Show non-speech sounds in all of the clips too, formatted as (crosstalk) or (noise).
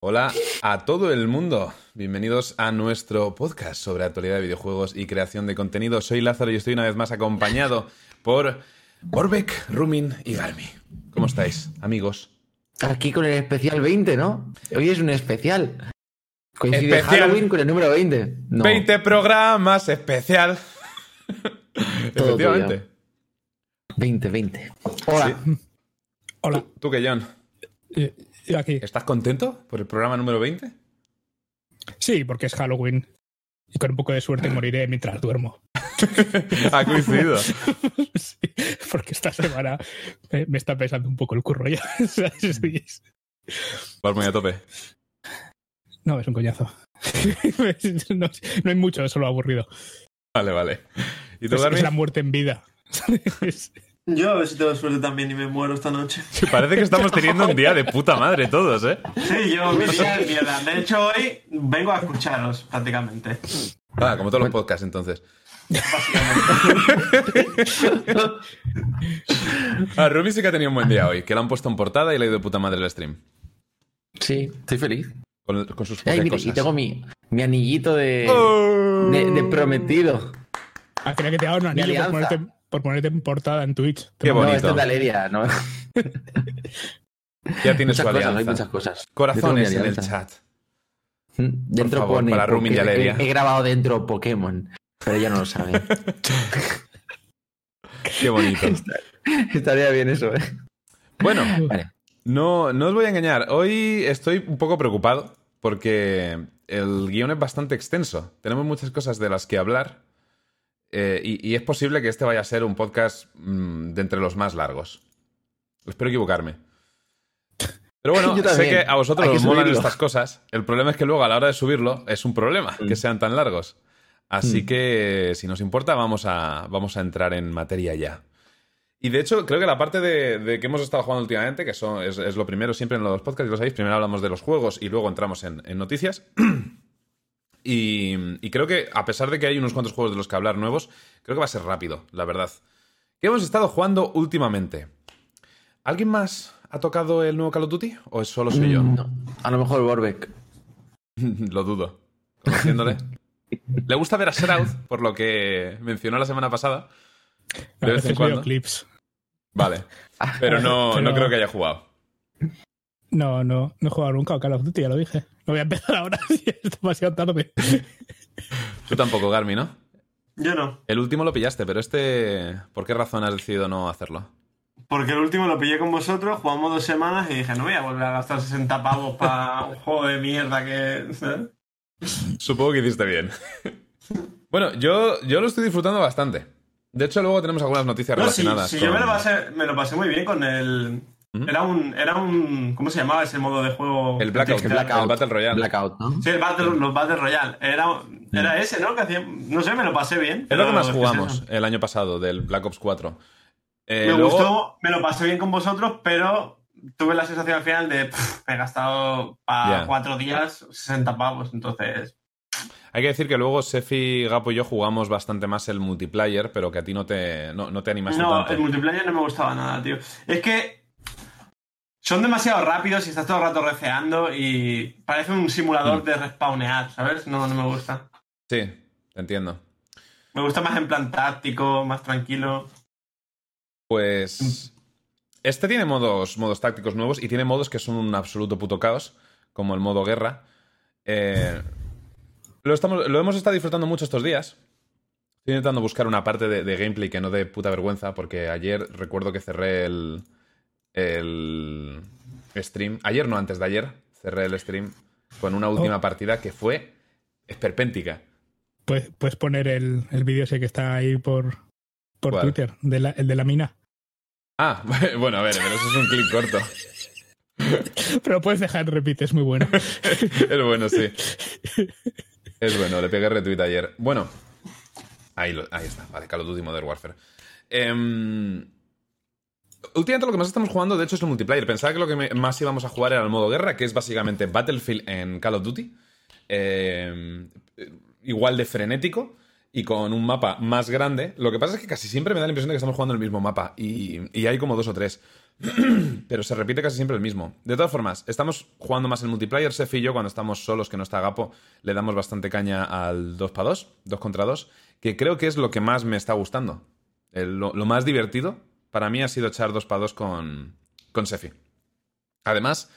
Hola a todo el mundo. Bienvenidos a nuestro podcast sobre actualidad de videojuegos y creación de contenido. Soy Lázaro y estoy una vez más acompañado por Borbeck, Rumin y Garmi. ¿Cómo estáis, amigos? Aquí con el especial 20, ¿no? Hoy es un especial. Coincide Especial. Halloween con el número 20. No, 20 programas especial. Todo Efectivamente. 20, 20. Hola. Hola, ¿Tú qué, John? Aquí. ¿Estás contento por el programa número 20? Sí, porque es Halloween. Y con un poco de suerte moriré mientras duermo. (laughs) ha coincidido. (laughs) Sí, porque esta semana me, me está pesando un poco el curro ya. (laughs) ¿sabes? Vas muy a tope. No, es un coñazo. No, no hay mucho, es solo aburrido. Vale, vale. ¿Y tú, Es, es la muerte en vida. Yo a ver si tengo suerte también y me muero esta noche. Parece que estamos (laughs) teniendo un día de puta madre todos, ¿eh? Sí, yo mi día es mierda. De hecho, hoy vengo a escucharos prácticamente. Ah, como todos los podcasts, entonces. (laughs) Ah, Ruby sí que ha tenido un buen día hoy, que lo han puesto en portada y le ha ido de puta madre el stream. Sí, estoy feliz. Con, con sus Ay, mira, cosas. y tengo mi, mi anillito de, Oh. de, de prometido. Ah, creía que te daban un anillo por alianza. ponerte, por ponerte en portada en Twitch. Qué No, bonito. esto es de Aleria, ¿no? (laughs) Ya tiene muchas su cosas, alianza. hay muchas cosas. Corazones en el chat. Dentro favor, pone. para Rumin y Aleria. He, he grabado dentro Pokémon, pero ella no lo sabe. (laughs) Qué bonito. Estaría bien eso, ¿eh? Bueno, Vale. no, no os voy a engañar. Hoy estoy un poco preocupado porque el guion es bastante extenso. Tenemos muchas cosas de las que hablar. Eh, y, y es posible que este vaya a ser un podcast mm, de entre los más largos. Espero equivocarme. Pero bueno, (laughs) sé que a vosotros que os molan subirlo. estas cosas. El problema es que luego a la hora de subirlo es un problema que sean tan largos. Así Mm. que, si nos importa, vamos a, vamos a entrar en materia ya. Y de hecho, creo que la parte de, de que hemos estado jugando últimamente, que son, es, es lo primero siempre en los podcasts, y lo sabéis, primero hablamos de los juegos y luego entramos en, en noticias. (clears throat) y, y creo que, a pesar de que hay unos cuantos juegos de los que hablar nuevos, creo que va a ser rápido, la verdad. ¿Qué hemos estado jugando últimamente? ¿Alguien más ha tocado el nuevo Call of Duty? ¿O es solo soy yo? Mm, No, a lo mejor Borbeck. (laughs) Lo dudo. Conociéndole. Le gusta ver a Shroud, por lo que mencionó la semana pasada. De vez en cuando. clips. Vale. Pero no, Pero- no creo que haya jugado. No, no, no he jugado nunca a Call of Duty, ya lo dije. No voy a empezar ahora, (laughs) si es demasiado tarde. Tú tampoco, Garmi, ¿no? Yo no. El último lo pillaste, pero este. ¿Por qué razón has decidido no hacerlo? Porque el último lo pillé con vosotros, jugamos dos semanas y dije, no voy a volver a gastar 60 pavos para (laughs) un juego de mierda que... Supongo que hiciste bien. bueno, yo, yo lo estoy disfrutando bastante. De hecho, luego tenemos algunas noticias No, sí, relacionadas. sí, con- yo me lo, pasé, me lo pasé muy bien con el... Era un, era un... ¿Cómo se llamaba ese modo de juego? El Blackout, Blackout. el Battle Royale. Blackout, ¿no? Sí, el Battle, los Battle Royale. Era, era ese, ¿no? Que hacía, no sé, me lo pasé bien. Es lo que más jugamos es el año pasado, del Black Ops 4. Eh, me luego- gustó, me lo pasé bien con vosotros, pero tuve la sensación al final de "Pff, me he gastado para cuatro días 60 pavos, entonces. Hay que decir que luego Sefi, Gapo y yo jugamos bastante más el multiplayer, pero que a ti no te, no, no te animaste No, tanto. el multiplayer no me gustaba nada, tío. Es que son demasiado rápidos y estás todo el rato receando y parece un Mm. simulador de respawnear, ¿sabes? No, no me gusta. Sí, te entiendo. Me gusta más en plan táctico, más tranquilo. Pues. Este tiene modos, modos tácticos nuevos y tiene modos que son un absoluto puto caos, como el modo guerra. Eh, lo, estamos, lo hemos estado disfrutando mucho estos días. Estoy intentando buscar una parte de, de gameplay que no dé puta vergüenza, porque ayer recuerdo que cerré el, el stream. Ayer no, antes de ayer, cerré el stream con una última Oh. partida que fue esperpéntica. Puedes, puedes poner el, el vídeo ese que está ahí por, por ¿Cuál? Twitter, de la- el de la mina. Ah, (laughs) bueno, a ver, pero eso es un clip corto. (laughs) Pero puedes dejar repite, es muy bueno. (laughs) Es bueno, sí. Es bueno, le pegué retweet ayer. Bueno, ahí, lo- ahí está, vale, Call of Duty Modern Warfare. Em, últimamente lo que más estamos jugando, de hecho, es el multiplayer. Pensaba que lo que más íbamos a jugar era el modo guerra, que es básicamente Battlefield en Call of Duty. Em, igual de frenético. y con un mapa más grande. Lo que pasa es que casi siempre me da la impresión de que estamos jugando el mismo mapa y, hay como dos o tres. (clears throat) Pero se repite casi siempre el mismo. De todas formas, estamos jugando más en multiplayer. Sef y yo, cuando estamos solos, que no está Gapo, le damos bastante caña al 2 para 2, 2 contra 2, que creo que es lo que más me está gustando. El- lo más divertido para mí ha sido echar 2 para 2 con, con Sefi. Además,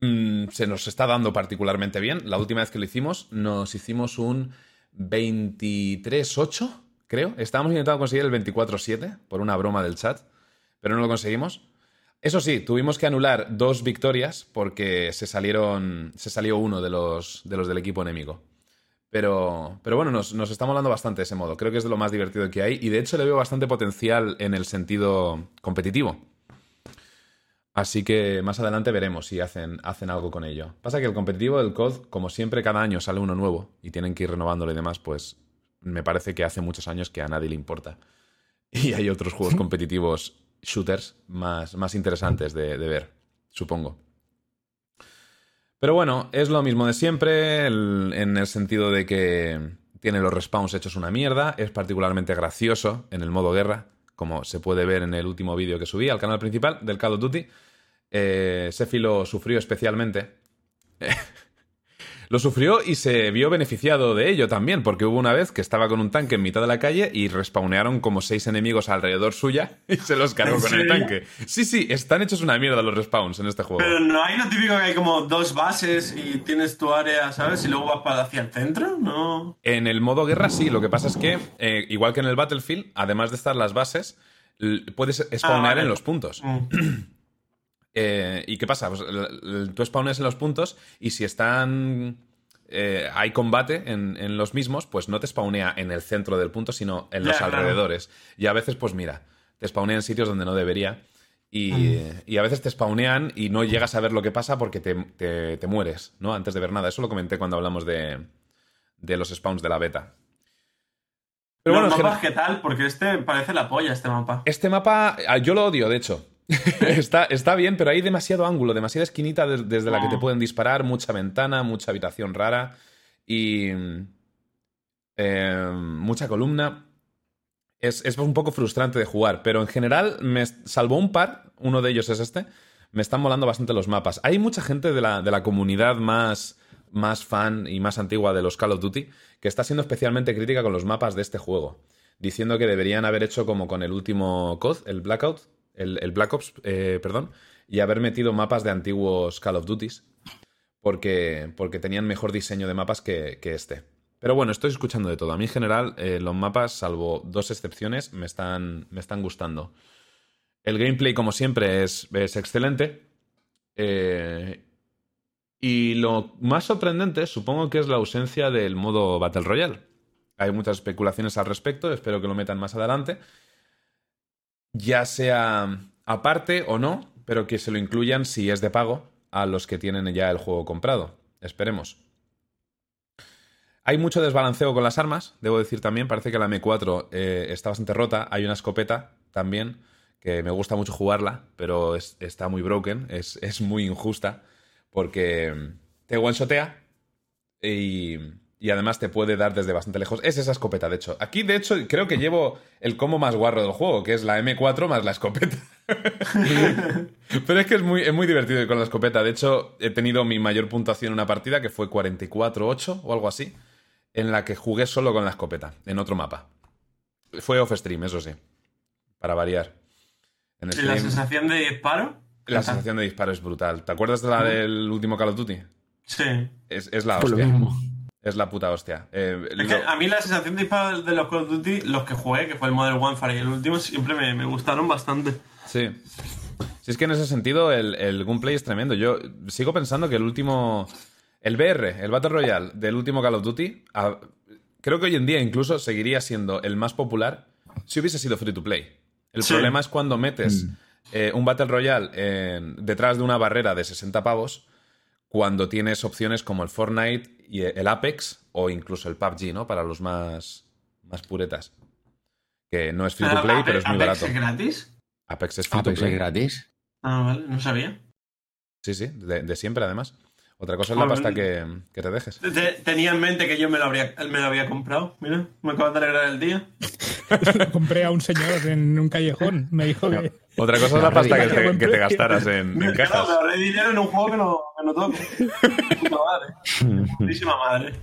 mm, se nos está dando particularmente bien. La última vez que lo hicimos, nos hicimos un 23-8, creo. Estábamos intentando conseguir el 24-7 por una broma del chat, pero no lo conseguimos. Eso sí, tuvimos que anular dos victorias porque se salieron. Se salió uno de los, de los del equipo enemigo. Pero, pero bueno, nos, nos está molando bastante ese modo. Creo que es de lo más divertido que hay. Y de hecho le veo bastante potencial en el sentido competitivo. Así que más adelante veremos si hacen, hacen algo con ello. Pasa que el competitivo del COD, como siempre, cada año sale uno nuevo y tienen que ir renovándolo y demás, pues me parece que hace muchos años que a nadie le importa. (laughs) Y hay otros juegos (laughs) competitivos shooters más, más interesantes de, de ver, supongo. Pero bueno, es lo mismo de siempre, en el sentido de que tiene los respawns hechos una mierda, es particularmente gracioso en el modo guerra, como se puede ver en el último vídeo que subí al canal principal del Call of Duty. Eh, Sefi lo sufrió especialmente. (laughs) lo sufrió y se vio beneficiado de ello también, porque hubo una vez que estaba con un tanque en mitad de la calle y respawnearon como seis enemigos alrededor suya (laughs) y se los cargó ¿En con el tanque. Sí, sí, están hechos una mierda los respawns en este juego. Pero no hay lo típico que hay como dos bases y tienes tu área, ¿sabes? Y luego vas para hacia el centro, ¿no? En el modo guerra sí, lo que pasa es que, eh, igual que en el Battlefield, además de estar las bases, puedes spawnear Ah, vale. en los puntos. Mm. (clears throat) Eh, ¿Y qué pasa? Pues, tú spawnes en los puntos y si están. eh, hay combate en, en los mismos, pues no te spawnea en el centro del punto, sino en los alrededores. Y a veces, pues mira, te spawnea en sitios donde no debería. Y, Mm. y a veces te spawnean y no llegas a ver lo que pasa porque te, te- te mueres, ¿no? Antes de ver nada. Eso lo comenté cuando hablamos de, de los spawns de la beta. Pero Los bueno, en mapas, ¿qué tal? Porque este parece la polla, este mapa. este mapa, ah, yo lo odio, de hecho. (laughs) está, está bien, pero hay demasiado ángulo, demasiada esquinita des- desde la que te Ah. pueden disparar, mucha ventana, mucha habitación rara y eh, mucha columna. Es, es un poco frustrante de jugar, pero en general me salvo un par, uno de ellos es este, me están molando bastante los mapas. Hay mucha gente de la, de la comunidad más, más fan y más antigua de los Call of Duty que está siendo especialmente crítica con los mapas de este juego, diciendo que deberían haber hecho como con el último COD, el Blackout, el, el Black Ops, eh, perdón, y haber metido mapas de antiguos Call of Duties, porque, porque tenían mejor diseño de mapas que, que este. Pero bueno, estoy escuchando de todo. A mí en general, eh, los mapas, salvo dos excepciones, me están, me están gustando. El gameplay, como siempre, es, es excelente. Eh, y lo más sorprendente, supongo que es la ausencia del modo Battle Royale. Hay muchas especulaciones al respecto, espero que lo metan más adelante. Ya sea aparte o no, pero que se lo incluyan si es de pago a los que tienen ya el juego comprado. Esperemos. Hay mucho desbalanceo con las armas, debo decir también. Parece que la M4 eh, está bastante rota. Hay una escopeta también, que me gusta mucho jugarla, pero es- está muy broken, es, es muy injusta, porque te one-shotea y, y además te puede dar desde bastante lejos. Es esa escopeta, de hecho. Aquí, de hecho, creo que llevo el combo más guarro del juego, que es la M4 más la escopeta. (laughs) Pero es que es muy, es muy divertido ir con la escopeta. De hecho, he tenido mi mayor puntuación en una partida que fue 44-8 o algo así, en la que jugué solo con la escopeta, en otro mapa. Fue off-stream, eso sí, para variar. En ¿Y la sensación de disparo? la sensación de disparo es brutal. ¿Te acuerdas de la del último Call of Duty? Sí. Es, es la Por lo hostia. mismo. Es la puta hostia. Eh, Es que a mí la sensación de disparo de los Call of Duty, los que jugué, que fue el Modern Warfare y el último, siempre me, me gustaron bastante. Sí. Si es que en ese sentido el, el gameplay es tremendo. Yo sigo pensando que el último. El BR, el Battle Royale del último Call of Duty, a- creo que hoy en día incluso seguiría siendo el más popular si hubiese sido free to play. El Sí. problema es cuando metes eh, un Battle Royale en- detrás de una barrera de 60 pavos, cuando tienes opciones como el Fortnite y el Apex o incluso el PUBG, ¿no? Para los más, más puretas. Que no es free to play, Ape- pero es muy Apex barato. es gratis? Apex es free to Apex play. es gratis. Ah, vale, no sabía. Sí, sí, de, de siempre además. Otra cosa es la pasta que, que te dejes. Te- Tenía en mente que yo me lo habría, me lo había comprado. Mira, me acabas de alegrar el día. Lo (laughs) compré a un señor en un callejón. Me dijo que. Otra cosa es la pasta que te, que te gastaras en, en Claro, cajas. me ahorré dinero en un juego que no, que no toco. (laughs) Puta madre. Putísima madre.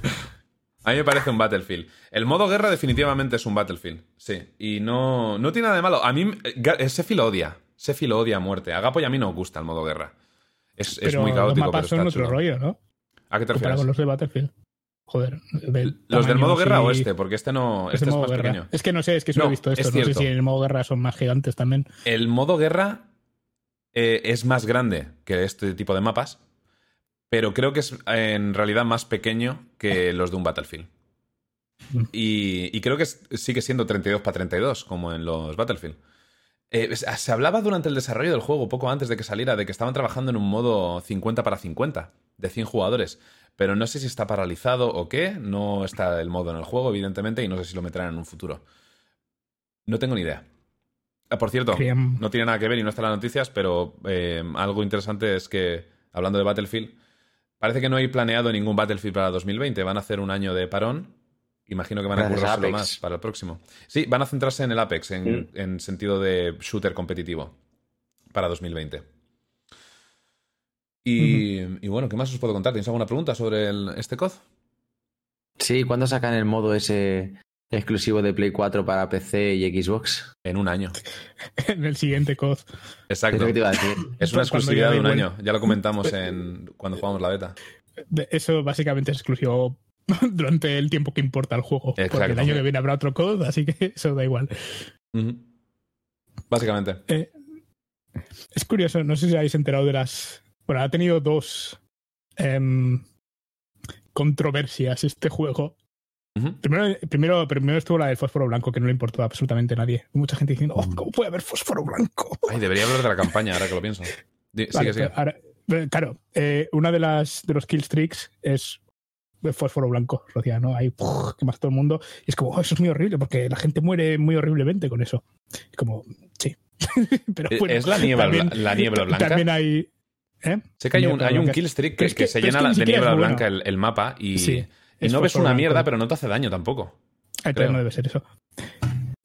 A mí me parece un Battlefield. El modo guerra definitivamente es un Battlefield, sí. Y no, no tiene nada de malo. A mí, eh, Ga- Sefi lo odia. Sefi lo odia a muerte. A Gapo y a mí no gusta el modo guerra. Es, es Pero muy los caótico, pero mapas está son otro chulo. rollo, ¿no? ¿A qué te refieres? con los de Battlefield. Joder. ¿Los del modo guerra o este? Porque este no. Este Este es modo más guerra. pequeño. Es que no sé, es que solo No, he visto es esto. No sé si en el modo guerra son más gigantes también. El modo guerra eh, es más grande que este tipo de mapas, pero creo que es en realidad más pequeño que los de un Battlefield. Mm. Y, y creo que es- sigue siendo 32 para 32, como en los Battlefield. Eh, se se hablaba durante el desarrollo del juego, poco antes de que saliera, de que estaban trabajando en un modo 50 para 50, de 100 jugadores. Pero no sé si está paralizado o qué. No está el modo en el juego, evidentemente, y no sé si lo meterán en un futuro. No tengo ni idea. Ah, por cierto, no tiene nada que ver y no está en las noticias, pero eh, algo interesante es que, hablando de Battlefield, parece que no hay planeado ningún Battlefield para 2020. Van a hacer un año de parón. Imagino que van a Gracias a currárselo Apex. más para el próximo. Sí, van a centrarse en el Apex, en, Mm. en sentido de shooter competitivo para 2020. Y, y bueno, ¿qué más os puedo contar? ¿Tenéis alguna pregunta sobre el- este COD? Sí, ¿cuándo sacan el modo ese exclusivo de Play 4 para PC y Xbox? En un año. (laughs) en el siguiente COD. Es Exacto. lo que te iba a decir. Es una exclusividad de un año. Ya lo comentamos (laughs) en cuando jugamos la beta. Eso básicamente es exclusivo (laughs) durante el tiempo que importa el juego. Porque el año que viene habrá otro COD, así que (laughs) eso da igual. Básicamente. Eh, es curioso, no sé si habéis enterado de las. Bueno, ha tenido dos em, controversias este juego. Primero, primero, primero estuvo la del fósforo blanco, que no le importó a absolutamente a nadie. Mucha gente diciendo, oh, ¿cómo puede haber fósforo blanco? Ay, debería hablar de la campaña ahora que lo pienso. Di- Vale, sigue, sigue. ahora- eh, claro, eh, una de las de los killstreaks es el fósforo blanco, Rocía, ¿no? Ahí ¡puf! quemas todo el mundo. Y es como, oh, eso es muy horrible, porque la gente muere muy horriblemente con eso. Es como, sí. (laughs) pero bueno, ¿Es la niebla, también- la niebla blanca? También hay. ¿eh? Sé que hay un, hay un killstreak que, es que que- se es llena que de niebla bueno. blanca el, el mapa y, Sí, y es no ves una blanco. mierda, pero no te hace daño tampoco. Ah, entonces no debe ser eso.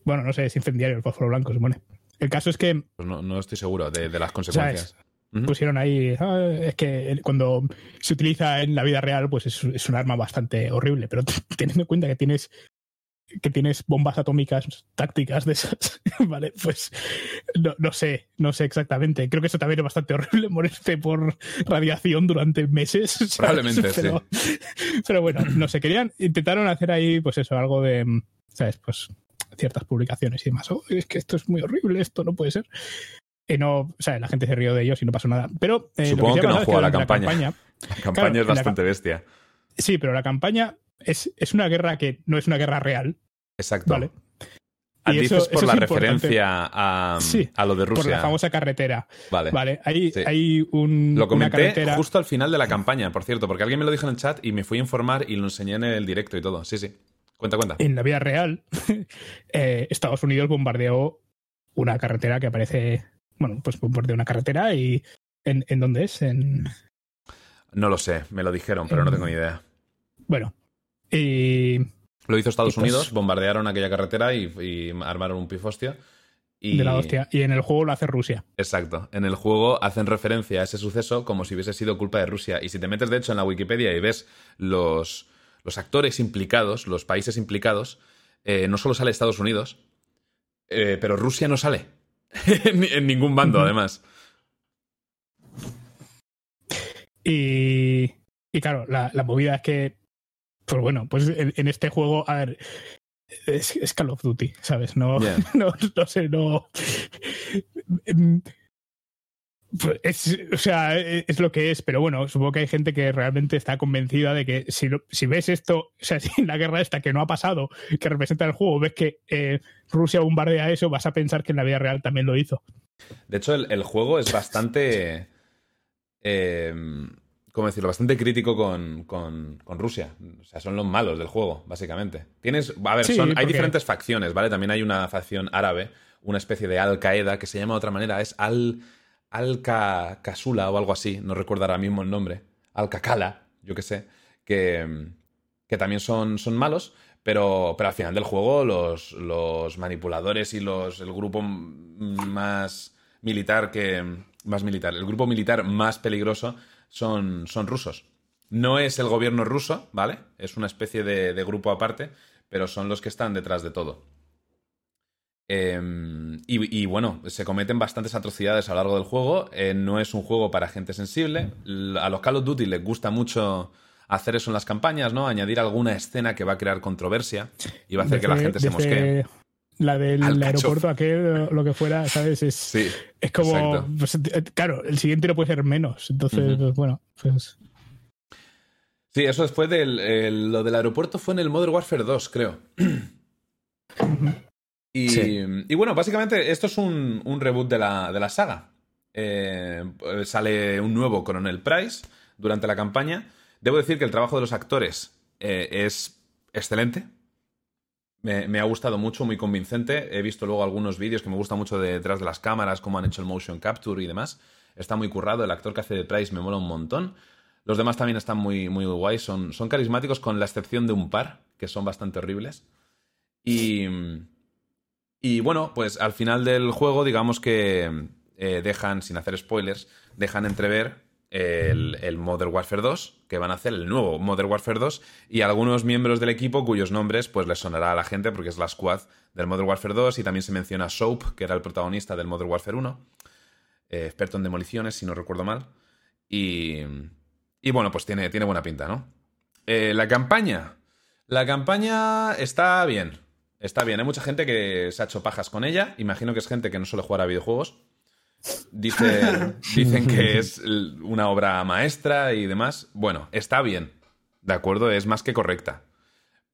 Bueno, no sé, es incendiario el fósforo blanco, supone. El caso es que Pues no, no estoy seguro de, de las consecuencias. Pusieron ahí. "Ah, es que cuando se utiliza en la vida real, pues es, es un arma bastante horrible. Pero (laughs) teniendo en cuenta que tienes que tienes bombas atómicas tácticas de esas, (laughs) vale, pues no, no sé, no sé exactamente. Creo que eso también es bastante horrible, (laughs) morirte por radiación durante meses. ¿sabes? Probablemente, sí. pero, Pero bueno, no sé, querían, intentaron hacer ahí, pues eso, algo de, ¿sabes? Pues ciertas publicaciones y demás. Oh, es que esto es muy horrible, esto no puede ser. Y no, o sea, la gente se rió de ellos y no pasó nada. Pero eh, lo Supongo que no es juega la campaña. (laughs) La campaña Claro, es la bastante bestia. Sí, pero la campaña es, es una guerra que no es una guerra real, Exacto. ¿vale? Ah, Y Dices eso- por eso la referencia a, Sí, a lo de Por Rusia. la famosa carretera. Vale. Vale, hay, Sí. hay un, Lo una comenté carretera. justo al final de la campaña, por cierto, porque alguien me lo dijo en el chat y me fui a informar y lo enseñé en el directo y todo. Sí, sí. Cuenta, cuenta. En la vida real, (laughs) eh, Estados Unidos bombardeó una carretera que aparece. Bueno, pues bombardeó una carretera y. ¿En, en dónde es? En. No lo sé, me lo dijeron, pero no tengo ni idea. Bueno. Y. Lo hizo Estados Y pues- Unidos, bombardearon aquella carretera y, y armaron un pifostio. Y... De la hostia. Y en el juego lo hace Rusia. Exacto. En el juego hacen referencia a ese suceso como si hubiese sido culpa de Rusia. Y si te metes, de hecho, en la Wikipedia y ves los, los actores implicados, los países implicados, eh, no solo sale Estados Unidos, eh, pero Rusia no sale. (laughs) en, ningún bando, además. Y, y claro, la, la movida es que, pues bueno, pues en, en este juego, a ver, es, es Call of Duty, ¿sabes? No, (laughs) no, no sé, no. Em, Es, o sea, es lo que es, pero bueno, supongo que hay gente que realmente está convencida de que si, si ves esto, o sea, (laughs) si la guerra esta que no ha pasado, que representa el juego, ves que eh, Rusia bombardea eso, vas a pensar que en la vida real también lo hizo. De hecho, el, el juego es bastante. eh, ¿Cómo decirlo? Bastante crítico con, con- con Rusia. O sea, son los malos del juego, básicamente. Tienes. A ver, Sí, son, hay diferentes facciones, ¿vale? También hay una facción árabe, una especie de Al-Qaeda, que se llama de otra manera, es Al. Al-Kasula o algo así, no recuerdo ahora mismo el nombre. Alcacala, yo qué sé, que, que también son, son malos, pero, pero al final del juego los, los manipuladores y los, el grupo más militar que... Más militar. El grupo militar más peligroso son, son rusos. No es el gobierno ruso, ¿vale? Es una especie de grupo aparte, pero son los que están detrás de todo. Em, y, y, bueno, se cometen bastantes atrocidades a lo largo del juego. Eh, no es un juego para gente sensible. A los Call of Duty les gusta mucho hacer eso en las campañas, ¿no? Añadir alguna escena que va a crear controversia y va a hacer Desde- que la gente se mosquee. La del aeropuerto aquel, lo que fuera, ¿sabes? Es, Sí, es como. pues, eh, claro, el siguiente no puede ser menos. Entonces, pues, bueno, pues. Sí, eso después del el- lo del aeropuerto fue en el Modern Warfare 2, creo. (clears throat) Y, Sí. y bueno, básicamente esto es un, un reboot de la, de la saga. Eh, sale un nuevo Coronel Price durante la campaña. Debo decir que el trabajo de los actores eh, es excelente. Me, me ha gustado mucho, muy convincente. He visto luego algunos vídeos que me gusta mucho de detrás de las cámaras, cómo han hecho el motion capture y demás. Está muy currado. El actor que hace de Price me mola un montón. Los demás también están muy, muy guays. Son, son carismáticos, con la excepción de un par, que son bastante horribles. Y. Y bueno, pues al final del juego, digamos que eh, dejan, sin hacer spoilers, dejan entrever el, el Modern Warfare 2, que van a hacer el nuevo Modern Warfare 2, y algunos miembros del equipo cuyos nombres pues les sonará a la gente porque es la squad del Modern Warfare 2 y también se menciona Soap, que era el protagonista del Modern Warfare 1, eh, experto en demoliciones, si no recuerdo mal. Y, y bueno, pues tiene, tiene buena pinta, ¿no? Eh, la campaña. La campaña está bien. Está bien. Hay mucha gente que se ha hecho pajas con ella. Imagino que es gente que no suele jugar a videojuegos. Dice- (laughs) dicen que es una obra maestra y demás. Bueno, está bien. De acuerdo, es más que correcta.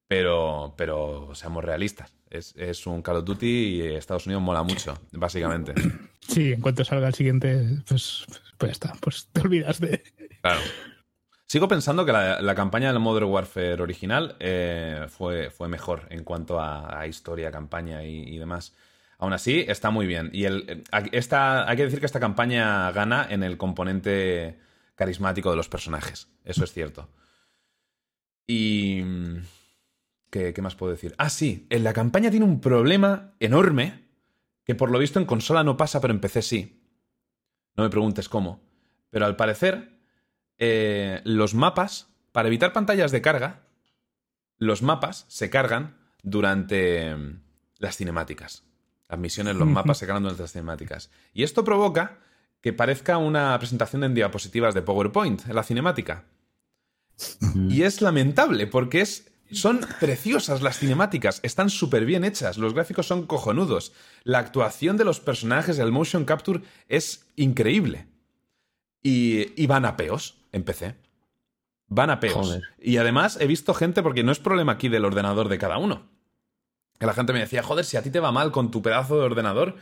Pero, pero seamos realistas. Es, es un Call of Duty y Estados Unidos mola mucho, básicamente. Sí, en cuanto salga el siguiente, pues, pues ya está. Pues te olvidas de. Claro. Sigo pensando que la, la campaña del Modern Warfare original eh, fue, mejor en cuanto a, historia, campaña y, demás. Aún así, está muy bien. Y eh, esta, hay que decir que esta campaña gana en el componente carismático de los personajes. Eso es cierto. Y... ¿Qué, qué más puedo decir? Ah, sí. En la campaña tiene un problema enorme que por lo visto en consola no pasa, pero en PC sí. No me preguntes cómo. Pero al parecer, eh, los mapas, para evitar pantallas de carga, los mapas se cargan durante mm, las cinemáticas. Las misiones, los mapas se cargan durante las cinemáticas. Y esto provoca que parezca una presentación en diapositivas de PowerPoint en la cinemática. Y es lamentable porque es, son preciosas las cinemáticas, están súper bien hechas, los gráficos son cojonudos, la actuación de los personajes, el motion capture es increíble. Y, y van a peos en PC. Van a peos. Joder. Y además he visto gente, porque no es problema aquí del ordenador de cada uno. Que la gente me decía, joder, si a ti te va mal con tu pedazo de ordenador,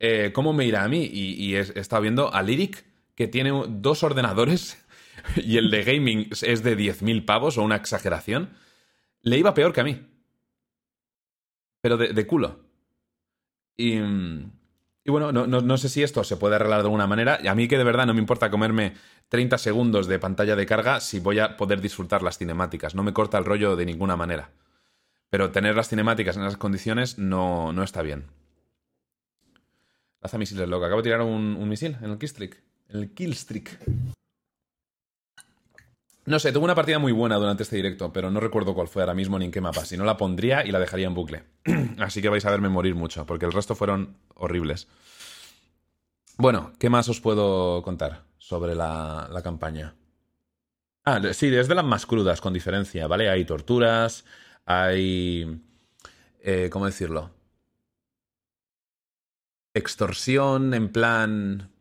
eh, ¿cómo me irá a mí? Y, y he, he estado viendo a Lyric, que tiene dos ordenadores, (laughs) y el de gaming es de 10.000 pavos o una exageración. Le iba peor que a mí. Pero de, de culo. Y, mm, y bueno, no, no- no sé si esto se puede arreglar de alguna manera. Y a mí que de verdad no me importa comerme 30 segundos de pantalla de carga si voy a poder disfrutar las cinemáticas. No me corta el rollo de ninguna manera. Pero tener las cinemáticas en esas condiciones no, no está bien. Lanza misiles loco. Acabo de tirar un, un misil en el killstreak. En el killstreak. No sé, tuve una partida muy buena durante este directo, pero no recuerdo cuál fue ahora mismo ni en qué mapa. Si no la pondría y la dejaría en bucle. (clears throat) Así que vais a verme morir mucho, porque el resto fueron horribles. Bueno, ¿qué más os puedo contar sobre la, la campaña? Ah, sí, es de las más crudas, con diferencia, ¿vale? Hay torturas, hay... eh, ¿Cómo decirlo? Extorsión, en plan...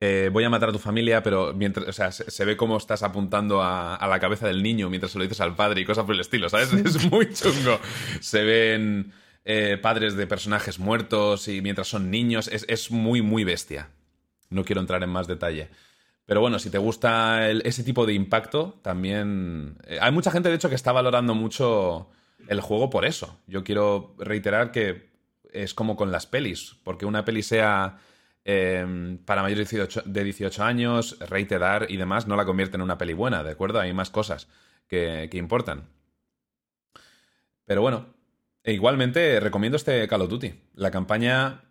eh, voy a matar a tu familia, pero mientras, o sea, se, se ve cómo estás apuntando a, a la cabeza del niño mientras se lo dices al padre y cosas por el estilo, ¿sabes? Es muy chungo. Se ven eh, padres de personajes muertos y mientras son niños, es, es muy, muy bestia. No quiero entrar en más detalle. Pero bueno, si te gusta el- ese tipo de impacto, también... eh, hay mucha gente, de hecho, que está valorando mucho el juego por eso. Yo quiero reiterar que es como con las pelis, porque una peli sea eh, para mayores de 18, de 18 años, rated R y demás, no la convierte en una peli buena, ¿de acuerdo? Hay más cosas que, que importan. Pero bueno, e igualmente recomiendo este Call of Duty. La campaña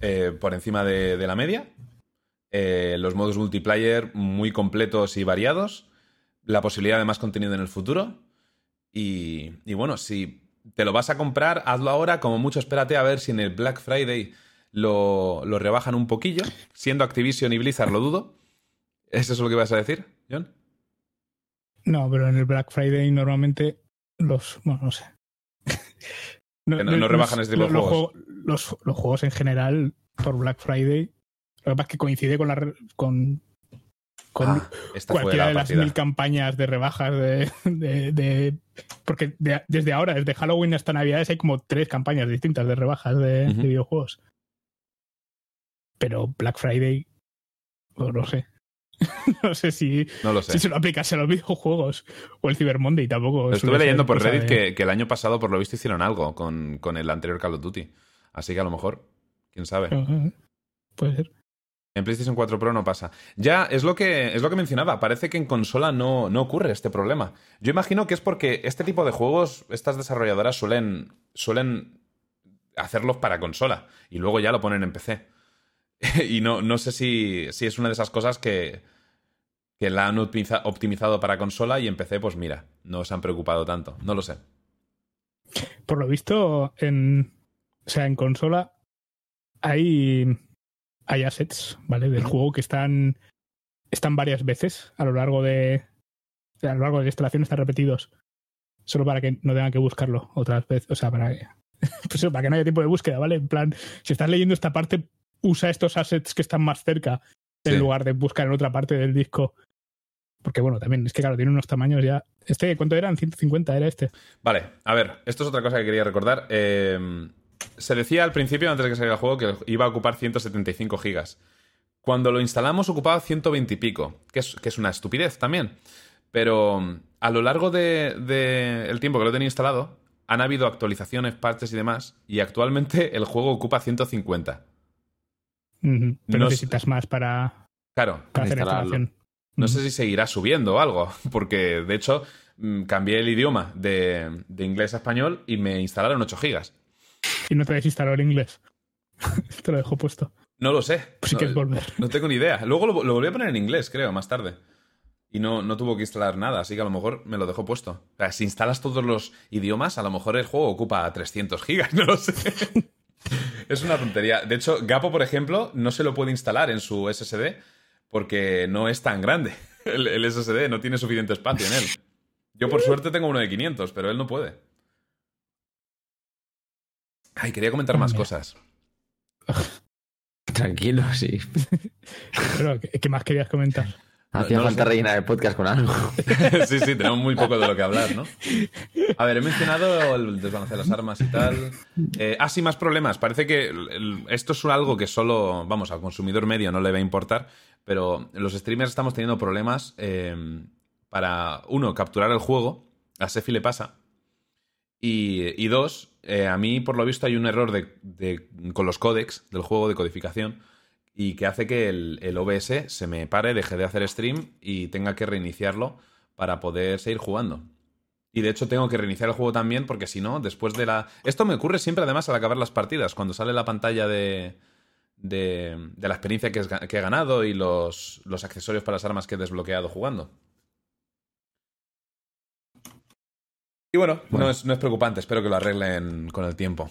eh, por encima de, la media, eh, los modos multiplayer muy completos y variados, la posibilidad de más contenido en el futuro. Y bueno, si te lo vas a comprar, hazlo ahora, como mucho espérate a ver si en el Black Friday lo, lo rebajan un poquillo. Siendo Activision y Blizzard, lo dudo. ¿Eso es lo que vas a decir, John? No, pero en el Black Friday normalmente los. Bueno, no sé. (laughs) No- no rebajan este tipo de los, juegos. juego- los- los juegos en general por Black Friday. Lo que pasa es que coincide con la con, con Ah, cualquiera la de las partida. mil campañas de rebajas de, de- de- porque de- desde ahora, desde Halloween hasta Navidades, hay como tres campañas distintas de rebajas de videojuegos. Pero Black Friday, pues no sé. (laughs) no sé si, No lo sé. si se lo aplicase a los videojuegos o el Cyber Monday tampoco. Lo estuve leyendo por Reddit de- que, que el año pasado, por lo visto, hicieron algo con, con el anterior Call of Duty. Así que a lo mejor, quién sabe. Puede ser. En PlayStation 4 Pro no pasa. Ya, es lo que, es lo que mencionaba. Parece que en consola no, no ocurre este problema. Yo imagino que es porque este tipo de juegos, estas desarrolladoras suelen, suelen hacerlos para consola y luego ya lo ponen en PC. (laughs) y no, no sé si, si es una de esas cosas que, que la han optimiza- optimizado para consola y en PC, pues mira, no se han preocupado tanto. No lo sé. Por lo visto, en, o sea, en consola hay, hay assets, ¿vale? Del juego que están, están varias veces a lo largo de a lo largo de la instalación están repetidos. Solo para que no tengan que buscarlo otras veces. O sea, para que, (laughs) pues para que no haya tiempo de búsqueda, ¿vale? En plan, si estás leyendo esta parte, usa estos assets que están más cerca en Sí. lugar de buscar en otra parte del disco. Porque bueno, también es que claro, tiene unos tamaños ya. Este, ¿cuánto eran? 150 era este. Vale, a ver, esto es otra cosa que quería recordar. Eh, se decía al principio, antes de que saliera el juego, que iba a ocupar 175 gigas. Cuando lo instalamos ocupaba 120 y pico, que es, que es una estupidez también. Pero mm, a lo largo del de, el tiempo que lo tenía instalado, han habido actualizaciones, parches y demás, y actualmente el juego ocupa 150. Pero No necesitas más para, Claro, para hacer la Instalarlo. instalación. no sé si seguirá subiendo o algo, (laughs) porque de hecho mm, cambié el idioma de, de inglés a español y me instalaron 8 gigas. Y no te desinstaló el inglés. (laughs) te lo dejo puesto. No lo sé. Pues no, volver. no tengo ni idea. Luego lo, lo volví a poner en inglés, creo, más tarde. Y no, no tuvo que instalar nada, así que a lo mejor me lo dejó puesto. O sea, si instalas todos los idiomas, a lo mejor el juego ocupa 300 gigas, (laughs) no lo sé. Es una tontería. De hecho, Gapo, por ejemplo, no se lo puede instalar en su SSD porque no es tan grande. (laughs) El, el SSD no tiene suficiente espacio en él. Yo, por suerte, tengo uno de 500, pero él no puede. Ay, quería comentar más mira. cosas. (laughs) Tranquilo, sí. (laughs) Pero, ¿qué, qué más querías comentar? Hacía no sé. rellenar el podcast con algo. (laughs) sí, sí, tenemos muy poco de lo que hablar, ¿no? A ver, he mencionado el desbalance de las armas y tal. Eh, ah, sí, más problemas. Parece que el- esto es algo que solo, vamos, al consumidor medio no le va a importar, pero los streamers estamos teniendo problemas eh, para, uno, capturar el juego. A Sefi le pasa. Y, y dos, eh, a mí por lo visto hay un error de, de- con los códecs del juego de codificación y que hace que el, el OBS se me pare, deje de hacer stream y tenga que reiniciarlo para poder seguir jugando. Y de hecho tengo que reiniciar el juego también porque si no, después de la... Esto me ocurre siempre además al acabar las partidas, cuando sale la pantalla de, de, de la experiencia que, es ga- que he ganado y los, los accesorios para las armas que he desbloqueado jugando. Y bueno, Bueno. No, es, no es preocupante, espero que lo arreglen con el tiempo.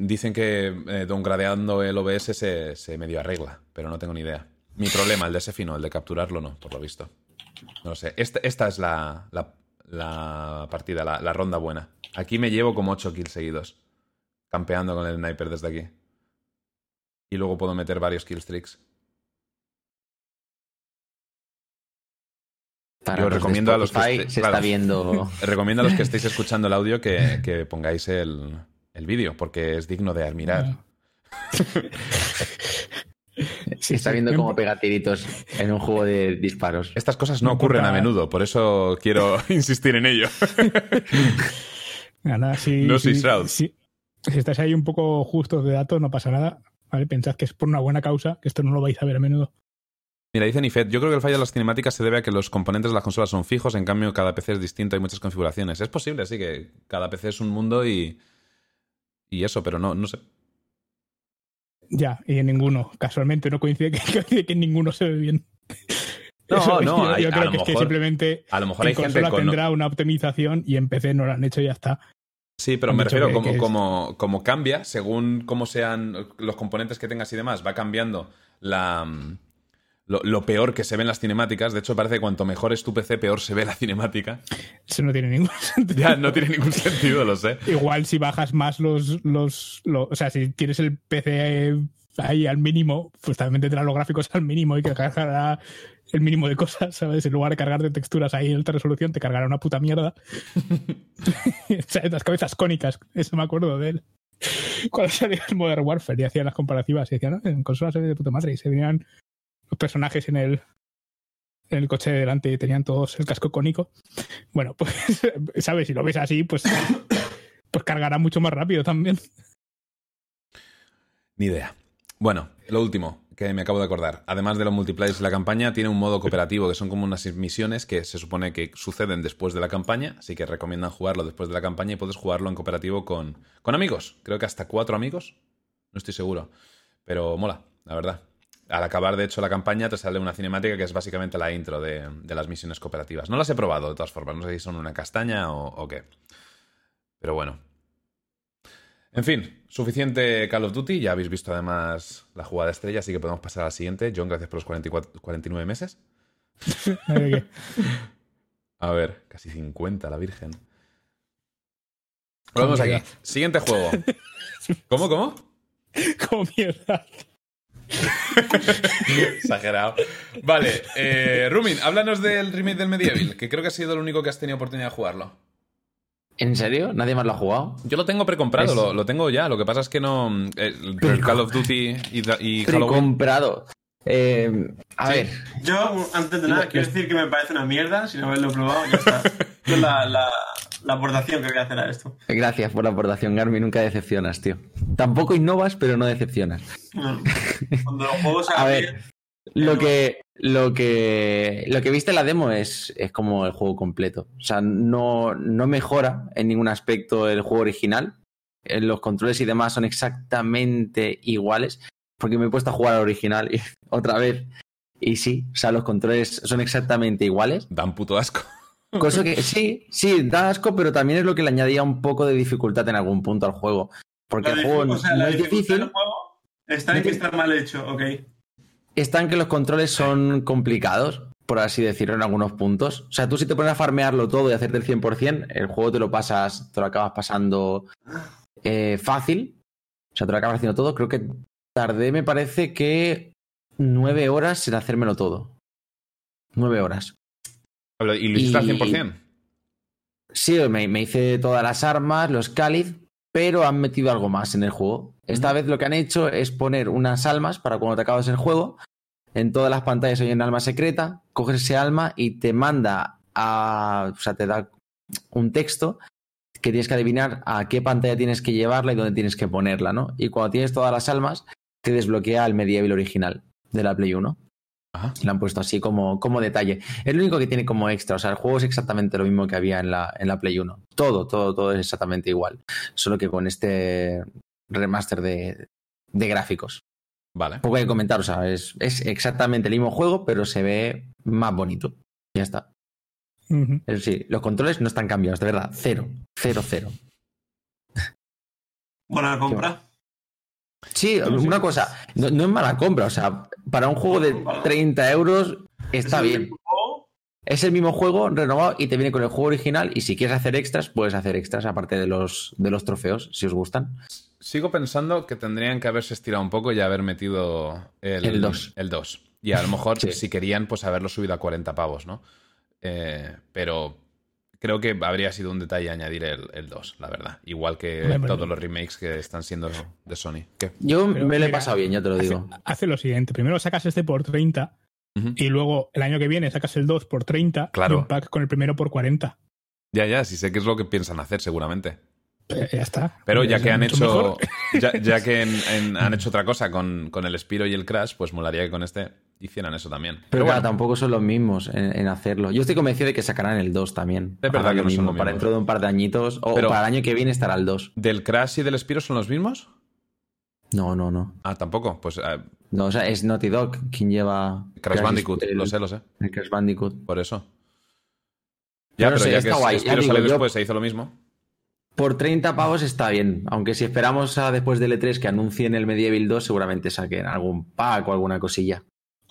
Dicen que eh, downgradeando el OBS se, se medio arregla, pero no tengo ni idea. Mi problema, el de ese fino, el de capturarlo, no, por lo visto. No lo sé. Esta, esta es la, la, la partida, la, la ronda buena. Aquí me llevo como 8 kills seguidos, campeando con el sniper desde aquí. Y luego puedo meter varios killstreaks. Para Yo recomiendo a los que se claro. está viendo. (laughs) Recomiendo a los que estéis escuchando el audio que, que pongáis el, el vídeo, porque es digno de admirar. Se (laughs) está viendo cómo pega tiritos en un juego de disparos. Estas cosas no ocurren a menudo, por eso quiero (laughs) insistir en ello. Nada, si, No si, si, si estáis ahí un poco justos de datos, no pasa nada. ¿vale? Pensad que es por una buena causa, que esto no lo vais a ver a menudo. Mira, dice Nifed, yo creo que el fallo de las cinemáticas se debe a que los componentes de las consolas son fijos, en cambio cada PC es distinto, hay muchas configuraciones. Es posible, sí, que cada PC es un mundo y, y eso, pero no, no sé. Ya, y en ninguno. Casualmente no coincide que, (laughs) que en ninguno se ve bien. No, Eso, no, yo, hay- yo creo lo que es que mejor- simplemente A lo mejor en hay gente consola con... tendrá una optimización y en PC no lo han hecho y ya está. Sí, pero Han me refiero que- como, es- como, como cambia, según cómo sean los componentes que tengas y demás, va cambiando la, mm, lo, lo peor que se ve en las cinemáticas. De hecho, parece que cuanto mejor es tu PC, peor se ve la cinemática. Eso no tiene ningún (laughs) sentido. Ya, no tiene ningún sentido, lo sé. Igual si bajas más los, los, los- O sea, si tienes el PC ahí al mínimo, pues también tendrás los gráficos al mínimo y que cargará el mínimo de cosas, ¿sabes? En lugar de cargar de texturas ahí en alta resolución, te cargará una puta mierda. (laughs) o sea, las cabezas cónicas, eso me acuerdo de él. Cuando salió el Modern Warfare y hacían las comparativas y decían, no, en consolas se de puta madre y se venían los personajes en el, en el coche de delante tenían todos el casco cónico. Bueno, (laughs) pues, ¿sabes? Si lo ves así, pues, pues cargará mucho más rápido también. Ni idea. Bueno, lo último que me acabo de acordar. Además de los multiplayers y la campaña, tiene un modo cooperativo que son como unas misiones que se supone que suceden después de la campaña, así que recomiendan jugarlo después de la campaña y puedes jugarlo en cooperativo con, con amigos. Creo que hasta cuatro amigos. No estoy seguro. Pero mola, la verdad. Al acabar, de hecho, la campaña te sale una cinemática que es básicamente la intro de, de las misiones cooperativas. No las he probado, de todas formas. No sé si son una castaña o, o qué. Pero bueno, en fin, suficiente Call of Duty. Ya habéis visto además la jugada estrella, así que podemos pasar a la siguiente. John, gracias por los 44 49 meses. (laughs) A ver, casi 50, la Virgen. Volvemos aquí. Siguiente juego. (laughs) ¿Cómo, cómo? Como mierda. (laughs) Exagerado. Vale, eh, Rumin, háblanos del remake del Medieval, que creo que ha sido el único que has tenido oportunidad de jugarlo. ¿En serio? ¿Nadie más lo ha jugado? Yo lo tengo precomprado, Es- lo, lo tengo ya. Lo que pasa es que no. eh, el Call of Duty y, y Halloween. Comprado. Eh, a Sí. ver, Yo, antes de nada, quiero decir que me parece una mierda sin haberlo probado. Ya está. (laughs) La, la, la aportación que voy a hacer a esto. gracias por la aportación, Garmin. Nunca decepcionas, tío. Tampoco innovas, pero no decepcionas. Bueno, (laughs) cuando los juegos A ver, bien, Lo que, lo que, lo que viste en la demo es, es como el juego completo. O sea, no, no mejora en ningún aspecto el juego original. Eh, Los controles y demás son exactamente iguales. Porque me he puesto a jugar al original y, (laughs) otra vez. Y sí, o sea, los controles son exactamente iguales. Dan puto asco. Cosa que (laughs) sí, sí, da asco, pero también es lo que le añadía un poco de dificultad en algún punto al juego. Porque el juego o sea, no la es difícil. del juego está en que está mal hecho, ok. está en que los controles son complicados, por así decirlo, en algunos puntos. O sea, tú si te pones a farmearlo todo y hacerte el 100%, el juego te lo pasas, te lo acabas pasando eh, fácil. O sea, te lo acabas haciendo todo. Creo que tardé, me parece que nueve horas en hacérmelo todo. Nueve horas. ¿Y lo hiciste al Y- 100%? Sí, me, me hice todas las armas, los cáliz, pero han metido algo más en el juego. Esta vez lo que han hecho es poner unas almas para cuando te acabas el juego. En todas las pantallas hay un alma secreta, coges ese alma y te manda a. O sea, te da un texto que tienes que adivinar a qué pantalla tienes que llevarla y dónde tienes que ponerla, ¿no? Y cuando tienes todas las almas, te desbloquea el medieval original de la Play 1. Ajá. Lo han puesto así como, como detalle. Es lo único que tiene como extra. O sea, el juego es exactamente lo mismo que había en la, en la Play 1. Todo, todo, todo es exactamente igual. Solo que con este remaster de, de gráficos. Vale. Poco hay que comentar. O sea, es, es exactamente el mismo juego, pero se ve más bonito. Ya está. Sí, los controles no están cambiados, de verdad. Cero. Cero, cero. Buena compra. Sí, una cosa. No, no es mala compra. O sea, para un juego de 30 euros está bien. Es el mismo juego renovado y te viene con el juego original. Y si quieres hacer extras, puedes hacer extras aparte de los, de los trofeos, si os gustan. Sigo pensando que tendrían que haberse estirado un poco y haber metido el, El dos. El 2. Y a lo mejor, Sí. si querían, pues haberlo subido a 40 pavos, ¿no? Eh, pero creo que habría sido un detalle añadir el, el 2, la verdad. Igual que Hombre, pero- todos los remakes que están siendo de Sony. ¿Qué? Yo Pero me lo he pasado bien, ya te lo Hace, digo. hace lo siguiente: primero sacas este por 30 Ujú. y luego el año que viene sacas el 2 por 30 Claro. y un pack con el primero por 40. Ya, ya, sí sé qué es lo que piensan hacer, seguramente. Eh, ya está. Pero ya que han hecho. Ya, ya que en- en- (laughs) han hecho otra cosa con, con el Spiro y el Crash, pues molaría que con este hicieran eso también. Pero, Pero claro, bueno, tampoco son los mismos en, en hacerlo. Yo estoy convencido de que sacarán el 2 también. Es verdad que lo no son mismo. Para dentro de un par de añitos. O Pero- para el año que viene estará el 2. ¿del Crash y del Spiro son los mismos? No, no, no. Ah, tampoco. Pues eh, No, o sea, es Naughty Dog quien lleva. Crash Bandicoot, el- lo sé, lo sé. El Crash Bandicoot. Por eso. Ya, Pero pero sí, ya está que guay, ya digo, salió yo- después, se hizo lo mismo. Por 30 pavos está bien. Aunque si esperamos a después del E3 que anuncien el Medieval 2, seguramente saquen algún pack o alguna cosilla.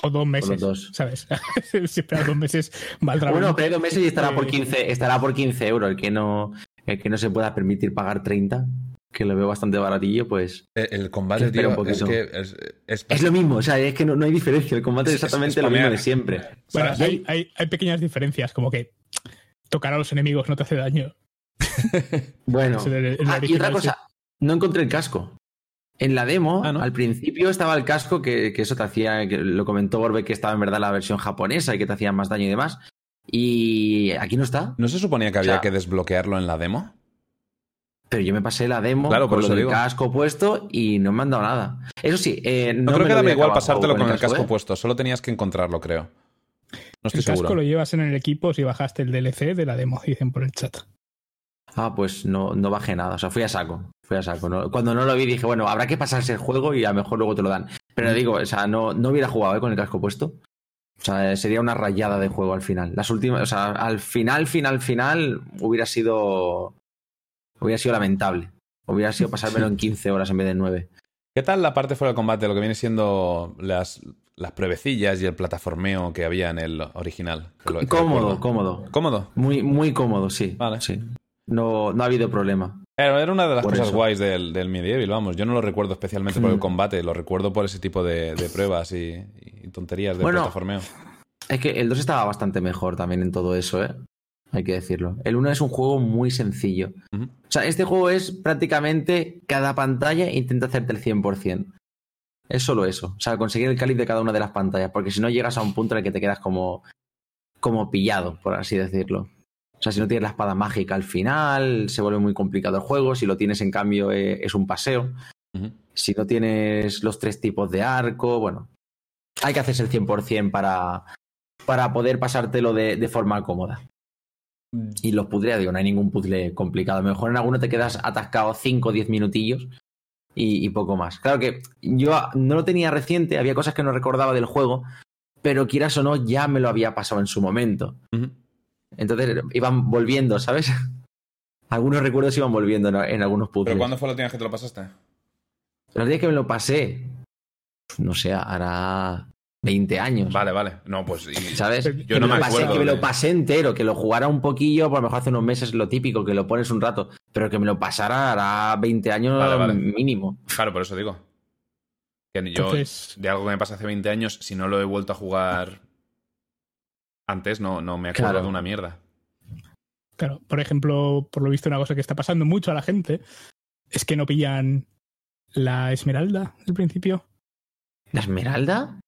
O dos meses, dos. ¿sabes? (laughs) si esperas dos meses, valdrá Bueno, pero dos meses y estará por Eh, 15, estará por 15 euros. El que no, el que no se pueda permitir pagar 30, que lo veo bastante baratillo, pues El, el combate, tío, un es poquito. que es, es- es lo mismo. O sea, es que no, no hay diferencia. El combate es exactamente es lo mismo de siempre. Bueno, hay, hay, hay pequeñas diferencias, como que tocar a los enemigos no te hace daño. (laughs) (laughs) Bueno, el- el Ah, y otra cosa, no encontré el casco. En la demo, Ah, ¿no? al principio estaba el casco que, que eso te hacía, que lo comentó Orbe que estaba en verdad la versión japonesa y que te hacía más daño y demás. Y aquí no está. ¿No se suponía que había O sea- que desbloquearlo en la demo? Pero yo me pasé la demo Claro, por con digo. casco puesto y no me han dado nada. Eso sí, eh, no, No, creo me que lo daba igual pasártelo con el casco ¿eh? puesto, solo tenías que encontrarlo, creo. No estoy el casco seguro. lo llevas en el equipo si bajaste el DLC de la demo, (laughs) dicen por el chat. Ah, pues no, no bajé nada. O sea, fui a saco. Fui a saco. ¿no? Cuando no lo vi dije, bueno, habrá que pasarse el juego y a lo mejor luego te lo dan. Pero digo, o sea, no, no hubiera jugado ¿eh? con el casco puesto. O sea, sería una rayada de juego al final. Las últimas, o sea, al final, final, final, hubiera sido. Hubiera sido lamentable. Hubiera sido pasármelo en 15 horas en vez de 9. ¿Qué tal la parte fuera del combate, lo que viene siendo las, las pruebecillas y el plataformeo que había en el original? Lo- Cómodo, cómodo. Cómodo. Muy, muy cómodo, sí. Vale. sí. No, no ha habido problema. Pero era una de las Por cosas eso. guays del, del Medieval, vamos. Yo no lo recuerdo especialmente por el Mm. combate, lo recuerdo por ese tipo de, de pruebas y, y tonterías de Bueno, plataformeo. Es que el 2 estaba bastante mejor también en todo eso, ¿eh? Hay que decirlo. El 1 es un juego muy sencillo. O sea, este juego es prácticamente cada pantalla intenta hacerte el 100%. Es solo eso. O sea, conseguir el cáliz de cada una de las pantallas. Porque si no llegas a un punto en el que te quedas como, como pillado, por así decirlo. O sea, si no tienes la espada mágica al final, se vuelve muy complicado el juego. Si lo tienes, en cambio, eh, es un paseo. Si no tienes los tres tipos de arco, bueno, hay que hacerse el 100% para, para poder pasártelo de, de forma cómoda. Y los puzzles, digo, no hay ningún puzzle complicado. A lo mejor en alguno te quedas atascado 5 o 10 minutillos y, y poco más. Claro que yo no lo tenía reciente, había cosas que no recordaba del juego, pero quieras o no, ya me lo había pasado en su momento. Entonces iban volviendo, ¿sabes? (laughs) Algunos recuerdos iban volviendo en, en algunos puzzles. ¿Pero cuándo fue la última vez que te lo pasaste? Los días que me lo pasé, no sé, hará 20 años. Vale, vale. No, pues. y- ¿Sabes? Yo que no me, me lo pasé, acuerdo que me lo pasé entero, que lo jugara un poquillo, por lo mejor hace unos meses lo típico, que lo pones un rato, pero que me lo pasara hará 20 años Vale, vale. mínimo. Claro, por eso digo. Que yo, Entonces- de algo que me pasó hace 20 años, si no lo he vuelto a jugar antes, no, no me acuerdo Claro. de una mierda. Claro, por ejemplo, por lo visto, una cosa que está pasando mucho a la gente es que no pillan la esmeralda al principio. ¿La esmeralda?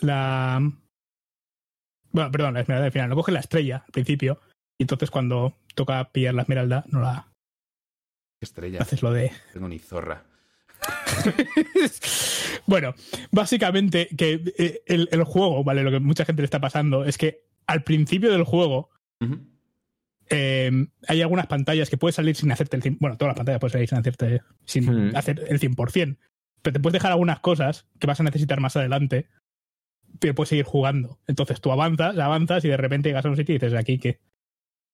La. Bueno, perdón, la esmeralda al final. No coge la estrella al principio. Y entonces cuando toca pillar la esmeralda, no la Qué estrella. haces lo de. Tengo ni zorra. (laughs) bueno, básicamente que eh, el, el juego, ¿vale? Lo que mucha gente le está pasando es que al principio del juego eh, hay algunas pantallas que puedes salir sin hacerte el 100%. Bueno, todas las pantallas puedes salir sin hacerte sin Hmm. hacer el 100%. Pero te puedes dejar algunas cosas que vas a necesitar más adelante. Pero puedes seguir jugando. Entonces tú avanzas, avanzas y de repente llegas a un sitio y dices, aquí que.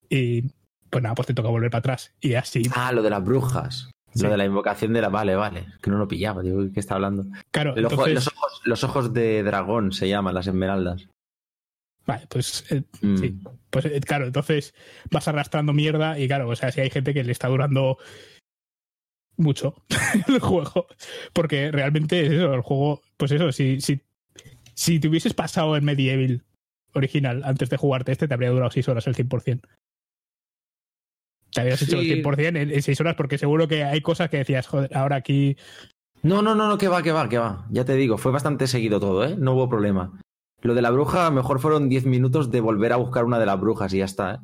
Y pues nada, pues te toca volver para atrás. Y así. Ah, lo de las brujas. Sí. Lo de la invocación de la. Vale, vale. Que no lo pillaba, digo, ¿qué está hablando? Claro, El ojo- entonces, los, ojos, los ojos de dragón se llaman, las esmeraldas. Vale, pues eh, Mm. Sí. Pues eh, claro, entonces vas arrastrando mierda y claro, o sea, si hay gente que le está durando mucho (laughs) el juego. Porque realmente es eso, el juego, pues eso, si, si, si te hubieses pasado el Medieval original antes de jugarte este, te habría durado 6 horas el 100%. Te habrías hecho el 100% en, en 6 horas porque seguro que hay cosas que decías, joder, ahora aquí... No, no, no, no, que va, que va, que va. Ya te digo, fue bastante seguido todo, ¿eh? No hubo problema. Lo de la bruja, a lo mejor fueron 10 minutos de volver a buscar una de las brujas y ya está, ¿eh?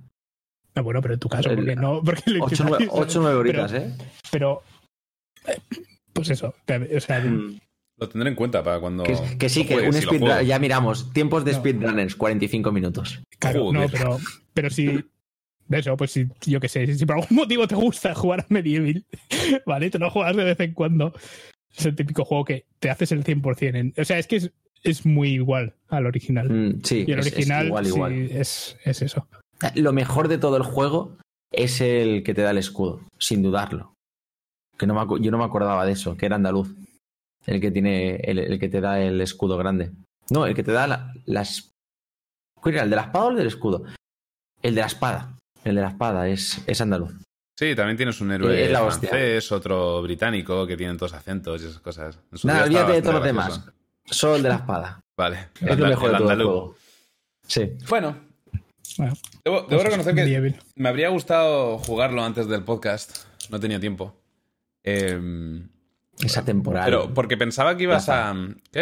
No, bueno, pero en tu caso, El- porque no. Porque lo 8 intentáis, 9 ¿sabes? horitas, ¿eh? Pero. Pues eso. O sea, Mm. Lo tendré en cuenta para cuando. Que, que sí, que un si speedrun, ya miramos, tiempos de No. speedrunners, 45 minutos. Claro, no, Joder. pero, pero si. De eso, pues si, yo qué sé, si por algún (laughs) motivo te gusta jugar a Medieval, (laughs) ¿vale? Te lo juegas de vez en cuando. Es el típico juego que te haces el 100%. En, o sea, es que es, es muy igual al original. Mm, sí, y el es- es original igual, sí, igual. es, es eso. Lo mejor de todo el juego es el que te da el escudo, sin dudarlo. Que no me yo no me acordaba de eso, que era andaluz. El que tiene, el, el que te da el escudo grande. No, el que te da la- las. ¿Cuál era? ¿El de la espada o el del escudo? El de la espada. El de la espada es, es andaluz. Sí, también tienes un héroe Es la hostia. francés, otro británico, que tienen todos acentos y esas cosas. Nada, olvídate de todos los demás. Solo el de la espada. Vale. Es lo El- mejor el de todo el juego. Sí. Bueno, Bueno, debo, debo pues reconocer que Medieval. me habría gustado jugarlo antes del podcast. No tenía tiempo. Em, Esa temporal. pero porque pensaba que ibas Plaza. a. ¿Qué?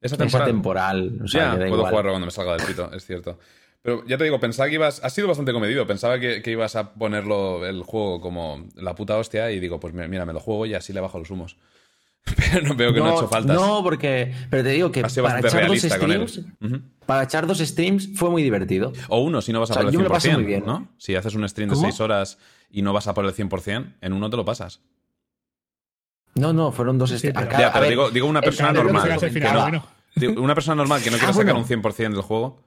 Esa Esa temporada. temporal. O sea, ya, puedo igual. jugarlo cuando me salga del pito, es cierto. Pero ya te digo, pensaba que ibas. Has sido bastante comedido. Pensaba que, que ibas a ponerlo el juego como la puta hostia y digo, pues mira, me lo juego y así le bajo los humos. (laughs) Pero no veo que no, ha hecho faltas. No, porque. Pero te digo que para echar dos streams. Para echar dos streams fue muy divertido. O uno, si no vas a O sea, por el yo me 100%, lo pasé muy bien. ¿no? Si haces un stream de ¿Cómo? 6 horas y no vas a por el 100%, en uno te lo pasas. No, no, fueron dos Sí, streams. pero- A cada- ya, pero ver, digo, digo una persona normal. El que no-. Digo, Una persona normal que no quiera Ah, sacar bueno. un 100% del juego.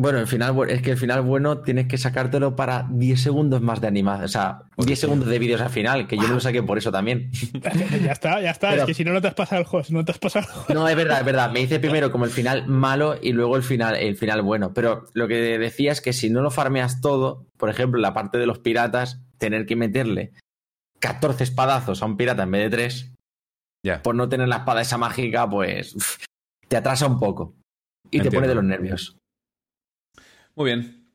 Bueno, el final, es que el final bueno tienes que sacártelo para 10 segundos más de animación. O sea, 10 segundos de vídeos al final, que yo me lo saqué por eso también. (laughs) Ya está, ya está. Pero- es que si no, no te has pasado el juego. Si no te has pasado el juego. No, es verdad, es verdad. Me hice primero como el final malo y luego el final, el final bueno. Pero lo que decía es que si no lo farmeas todo, por ejemplo, la parte de los piratas, tener que meterle 14 espadazos a un pirata en vez de 3, Ya. por no tener la espada esa mágica, pues uf, te atrasa un poco. Y te pone de los nervios. Muy bien.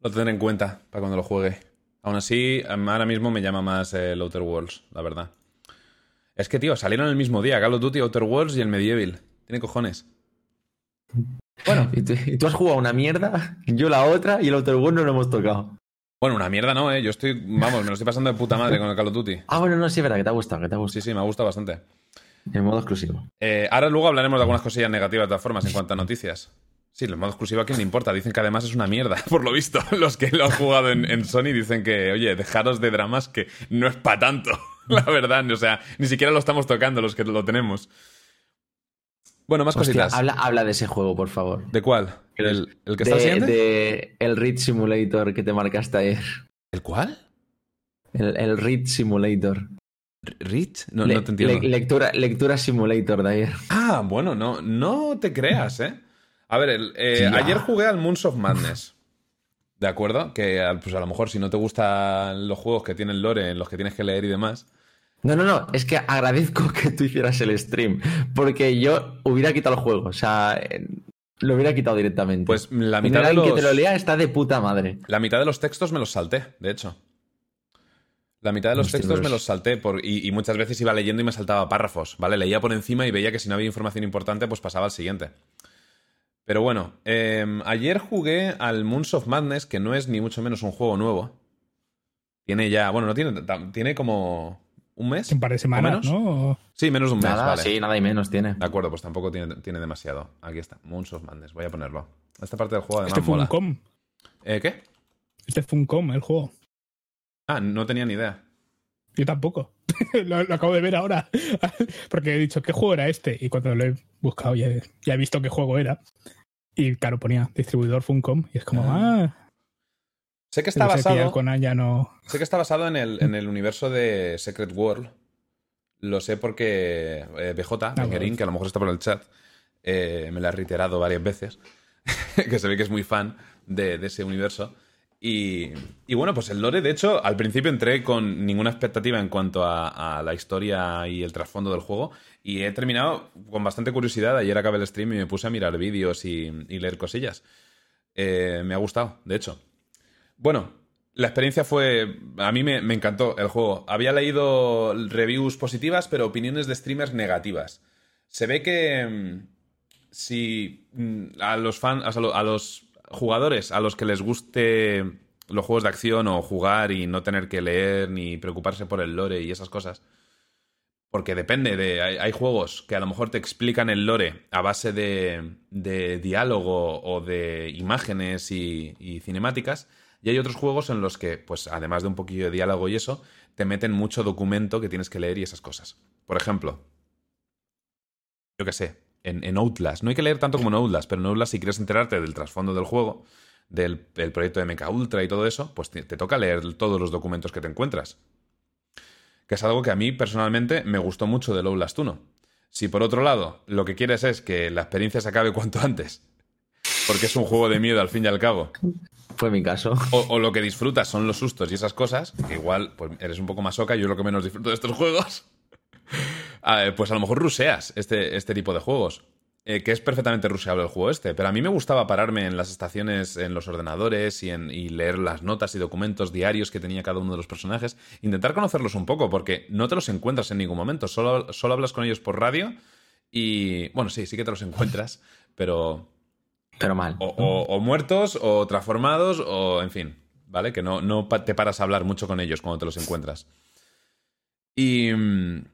Lo tendré en cuenta para cuando lo juegue. Aún así, em, ahora mismo me llama más el Outer Worlds, la verdad. Es que, tío, salieron el mismo día. Call of Duty, Outer Worlds y el Medieval. Tiene cojones. Bueno, (laughs) Y tú, y tú has jugado una mierda, yo la otra y el Outer Worlds no lo hemos tocado. bueno, una mierda no, ¿eh? Yo estoy, vamos, me lo estoy pasando de puta madre con el Call of Duty. Ah, bueno, no, sí, es verdad, que te ha gustado, que te ha gustado. Sí, sí, me gusta bastante. En modo exclusivo. Eh, ahora luego hablaremos de algunas cosillas negativas de todas formas en cuanto a noticias. Sí, el modo exclusivo a quién le importa. Dicen que además es una mierda, (laughs) por lo visto. Los que lo han jugado en, en Sony dicen que, oye, dejaros de dramas que no es para tanto. (laughs) La verdad, o sea, ni siquiera lo estamos tocando los que lo tenemos. Bueno, más Hostia, cositas. habla, habla de ese juego, por favor. ¿De cuál? ¿El, el que está de, siguiente? de el Read Simulator que te marcaste ayer. ¿El cuál? El, el Read Simulator. ¿Rich? No, Le- no te entiendo. le- lectura, lectura Simulator de ayer. Ah, bueno, no, no te creas, ¿eh? A ver, el- eh, ayer jugué al Moons of Madness. (laughs) ¿De acuerdo? Que al- pues a lo mejor si no te gustan los juegos que tienen lore, en los que tienes que leer y demás. No, no, no. Es que agradezco (laughs) que tú hicieras el stream. Porque yo hubiera quitado el juego. O sea, eh, lo hubiera quitado directamente. Pues la mitad de alguien los, que te lo lea está de puta madre. la mitad de los textos me los salté, de hecho. La mitad de los Hostia, textos me los salté por, y, y muchas veces iba leyendo y me saltaba párrafos, ¿vale? Leía por encima y veía que si no había información importante, pues pasaba al siguiente. Pero bueno, eh, ayer jugué al Moons of Madness, que no es ni mucho menos un juego nuevo. Tiene ya, bueno, no tiene, tiene como un mes. Un par de semanas, menos? ¿no? Sí, menos de un mes, Nada, vale. sí, nada y menos tiene. De acuerdo, pues tampoco tiene, tiene demasiado. Aquí está, Moons of Madness, voy a ponerlo. Esta parte del juego además Este fue mola. un com. ¿Eh, ¿Qué? Este fue un com, el juego. Ah, no tenía ni idea. Yo tampoco. (laughs) lo, lo acabo de ver ahora. (laughs) Porque he dicho, ¿qué juego era este? Y cuando lo he buscado ya, he- ya he visto qué juego era. Y claro, ponía distribuidor Funcom. Y es como, Ah. ah, Sé que está no sé, basado. que ya no. Sé que está basado en el, en el universo de Secret World. Lo sé porque eh, BJ, bueno. que a lo mejor está por el chat, eh, me lo ha reiterado varias veces, (laughs) que se ve que es muy fan de, de ese universo. Y, bueno, pues el lore, de hecho, al principio entré con ninguna expectativa en cuanto a, la historia y el trasfondo del juego. Y he terminado con bastante curiosidad. Ayer acabé el stream y me puse a mirar vídeos y, leer cosillas. Eh, me ha gustado, de hecho. Bueno, la experiencia fue. A mí me, me encantó el juego. Había leído reviews positivas, pero opiniones de streamers negativas. Se ve que. mm, Si mm, a los fans, a los jugadores a los que les guste los juegos de acción o jugar y no tener que leer ni preocuparse por el lore y esas cosas. Porque depende de. Hay, juegos que a lo mejor te explican el lore a base de, de diálogo o de imágenes y, y cinemáticas. Y hay otros juegos en los que, pues, además de un poquillo de diálogo y eso, te meten mucho documento que tienes que leer y esas cosas. Por ejemplo, yo qué sé, en, en Outlast. No hay que leer tanto como en Outlast, pero en Outlast, si quieres enterarte del trasfondo del juego, del, del proyecto de Mecha Ultra y todo eso, pues te, te toca leer todos los documentos que te encuentras. Que es algo que a mí personalmente me gustó mucho del Outlast 1. Si por otro lado lo que quieres es que la experiencia se acabe cuanto antes, porque es un juego de miedo al fin y al cabo, Fue mi caso. o, o lo que disfrutas son los sustos y esas cosas, que igual pues, eres un poco más soca, yo lo que menos disfruto de estos juegos, eh, pues a lo mejor ruseas este, este tipo de juegos. Eh, que es perfectamente ruseable el juego este, pero a mí me gustaba pararme en las estaciones, en los ordenadores y, en, y leer las notas y documentos diarios que tenía cada uno de los personajes, intentar conocerlos un poco, porque no te los encuentras en ningún momento, solo, solo hablas con ellos por radio y, bueno, sí, sí que te los encuentras, (laughs) pero Pero mal. o, o- o muertos, o transformados, o en fin, ¿vale? Que no, no te paras a hablar mucho con ellos cuando te los encuentras. Y, mm,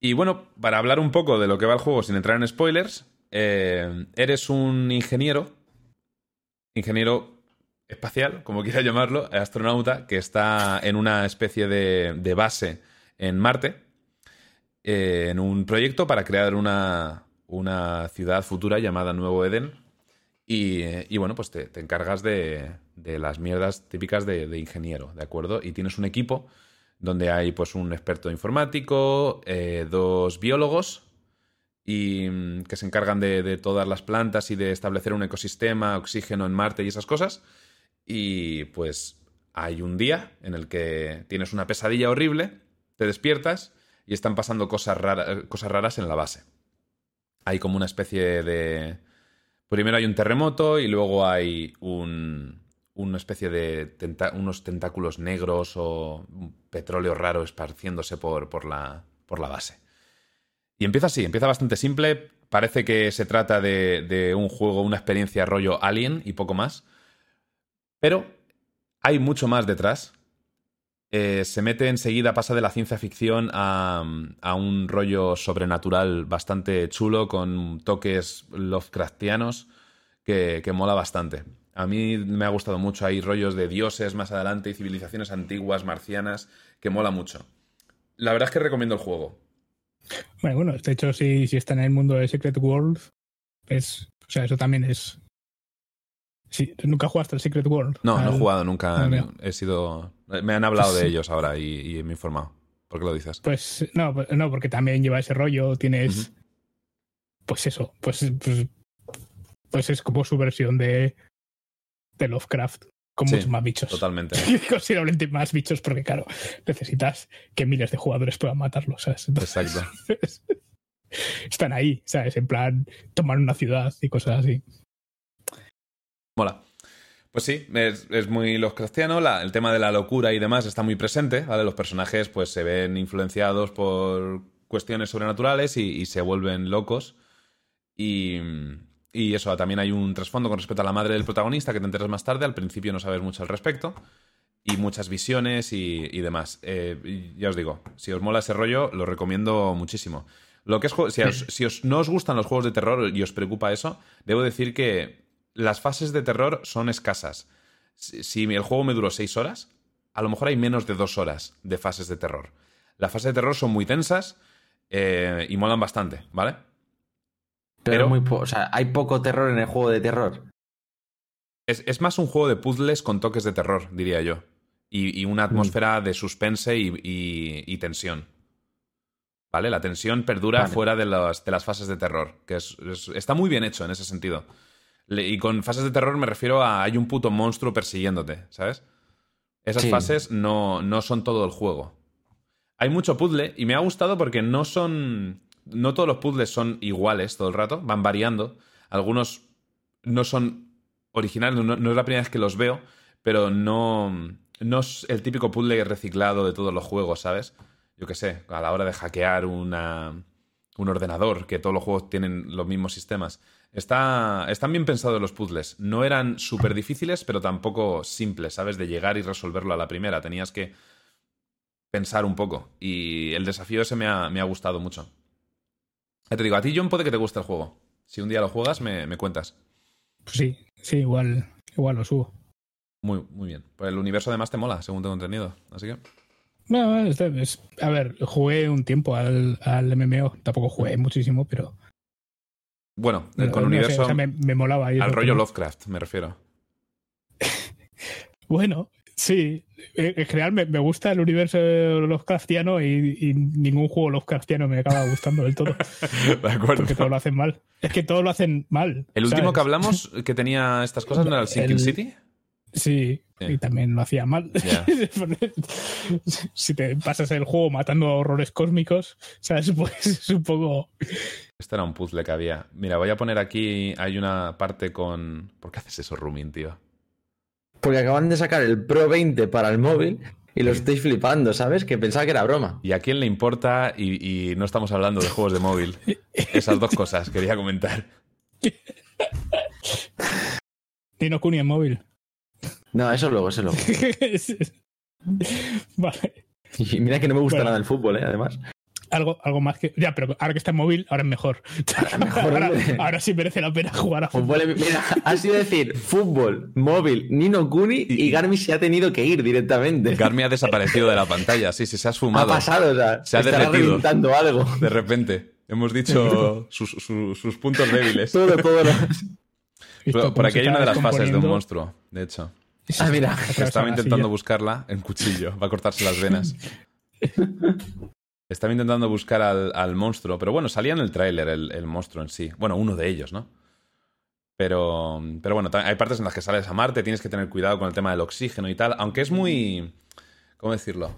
y bueno, para hablar un poco de lo que va el juego sin entrar en spoilers, eh, eres un ingeniero, ingeniero espacial, como quiera llamarlo, astronauta, que está en una especie de, de base en Marte, eh, en un proyecto para crear una, una ciudad futura llamada Nuevo Edén. Y, y bueno, pues te, encargas de, de las mierdas típicas de ingeniero, ¿de acuerdo? Y tienes un equipo donde hay pues un experto informático, eh, dos biólogos y mm, que se encargan de, de todas las plantas y de establecer un ecosistema, oxígeno en Marte y esas cosas. Y pues hay un día en el que tienes una pesadilla horrible, te despiertas y están pasando cosas, cosas raras en la base. Hay como una especie de... Primero hay un terremoto y luego hay un, una especie de unos tentáculos negros o petróleo raro esparciéndose por, por, la, por la base. Y empieza así, empieza bastante simple. Parece que se trata de, de un juego, una experiencia rollo Alien y poco más. Pero hay mucho más detrás. Eh, se mete enseguida, pasa de la ciencia ficción a, a un rollo sobrenatural bastante chulo, con toques Lovecraftianos, que, que mola bastante. A mí me ha gustado mucho. Hay rollos de dioses más adelante y civilizaciones antiguas, marcianas, que mola mucho. La verdad es que recomiendo el juego. Bueno, bueno, de hecho, si, si está en el mundo de Secret World, pues, o sea, eso también es. Sí, ¿Nunca jugaste al Secret World? No, no he jugado nunca. He sido. Me han hablado de ellos ahora y, y me he informado. ¿Por qué lo dices? Pues no, pues, no, porque también lleva ese rollo, tienes. Pues eso, pues, pues, pues es como su versión de, de Lovecraft, con Sí, muchos más bichos. Totalmente. (laughs) Considerablemente más bichos, porque claro, necesitas que miles de jugadores puedan matarlos, ¿sabes? Entonces, Exacto. (laughs) están ahí, ¿sabes? En plan, tomar una ciudad y cosas así. Mola. Pues sí, es, es muy Lovecraftiano. La, el tema de la locura y demás está muy presente. ¿vale? Los personajes pues se ven influenciados por cuestiones sobrenaturales y, y se vuelven locos. Y, y eso, también hay un trasfondo con respecto a la madre del protagonista que te enteras más tarde. Al principio no sabes mucho al respecto. Y muchas visiones y, demás. Eh, ya os digo, si os mola ese rollo, lo recomiendo muchísimo. Lo que es, si, os, no os gustan los juegos de terror y os preocupa eso, debo decir que las fases de terror son escasas. Si, si el juego me duró seis horas, a lo mejor hay menos de dos horas de fases de terror. Las fases de terror son muy tensas eh, y molan bastante, ¿vale? Pero, Pero- muy o sea, hay poco terror en el juego de terror. Es, es más un juego de puzzles con toques de terror, diría yo. Y, y una atmósfera de suspense y, y- y tensión. ¿Vale? La tensión perdura Vale. fuera de, las- de las fases de terror. Que es- es- está muy bien hecho en ese sentido. Le- y con fases de terror me refiero a hay un puto monstruo persiguiéndote, ¿sabes? Esas Sí. fases no, no son todo el juego. Hay mucho puzzle y me ha gustado porque no son. No todos los puzzles son iguales todo el rato, van variando. Algunos no son originales, no, es la primera vez que los veo, pero no, no es el típico puzzle reciclado de todos los juegos, ¿sabes? Yo qué sé, a la hora de hackear una, un ordenador, que todos los juegos tienen los mismos sistemas. Está, están bien pensados los puzzles. No eran súper difíciles, pero tampoco simples, ¿sabes? De llegar y resolverlo a la primera. Tenías que pensar un poco. Y el desafío ese me ha, me ha gustado mucho. Ya te digo, a ti, John, puede que te guste el juego. Si un día lo juegas, me, me cuentas. Pues sí, sí, igual, igual lo subo. Muy, muy bien. Pues el universo además te mola, según tengo entendido. Así que. No, es- es- a ver, jugué un tiempo al, al MMO. Tampoco jugué muchísimo, pero. Bueno, no- con no sé, universo. o sea, me, me molaba. al rollo Lovecraft, me refiero. (laughs) Bueno, sí. En en general me, me gusta el universo Lovecraftiano y, y ningún juego Lovecraftiano me acaba gustando del todo. (laughs) De acuerdo. Porque todo lo hacen mal. Es que todo lo hacen mal. El último que hablamos (laughs) que tenía estas cosas no era el Sinking El- City. Sí, y también lo hacía mal. (laughs) Si te pasas el juego matando a horrores cósmicos, ¿sabes? Pues es un poco. Este era un puzzle que había. Mira, voy a poner aquí. Hay una parte con. ¿Por qué haces eso, Rumin, tío? Porque acaban de sacar el Pro 20 para el móvil y lo estoy flipando, ¿sabes? Que pensaba que era broma. ¿Y a quién le importa? Y, y no estamos hablando de juegos de móvil. Esas dos cosas quería comentar. Nino Kuni en móvil. No, eso luego, eso luego. (laughs) vale. Y mira que no me gusta Bueno. nada el fútbol, ¿eh? Además. Algo, algo más que. Ya, pero ahora que está en móvil, ahora es mejor. Ahora mejor, ahora, hombre. ahora sí merece la pena jugar a fútbol. Fútbol, mira, ha sido decir fútbol, móvil, Nino Kuni y Garmi se ha tenido que ir directamente. Garmi ha desaparecido de la pantalla. Sí, sí, se ha fumado. pasado, o sea, Se ha derretido. algo. De repente. Hemos dicho sus, su- sus puntos débiles. Todo, todo. lo- Por, aquí hay una de las fases de un monstruo, de hecho. Ah, mira. Estaba intentando buscarla en cuchillo. Va a cortarse las venas. (laughs) Estaba intentando buscar al, al monstruo, pero bueno, salía en el tráiler el, el monstruo en sí. Bueno, uno de ellos, ¿no? Pero, pero bueno, hay partes en las que sales a Marte, tienes que tener cuidado con el tema del oxígeno y tal, aunque es muy... ¿Cómo decirlo?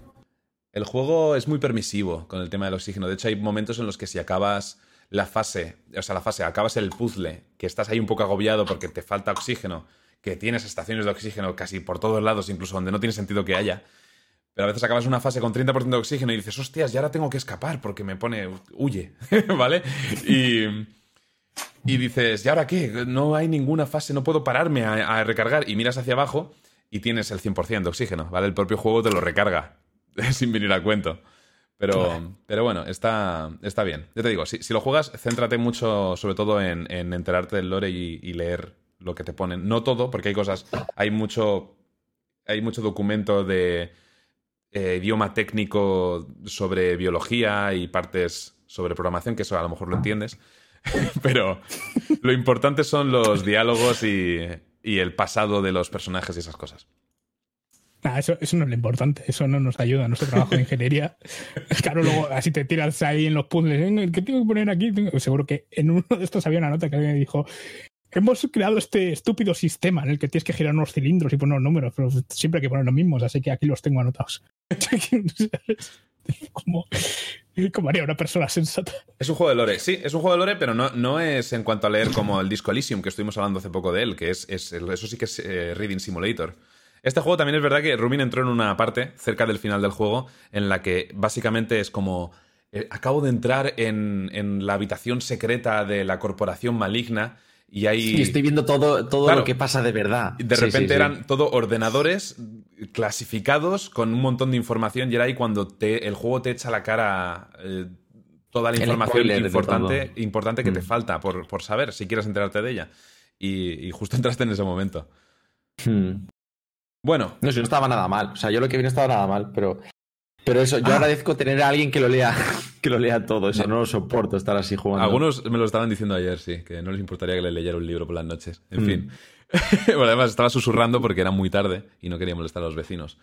El juego es muy permisivo con el tema del oxígeno. De hecho, hay momentos en los que si acabas la fase, o sea, la fase, acabas el puzzle, que estás ahí un poco agobiado porque te falta oxígeno, que tienes estaciones de oxígeno casi por todos lados, incluso donde no tiene sentido que haya. Pero a veces acabas una fase con 30% de oxígeno y dices, hostias, ya ahora tengo que escapar porque me pone, huye, (laughs) ¿vale? Y, y dices, ¿y ahora qué? No hay ninguna fase, no puedo pararme a, a recargar. Y miras hacia abajo y tienes el 100% de oxígeno, ¿vale? El propio juego te lo recarga, (laughs) sin venir a cuento. Pero, pero bueno, está, está bien. Yo te digo, si, si lo juegas, céntrate mucho, sobre todo en, en enterarte del lore y, y leer lo que te ponen. No todo, porque hay cosas, hay mucho, hay mucho documento de eh, idioma técnico sobre biología y partes sobre programación, que eso a lo mejor lo entiendes. (laughs) Pero lo importante son los diálogos y, y el pasado de los personajes y esas cosas. Nah, eso, eso no es lo importante, eso no nos ayuda a nuestro trabajo de ingeniería. (laughs) Claro, luego así te tiras ahí en los puzzles, "Eh, ¿qué tengo que poner aquí? Tengo-". Seguro que en uno de estos había una nota que alguien dijo, hemos creado este estúpido sistema en el que tienes que girar unos cilindros y poner unos números, pero siempre hay que poner los mismos, así que aquí los tengo anotados. (laughs) como, como haría una persona sensata. Es un juego de lore, sí, es un juego de lore, pero no, es en cuanto a leer como el Disco Elysium, que estuvimos hablando hace poco de él, que es, es- eso sí que es eh, Reading Simulator. Este juego también es verdad que Rumin entró en una parte cerca del final del juego en la que básicamente es como eh, acabo de entrar en, en la habitación secreta de la corporación maligna y hay Y estoy viendo todo, todo Claro. lo que pasa de verdad. de Sí, repente sí, sí. eran todo ordenadores clasificados con un montón de información y era ahí cuando te, el juego te echa a la cara eh, toda la El información importante, importante que te Mm. falta por, por saber si quieres enterarte de ella. Y, y justo (laughs) entraste en ese momento. Hmm. Bueno, No, si no estaba nada mal. O sea, yo lo que vi no estaba nada mal, pero. Pero eso, yo Ah. agradezco tener a alguien que lo lea, (laughs) que lo lea todo. Eso no lo soporto estar así jugando. algunos me lo estaban diciendo ayer, sí, que no les importaría que le leyera un libro por las noches. En Mm. fin. (laughs) bueno, además estaba susurrando porque era muy tarde y no quería molestar a los vecinos.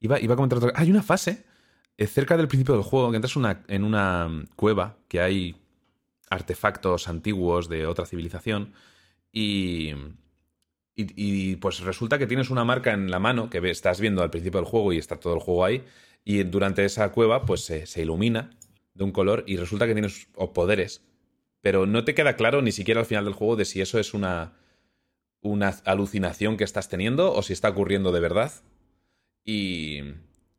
Iba, iba a comentar otra Hay una fase eh, cerca del principio del juego que entras una- en una cueva que hay artefactos antiguos de otra civilización y, y, y, pues resulta que tienes una marca en la mano que estás viendo al principio del juego y está todo el juego ahí y durante esa cueva pues se, ilumina de un color y resulta que tienes o poderes pero no te queda claro ni siquiera al final del juego de si eso es una una alucinación que estás teniendo o si está ocurriendo de verdad y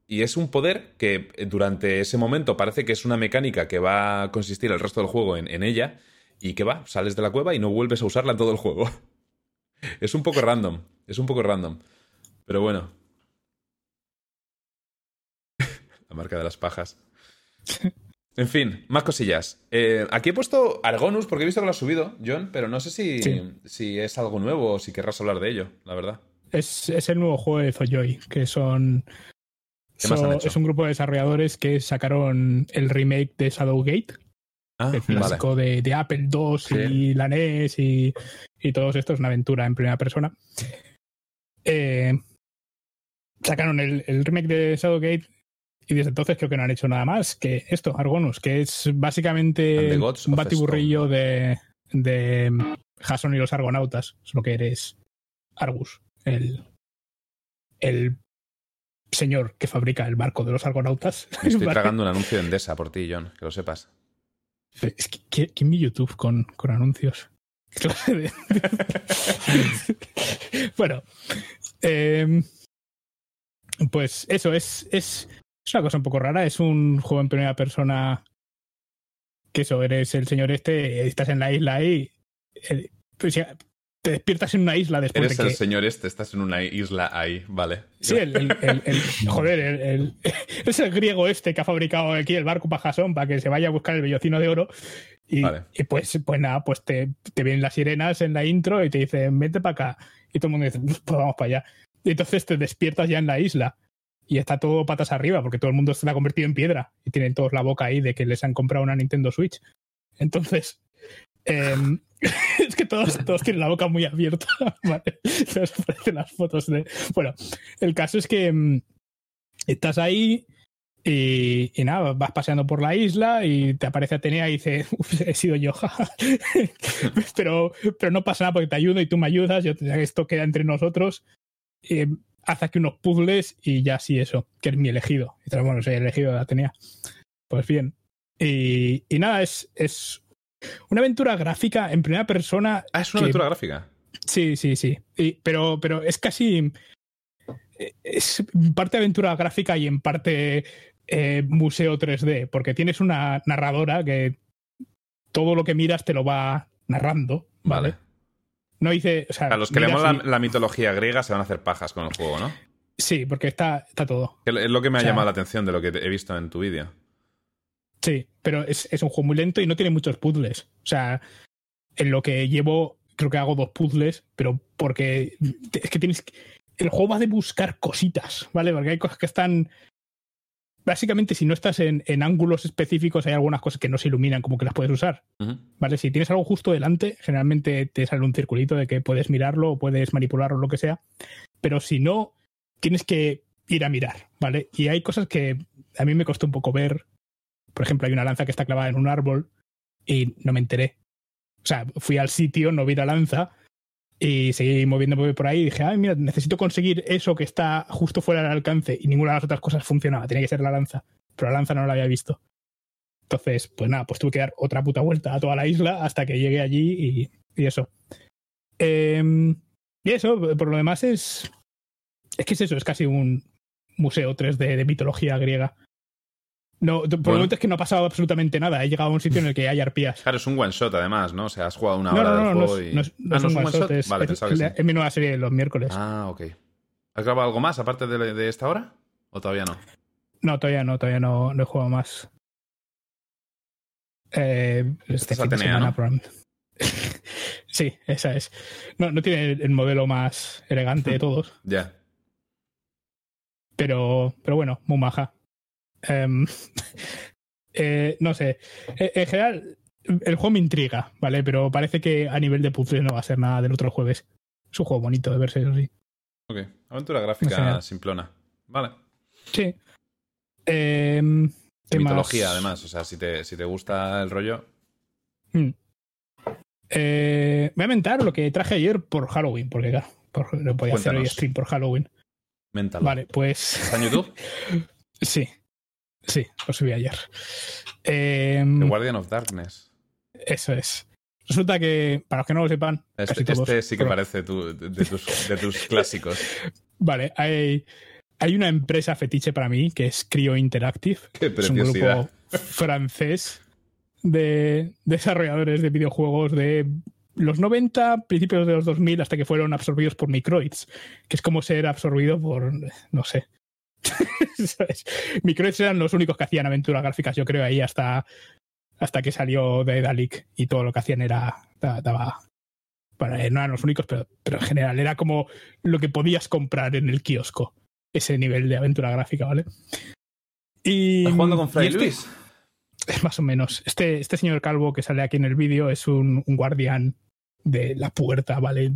y es un poder que durante ese momento parece que es una mecánica que va a consistir el resto del juego en, en ella y que va, sales de la cueva y no vuelves a usarla en todo el juego. (laughs) es un poco random, es un poco random. Pero bueno. La marca de las pajas. En fin, más cosillas. Eh, aquí he puesto Argonus porque he visto que lo has subido, John, pero no sé si, Sí. si es algo nuevo o si querrás hablar de ello, la verdad. Es, es el nuevo juego de Zojoy, que son. ¿Qué más han son- hecho? es un grupo de desarrolladores que sacaron el remake de Shadowgate, Ah, el vale. clásico de, de Apple II Sí. y la NES y, y todo esto. Es una aventura en primera persona. Eh, sacaron el, el remake de Shadowgate y desde entonces creo que no han hecho nada más que esto, Argonus, que es básicamente un batiburrillo de, de Jason y los Argonautas. Es lo que eres Argus, el, el señor que fabrica el barco de los Argonautas. Me estoy (laughs) tragando un anuncio de Endesa por ti, John, que lo sepas. Es que, ¿quién- ¿Quién mi YouTube con, con anuncios? ¿Qué clase de- bueno, em, pues eso, es, es, es una cosa un poco rara. Es un juego en primera persona que eso, eres el señor este, estás en la isla ahí, eh, pues ya te despiertas en una isla después Eres de el que... señor este, estás en una isla ahí, vale. Sí, el, el- el- el- (laughs) joder, (laughs) es el griego este que ha fabricado aquí el barco para Jasón para que se vaya a buscar el bellocino de oro. Y, Vale. y pues, pues nada, pues te, te vienen las sirenas en la intro y te dicen, vete para acá. Y todo el mundo dice, pues vamos para allá. Y entonces te despiertas ya en la isla y está todo patas arriba porque todo el mundo se ha convertido en piedra y tienen todos la boca ahí de que les han comprado una Nintendo Switch. Entonces, em, (laughs) es que todos, todos tienen la boca muy abierta. (laughs) ¿vale? Se os aparecen las fotos de. Bueno, el caso es que mm, estás ahí y, y nada, vas paseando por la isla y te aparece Atenea y dice, (laughs) "Uf, he sido yo, jaja". pero, pero no pasa nada porque te ayudo y tú me ayudas, yo, esto queda entre nosotros. Eh, haz aquí unos puzzles y ya sí eso, que es mi elegido. Y dices, bueno, soy el elegido de Atenea. Pues bien. Y, y nada, es, es una aventura gráfica en primera persona Ah, es una que- aventura gráfica. Sí, sí, sí. Y- pero, pero es casi. eh, Es parte aventura gráfica y en parte eh, museo 3D, porque tienes una narradora que todo lo que miras te lo va narrando. Vale. Vale. No dice. O sea, A los que leemos la, mitología griega se van a hacer pajas con el juego, ¿no? Sí, porque está, está todo. Es lo que me ha O sea- llamado la atención de lo que he visto en tu vídeo. Sí, pero es, es un juego muy lento y no tiene muchos puzzles. O sea, en lo que llevo, creo que hago dos puzzles, pero porque es que tienes. El juego va de buscar cositas, ¿vale? Porque hay cosas que están. Básicamente, si no estás en, en ángulos específicos, hay algunas cosas que no se iluminan como que las puedes usar. ¿Vale? Si tienes algo justo delante, generalmente te sale un circulito de que puedes mirarlo o puedes manipularlo o lo que sea. Pero si no, tienes que ir a mirar, ¿vale? Y hay cosas que a mí me costó un poco ver. Por ejemplo, hay una lanza que está clavada en un árbol y no me enteré. O sea, fui al sitio, no vi la lanza y seguí moviéndome por ahí y dije, ay, mira, necesito conseguir eso que está justo fuera del alcance y ninguna de las otras cosas funcionaba. Tenía que ser la lanza, pero la lanza no la había visto. Entonces, pues nada, pues tuve que dar otra puta vuelta a toda la isla hasta que llegué allí y, y eso. Em, y eso, por lo demás es... Es que es eso, es casi un museo 3D de mitología griega. No, por Bueno. el momento es que no ha pasado absolutamente nada. He llegado a un sitio en el que hay arpías. Claro, es un one shot además, ¿no? O sea, has jugado una No, hora no, no, no, juego y. no es- no ah, es no un one shot, shot. es, Vale, es- pensaba que sí. es mi nueva serie de los miércoles. Ah, ok. ¿Has grabado algo más aparte de, de esta hora? ¿O todavía no? No, todavía no, todavía no, he jugado más. Eh, este es fin de semana, (laughs) sí, esa es. No, no tiene el modelo más elegante de todos, Ya. pero, pero bueno, muy maja. Em, (laughs) eh, no sé. Eh, En general, el juego me intriga, ¿vale? Pero parece que a nivel de puzzle no va a ser nada del otro jueves. Es un juego bonito de verse, eso sí. Ok. Aventura gráfica simplona. Vale. Sí. ¿qué Mitología, más? además. O sea, si te, si te gusta el rollo. Hmm. Eh, voy a mentar lo que traje ayer por Halloween, porque claro, por- no podía hacer hoy stream por Halloween. Mental. Vale, pues ¿Está en YouTube? (laughs) sí, sí, lo subí ayer. Eh, The Guardian of Darkness. eso es. Resulta que, para los que no lo sepan, Este, casi todos, este sí que pero- parece tu- de, de tus, de tus (laughs) clásicos. Vale, hay, hay una empresa fetiche para mí que es Cryo Interactive. (laughs) Qué es un grupo francés de desarrolladores de videojuegos de los 90, principios de los 2000, hasta que fueron absorbidos por Microids, que es como ser absorbido por, no sé. (laughs) Microids eran los únicos que hacían aventuras gráficas, yo creo, ahí hasta, hasta que salió de Dalek y todo lo que hacían era. da- daba. Eh, no eran los únicos, pero, pero en general era como lo que podías comprar en el kiosco. Ese nivel de aventura gráfica, ¿vale? Y, ¿Estás jugando con Fray este- Luis? (laughs) más o menos. Este, este señor calvo que sale aquí en el vídeo es un, un guardián de la puerta, ¿vale?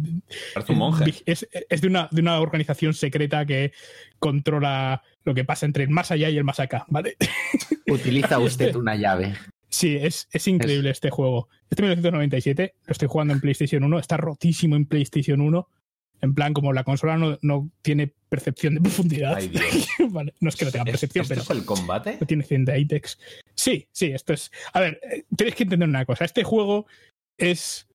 Parece un monje. Es, es de, una, de una organización secreta que controla lo que pasa entre el más allá y el más acá, ¿vale? (laughs) Utiliza usted una llave. Sí, es, es increíble este juego. Este 1997, lo estoy jugando en PlayStation 1, está rotísimo en PlayStation 1. En plan, como la consola no, no tiene percepción de profundidad. Ay, Dios. (laughs) vale, no es que no tenga percepción, ¿Esto pero es el combate? no tiene 100 de ITEX. Sí, sí, esto es. A ver, eh, tienes que entender una cosa. Este juego es.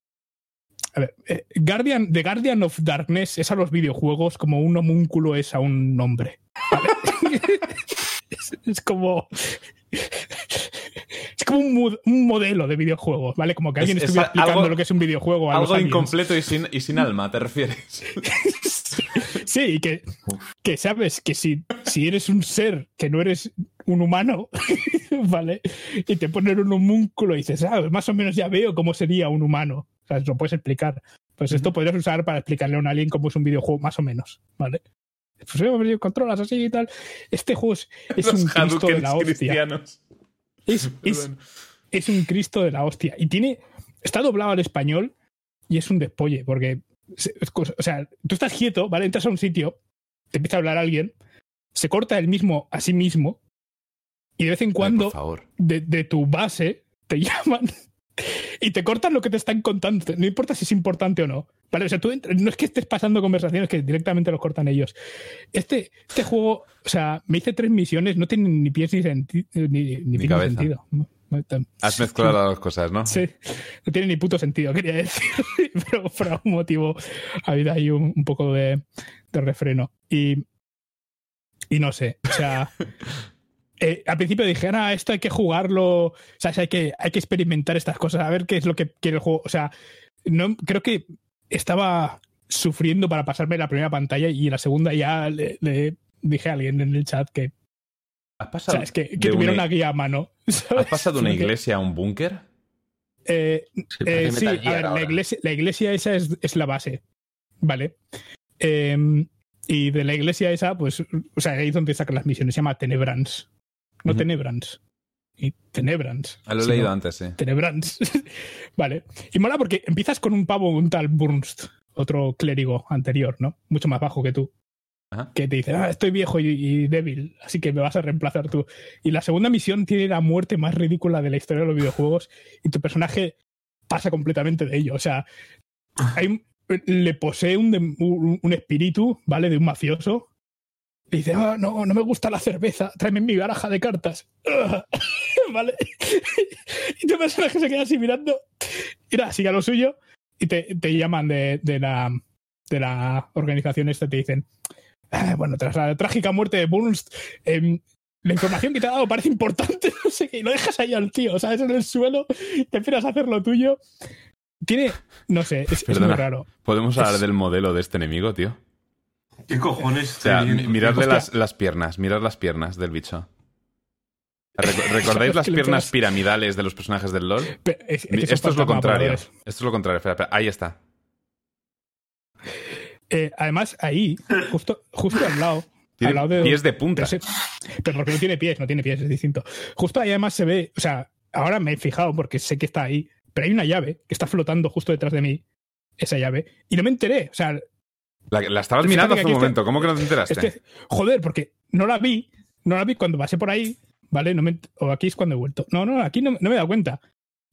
A ver, eh, Guardian, The Guardian of Darkness es a los videojuegos como un homúnculo es a un nombre. ¿vale? (laughs) es, es como. Es como un, modelo de videojuego, ¿vale? Como que alguien Es- es estuviera explicando algo- lo que es un videojuego a Algo incompleto y sin, y sin alma, ¿te refieres? (laughs) Sí, y que, que sabes que si, si eres un ser que no eres un humano, (laughs) ¿vale? Y te ponen un homúnculo y dices, ah, más o menos ya veo cómo sería un humano. O sea, lo puedes explicar. Pues esto podrías usar para explicarle a un alien cómo es un videojuego, más o menos, ¿vale? Pues sí, controlas así y tal. Este juego es, (laughs) un Cristo de la hostia. Es, (laughs) es, es un Cristo de la hostia. Y tiene. Está doblado al español y es un despolle, porque. O sea, tú estás quieto, ¿vale? Entras a un sitio, te empieza a hablar alguien, se corta el mismo a sí mismo, y de vez en Ay, cuando por favor. de, de tu base te (laughs) llaman y te cortan lo que te están contando. No importa si es importante o no. Vale, o sea, tú no es que estés pasando conversaciones que directamente los cortan ellos. Este, este juego, o sea, me hice tres misiones, no tienen ni pies ni, senti- ni, ni, Ni tiene cabeza. sentido. Has mezclado las dos cosas, ¿no? Sí, no tiene ni puto sentido, quería decir. (laughs) Pero por algún motivo ha habido ahí un, un poco de, de refreno. Y, y no sé, o sea. (laughs) eh, al principio dije, ah, esto hay que jugarlo, o sea, hay que, hay que experimentar estas cosas, a ver qué es lo que quiere el juego. O sea, no, creo que estaba sufriendo para pasarme la primera pantalla y la segunda ya le, le dije a alguien en el chat que, ¿Has o pasado, sea, es que, que tuviera una- una guía a mano. (laughs) ¿Has pasado de una iglesia a un búnker? Eh, eh, sí, Metal a ver, la iglesia, la iglesia esa es, es la base, ¿vale? Eh, y de la iglesia esa, pues, o sea, ahí es donde sacan las misiones, se llama Tenebrans. No. Tenebrans. Y Tenebrans. Ah, lo he leído antes, sí. Tenebrans. (laughs) vale. Y mola porque empiezas con un pavo, un tal Burnst, otro clérigo anterior, ¿no? Mucho más bajo que tú. Ajá. Que te dice, ah, estoy viejo y, y débil, así que me vas a reemplazar tú. Y la segunda misión tiene la muerte más ridícula de la historia de los videojuegos y tu personaje pasa completamente de ello. O sea, hay le posee un, un espíritu, ¿vale? De un mafioso. Dice, ah, no, no me gusta la cerveza, tráeme mi baraja de cartas. (laughs) ¿Vale? y tu personaje se queda así mirando. Y nada, sigue a lo suyo y te, te llaman de, de la, de la organización esta te dicen, "Ah, bueno, tras la trágica muerte de Burns, em, la información que te ha dado parece importante, (laughs) no sé qué, y lo dejas ahí al tío, ¿sabes? En el suelo, te empiezas a hacer lo tuyo. Tiene, no sé, es, es muy raro. ¿Podemos hablar Es- del modelo de este enemigo, tío? ¿Qué cojones? O sea, las, las piernas, mirad las piernas del bicho. Reco- (laughs) ¿Recordáis las piernas piramidales de los personajes del LoL? Pe- es- es que son Esto es lo contrario. Esto es lo contrario. Espera, espera. Ahí está. Eh, además, ahí, justo, justo al lado. Tiene al lado de, pies de punta. pero porque no tiene pies, no tiene pies, es distinto. Justo ahí además se ve, o sea, ahora me he fijado porque sé que está ahí, pero hay una llave que está flotando justo detrás de mí, esa llave, y no me enteré. O sea, La, la estabas Fíjate mirando hace un está- momento. ¿Cómo que no te enteraste? este, joder, porque no la vi, no la vi cuando pasé por ahí, ¿vale? No me, o aquí es cuando he vuelto. No, no, aquí no, no me he dado cuenta,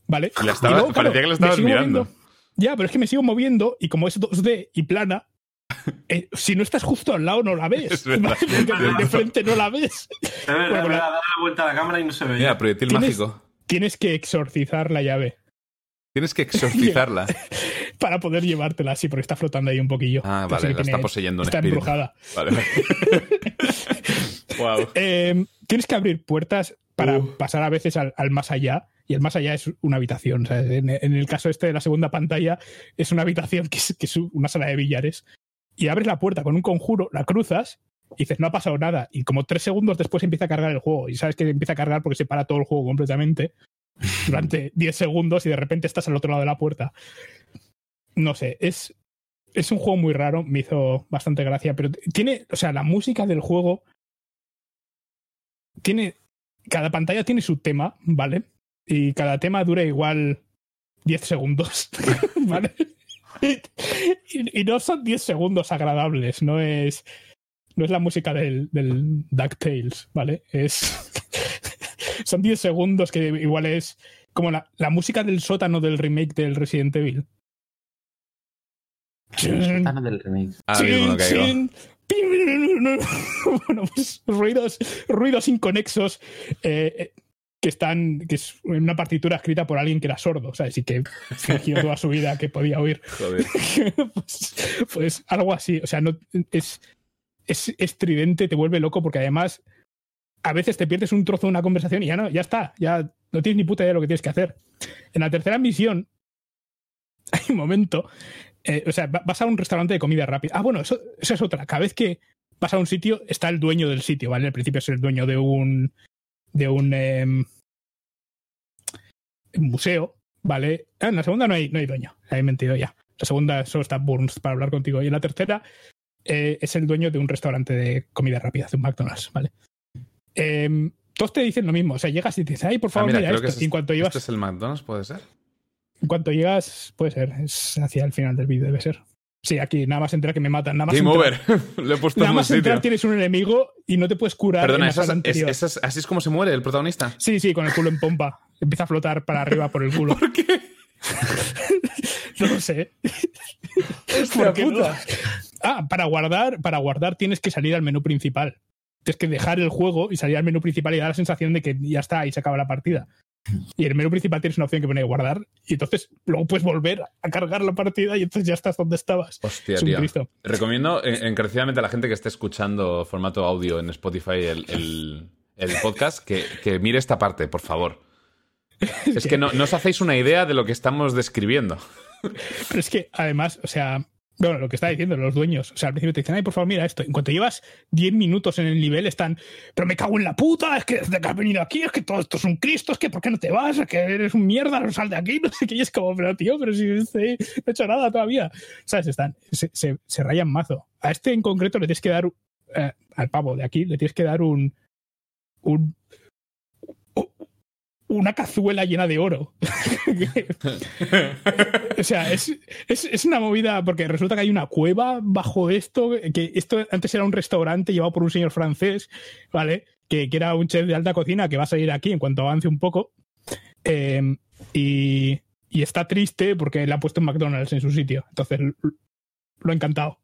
¿vale? La claro, parecía que la estabas mirando. moviendo. Ya, pero es que me sigo moviendo y como es 2D y plana, (laughs) eh, si no estás justo al lado no la ves. Es verdad. ¿vale? (laughs) Porque de, de frente no la ves. Es verdad, Bueno, la- verdad, dale la vuelta a la cámara y no se veía. Mira, proyectil ¿Tienes- mágico. Tienes que exorcizar la llave. Tienes que exorcizarla. (laughs) para poder llevártela así, porque está flotando ahí un poquillo. Ah, vale, la está poseyendo un Está espíritu. embrujada. Vale, (laughs) wow. Eh, tienes que abrir puertas para pasar a veces al, al más allá. Y el más allá es una habitación. en, en el caso este de la segunda pantalla, es una habitación que es, que es una sala de billares. Y abres la puerta con un conjuro, la cruzas y dices, no ha pasado nada. Y como tres segundos después empieza a cargar el juego. Y sabes que empieza a cargar porque se para todo el juego completamente durante (laughs) 10 segundos y de repente estás al otro lado de la puerta. No sé, es, es un juego muy raro, me hizo bastante gracia, pero tiene, o sea, la música del juego tiene, cada pantalla tiene su tema, ¿vale? Y cada tema dura igual 10 segundos, (laughs) ¿vale? Y, no son 10 segundos agradables, no es, no es la música del, del DuckTales, ¿vale? Es, (laughs) son 10 segundos que igual es como la, la música del sótano del remake del Resident Evil. Del (laughs) bueno, pues ruidos, ruidos inconexos eh, eh, que están, que es una partitura escrita por alguien que era sordo, ¿sabes? Y que fingió toda su vida que podía oír. (laughs) Joder. (laughs) pues, pues algo así, o sea, no es, es estridente, te vuelve loco porque además a veces te pierdes un trozo de una conversación y ya no, ya está, ya no tienes ni puta idea de lo que tienes que hacer. En la tercera misión hay un momento, eh, o sea, va- vas a un restaurante de comida rápida. Ah, bueno, eso, eso es otra. Cada vez que vas a un sitio está el dueño del sitio, ¿vale? Al principio es el dueño de un de un em, museo, ¿vale? Ah, en la segunda no hay, no hay dueño, he mentido ya. La segunda solo está Burns para hablar contigo. Y en la tercera eh, es el dueño de un restaurante de comida rápida, de un McDonald's, ¿vale? Em, todos te dicen lo mismo. O sea, llegas y te dicen, ay, por Ah, favor, mira, mira esto. es, y en cuanto llegas, ¿Este es el McDonald's, puede ser? En cuanto llegas, puede ser, es hacia el final del vídeo, debe ser. Sí, aquí nada más entrar que me matan. Nada más Game entrar, over. (laughs) Lo he puesto Nada más entrar tienes un enemigo y no te puedes curar. en Perdona, la ¿esa es- sala es- anterior. esa es- ¿así es como se muere el protagonista? Sí, sí, con el culo en pompa. Empieza a flotar para arriba por el culo. (laughs) ¿Por qué? (laughs) No lo sé. Hostia ¿Por qué no? puta. Ah, para guardar, para guardar tienes que salir al menú principal. Tienes que dejar el juego y salir al menú principal y dar la sensación de que ya está y se acaba la partida. Y el menú principal tienes una opción que pone guardar y entonces luego puedes volver a cargar la partida y entonces ya estás donde estabas. Hostia, es un tío. Cristo. Recomiendo encarecidamente a la gente que esté escuchando formato audio en Spotify el, el- el podcast que, que mire esta parte, por favor. Es (laughs) que no, no os hacéis una idea de lo que estamos describiendo. Pero es que además, o sea, bueno, lo que está diciendo los dueños, o sea, al principio te dicen, ay, por favor, mira esto. En cuanto llevas 10 minutos en el nivel, están, pero me cago en la puta, es que desde que has venido aquí, es que todo esto es un Cristo, es que ¿por qué no te vas? Es que eres un mierda, sal de aquí, (laughs) no sé qué. Y es como, pero tío, pero si no he hecho nada todavía. ¿Sabes? Están, se, se, se rayan mazo. A este en concreto le tienes que dar, eh, al pavo de aquí, le tienes que dar un. un una cazuela llena de oro. (laughs) O sea, es, es, es una movida porque resulta que hay una cueva bajo esto, que esto antes era un restaurante llevado por un señor francés, ¿vale? Que, que era un chef de alta cocina que va a salir aquí en cuanto avance un poco. Eh, y, y está triste porque le ha puesto un McDonald's en su sitio. Entonces lo ha encantado.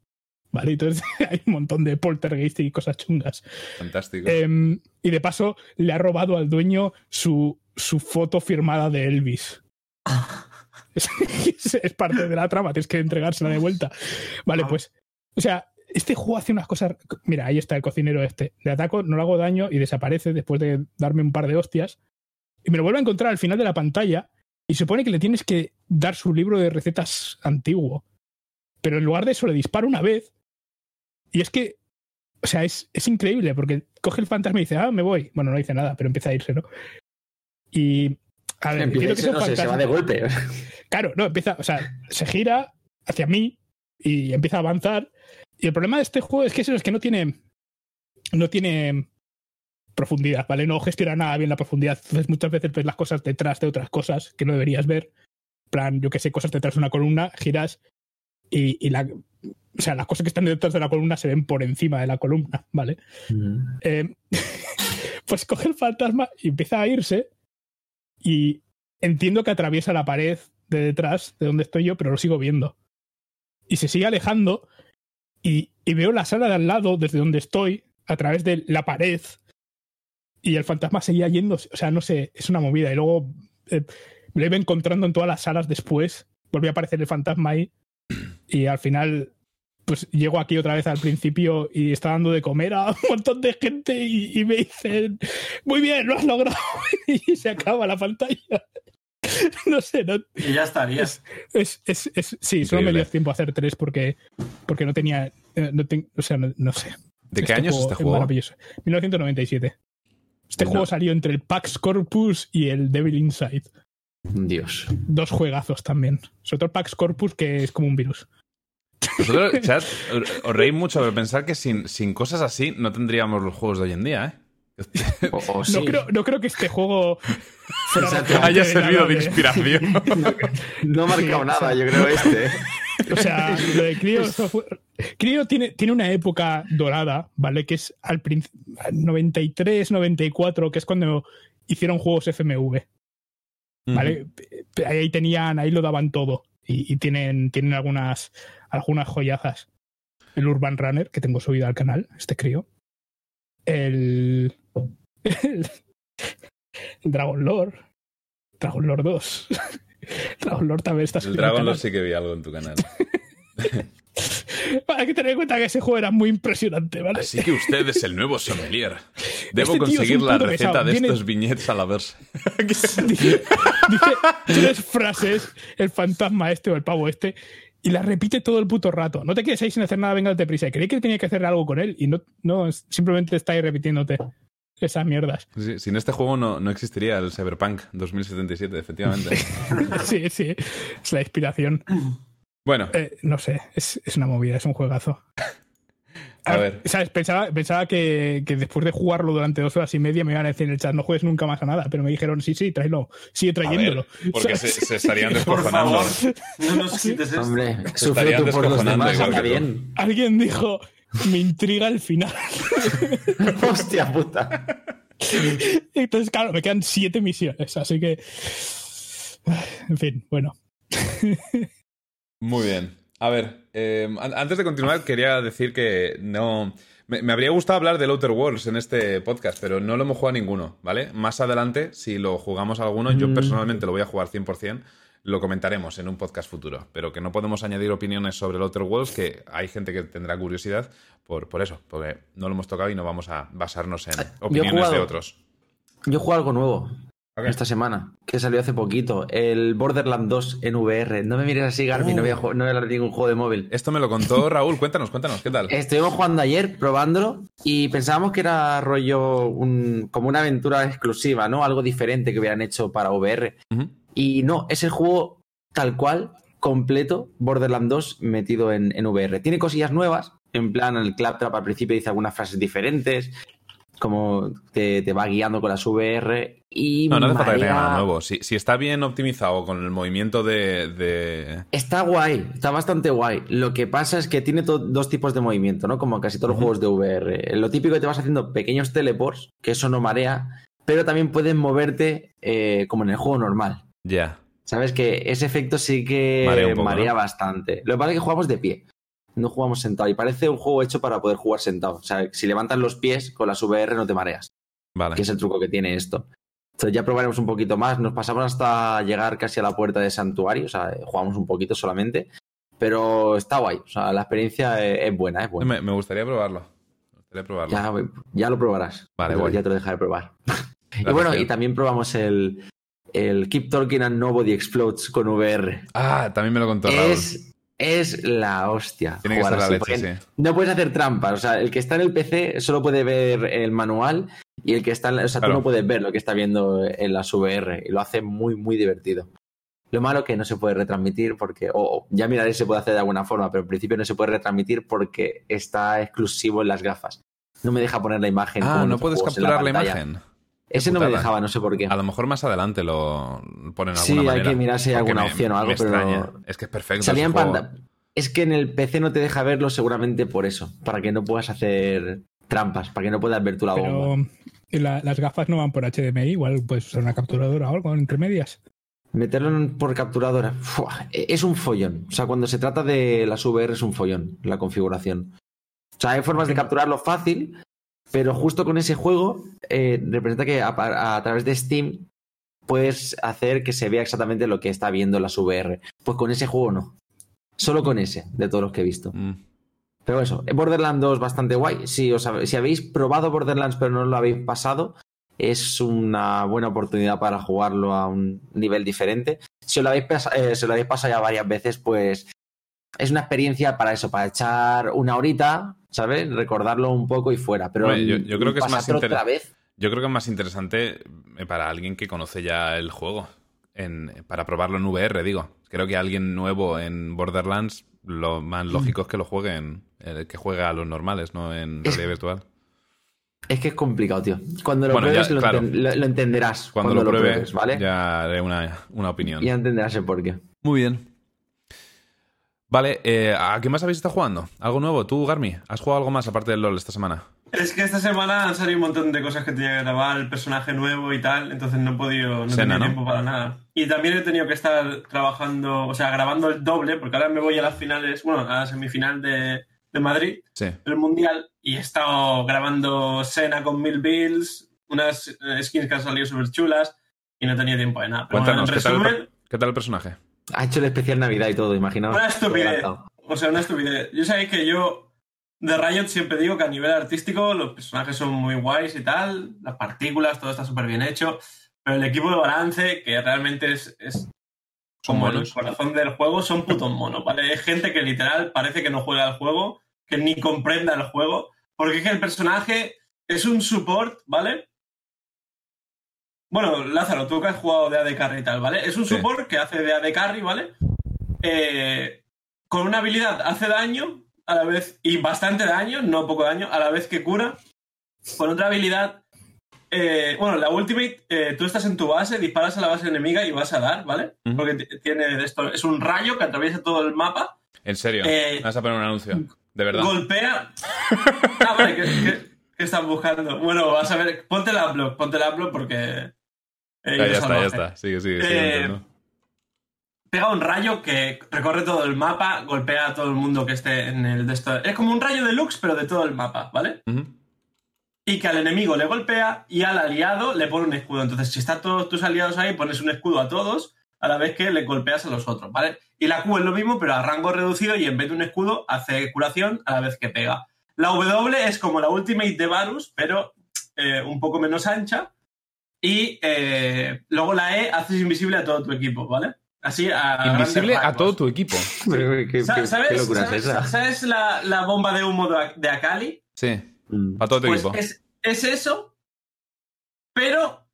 ¿Vale? Entonces (laughs) hay un montón de poltergeist y cosas chungas. Fantástico. Em, y de paso le ha robado al dueño su, su foto firmada de Elvis. (laughs) es, es parte de la trama, tienes que entregársela de vuelta. Vale, pues. O sea, este juego hace unas cosas. Mira, ahí está el cocinero este. Le ataco, no le hago daño y desaparece después de darme un par de hostias. Y me lo vuelvo a encontrar al final de la pantalla. Y supone que le tienes que dar su libro de recetas antiguo. Pero en lugar de eso le disparo una vez. Y es que o sea, es, es increíble porque coge el fantasma y dice, ah, me voy. Bueno, no dice nada, pero empieza a irse, ¿no? Y. A ver, entiendo que no se va de golpe. Claro, no, empieza, o sea, se gira hacia mí y empieza a avanzar. Y el problema de este juego es que eso es que no tiene. No tiene profundidad, ¿vale? No gestiona nada bien la profundidad. Entonces, muchas veces ves las cosas detrás de otras cosas que no deberías ver. En plan, yo que sé, cosas detrás de una columna, giras y, y la. O sea, las cosas que están detrás de la columna se ven por encima de la columna, ¿vale? Mm. Eh, (laughs) pues coge el fantasma y empieza a irse y entiendo que atraviesa la pared de detrás de donde estoy yo, pero lo sigo viendo. Y se sigue alejando y, y veo la sala de al lado desde donde estoy a través de la pared y el fantasma seguía yendo. O sea, no sé, es una movida. Y luego eh, me lo iba encontrando en todas las salas después volvió a aparecer el fantasma ahí. Y al final, pues llego aquí otra vez al principio y está dando de comer a (laughs) un montón de gente y, y me dicen, muy bien, lo has logrado. (laughs) y se acaba la pantalla. (laughs) no sé, no, Y ya estaría. es, es, es, es- sí, solo me dio tiempo a hacer tres porque, porque no tenía, eh, no ten- o sea, no, no sé. ¿De qué año es este juego? maravilloso. 1997. Este No. juego salió entre el Pax Corpus y el Devil Inside. Dios. Dos juegazos también. Sobre todo el Pax Corpus, que es como un virus. Vosotros, chat, os reís mucho, pero pensar que sin, sin cosas así no tendríamos los juegos de hoy en día, ¿eh? (laughs) O, o sí. No, creo, no creo que este juego fuera Exacto. referente Haya servido de inspiración. (laughs) No ha marcado nada, yo creo, este. ¿eh? O sea, lo de Clio Software- Clio tiene, tiene una época dorada, ¿vale? Que es al princ- 93, 94, que es cuando hicieron juegos FMV, ¿vale? Ahí tenían, ahí lo daban todo. Y, y tienen, tienen algunas, algunas joyazas. El Urban Runner, que tengo subido al canal, este crío. El. El, el (laughs) Dragon Lord. Dragon Lord 2. (laughs) Dragon Lord también está El subido al Dragon. Lord sí que vi algo en tu canal. (laughs) Hay que tener en cuenta que ese juego era muy impresionante, ¿vale? Así que usted es el nuevo sommelier. Debo Este es conseguir la receta pesado. de Viene- estos viñetes a la verse. Dice, dice tres frases, el fantasma este o el pavo este, y las repite todo el puto rato. No te quedes ahí sin hacer nada, venga de prisa. Creí que tenía que hacer algo con él y no, no simplemente está ahí repitiéndote esas mierdas. Sí, sin este juego no, no existiría el Cyberpunk 2077, efectivamente. (laughs) Sí, sí, es la inspiración. Bueno, Eh, no sé, es, es una movida, es un juegazo. A ver. ¿sabes? Pensaba, pensaba que, que después de jugarlo durante dos horas y media me iban a decir en el chat, no juegues nunca más a nada, pero me dijeron, sí, sí, tráelo, sigue trayéndolo. ver, porque se, (laughs) estarían Por descojonando. favor, no nos quites esto. Hombre, sufre tú por los demás, bien. Alguien dijo, me intriga el final. (laughs) Hostia puta. Entonces, claro, me quedan siete misiones, así que... En fin, bueno. Muy bien. A ver, eh, an- antes de continuar, quería decir que no. Me, me habría gustado hablar del Outer Worlds en este podcast, pero no lo hemos jugado ninguno, ¿vale? Más adelante, si lo jugamos alguno, yo Mm. personalmente lo voy a jugar 100%, lo comentaremos en un podcast futuro. Pero que no podemos añadir opiniones sobre el Outer Worlds, que hay gente que tendrá curiosidad por, por eso, porque no lo hemos tocado y no vamos a basarnos en he opiniones de otros. Yo juego algo nuevo Esta semana, que salió hace poquito. El Borderlands 2 en VR. No me mires así, Garmin, no voy a, Oh. no voy a hablar de ningún juego de móvil. Esto me lo contó (laughs) Raúl, cuéntanos, cuéntanos, ¿qué tal? Estuvimos jugando ayer, probándolo, y pensábamos que era rollo un- como una aventura exclusiva, ¿no? Algo diferente que hubieran hecho para VR. Y no, es el juego tal cual, completo, Borderlands 2 metido en, en VR. Tiene cosillas nuevas, en plan el Claptrap al principio dice algunas frases diferentes, como te, te va guiando con las VR y No, no hace falta que nada nuevo. Si, si está bien optimizado con el movimiento de, de- Está guay, está bastante guay. Lo que pasa es que tiene dos tipos de movimiento, ¿no? Como casi todos los juegos de VR. Lo típico que te vas haciendo pequeños teleports, que eso no marea, pero también puedes moverte eh, como en el juego normal. Ya. Sabes que ese efecto sí que Marea un poco, marea ¿no? bastante. Lo que pasa es que jugamos de pie. No jugamos sentado. Y parece un juego hecho para poder jugar sentado. O sea, si levantas los pies con las VR no te mareas. Vale. Que es el truco que tiene esto. Entonces ya probaremos un poquito más. Nos pasamos hasta llegar casi a la puerta de Santuario. O sea, jugamos un poquito solamente. Pero está guay. O sea, la experiencia es, es buena, es buena. Me, me gustaría probarlo. Me gustaría probarlo. Ya, ya lo probarás. Vale, ya, te lo dejaré probar. (laughs) y bueno, tío. y también probamos el, el Keep Talking and Nobody Explodes con VR. Ah, también me lo contó Raúl. Es, es la hostia. Tiene que la leche, sí. No puedes hacer trampas. O sea, el que está en el PC solo puede ver el manual y el que está en la- O sea, Claro. tú no puedes ver lo que está viendo en las VR y lo hace muy, muy divertido. Lo malo que no se puede retransmitir porque, o ya miraré si se puede hacer de alguna forma, pero en principio no se puede retransmitir porque está exclusivo en las gafas. No me deja poner la imagen. Ah, no puedes capturar la, imagen. Ese no me dejaba, no sé por qué. A lo mejor más adelante lo ponen de Sí, alguna hay manera. que mirar si hay alguna me- opción o algo, pero. Es que es perfecto. Salía en pantalla. Es que en el PC no te deja verlo seguramente por eso, para que no puedas hacer trampas, para que no puedas ver tú la bomba. Pero la- las gafas no van por HDMI, igual puedes usar una capturadora o algo entre medias. Meterlo por capturadora, ¡fua! es un follón. O sea, cuando se trata de las VR es un follón la configuración. O sea, hay formas de capturarlo fácil, pero justo con ese juego eh, representa que a, a través de Steam puedes hacer que se vea exactamente lo que está viendo las VR. Pues con ese juego no. Solo con ese, de todos los que he visto. Mm. Pero eso, Borderlands 2 bastante guay. Si, os si habéis probado Borderlands pero no lo habéis pasado, es una buena oportunidad para jugarlo a un nivel diferente. Si os lo habéis, eh, si lo habéis pasado ya varias veces, pues es una experiencia para eso, para echar una horita, ¿sabes? Recordarlo un poco y fuera. Pero Hombre, yo- yo creo que es más otra vez. Yo creo que es más interesante eh, para alguien que conoce ya el juego. En, para probarlo en VR, digo. Creo que alguien nuevo en Borderlands, lo más Mm. lógico es que lo juegue en, eh, que juegue a los normales, no en Es- realidad virtual. Es que es complicado, tío. Cuando lo Bueno, pruebes ya, lo, claro. enten- lo- lo entenderás. Cuando, lo pruebe, pruebes, ¿vale? Ya. ya haré una, una opinión. entenderás el porqué. Muy bien. Vale, eh, ¿a qué más habéis estado jugando? ¿Algo nuevo? ¿Tú, Garmi? ¿Has jugado algo más aparte del LOL esta semana? Es que esta semana han salido un montón de cosas que tenía que grabar, el personaje nuevo y tal, entonces no he podido, no Sena, tenía ¿no? tiempo para nada. Y también he tenido que estar trabajando, o sea, grabando el doble, porque ahora me voy a las finales, bueno, a la semifinal de, de Madrid, Sí. el Mundial, y he estado grabando Sena con mil bills, unas eh, skins que han salido súper chulas, y no tenía tiempo de nada. Pero bueno, Cuéntanos, en ¿qué tal, el resumen, ¿qué tal el personaje? Ha hecho el especial Navidad y todo, imaginaos. Una estupidez. O sea, una estupidez. Yo sabéis que yo de Riot siempre digo que a nivel artístico los personajes son muy guays y tal, las partículas, todo está súper bien hecho, pero el equipo de balance, que realmente es, es ¿Son como el corazón del juego, son putos monos, ¿vale? Es gente que literal parece que no juega al juego, que ni comprenda el juego, porque es que el personaje es un support, ¿vale? Bueno, Lázaro, tú que has jugado de AD Carry y tal, ¿vale? Es un Sí. support que hace de AD Carry, ¿vale? Eh, con una habilidad hace daño a la vez, y bastante daño, no poco daño, a la vez que cura. Con otra habilidad, eh, bueno, la ultimate, eh, tú estás en tu base, disparas a la base enemiga y vas a dar, ¿vale? Porque tiene esto, es un rayo que atraviesa todo el mapa, En serio, Eh, vas a poner un anuncio. De verdad. golpea. (laughs) Ah, vale, ¿qué, qué, qué estás buscando? Bueno, vas a ver, ponte el upload, ponte el upload porque. Eh, Ya, yo ya está, ya está. Sigue, sigue, sigue. Eh, pega un rayo que recorre todo el mapa, golpea a todo el mundo que esté en el de esto. Es como un rayo deluxe, pero de todo el mapa, ¿vale? Y que al enemigo le golpea y al aliado le pone un escudo. Entonces, si están todos tus aliados ahí, pones un escudo a todos a la vez que le golpeas a los otros, ¿vale? Y la Q es lo mismo, pero a rango reducido y en vez de un escudo hace curación a la vez que pega. La W es como la ultimate de Varus, pero eh, un poco menos ancha. Y eh, luego la E haces invisible a todo tu equipo, ¿vale? Así a Invisible a todo tu equipo. (laughs) Pero, ¿Qué, qué- Sa- qué- ¿Sabes, qué locura sabes- es esa? ¿sabes la, la bomba de humo de, de Akali? Sí, Mm. a todo tu Pues equipo. es, es eso, pero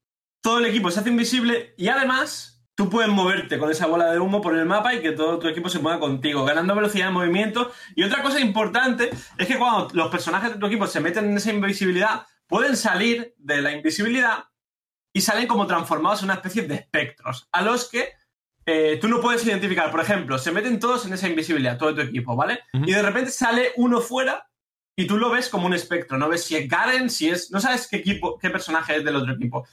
todo el equipo se hace invisible y además tú puedes moverte con esa bola de humo por el mapa y que todo tu equipo se mueva contigo, ganando velocidad de movimiento. Y otra cosa importante es que cuando los personajes de tu equipo se meten en esa invisibilidad, pueden salir de la invisibilidad y salen como transformados en una especie de espectros, a los que eh, tú no puedes identificar. Por ejemplo, se meten todos en esa invisibilidad, todo tu equipo, ¿vale? Ujú. Y de repente sale uno fuera y tú lo ves como un espectro, no ves si es Garen, si es. No sabes qué equipo, qué personaje es del otro equipo.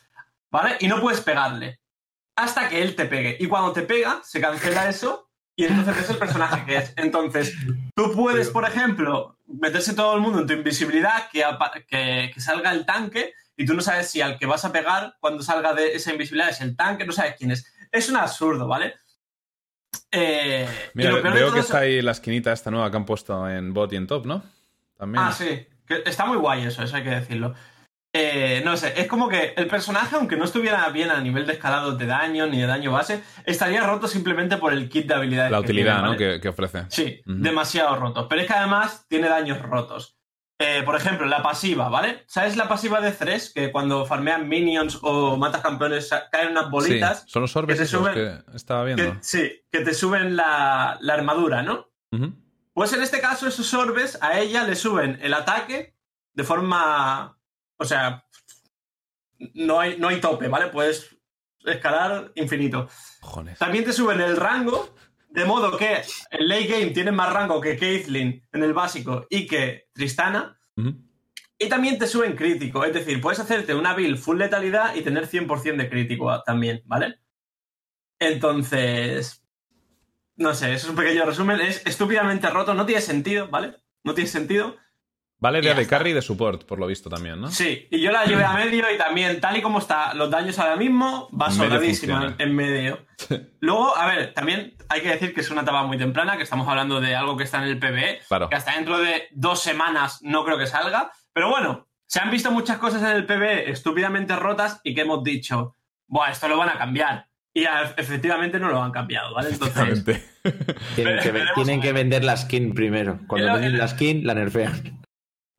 ¿Vale? Y no puedes pegarle. Hasta que él te pegue. Y cuando te pega, se cancela eso. Y entonces es el personaje que es. Entonces, tú puedes, por ejemplo, meterse todo el mundo en tu invisibilidad, que, que, que salga el tanque, y tú no sabes si al que vas a pegar cuando salga de esa invisibilidad es el tanque, no sabes quién es. Es un absurdo, ¿vale? Eh, Mira, veo que es- está ahí la esquinita esta nueva que han puesto en bot y en top, ¿no? También. Ah, sí. Que está muy guay eso, eso hay que decirlo. Eh, no sé, es como que el personaje, aunque no estuviera bien a nivel de escalado de daño ni de daño base, estaría roto simplemente por el kit de habilidades. La que utilidad, tiene, ¿no? ¿vale? Que, que ofrece. Sí, demasiado rotos. Pero es que además tiene daños rotos. Eh, por ejemplo, la pasiva, ¿vale? ¿Sabes la pasiva de Thresh? Que cuando farmean minions o matas campeones caen unas bolitas. Sí, son los orbes que esos suben- que estaba que, viendo. sí, que te suben la, la armadura, ¿no? Pues en este caso, esos orbes a ella le suben el ataque de forma. O sea, no hay, no hay tope, ¿vale? Puedes escalar infinito. Cojones. También te suben el rango, de modo que el late game tiene más rango que Caitlyn en el básico y que Tristana. Y también te suben crítico, es decir, puedes hacerte una build full letalidad y tener 100% de crítico también, ¿vale? Entonces, no sé, eso es un pequeño resumen, es estúpidamente roto, no tiene sentido, ¿vale? No tiene sentido, Vale de está. Carry y de support, por lo visto también, ¿no? Sí, y yo la llevé a medio y también, tal y como está los daños ahora mismo, va sobradísima en, medio. Luego, a ver, también hay que decir que es una etapa muy temprana, que estamos hablando de algo que está en el PBE, Claro. que hasta dentro de dos semanas no creo que salga. Pero bueno, se han visto muchas cosas en el PBE estúpidamente rotas y que hemos dicho, Buah, esto lo van a cambiar. Y efectivamente no lo han cambiado, ¿vale? Entonces, Exactamente. Tienen que, tienen vender la skin primero. Cuando venden la skin, la nerfean.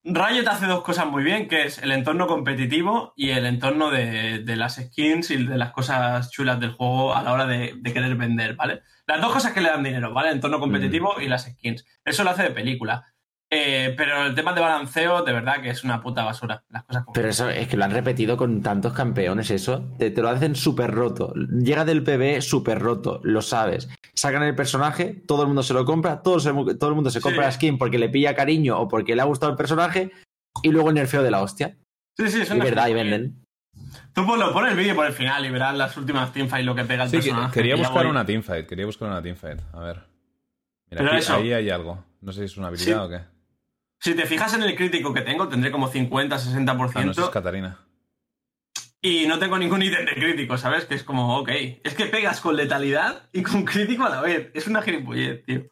Riot hace dos cosas muy bien, que es el entorno competitivo y el entorno de, de las skins y de las cosas chulas del juego a la hora de, de querer vender, ¿vale? Las dos cosas que le dan dinero, ¿vale? El entorno competitivo y las skins. Eso lo hace de película. Eh, pero el tema de balanceo, de verdad que es una puta basura. Las cosas como... Pero eso es que lo han repetido con tantos campeones, eso. Te, te lo hacen súper roto. Llega del PB súper roto, lo sabes. Sacan el personaje, todo el mundo se lo compra, todo, se- todo el mundo se compra Sí. la skin porque le pilla cariño o porque le ha gustado el personaje y luego el nerfeo de la hostia. Sí, sí, es Y una verdad, y venden. Tú ponlo, pon el vídeo por el final y verás las últimas teamfights lo que pega el Sí, personaje. quería que buscar una teamfight. Quería buscar una teamfight. A ver. Mira, Pero aquí- eso- ahí hay algo. No sé si es una habilidad Sí. o qué. Si te fijas en el crítico que tengo, tendré como 50, 60%. Ah, no, eso es Catarina. Y no tengo ningún ítem de crítico, ¿sabes? Que es como, ok. Es que pegas con letalidad y con (laughs) crítico a la vez. Es una gilipollez, tío.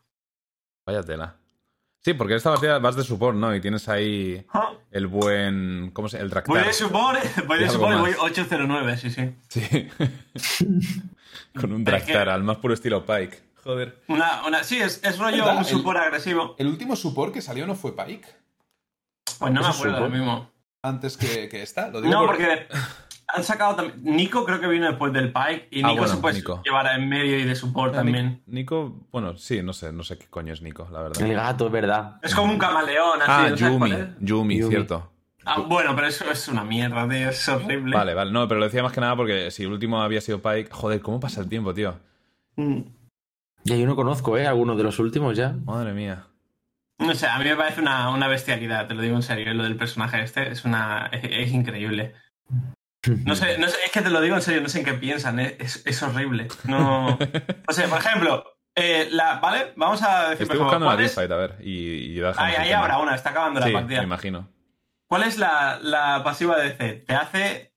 Vaya tela. Sí, porque en esta partida vas de support, ¿no? Y tienes ahí Ah, el buen. ¿Cómo se llama? El Voy tractar. de support, (laughs) voy de support y voy 809, sí, sí. Sí. (laughs) Con un es tractar que- al más puro estilo Pike. Joder. Una, una, sí, es, es rollo ¿Verdad? un support agresivo. El último support que salió no fue Pike. Pues no me ¿Eso es acuerdo support? lo mismo. Antes que, que esta. Lo No, porque han sacado también. Nico creo que vino después del Pike y Ah, Nico bueno, se puede Nico. llevar en medio y de support Ah, también. Ni- Nico, bueno, sí, no sé, no sé qué coño es Nico, la verdad. El gato, es verdad. Es como un camaleón, así. Ah. Yumi, Yumi. cierto. Ah, bueno, pero eso es una mierda, tío. Es horrible. Vale, vale. No, pero lo decía más que nada porque si el último había sido Pike. Joder, ¿cómo pasa el tiempo, tío? Mm. Ya yo no conozco, ¿eh? Alguno de los últimos ya. Madre mía. No sé, a mí me parece una, una bestialidad, te lo digo en serio, lo del personaje este es una es, es increíble. No sé, no sé, es que te lo digo en serio, no sé en qué piensan, ¿eh? es, es horrible. No, (laughs) o sea, por ejemplo, eh, la, ¿vale? Vamos a decir, Estoy buscando la ¿cuál es? a ver. Y, y Ahí, ahí habrá una, está acabando la partida. me imagino. ¿Cuál es la, la pasiva de C? Te hace,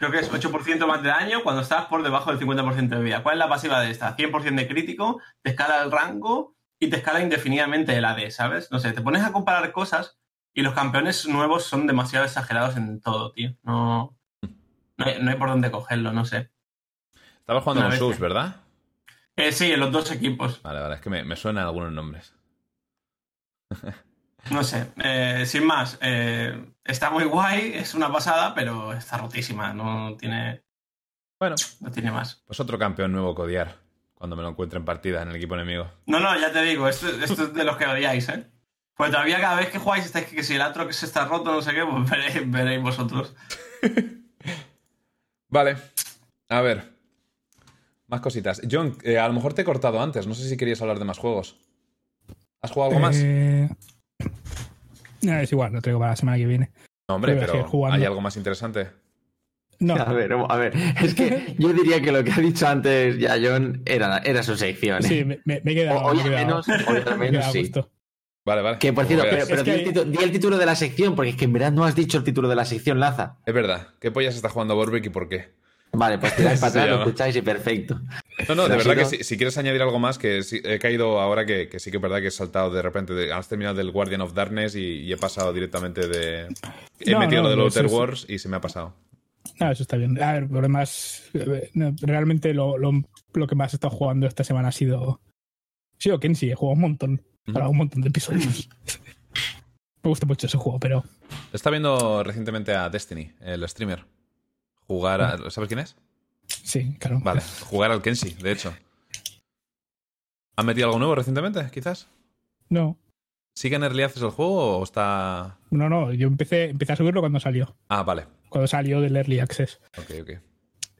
creo que es 8% más de daño cuando estás por debajo del 50% de vida. ¿Cuál es la pasiva de esta? 100% de crítico, te escala el rango y te escala indefinidamente el AD, ¿sabes? No sé, te pones a comparar cosas y los campeones nuevos son demasiado exagerados en todo, tío. No, no, hay, no hay por dónde cogerlo, no sé. Estabas jugando Una con. Sus, ¿verdad? Eh, sí, en los dos equipos. Vale, vale, es que me, me suenan algunos nombres. No sé, eh, sin más, eh, está muy guay, es una pasada, pero está rotísima, no tiene, Bueno, no tiene más. pues otro campeón nuevo que odiar cuando me lo encuentre en partida en el equipo enemigo. No, no, ya te digo, esto, esto es de los que odiáis, ¿eh? Pues todavía cada vez que jugáis estáis que, que si el otro que se está roto, no sé qué, pues veréis, veréis vosotros. (laughs) Vale, a ver. Más cositas. John, eh, a lo mejor te he cortado antes. No sé si querías hablar de más juegos. ¿Has jugado algo más? Eh, no, es igual, lo traigo para la semana que viene. No, hombre, pero. ¿hay algo más interesante? No, A ver, a ver. Es que yo diría que lo que ha dicho antes ya John era, era su sección. ¿eh? sí, me, me- me he quedado. O- hoy me he al quedado- menos, hoy al (laughs) menos sí. gusto. Vale, vale. Que por Como cierto, pero, di, que- el título, di el título de la sección, porque es que en verdad no has dicho el título de la sección, Laza. Es verdad. ¿Qué pollas está jugando Borbeck y por qué? Vale, pues tiráis para atrás, lo escucháis y perfecto. No, no, de verdad que si, si quieres añadir algo más, que sí- he caído ahora que, que sí que es verdad que he saltado de repente, de- has terminado del Guardian of Darkness y, y he pasado directamente de... He No, metido no, lo de no, Outer Wars y se me ha pasado. No, eso está bien. A ver, por lo demás, no, realmente lo, lo, lo que más he estado jugando esta semana ha sido. Ha sido Kenshi, he jugado un montón. Ujú. Para un montón de episodios. (laughs) Me gusta mucho ese juego, pero. Está viendo recientemente a Destiny, el streamer. Jugar a... ¿Sabes quién es? Sí, claro. Vale, jugar al Kenshi, de hecho. ¿Han metido algo nuevo recientemente, quizás? No, ¿Sigue en Early Access el juego o está...? no, no. Yo empecé, empecé a subirlo cuando salió. Ah, vale. Cuando salió del Early Access. Ok, ok.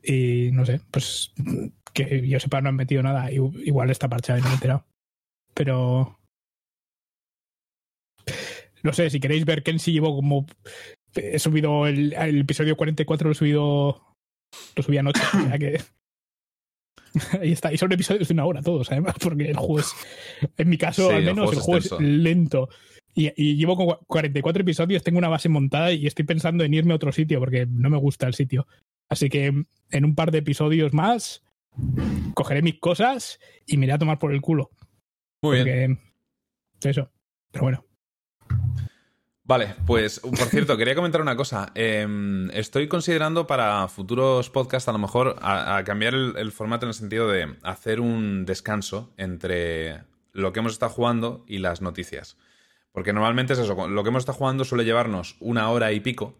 Y no sé, pues que yo sepa, no han metido nada. Igual está parchado y no me he enterado. Pero. No sé, si queréis ver Kenshi, llevo como. He subido el, el episodio 44, lo he subido. Lo subí anoche. o sea que. (laughs) Ahí está. Y son episodios de una hora todos, además, porque el juego es. En mi caso, Sí, al el menos, juego el juego es lento. Y, y llevo con cua- 44 episodios, tengo una base montada y estoy pensando en irme a otro sitio porque no me gusta el sitio. Así que en un par de episodios más cogeré mis cosas y me iré a tomar por el culo. Muy bien. Porque, eso. Pero bueno. Vale, pues por cierto, quería comentar una cosa. Em, estoy considerando para futuros podcasts a lo mejor a, cambiar el, formato en el sentido de hacer un descanso entre lo que hemos estado jugando y las noticias. Porque normalmente es eso, lo que hemos estado jugando suele llevarnos una hora y pico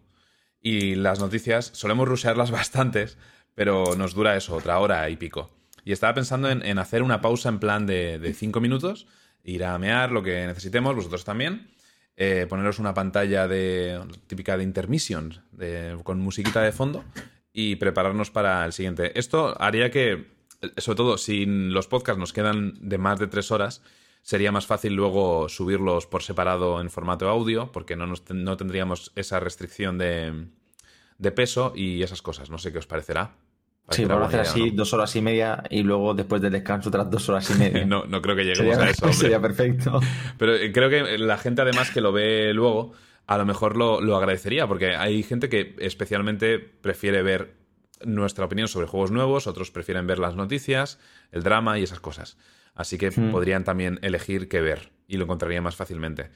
y las noticias solemos rushearlas (laughs) bastantes, pero nos dura eso, otra hora y pico. Y estaba pensando en, en hacer una pausa en plan de, de cinco minutos, ir a mear lo que necesitemos, vosotros también, eh, poneros una pantalla de típica de intermission, con musiquita de fondo, y prepararnos para el siguiente. Esto haría que, sobre todo, si los podcasts nos quedan de más de tres horas, sería más fácil luego subirlos por separado en formato audio, porque no, nos no tendríamos esa restricción de, de peso y esas cosas. No sé qué os parecerá. Sí, vamos a hacer así ¿no? dos horas y media y luego después del descanso otras dos horas y media. (laughs) No, no creo que lleguemos sería, a (laughs) eso. hombre. sería perfecto. (laughs) Pero eh, creo que la gente además que lo ve luego, a lo mejor lo, lo agradecería, porque hay gente que especialmente prefiere ver nuestra opinión sobre juegos nuevos, otros prefieren ver las noticias, el drama y esas cosas. Así que Hmm. podrían también elegir qué ver y lo encontrarían más fácilmente.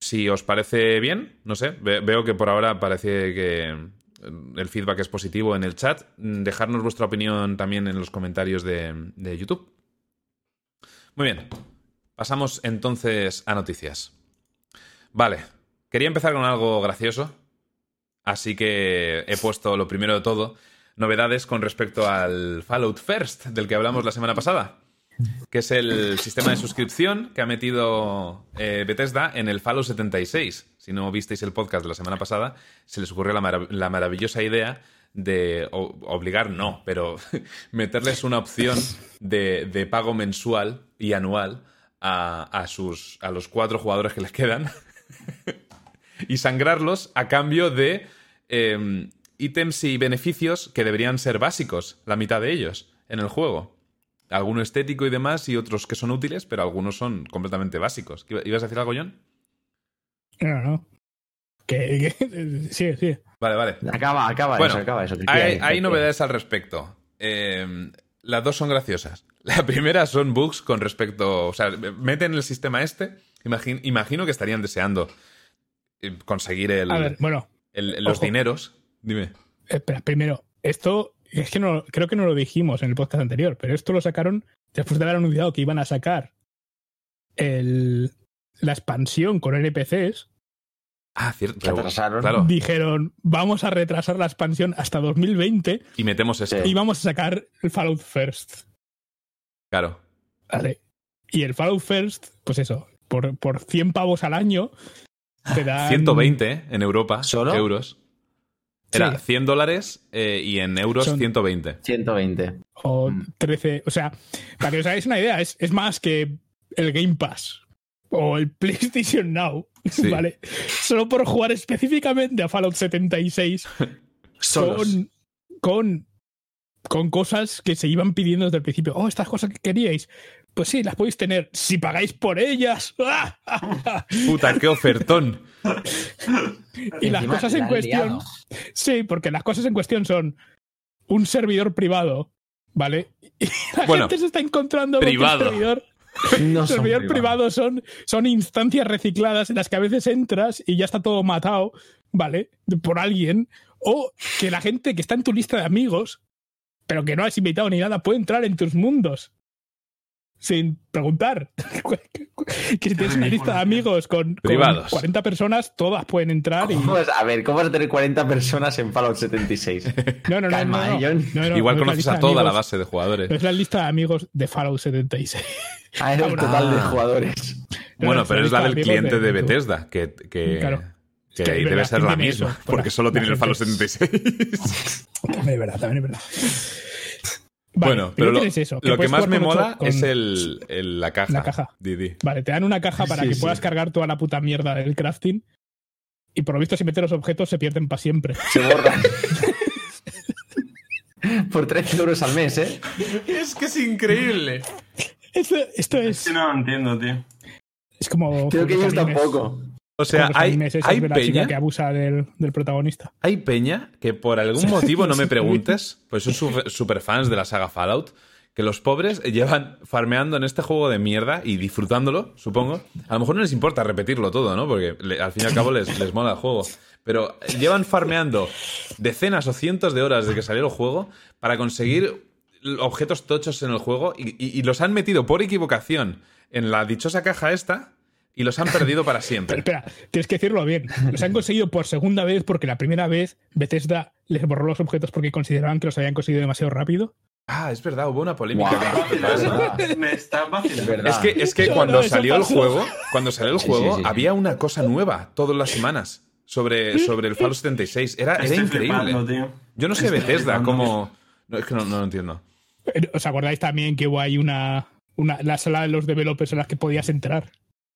Si os parece bien, no sé, ve- veo que por ahora parece que el feedback es positivo en el chat. Mm, Dejarnos vuestra opinión también en los comentarios de, de YouTube. Muy bien, pasamos entonces a noticias. Vale, quería empezar con algo gracioso, así que he puesto lo primero de todo, novedades con respecto al Fallout First, del que hablamos la semana pasada, que es el sistema de suscripción que ha metido eh, Bethesda en el Fallout 76. Si no visteis el podcast de la semana pasada, se les ocurrió la, marav- la maravillosa idea de obligar, no, pero (laughs) meterles una opción de, pago mensual y anual a, a sus, a los cuatro jugadores que les quedan (laughs) y sangrarlos a cambio de eh, ítems y beneficios que deberían ser básicos, la mitad de ellos, en el juego. Alguno estético y demás, y otros que son útiles, pero algunos son completamente básicos. ¿Iba- ¿Ibas a decir algo, John? No, no. Que, que- (laughs) sí, sí. Vale, vale. Acaba, acaba Bueno, eso, acaba eso. que Hay, hay que- novedades al respecto. Eh, las dos son graciosas. (laughs) La primera son bugs con respecto. O sea, meten el sistema este. imagin- imagino que estarían deseando eh, conseguir el, A ver, bueno, el- los ojo. dineros. Dime. espera, primero, esto es que no, creo que no lo dijimos en el podcast anterior, pero esto lo sacaron después de haber anunciado que iban a sacar el, la expansión con NPCs. Ah, cierto. Se atrasaron. Claro. Dijeron, vamos a retrasar la expansión hasta 2020 Y metemos esto. Sí. y vamos a sacar el Fallout First. Claro. Vale. Y el Fallout First, pues eso, por, por 100 pavos al año, te dan. 120 ¿eh? en Europa. ¿Solo? Euros. Era Sí. 100 dólares eh, y en euros Son- 120. 120. O Mm. 13. O sea, para que os hagáis una idea, es, es más que el Game Pass o el (laughs) PlayStation Now. (laughs) Sí. ¿Vale? Solo por jugar específicamente a Fallout 76 Solos. con, con, con cosas que se iban pidiendo desde el principio. Oh, estas cosas que queríais. Pues sí, las podéis tener si pagáis por ellas. (laughs) Puta, qué ofertón. y las cosas en cuestión. liado. Sí, porque las cosas en cuestión son un servidor privado, ¿vale? (laughs) Y la Bueno, gente se está encontrando con privado. servidor, No el son servidor privados. privado son, son instancias recicladas en las que a veces entras y ya está todo matado, ¿vale? Por alguien. O que la gente que está en tu lista de amigos, pero que no has invitado ni nada, puede entrar en tus mundos. Sin preguntar. (laughs) que si tienes una lista de amigos con, con Privados. 40 personas, todas pueden entrar y. ¿Cómo vas- a ver, ¿cómo vas a tener 40 personas en Fallout 76? (laughs) No, no, no. Calma, no, no. ¿eh? No, no, Igual conoces a toda la base de jugadores. no es la lista de amigos de Fallout 76. Ah, era el total de Ah. jugadores. No, Bueno, no, pero es la del de cliente de. Bethesda, que, que, Claro. que que, debe ser ¿quién la misma, eso? porque La- solo tiene el Fallout gente 76. También es verdad, también es verdad. Vale, bueno, pero lo, tienes eso, lo que más me mola es el, el- la caja. La caja. Didi. Vale, te dan una caja para Sí, que sí. puedas cargar toda la puta mierda del crafting. Y por lo visto, si metes los objetos, se pierden para siempre. Se borran. (laughs) Por 13 euros al mes, ¿eh? Es que es increíble. Esto, esto Es es. que no lo entiendo, tío. Es como. Creo que los ellos tampoco. O sea, hay, hay de la chica peña que abusa del, del protagonista. Hay peña que por algún (laughs) motivo, no me preguntes, pues son super, super fans de la saga Fallout, que los pobres llevan farmeando en este juego de mierda y disfrutándolo, supongo. A lo mejor no les importa repetirlo todo, ¿no? Porque le- al fin y al cabo les, les mola el juego. Pero llevan farmeando decenas o cientos de horas desde que salió el juego para conseguir objetos tochos en el juego y, y- y los han metido por equivocación en la dichosa caja esta y los han perdido para (laughs) Pero siempre. espera, tienes que decirlo bien. Los han conseguido por segunda vez porque la primera vez Bethesda les borró los objetos porque consideraban que los habían conseguido demasiado rápido. Ah, es verdad, hubo una polémica. (laughs) Verdad. Me está Es vacilando. verdad. Es que, es que No, cuando no, salió el juego, cuando salió el juego, sí, sí. había una cosa nueva todas las semanas sobre, sobre el Fallout 76. Era, era increíble. flipando. Yo no sé Estoy Bethesda flipando. cómo. No, es que no, no lo entiendo. ¿Os acordáis también que hubo ahí una, una la sala de los developers en las que podías entrar?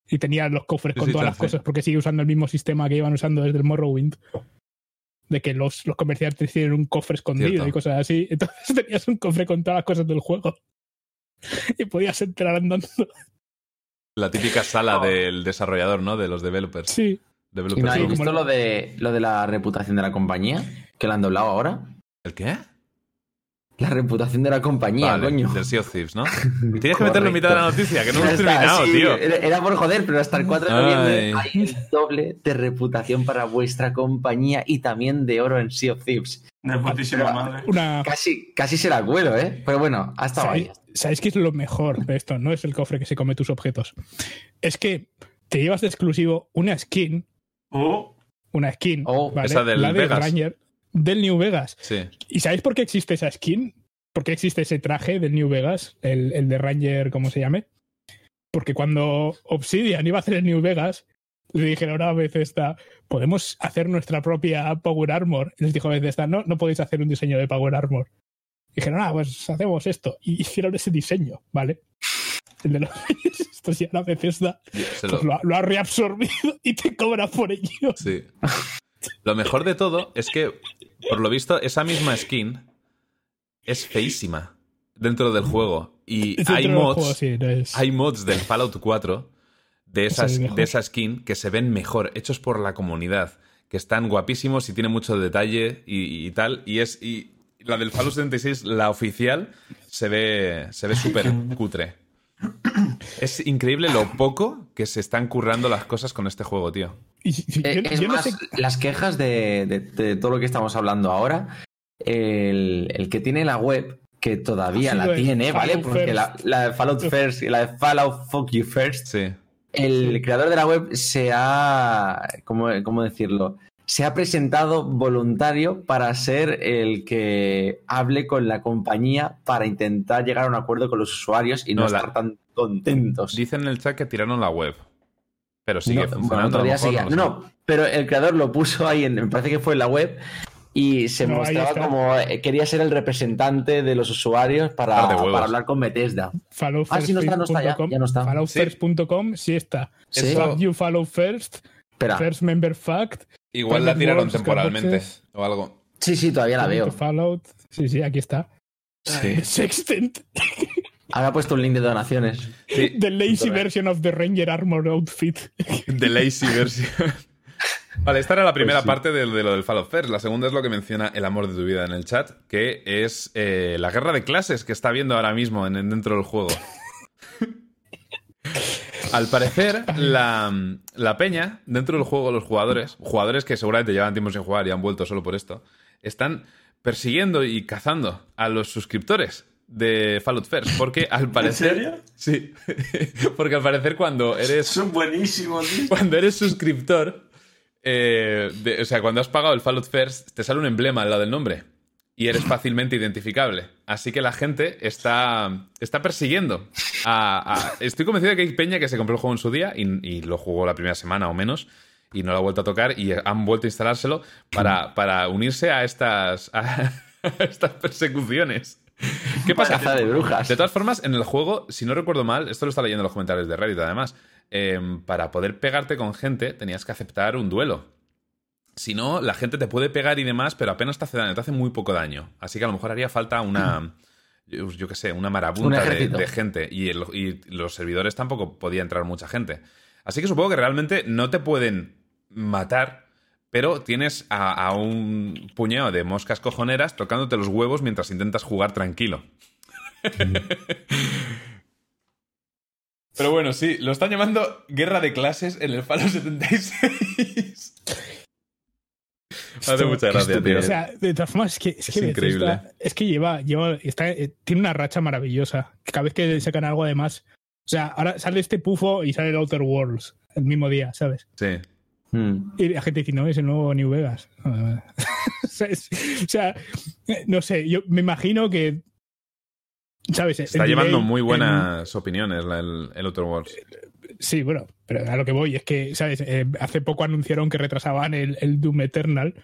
Y tenías los cofres Sí, con sí, todas las sí. cosas porque sigue usando el mismo sistema que iban usando desde el Morrowind. De que los, los comerciantes tienen un cofre escondido Cierto. y cosas así. (laughs) Entonces tenías un cofre con todas las cosas del juego. Y podías entrar andando. La típica sala del desarrollador, ¿no? De los developers. Sí. ¿Y Developers no habéis Room. como visto lo- lo de, lo de la reputación de la compañía? Que la han doblado ahora. ¿El qué? La reputación de la compañía, Vale, coño. del Sea of Thieves, ¿no? (laughs) Tienes que meterlo en mitad de la noticia, que no hemos terminado, sí, tío. Era por joder, pero hasta el 4 de noviembre Ay. hay el doble de reputación para vuestra compañía y también de oro en Sea of Thieves. De putísima madre. Una, Casi, casi se la cuelo, ¿eh? Pero bueno, ha estado ahí. ¿Sabéis, ¿Sabéis qué es lo mejor de esto? No es el cofre que se come tus objetos. Es que te llevas de exclusivo una skin, Oh, una skin, Oh, ¿vale? esa del la de Vegas. Ranger, del New Vegas. Sí. ¿Y sabéis por qué existe esa skin? ¿Por qué existe ese traje del New Vegas? El, el de Ranger, ¿cómo se llame? Porque cuando Obsidian iba a hacer el New Vegas, le dijeron a Bethesda, podemos hacer nuestra propia Power Armor. Y les dijo Bethesda, no, no podéis hacer un diseño de Power Armor. Dijeron, ah, pues hacemos esto. Y hicieron ese diseño, ¿vale? El de los (laughs) Esto ya la Bethesda pues lo- lo, ha- lo ha reabsorbido (laughs) y te cobra por ello. Sí. Lo mejor de todo es que, por lo visto, esa misma skin es feísima dentro del juego. Y (laughs) Dentro hay mods, juego, sí, no es- hay mods del Fallout 4 de, Esa es esas, de esa skin que se ven mejor, hechos por la comunidad, que están guapísimos y tienen mucho detalle y, y tal. Y es y la del Fallout 76, la oficial, se ve se ve (laughs) súper cutre. Es increíble lo poco que se están currando las cosas con este juego, tío. y- y- Eh, es yo no más, sé las quejas de, de- de todo lo que estamos hablando ahora, el, el que tiene la web, que todavía la tiene, ¿vale? Fallout Porque la, la de Fallout First y la de Fallout Fuck You First, Sí. el creador de la web se ha, ¿cómo, cómo decirlo? Se ha presentado voluntario para ser el que hable con la compañía para intentar llegar a un acuerdo con los usuarios y no, No, la- estar tan contentos. Dicen en el chat que tiraron la web. Pero sigue No, bueno, funcionando. mejor, sigue. no No, no, pero el creador lo puso ahí, en, me parece que fue en la web, y se No, mostraba como eh, quería ser el representante de los usuarios para, para hablar con Bethesda. Ah, sí, no está, no está, ya, ya no está. Falloutfirst.com sí está. Sí. Eso- Fuck you follow first, Espera, first member fact. Igual la tiraron temporalmente o algo. sí, sí, todavía la veo. Fallout. Sí, sí, aquí está. Sí. (laughs) Sextent. Ahora ha puesto un link de donaciones. Sí, The lazy version of the Ranger Armor outfit. (laughs) The Lazy version. Vale, esta era la primera Pues sí. parte de, de lo del Fallout First. La segunda es lo que menciona el amor de tu vida en el chat, que es eh, la guerra de clases que está viendo ahora mismo en, en- dentro del juego. (laughs) Al parecer, la, la peña, dentro del juego, los jugadores, jugadores que seguramente llevan tiempo sin jugar y han vuelto solo por esto, están persiguiendo y cazando a los suscriptores de Fallout First. Porque al parecer. serio? Sí. (laughs) porque al parecer, cuando eres son buenísimos, tío. cuando eres suscriptor, eh, de- o sea, cuando has pagado el Fallout First, te sale un emblema al lado del nombre y eres (clears throat) fácilmente identificable. Así que la gente está, está persiguiendo. A, a- estoy convencido de que hay peña que se compró el juego en su día y, y lo jugó la primera semana o menos y no lo ha vuelto a tocar y han vuelto a instalárselo para, (clears throat) para unirse a estas, (laughs) a estas persecuciones. ¿Qué pasa? Caza de brujas. De todas formas, en el juego, si no recuerdo mal, esto lo está leyendo en los comentarios de Reddit además, eh, para poder pegarte con gente tenías que aceptar un duelo. Si no, la gente te puede pegar y demás, pero apenas te hace daño, te hace muy poco daño. Así que a lo mejor haría falta una, (clears throat) yo, yo qué sé, una Un marabunta de, gente. Y, el- y los servidores tampoco podía entrar mucha gente. Así que supongo que realmente no te pueden matar, pero tienes a, a un puñado de moscas cojoneras tocándote los huevos mientras intentas jugar tranquilo. (laughs) Pero bueno, sí, lo están llamando guerra de clases en el Fallout 76. (laughs) Hace mucha gracia, tío. O sea, de todas formas, es que, es Es que increíble. Bethesda- es que lleva, lleva está, eh, tiene una racha maravillosa. Cada vez que sacan algo además. O sea, ahora sale este pufo y sale el Outer Worlds el mismo día, ¿sabes? Sí. Hmm. Y la gente dice, no, es el nuevo New Vegas. (laughs) O sea, es- o sea, no sé, yo me imagino que. ¿Sabes? Está llevando delay muy en- buenas opiniones la- el, el Outer Worlds. Sí, bueno, pero a lo que voy es que, ¿sabes? Eh, hace poco anunciaron que retrasaban el, el Doom Eternal.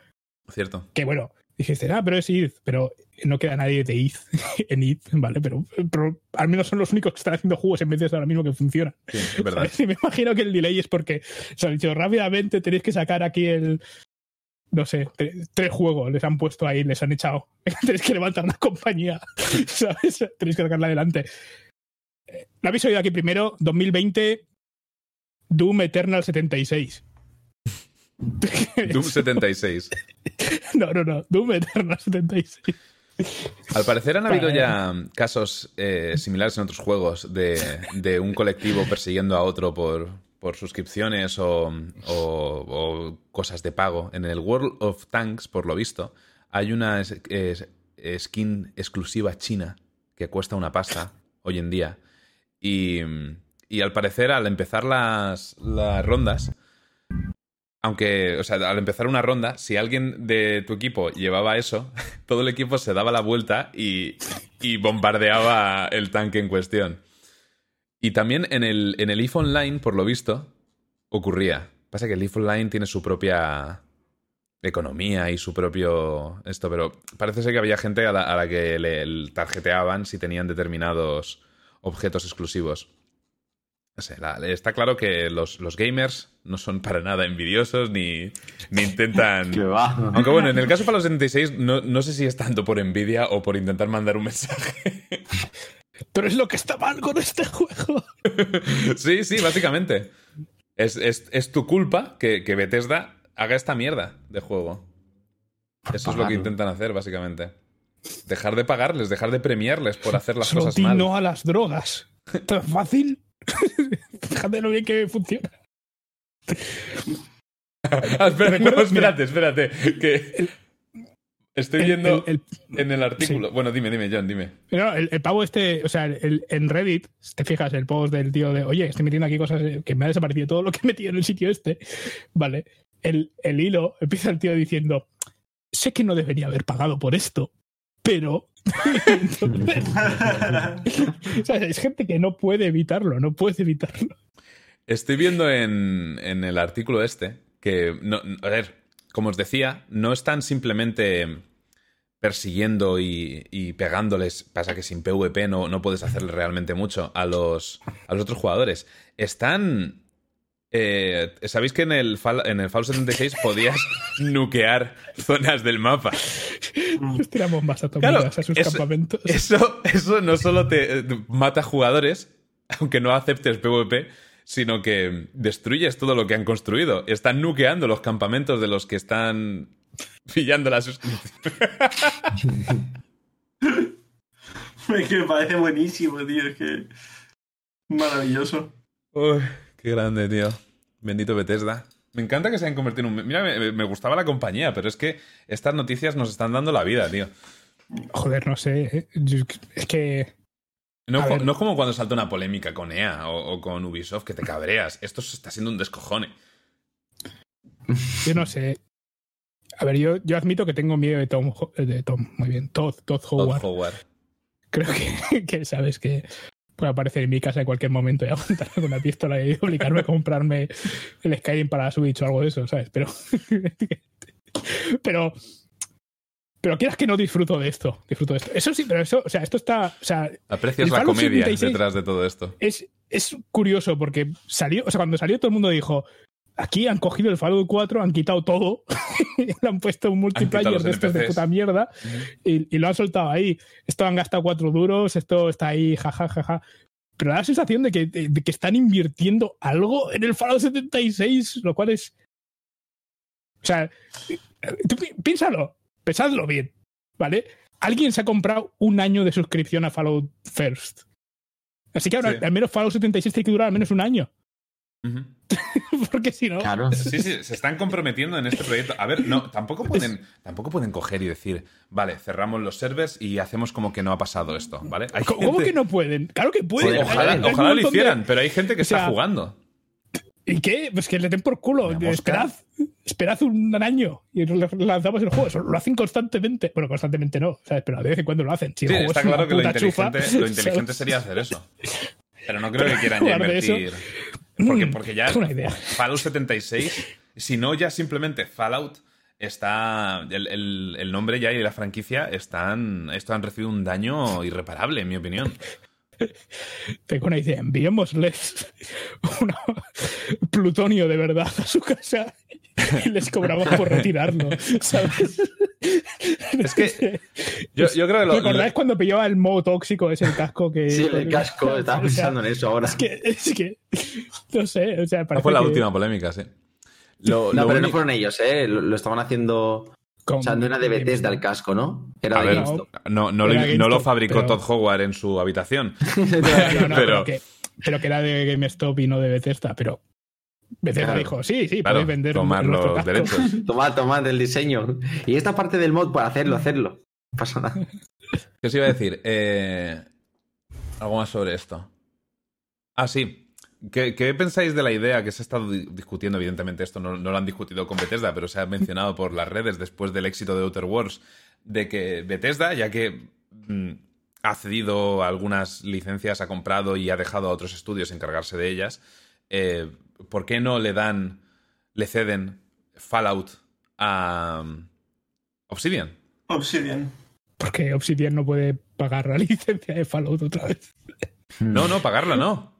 Cierto. Que bueno, dijiste, ah, pero es id, pero no queda nadie de id (laughs) en id, ¿vale? Pero, pero al menos son los únicos que están haciendo juegos en vez de ahora mismo que funcionan. Sí, es verdad. ¿sabes? (laughs) Y me imagino que el delay es porque se han dicho rápidamente tenéis que sacar aquí el. No sé, tre- tres juegos les han puesto ahí, les han echado. (laughs) tenéis que levantar una compañía, ¿sabes? Tenéis que sacarla adelante. Eh, Lo habéis oído aquí primero, 2020, Doom Eternal 76. Doom 76. (laughs) No, no, no, Doom Eternal 76. Al parecer han habido ya casos eh, similares en otros juegos de, de un colectivo persiguiendo a otro por, por suscripciones o, o- o cosas de pago. En el World of Tanks, por lo visto, hay una es- es- skin exclusiva china que cuesta una pasta hoy en día. Y, y al parecer, al empezar las, rondas, aunque, o sea, al empezar una ronda, si alguien de tu equipo llevaba eso, (laughs) todo el equipo se daba la vuelta y, bombardeaba el tanque en cuestión. Y también en el, en el EVE Online, por lo visto, ocurría. Pasa que el EVE Online tiene su propia economía y su propio esto, pero parece ser que había gente a la, a la que le, le tarjeteaban si tenían determinados objetos exclusivos. No sé, la- está claro que los, los gamers no son para nada envidiosos ni, ni intentan... (laughs) Va. Aunque bueno, en el caso para los 76, no, no sé si es tanto por envidia o por intentar mandar un mensaje. (laughs) Pero es lo que está mal con este juego. (laughs) sí, sí, básicamente. Es, es- es tu culpa que, que Bethesda haga esta mierda de juego. Eso es lo que intentan hacer, básicamente. Dejar de pagarles, dejar de premiarles por hacer las Solo cosas mal. no a las drogas. Tan fácil. Fíjate lo bien que funciona. Ah, no, espérate, espérate. Que estoy viendo el- el- en el artículo. Bueno, dime, dime, John, dime. No, el, el pavo este, o sea, el- en Reddit, si te fijas, el post del tío de, oye, estoy metiendo aquí cosas que me ha desaparecido todo lo que he metido en el sitio este, ¿vale? El, el hilo, empieza el tío diciendo, sé que no debería haber pagado por esto, pero... Entonces, (laughs) (laughs) o sea, es gente que no puede evitarlo, no puede evitarlo. Estoy viendo en, en el artículo este que, no, a ver, como os decía, no están simplemente persiguiendo y, y pegándoles, pasa que sin PvP no, no puedes hacerle realmente mucho a los, a los otros jugadores. Están... eh, ¿Sabéis que en el, Fall, en el Fallout 76 podías (laughs) nukear zonas del mapa? Atómicas Claro, a sus eso- campamentos. Eso, eso no solo te eh, mata jugadores, aunque no aceptes PvP, sino que destruyes todo lo que han construido. Están nukeando los campamentos de los que están pillando la suscripción. (laughs) Es que me parece buenísimo, tío. Es que. Maravilloso. Uy, qué grande, tío. Bendito Bethesda. Me encanta que se hayan convertido en un... Mira, me, me gustaba la compañía, pero es que estas noticias nos están dando la vida, tío. Joder, no sé. eh, Es que... No, co- es como cuando salta una polémica con EA o, o con Ubisoft que te cabreas. Esto está siendo un descojone. Yo no sé. A ver, yo, yo admito que tengo miedo de Tom, Ho- de Tom, muy bien, Todd, Todd Todd Howard. Howard. Creo que, (laughs) que sabes que puede aparecer en mi casa en cualquier momento y (laughs) aguantarme con una pistola y obligarme a comprarme el Skyrim para Switch o algo de eso, ¿sabes? Pero. (laughs) pero. Pero quieras que no disfruto de esto. Disfruto de esto. Eso sí, pero eso, o sea, esto está. O sea, Aprecias la comedia 76 detrás de todo esto. es, es curioso porque salió, o sea, cuando salió todo el mundo dijo, aquí han cogido el Fallout 4, han quitado todo, (laughs) le han puesto un multiplayer de estos de puta mierda y, y lo han soltado ahí. Esto han gastado cuatro duros, esto está ahí, jajajaja. pero da la sensación de que, de- de que están invirtiendo algo en el Fallout 76, lo cual es. O sea, eh, tú pi- piénsalo, pensadlo bien, ¿vale? Alguien se ha comprado un año de suscripción a Fallout First. Así que ahora Sí. al menos Fallout 76 tiene que durar al menos un año. (laughs) Porque si no. Claro. Sí, sí, se están comprometiendo en este proyecto. A ver, no, tampoco pueden, tampoco pueden coger y decir, vale, cerramos los servers y hacemos como que no ha pasado esto, ¿vale? Hay ¿Cómo gente- que no pueden? Claro que pueden. Joder, Ojalá, lo de- hicieran, pero hay gente que o sea, está jugando. ¿Y qué? Pues que le den por culo. Esperad, esperad un año y nos lanzamos el juego. Eso lo hacen constantemente. Bueno, constantemente no, ¿sabes? Pero de vez en cuando lo hacen. Si Sí, está claro que lo chufa, inteligente, lo (laughs) inteligente ¿sabes? sería hacer eso. Pero no creo que quieran (laughs) ya eso. Porque, porque ya. Fallout 76, si no ya simplemente Fallout, está. El, el- el nombre ya y la franquicia están. Esto han recibido un daño irreparable, en mi opinión. Tengo una idea. Enviémosles una- plutonio de verdad a su casa y les cobramos por retirarlo. ¿Sabes? (laughs) Es que Yo, yo creo que lo. ¿Recordáis cuando pillaba el modo tóxico ese el casco que. Sí, el casco, (laughs) estaba O sea, pensando en eso ahora. Es que, es que. No sé, o sea, parece fue la que última polémica, sí. Lo, No, lo pero no fueron ellos, ¿eh? Lo, lo estaban haciendo. con- O sea, no era de Bethesda el casco, ¿no? Era A de ver, GameStop. no, no, lo, no lo fabricó pero- Todd Howard en su habitación. (laughs) No, no, no, Pero- pero, que, pero que era de GameStop y no de Bethesda, pero Bethesda Claro. dijo, sí, sí, Claro, podéis vender tomar los casco. derechos. (laughs) Tomad, tomad el diseño. Y esta parte del mod, para hacerlo, hacerlo. No pasa nada. ¿Qué os iba a decir? Eh, algo más sobre esto. Ah, sí. ¿Qué, qué pensáis de la idea que se ha estado di- discutiendo? Evidentemente, esto no, no lo han discutido con Bethesda, pero se ha mencionado por las redes después del éxito de Outer Worlds, de que Bethesda, ya que mm, ha cedido algunas licencias, ha comprado y ha dejado a otros estudios encargarse de ellas, eh, ¿por qué no le dan, le ceden Fallout a mm, Obsidian? Obsidian. Porque Obsidian no puede pagar la (laughs) licencia de Fallout otra vez. No, no, pagarla no.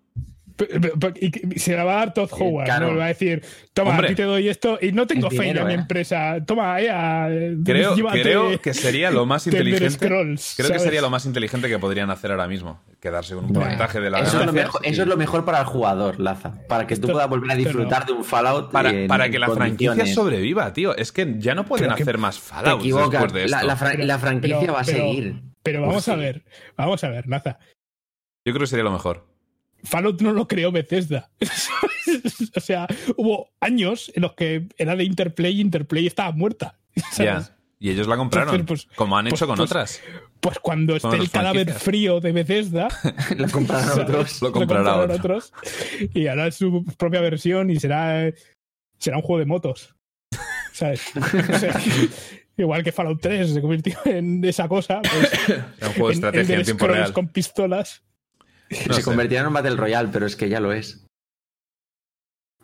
Y se la va a dar Todd Howard, claro. ¿no? Le va a decir, toma, Hombre. a ti te doy esto y no tengo fe en mi ¿eh? empresa. Toma, eh, a- Creo, llévate creo que sería lo más inteligente. Scrolls, creo que sería lo más inteligente que podrían hacer ahora mismo. Quedarse con un Bueno, porcentaje de la Eso es, lo mejor, eso es lo mejor para el jugador, Laza. Para que tú Esto- puedas volver a disfrutar no. de un Fallout. Para, en- para en que la franquicia sobreviva, tío. Es que ya no pueden hacer más Te Fallout equivocas. después de esto. La, la fra- la franquicia Pero- va a pero- seguir. Pero vamos a ver, vamos a ver, Naza. Yo creo que sería lo mejor. Fallout no lo creó Bethesda. (laughs) o sea, hubo años en los que era de Interplay y Interplay estaba muerta. ¿sabes? Y ellos la compraron, Entonces, pues- como han pues- hecho con pues- otras. Pues cuando esté el cadáver franquicias. frío de Bethesda, (laughs) La compraron ¿sabes? (laughs) otros. Lo comprará otro. otros y hará su propia versión y será, será un juego de motos. ¿Sabes? O sea, igual que Fallout 3 se convirtió en esa cosa. Pues, Era un juego de en- estrategia en tiempo real. con pistolas. (laughs) No se sé. convertirá en un Battle Royale, pero es que ya lo es.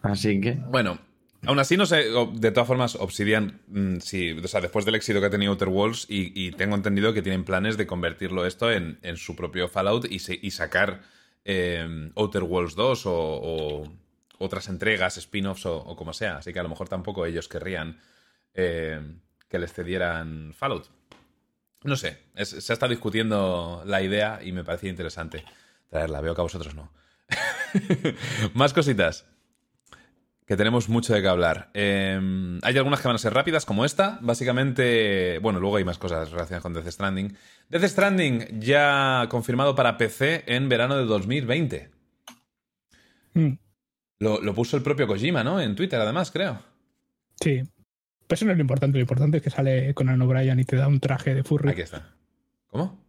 Así que. Bueno, aún así no sé, de todas formas, Obsidian, mm, sí, o sea, después del éxito que ha tenido Outer Worlds, y, y tengo entendido que tienen planes de convertirlo esto en, en su propio Fallout y, se- y sacar eh, Outer Worlds 2 o, o otras entregas, spin-offs o, o como sea. Así que a lo mejor tampoco ellos querrían eh, que les cedieran Fallout. No sé, es- se ha estado discutiendo la idea y me parecía interesante traerla. Veo que a vosotros no. (laughs) Más cositas que tenemos mucho de qué hablar. Eh, hay algunas que van a ser rápidas, como esta. Básicamente, bueno, luego hay más cosas relacionadas con Death Stranding. Death Stranding ya confirmado para PC en verano de 2020. Mm, Lo, lo puso el propio Kojima, ¿no? En Twitter, además, creo. sí. Pero eso no es lo importante. Lo importante es que sale Conan O'Brien y te da un traje de furry. Aquí está. ¿Cómo?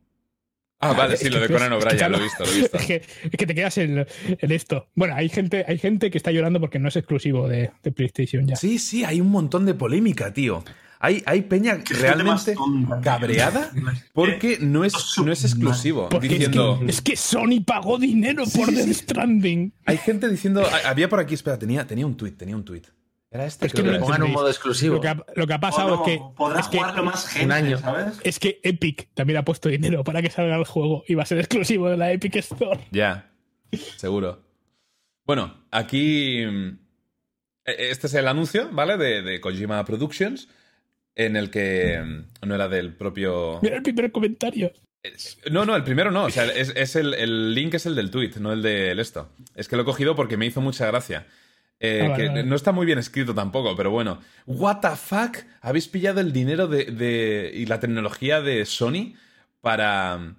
Ah, vale, sí, lo de Conan O'Brien, lo he visto, lo he visto. (laughs) Es que, es que te quedas en, en esto. Bueno, hay gente, hay gente que está llorando porque no es exclusivo de, de PlayStation ya. Sí, sí, hay un montón de polémica, tío. Hay, hay peña realmente tonta, tío. cabreada (laughs) porque no es, no es exclusivo. Porque Diciendo, es, que, es que Sony pagó dinero por Death Stranding. Hay gente diciendo. ha- Había por aquí, espera, tenía, tenía un tuit, tenía un tuit. Era este, Es que que Pongan un modo exclusivo. Lo que ha, lo que ha O pasado no, es que, podrá es, que, jugarlo más gente, año. ¿sabes? es que Epic también ha puesto dinero para que salga el juego y va a ser exclusivo de la Epic Store. Ya, seguro. Bueno, aquí. mm, e- Este es el anuncio, ¿vale? De, de Kojima Productions, en el que mm, no era del propio. Mira el primer comentario. No, no, el primero no. O sea, es, es el, el link es el del tweet, no el del esto. Es que lo he cogido porque me hizo mucha gracia. Eh, Ah, que vale. no está muy bien escrito tampoco, pero bueno. What the fuck? ¿Habéis pillado el dinero de, de- y la tecnología de Sony para.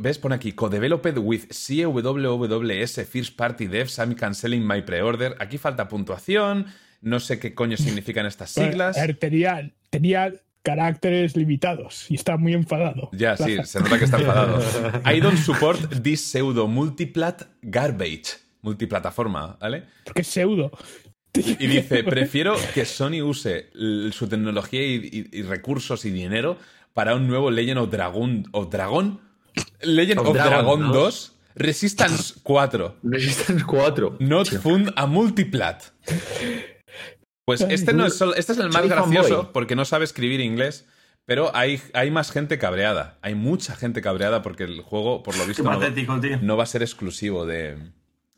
¿Ves? Pone aquí, co-developed with CWWS First Party Devs, I'm canceling my pre-order. Aquí falta puntuación, no sé qué coño significan estas siglas. Ver, tenía, tenía caracteres limitados y está muy enfadado. Ya, sí, se nota que está enfadado. (laughs) I don't support this pseudo multiplat garbage. Multiplataforma, ¿vale? Porque es pseudo. Y dice, prefiero que Sony use su tecnología y, y- y recursos y dinero para un nuevo Legend of Dragon, of Dragon, Legend of, Of Dragon, Dragon 2, Resistance 4, Resistance 4. Not Fund a Multiplat. Pues este no es solo, este es el más gracioso porque no sabe escribir inglés, pero hay, hay más gente cabreada. Hay mucha gente cabreada porque el juego, por lo visto, no, patético, tío. no va a ser exclusivo de,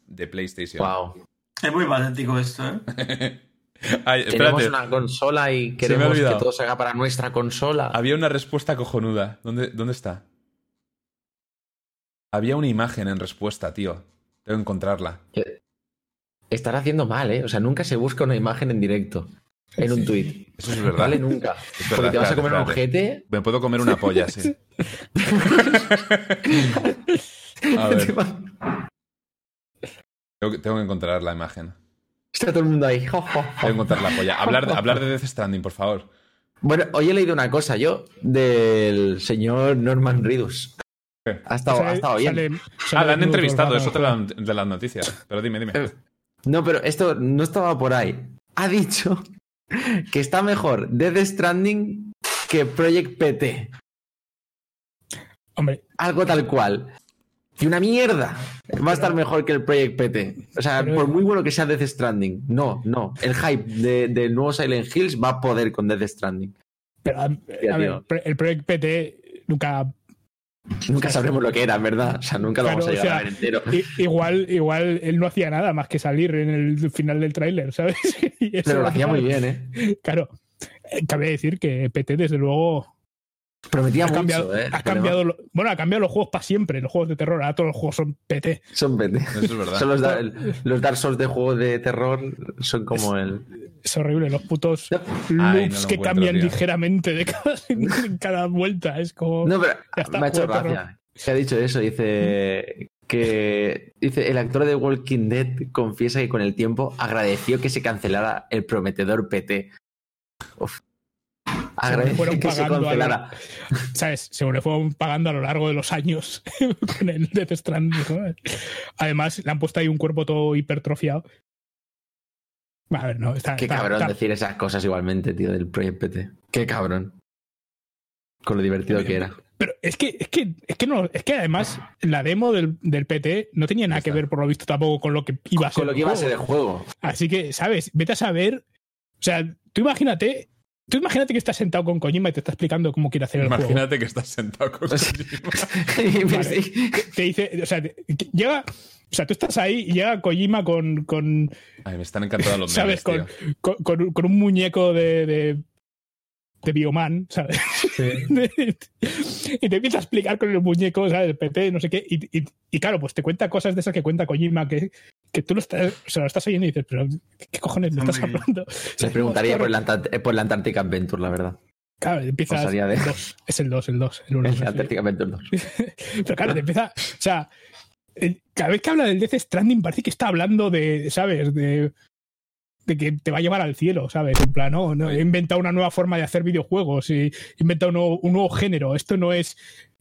de PlayStation. Wow. Es muy patético esto, ¿eh? (laughs) Ay, Tenemos una consola y queremos que todo se haga para nuestra consola. había una respuesta cojonuda. ¿Dónde, ¿Dónde está? Había una imagen en respuesta, tío. Tengo que encontrarla. Estar haciendo mal, ¿eh? O sea, nunca se busca una imagen en directo. En un tweet. Eso es verdad. Vale, nunca. verdad, Porque te vas a espérate, comer un ojete. Me puedo comer una polla, sí. (laughs) A ver, tengo que, tengo que encontrar la imagen. Está todo el mundo ahí. jo, jo, jo. Tengo que encontrar la polla. Hablar de, (laughs) hablar de Death Stranding, por favor. Bueno, hoy he leído una cosa yo del señor Norman Reedus. ¿Qué? Ha estado, ha estado bien. Sale- Ah, sale la han entrevistado, es otra de la- de las noticias. Pero dime, dime. Eh, No, pero esto no estaba por ahí. Ha dicho (laughs) que está mejor Death Stranding que Project PT. Hombre, Algo tal cual. Y una mierda. Va a estar mejor que el Project PT. O sea, por muy bueno que sea Death Stranding. No, no. El hype de- del nuevo Silent Hills va a poder con Death Stranding. pero, a, ver, el Project PT nunca. Nunca sabremos lo que era, ¿verdad? O sea, nunca lo Claro, vamos a llegar o sea, a ver entero. Igual, igual él no hacía nada más que salir en el final del tráiler, ¿sabes? (laughs) Pero lo hacía muy bien, ¿eh? Claro. Eh, Cabe decir que PT, desde luego, Prometía ha mucho, cambiado, ¿eh? ha cambiado lo- bueno, ha cambiado los juegos para siempre, los juegos de terror. Ahora todos los juegos son PT. Son PT. Eso es verdad. Son los, Dar- los Dark Souls de juego de terror son como el... Es horrible, los putos No, loops Ay, no lo que cambian tío. ligeramente de cada, (laughs) en cada vuelta. Es como. No, pero está, me ha hecho gracia. Se ha dicho eso, dice que dice el actor de Walking Dead confiesa que con el tiempo agradeció que se cancelara el prometedor PT. Uf. Agradeció fueron que se pagando a cancelara. ¿Sabes? Según le fueron pagando a lo largo de los años (laughs) con el Death Stranding. ¿no? Además, le han puesto ahí un cuerpo todo hipertrofiado. A ver, no, está. Qué está- cabrón está- decir esas cosas igualmente, tío, del Project PT. Qué cabrón. Con lo divertido que era. Pero es que, es que, es que no, es que además la demo del, del PT no tenía nada que ver, por lo visto, tampoco con lo que iba a ser. Con lo que iba a ser el juego. Así que, ¿sabes? Vete a saber. O sea, tú imagínate. Tú imagínate que estás sentado con Kojima y te está explicando cómo quiere hacer el juego. Imagínate que estás sentado con (laughs) me- Vale. Te dice, o sea, te- llega. O sea, tú estás ahí y llega Kojima con. con Ay, me están encantando los ¿Sabes? memes, Con, tío. con, con un- con un muñeco de. de de Bioman, ¿sabes? (laughs) y te empieza a explicar con el muñeco, ¿sabes? El PT, no sé qué. Y, y- y claro, pues te cuenta cosas de esas que cuenta Kojima que, que tú lo estás, o sea, lo estás oyendo y dices, pero ¿qué cojones me estás hablando? Se preguntaría por el, Antar- eh, por el Antarctic Adventure, la verdad. Claro, empiezas. Pasaría de- el (laughs) dos. Es el 2, el 2. El uno, El sí. Antarctic Adventure 2. (laughs) Pero claro, te empieza. O sea, cada vez que habla del Death Stranding parece que está hablando de, ¿sabes? De, de que te va a llevar al cielo, ¿sabes? En plan, no, no, he inventado una nueva forma de hacer videojuegos, y he inventado un nuevo, un nuevo género. Esto no es.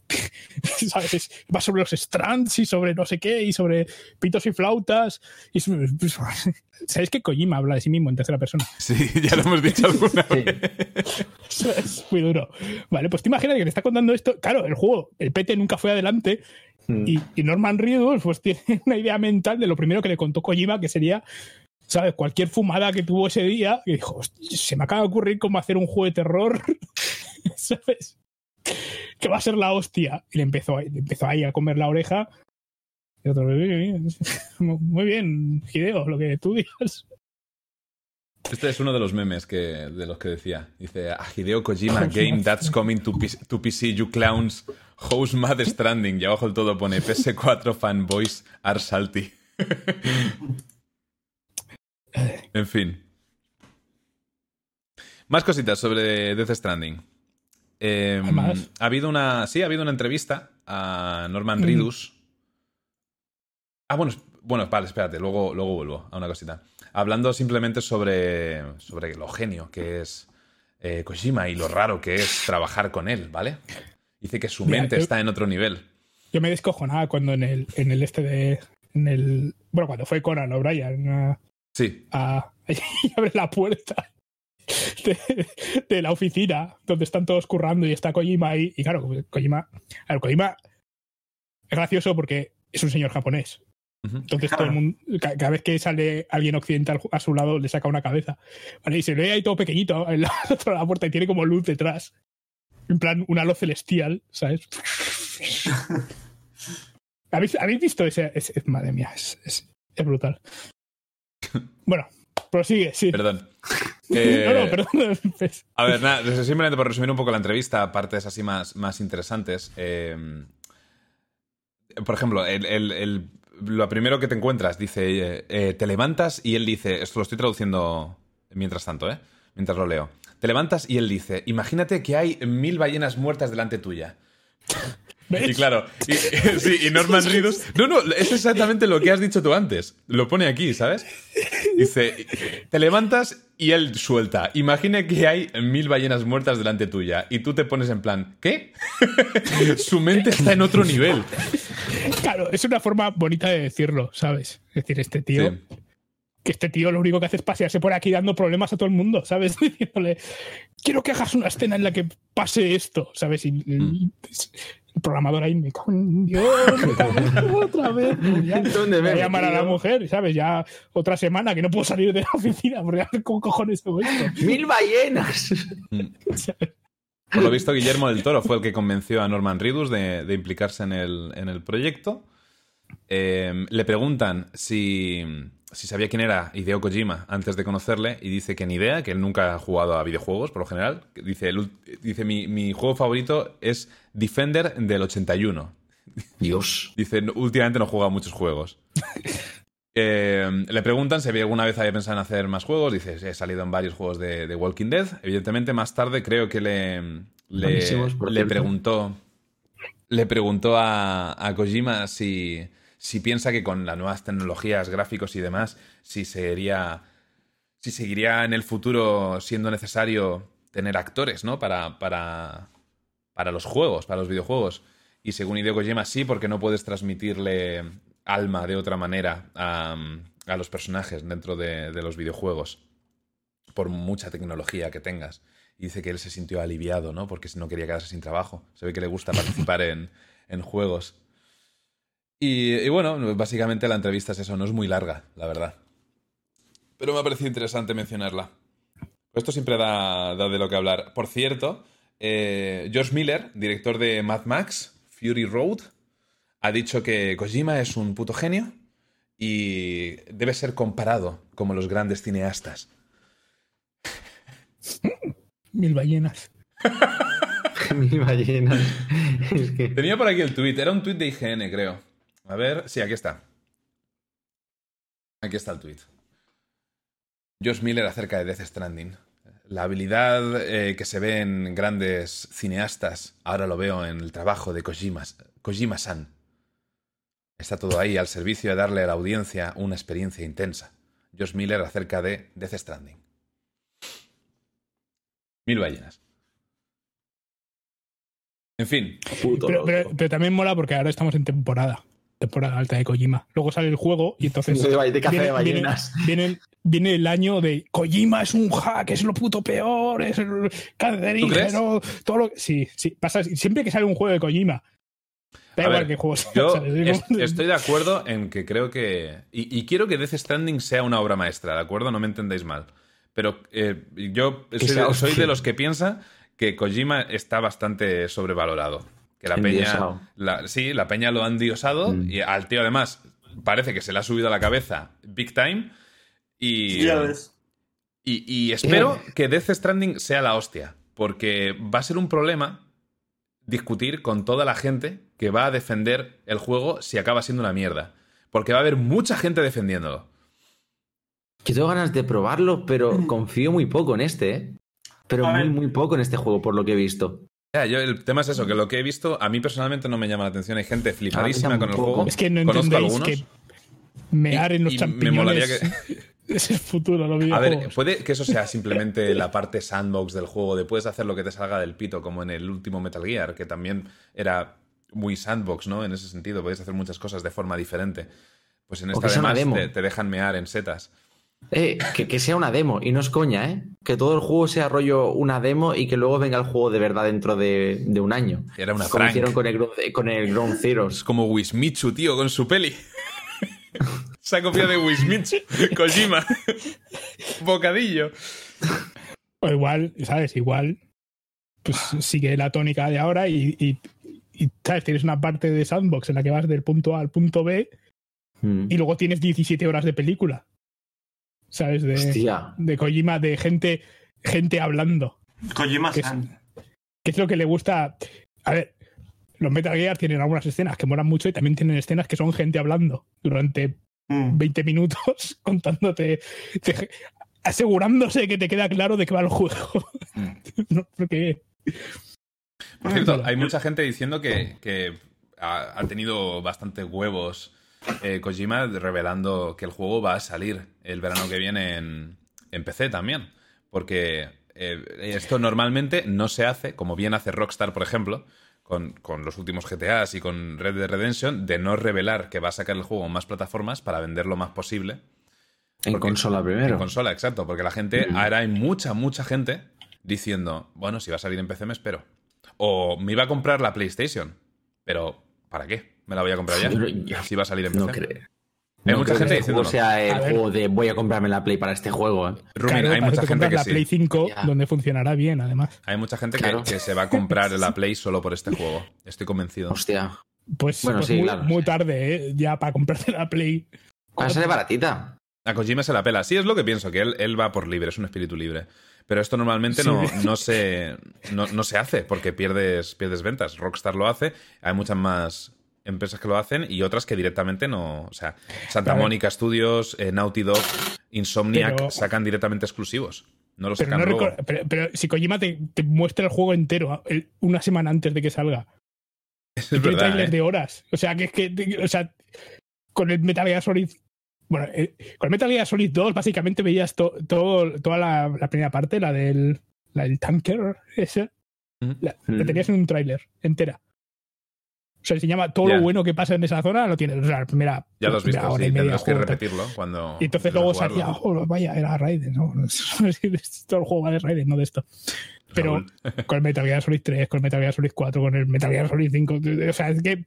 (laughs) ¿Sabes? Es- va sobre los strands y sobre no sé qué, y sobre pitos y flautas. Y (laughs) ¿Sabéis que Kojima habla de sí mismo en tercera persona? Sí, (laughs) ya lo hemos dicho alguna Sí. vez. Eso es muy duro. Vale, pues te imaginas que te está contando esto. Claro, el juego, el PT nunca fue adelante. Mm. Y, y Norman Reedus pues tiene una idea mental de lo primero que le contó Kojima, que sería, ¿sabes? Cualquier fumada que tuvo ese día, y dijo, "Hostia, se me acaba de ocurrir cómo hacer un juego de terror, (laughs) ¿sabes? Que va a ser la hostia. Y le empezó, le empezó ahí a comer la oreja. Y otro, "Muy bien, (laughs) muy bien, Hideo, lo que tú digas. Este es uno de los memes que, de los que decía. Dice, a Hideo Kojima (laughs) game that's coming to PC, to PC, you clowns. House Mad Stranding y abajo el todo pone PS4 fanboys are salty. En fin. Más cositas sobre Death Stranding. Eh, ¿Hay más? ha habido una. Sí, ha habido una entrevista a Norman Mm. Reedus. Ah, bueno, bueno, vale, espérate, luego, luego vuelvo a una cosita. Hablando simplemente sobre, sobre lo genio que es eh, Kojima y lo raro que es trabajar con él, ¿vale? Dice que su Mira, mente yo- está en otro nivel. Yo me descojonaba cuando en el, en el este de. En el, bueno, cuando fue Conan O'Brien a, Sí, a- (laughs) y abre la puerta de, de la oficina donde están todos currando y está Kojima ahí. Y claro, Kojima. A ver, Kojima es gracioso porque es un señor japonés. Entonces Claro. todo el mundo, ca- cada vez que sale alguien occidental a su lado le saca una cabeza. Vale, y se ve ahí todo pequeñito (laughs) en la, puerta y tiene como luz detrás. En plan, una luz celestial, ¿sabes? (laughs) ¿Habéis, habéis visto ese, ese- Madre mía, es, es- es brutal. Bueno, prosigue, sí. perdón. (laughs) no, Eh, no, perdón. pues, A ver, nada, simplemente por resumir un poco la entrevista, partes así más, más interesantes. eh, por ejemplo, el, el- el- lo primero que te encuentras dice, eh, eh, te levantas y él dice, esto lo estoy traduciendo mientras tanto, ¿eh? Mientras lo leo. Te levantas y él dice, imagínate que hay mil ballenas muertas delante tuya. ¿Ves? Y claro, y, (laughs) sí, y Norman (laughs) Reedus. No, no, es exactamente lo que has dicho tú antes. Lo pone aquí, ¿sabes? Dice: Te levantas y él suelta. Imagina que hay mil ballenas muertas delante tuya. Y tú te pones en plan: ¿Qué? (laughs) Su mente está en otro nivel. Claro, es una forma bonita de decirlo, ¿sabes? Es decir, este tío. Sí. que este tío lo único que hace es pasearse por aquí dando problemas a todo el mundo, ¿sabes? Diciéndole, quiero que hagas una escena en la que pase esto, ¿sabes? Y y- Mm. Programador ahí me cago en Dios, me cago en otra vez. pues ya, ¿Dónde me voy he a llamar a la mujer, ¿sabes? Ya otra semana que no puedo salir de la oficina, porque a ver cómo cojones hago esto. ¡Mil ballenas! (laughs) Por lo visto, Guillermo del Toro fue el que convenció a Norman Reedus de, de implicarse en el, en el proyecto. Eh, le preguntan si, si sabía quién era Hideo Kojima antes de conocerle y dice que ni idea, que él nunca ha jugado a videojuegos por lo general. Dice, el dice mi, mi juego favorito es Defender del 81. Dios. Dice, "No- últimamente no juega muchos juegos. (laughs) Eh, le preguntan si había alguna vez había pensado en hacer más juegos. Dice, "Sí, he salido en varios juegos de, de Walking Dead. Evidentemente, más tarde creo que le, le, preguntó, le preguntó a, a Kojima si, si piensa que con las nuevas tecnologías, gráficos y demás, si seguiría, si seguiría en el futuro siendo necesario tener actores, ¿no? Para, para, para los juegos, para los videojuegos. Y según Hideo Kojima, sí, porque no puedes transmitirle alma de otra manera a, los personajes dentro de, de los videojuegos, por mucha tecnología que tengas. Y dice que él se sintió aliviado, ¿no? Porque no quería quedarse sin trabajo. Se ve que le gusta participar en, en juegos. Y, y bueno, básicamente la entrevista es eso, no es muy larga, la verdad. Pero me ha parecido interesante mencionarla. Esto siempre da, da de lo que hablar. Por cierto, eh, George Miller, director de Mad Max, Fury Road, ha dicho que Kojima es un puto genio y debe ser comparado como los grandes cineastas. Mil ballenas. (laughs) Mil ballenas. Es que... Tenía por aquí el tweet, era un tweet de IGN, creo. A ver, sí, aquí está. Aquí está el tweet. Josh Miller acerca de Death Stranding. La habilidad eh, que se ve en grandes cineastas, ahora lo veo en el trabajo de Kojima- Kojima-san. Está todo ahí al servicio de darle a la audiencia una experiencia intensa. Josh Miller acerca de Death Stranding. Mil ballenas. En fin, pero también mola porque ahora estamos en temporada. Temporada alta de Kojima. Luego sale el juego y entonces. De, ba- de de viene, viene- ballenas. viene- viene el año de Kojima es un hack, es lo puto peor, es el cancerígeno, todo lo Sí, sí, pasa siempre que sale un juego de Kojima. Da A igual ver, que juegos. Yo (laughs) es- estoy de acuerdo en que creo que. Y, y quiero que Death Stranding sea una obra maestra, ¿de acuerdo? No me entendéis mal. Pero eh, yo soy de, soy de los que piensa que Kojima está bastante sobrevalorado. Que la Endiosado. peña. la- sí, la peña lo han diosado Mm. y al tío además parece que se le ha subido a la cabeza big time. Y, Ya ves. y, y espero que Death Stranding sea la hostia, porque va a ser un problema discutir con toda la gente que va a defender el juego si acaba siendo una mierda. Porque va a haber mucha gente defendiéndolo. Que tengo ganas de probarlo, pero (laughs) confío muy poco en este, ¿eh? Pero muy, muy poco en este juego, por lo que he visto. Ya, yo, el tema es eso, que lo que he visto a mí personalmente no me llama la atención. Hay gente flipadísima con el juego. Es que no Conozco entendéis algunos. que mear en los Y- y me molaría (laughs) es el futuro, los A ver, puede que eso sea simplemente la parte sandbox del juego, de puedes hacer lo que te salga del pito, como en el último Metal Gear, que también era muy sandbox, ¿no? En ese sentido, podéis hacer muchas cosas de forma diferente. Pues en esta que además te dejan mear en setas. Eh, que, que sea una demo, y no es coña, ¿eh? Que todo el juego sea rollo una demo y que luego venga el juego de verdad dentro de, de un año. Era una Como hicieron con el, Ground- con el Ground Es Zeroes. como Wismichu, tío, con su peli. (laughs) Se ha copiado de Wismichu, (laughs) Kojima. Bocadillo. O igual, ¿sabes? Igual, pues sigue la tónica de ahora y, y- y, ¿sabes? Tienes una parte de sandbox en la que vas del punto A al punto B Mm. y luego tienes 17 horas de película. ¿Sabes? De, Hostia. de Kojima, de gente, gente hablando. Kojima Que es-. Que es lo que le gusta. A ver, los Metal Gear tienen algunas escenas que molan mucho y también tienen escenas que son gente hablando durante Mm. 20 minutos (laughs) contándote, te- asegurándose que te queda claro de qué va el juego. (laughs) No, porque Por cierto, Claro. hay mucha gente diciendo que, que ha, ha tenido bastante huevos eh, Kojima revelando que el juego va a salir el verano que viene en, en PC también. Porque eh, esto normalmente no se hace, como bien hace Rockstar, por ejemplo, con, con los últimos GTAs y con Red Dead Redemption, de no revelar que va a sacar el juego en más plataformas para vender lo más posible. En consola primero. En consola, exacto, porque la gente, Mm. ahora hay mucha, mucha gente diciendo, bueno, si va a salir en PC me espero. O me iba a comprar la PlayStation, pero ¿para qué? Me la voy a comprar ya. Yo- Si va a salir en PC. No creo. Hay no mucha creo gente que este juego sea el juego de voy a comprarme la Play para este juego. ¿eh? Rumin, claro, hay mucha gente que la sí. Play 5 Ya. donde funcionará bien, además. Hay mucha gente que- Claro. que, se va a comprar la (laughs) Play solo por este juego. Estoy convencido. Hostia. Pues, Bueno, pues sí, muy, claro. muy tarde, ¿eh? ya para comprarte la Play. Va a ser baratita. A Kojima se la pela. Sí, es lo que pienso, que él, él va por libre, es un espíritu libre. Pero esto normalmente Sí. no, no, se, no, no se hace porque pierdes, pierdes ventas. Rockstar lo hace, hay muchas más empresas que lo hacen y otras que directamente no. O sea, Santa ver. Mónica Studios, eh, Naughty Dog, Insomniac Pero- sacan directamente exclusivos. No los Pero, sacan no luego. pero, pero si Kojima te, te muestra el juego entero el- una semana antes de que salga, (laughs) Es tiene verdad. trailers ¿eh? de horas. O sea, que es que. O sea, con el Metal Gear Solid. Bueno, eh, con el Metal Gear Solid 2, básicamente veías to- todo, toda la, la primera parte, la del, la del tanker, (laughs) ese, Ujú. la, la Mm. tenías en un tráiler entera. Sea, enseñaba todo Ya. lo bueno que pasa en esa zona, lo tienes. O sea, la primera, Ya lo has visto, hora sí, y media que repetirlo cuando. Y entonces luego salía, oh, vaya, era Raiden, ¿no? (laughs) (laughs) Todo el juego va de Raiden, no de esto. Pero (laughs) con el Metal Gear Solid 3, con el Metal Gear Solid 4, con el Metal Gear Solid 5. O sea, es que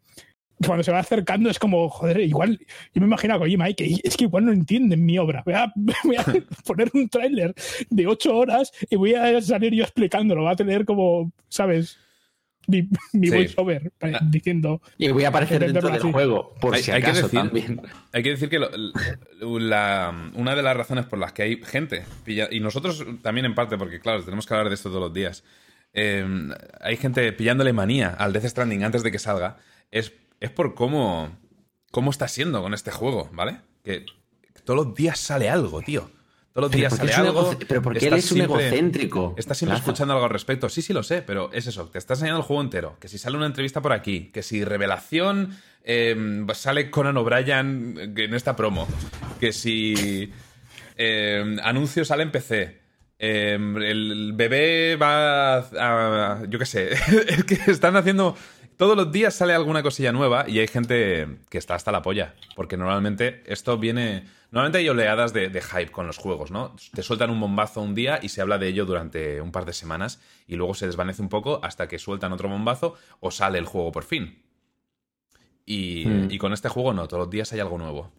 cuando se va acercando es como, joder, igual. Yo me imagino a Kojima ahí que es que igual no entienden mi obra. Voy a, voy a poner un tráiler de 8 horas y voy a salir yo explicándolo. Va a tener como, ¿sabes? Mi, mi Sí. voiceover eh, diciendo. Y voy a aparecer dentro del así. juego, por Hay- si hay que decir- también. Hay que decir que lo- la- una de las razones por las que hay gente, pilla- y nosotros también en parte, porque claro, tenemos que hablar de esto todos los días, eh, hay gente pillándole manía al Death Stranding antes de que salga, es, es por cómo, cómo está siendo con este juego, ¿vale? Que todos los días sale algo, tío. Todos los días sale algo. pero porque él estás es un siempre- egocéntrico. Estás siempre Plaza. escuchando algo al respecto. Sí, sí, lo sé, pero es eso. Te está enseñando el juego entero. Que si sale una entrevista por aquí, que si revelación eh, sale Conan O'Brien en esta promo, que si eh, anuncio sale en PC. eh, el bebé va a, a- yo qué sé (laughs) es que están haciendo todos los días sale alguna cosilla nueva y hay gente que está hasta la polla porque normalmente esto viene normalmente hay oleadas de, de hype con los juegos no te sueltan un bombazo un día y se habla de ello durante un par de semanas y luego se desvanece un poco hasta que sueltan otro bombazo o sale el juego por fin y, Mm. y con este juego no todos los días hay algo nuevo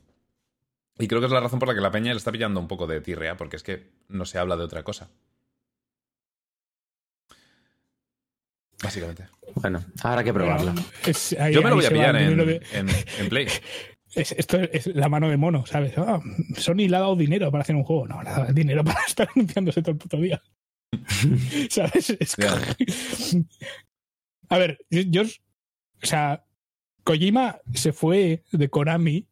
y creo que es la razón por la que la peña le está pillando un poco de tirrea, porque es que no se habla de otra cosa. Básicamente. Bueno, habrá que probarlo. es- ahí- Yo me lo voy a va pillar en, en, en Play. (laughs) Es- esto es la mano de mono, ¿sabes? Ah, Sony le ha dado dinero para hacer un juego. No, le ha dado dinero para (laughs) estar anunciándose todo el puto día. (laughs) ¿Sabes? Es. A ver, yo, yo- o sea, Kojima se fue de Konami,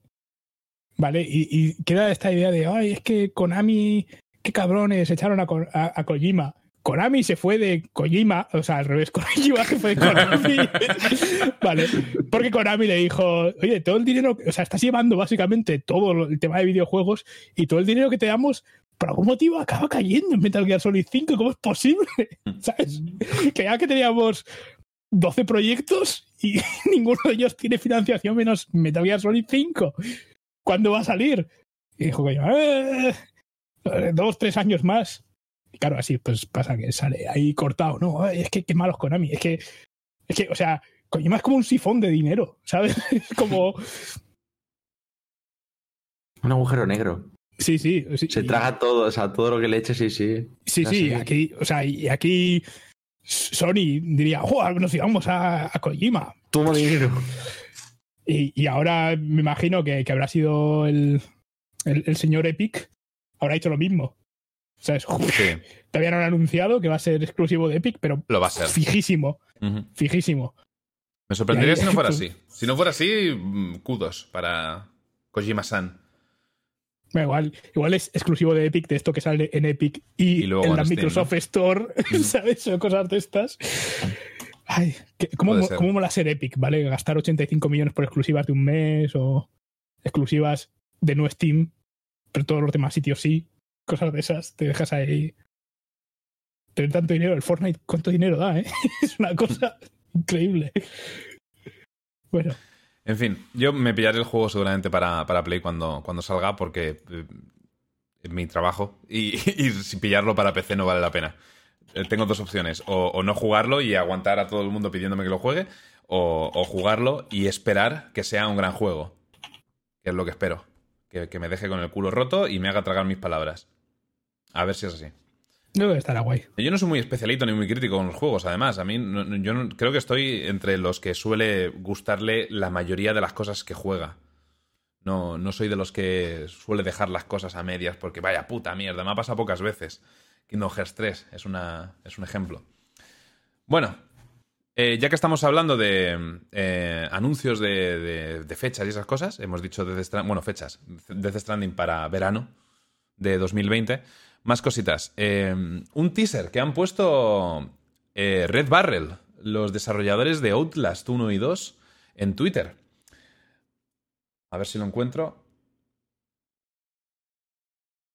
¿vale? Y, y queda esta idea de, ay, es que Konami, qué cabrones, echaron a, a- a Kojima. Konami se fue de Kojima, o sea, al revés, (laughs) Kojima se fue de Konami, (laughs) ¿vale? Porque Konami le dijo, oye, todo el dinero, o sea, estás llevando básicamente todo el tema de videojuegos y todo el dinero que te damos, por algún motivo acaba cayendo en Metal Gear Solid 5, ¿cómo es posible? (laughs) ¿Sabes? Que ya que teníamos 12 proyectos y ninguno de ellos tiene financiación menos Metal Gear Solid 5. ¿Cuándo va a salir? Y dijo que "Eh, eh, dos, tres años más. Y claro, así pues pasa que sale ahí cortado. No, Ay, es que qué malos Konami. Es que, es que, o sea, Kojima es como un sifón de dinero, ¿sabes? (laughs) Es como, (laughs) Un agujero negro. sí, sí. sí, Se y- traga todo, o sea, todo lo que le eche, sí, sí. Sí, sí, aquí, o sea, y aquí Sony diría, ¡Joder, nos íbamos a, a Kojima! Toma dinero. Y, y ahora me imagino que, que habrá sido el, el, el señor Epic, habrá hecho lo mismo. ¿Sabes? Sí, Te habían anunciado que va a ser exclusivo de Epic, pero lo va a ser. fijísimo, fijísimo. Me sorprendería ahí- si no fuera (laughs) así. Si no fuera así, mm, kudos para Kojima-san. Igual, igual es exclusivo de Epic, de esto que sale en Epic y, Y luego en la Steam, Microsoft Store, (laughs) ¿sabes? O cosas de estas. Ay, ¿cómo. ¿cómo mola ser Epic, ¿vale? Gastar 85 millones por exclusivas de un mes o exclusivas de no Steam, pero todos los demás sitios sí. Cosas de esas, te dejas ahí. Tener tanto dinero, el Fortnite, ¿cuánto dinero da, eh? (laughs) Es una cosa increíble. Bueno, En fin, yo me pillaré el juego seguramente para, para Play cuando, cuando salga porque eh, es mi trabajo y, (laughs) y si pillarlo para PC no vale la pena. Eh, Tengo dos opciones, o, no jugarlo y aguantar a todo el mundo pidiéndome que lo juegue, o, jugarlo y esperar que sea un gran juego, que es lo que espero. Que me deje con el culo roto y me haga tragar mis palabras. A ver si es así. no estará guay. Yo no soy muy especialito ni muy crítico con los juegos, además. A mí, no- yo no- creo que estoy entre los que suele gustarle la mayoría de las cosas que juega. No, no soy de los que suele dejar las cosas a medias porque vaya puta mierda, me ha pasado pocas veces. Kingdom Hearts 3 es, una, es un ejemplo. Bueno, eh, ya que estamos hablando de eh, anuncios de, de- de fechas y esas cosas, hemos dicho Death Stranding, bueno, fechas, Death Stranding para verano de 2020. Más cositas. Eh, un teaser que han puesto eh, Red Barrel, los desarrolladores de Outlast 1 y 2, en Twitter. A ver si lo encuentro.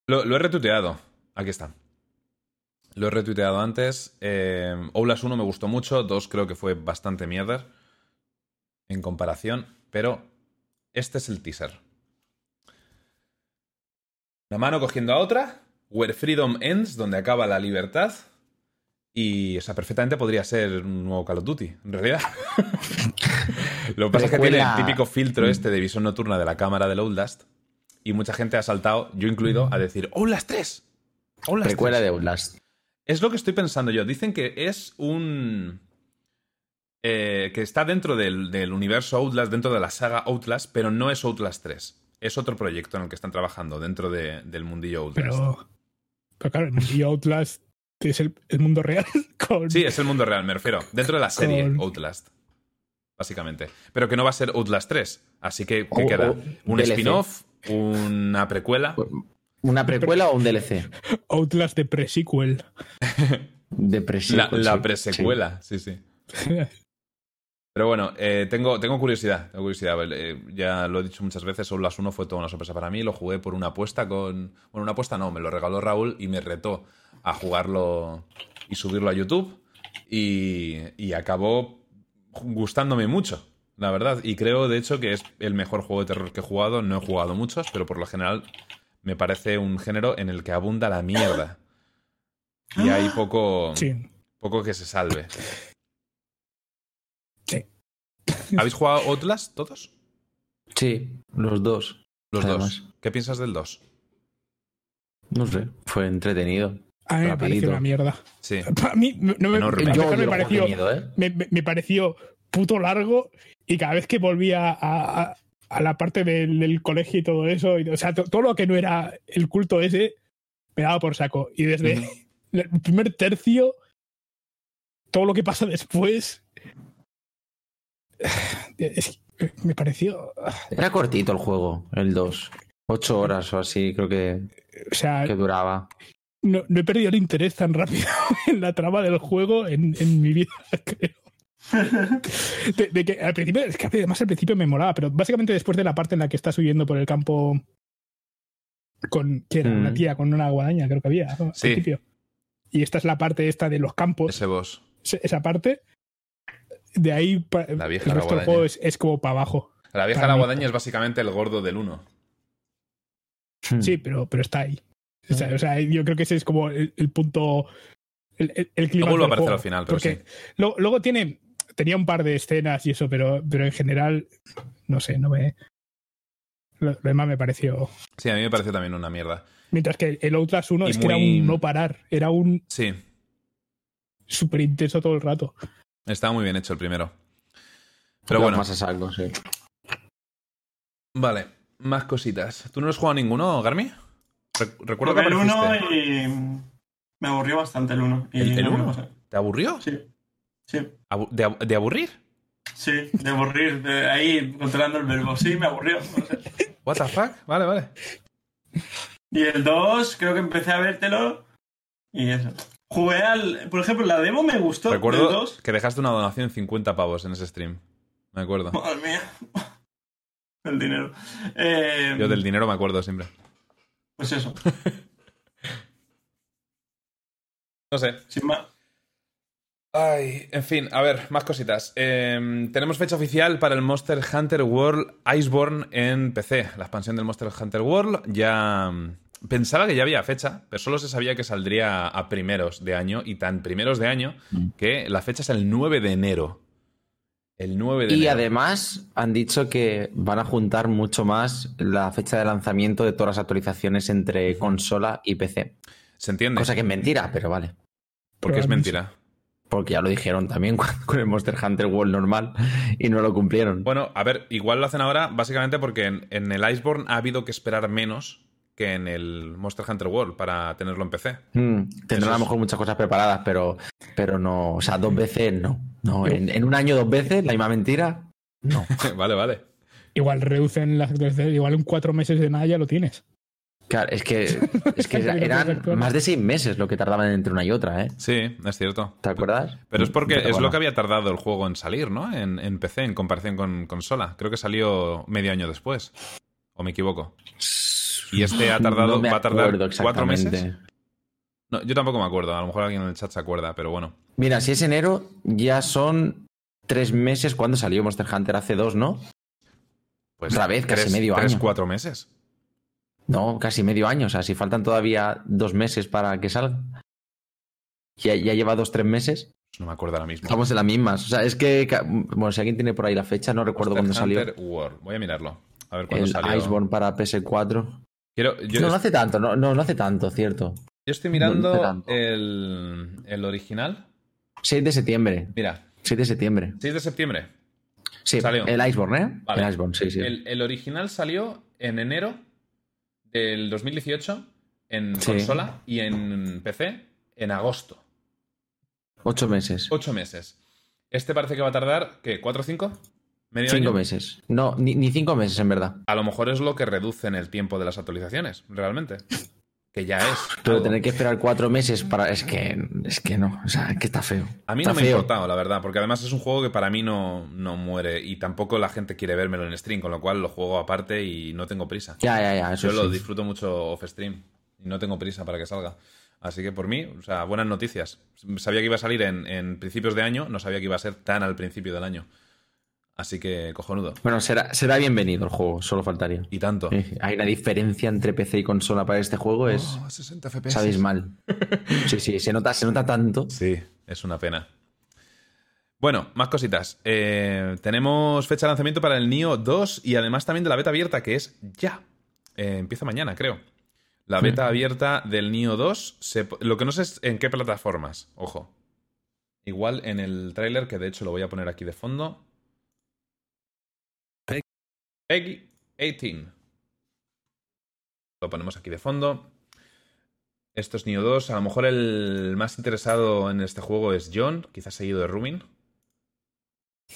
Lo, lo he retuiteado. Aquí está. Lo he retuiteado antes. Eh, Outlast 1 me gustó mucho. 2 creo que fue bastante mierda. En comparación. Pero este es el teaser. Una mano cogiendo a otra. Where Freedom Ends, donde acaba la libertad. Y, o sea, perfectamente podría ser un nuevo Call of Duty, en realidad. (laughs) Lo que pasa es que tiene el típico filtro este de visión nocturna de la cámara del Outlast. Y mucha gente ha saltado, yo incluido, a decir Outlast 3. Outlast Precuela 3". de Outlast. Es lo que estoy pensando yo. Dicen que es un. eh, que está dentro del, del universo Outlast, dentro de la saga Outlast, pero no es Outlast 3. Es otro proyecto en el que están trabajando dentro de- del mundillo Outlast. Pero claro, mundillo Outlast es el, el mundo real (laughs) con... Sí, es el mundo real, me refiero. Dentro de la serie Con- Outlast. Básicamente. Pero que no va a ser Outlast 3. Así que, ¿qué O- queda? o ¿Un spin-off? ¿Una precuela? ¿Una precuela o un DLC? (laughs) Outlast de pre-sequel. De La, presecuela. la presecuela, sí, sí. (laughs) Pero bueno, eh, tengo, tengo curiosidad. Tengo curiosidad. Eh, ya lo he dicho muchas veces, Outlast 1 fue toda una sorpresa para mí. Lo jugué por una apuesta con. Bueno, una apuesta no, me lo regaló Raúl y me retó a jugarlo y subirlo a YouTube. Y, y acabó gustándome mucho, la verdad. Y creo, de hecho, que es el mejor juego de terror que he jugado. No he jugado muchos, pero por lo general me parece un género en el que abunda la mierda. Y hay poco, Sí. poco que se salve. (laughs) ¿Habéis jugado Outlast todos? Sí, los dos. Los Además. dos. ¿Qué piensas del 2? No sé, fue entretenido. A mí me pareció una mierda. Sí. A mí no me, Yo me odio los pareció, miedo, ¿eh? me, me- me pareció puto largo y cada vez que volvía a, a- a la parte del, del colegio y todo eso, y- o sea, to- todo lo que no era el culto ese, me daba por saco. Y desde (laughs) el primer tercio, todo lo que pasa después (sighs) es me pareció. Era cortito el juego, el 2. Ocho horas o así, creo que, O sea, que duraba. no, no he perdido el interés tan rápido (laughs) en la trama del juego en, en mi vida, (laughs) creo. (laughs) De, de que al principio, es que además al principio me molaba, pero básicamente después de la parte en la que estás huyendo por el campo con que era una Mm. tía con una guadaña, creo que había ¿no? al Sí. principio. Y esta es la parte esta de los campos, Ese boss. esa parte. De ahí pa- La vieja el resto del juego es, es como para abajo. La vieja Para la mí- guadaña es básicamente el gordo del 1. Hmm. Sí, pero, pero está ahí. O sea, o sea, yo creo que ese es como el, el punto. El, el, el clima Luego vuelve a del aparecer juego. al final, pero Porque sí. lo- luego tiene. Tenía un par de escenas y eso, pero, pero en general, no sé, no me. Lo, lo demás me pareció. Sí, a mí me pareció también una mierda. Mientras que el Outlast 1 Y es que era un no parar, era un Sí, súper intenso todo el rato. Estaba muy bien hecho el primero. Pero bueno, Más a saco, sí. vale, más cositas. ¿Tú no has jugado ninguno, Garmi? Re- Recuerdo que el 1 apareciste. y me aburrió bastante el 1. ¿El, el uno? ¿Te aburrió? Sí, sí, Abu- ¿De, ab- de aburrir? sí, de aburrir, de ahí controlando el verbo. Sí, me aburrió. no sé. What the fuck? Vale, vale. Y el 2, creo que empecé a vértelo y eso. Jugué al. Por ejemplo, la demo me gustó. Recuerdo 2. que dejaste una donación de 50 pavos en ese stream. Me acuerdo. Madre mía. (laughs) El dinero. Eh, Yo del dinero me acuerdo siempre. Pues eso, (laughs) No sé. sin más. Ay, en fin, a ver, más cositas. Eh, tenemos fecha oficial para el Monster Hunter World Iceborne en PC. La expansión del Monster Hunter World ya... Pensaba que ya había fecha, pero solo se sabía que saldría a primeros de año, y tan primeros de año Mm. que la fecha es el 9 de enero. El 9 de Y enero. además han dicho que van a juntar mucho más la fecha de lanzamiento de todas las actualizaciones entre consola y PC. ¿Se entiende? Cosa que es mentira, pero vale. Porque es mentira. Porque ya lo dijeron también (laughs) con con el Monster Hunter World normal y no lo cumplieron. Bueno, a ver, igual lo hacen ahora básicamente porque en, en el Iceborne ha habido que esperar menos que en el Monster Hunter World para tenerlo en PC. Mm, Eso tendrán a lo mejor muchas cosas preparadas, pero, pero no. O sea, dos veces no. no en, en un año dos veces, la misma mentira. No. (laughs) vale, vale. Igual reducen las actualizaciones, igual en cuatro meses de nada ya lo tienes. Claro, es que, (laughs) es que eran más de seis meses lo que tardaban entre una y otra, ¿eh? Sí, es cierto. ¿Te acuerdas? Pero es porque Pero es lo que había tardado el juego en salir, ¿no? En, en PC, en comparación con consola. Creo que salió medio año después. ¿O me equivoco? Y este ha tardado, No me va a tardar cuatro meses. No, yo tampoco me acuerdo. A lo mejor alguien en el chat se acuerda, pero bueno. Mira, si es enero, ya son tres meses. ¿Cuándo salió Monster Hunter? Hace dos, ¿no? Pues Otra vez, casi medio tres, año. cuatro meses. No, casi medio año. O sea, si faltan todavía dos meses para que salga. Ya, ya lleva dos, tres meses. No me acuerdo ahora mismo. Estamos en las mismas. O sea, es que. Bueno, si alguien tiene por ahí la fecha, no recuerdo Monster cuándo salió. Hunter World. Voy a mirarlo. A ver cuándo El salió. Iceborne para PS4. Quiero, yo, no, no hace tanto, no, no, no hace tanto, cierto. yo estoy no mirando el, el original. 6 de septiembre. Mira, 6 de septiembre. 6 de septiembre. Sí, Salió. el Iceborne, ¿eh? Vale. El Iceborne, sí, sí. El, el original salió en enero del 2018 en Sí. consola y en PC en agosto. Ocho meses. Ocho meses. Este parece que va a tardar, ¿qué? ¿Cuatro o cinco? ¿Medio Cinco año? meses. No, ni, ni cinco meses, en verdad. A lo mejor es lo que reducen el tiempo de las actualizaciones, realmente. Que ya es. Pero algo. tener que esperar cuatro meses para. Es que. Es que no. O sea, es que está feo. A mí Está no me ha importado, la verdad, porque además es un juego que para mí no, no muere y tampoco la gente quiere vérmelo en stream, con lo cual lo juego aparte y no tengo prisa. Ya, ya, ya. Eso Yo lo disfruto mucho off stream y no tengo prisa para que salga. Así que por mí, o sea, buenas noticias. Sabía que iba a salir en, en principios de año, no sabía que iba a ser tan al principio del año. Así que cojonudo. Bueno, será, será bienvenido el juego, solo faltaría. Y tanto. Hay una diferencia entre PC y consola para este juego, es. Oh, 60 FPS. Sabéis mal. (laughs) Sí, sí, se nota, se nota tanto. Sí, es una pena. Bueno, más cositas. Eh, tenemos fecha de lanzamiento para el NIO 2 y además también de la beta abierta, que es ya. Eh, empieza mañana, creo. La beta abierta del NIO 2. se po- lo que no sé es en qué plataformas. Ojo. Igual en el tráiler, que de hecho lo voy a poner aquí de fondo. Peggy 18. Lo ponemos aquí de fondo. Esto es Neo 2. A lo mejor el más interesado en este juego es John, quizás seguido de Rumin.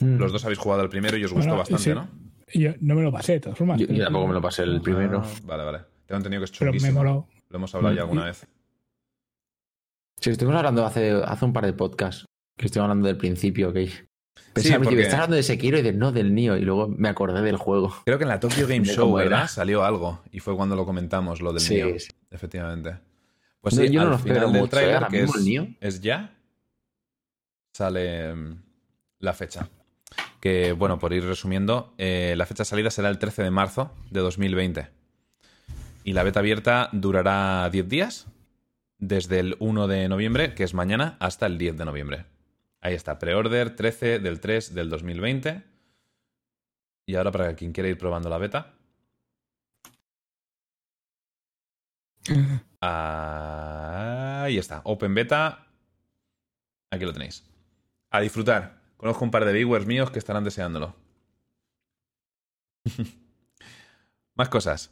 Hmm. Los dos habéis jugado al primero y os gustó Bueno, bastante, sí. ¿no? Yo no me lo pasé, de todas formas. Yo, yo tampoco me lo pasé el primero. Ah, vale, vale. Tengo entendido que es pero me chulísimo. Lo hemos hablado ya alguna vez. Sí, estuvimos hablando hace, hace un par de podcasts. Que estuvimos hablando del principio, que pensaba porque- estás hablando de Sekiro y de no del Nio. Y luego me acordé del juego. Creo que en la Tokyo (laughs) Game Show, era. ¿verdad? Salió algo. Y fue cuando lo comentamos, lo del Sí, Nio. sí. Efectivamente. Pues No, sí, yo no al lo final del mucho, ¿eh? que es, es ya, sale mm, la fecha. Que, bueno, por ir resumiendo, eh, la fecha de salida será el 13 de marzo de 2020. Y la beta abierta durará 10 días, desde el 1 de noviembre, que es mañana, hasta el 10 de noviembre. Ahí está, preorder 13 del 3 del 2020. Y ahora para quien quiera ir probando la beta. Ahí está, Open Beta. Aquí lo tenéis. A disfrutar. Conozco un par de viewers míos que estarán deseándolo. (laughs) Más cosas.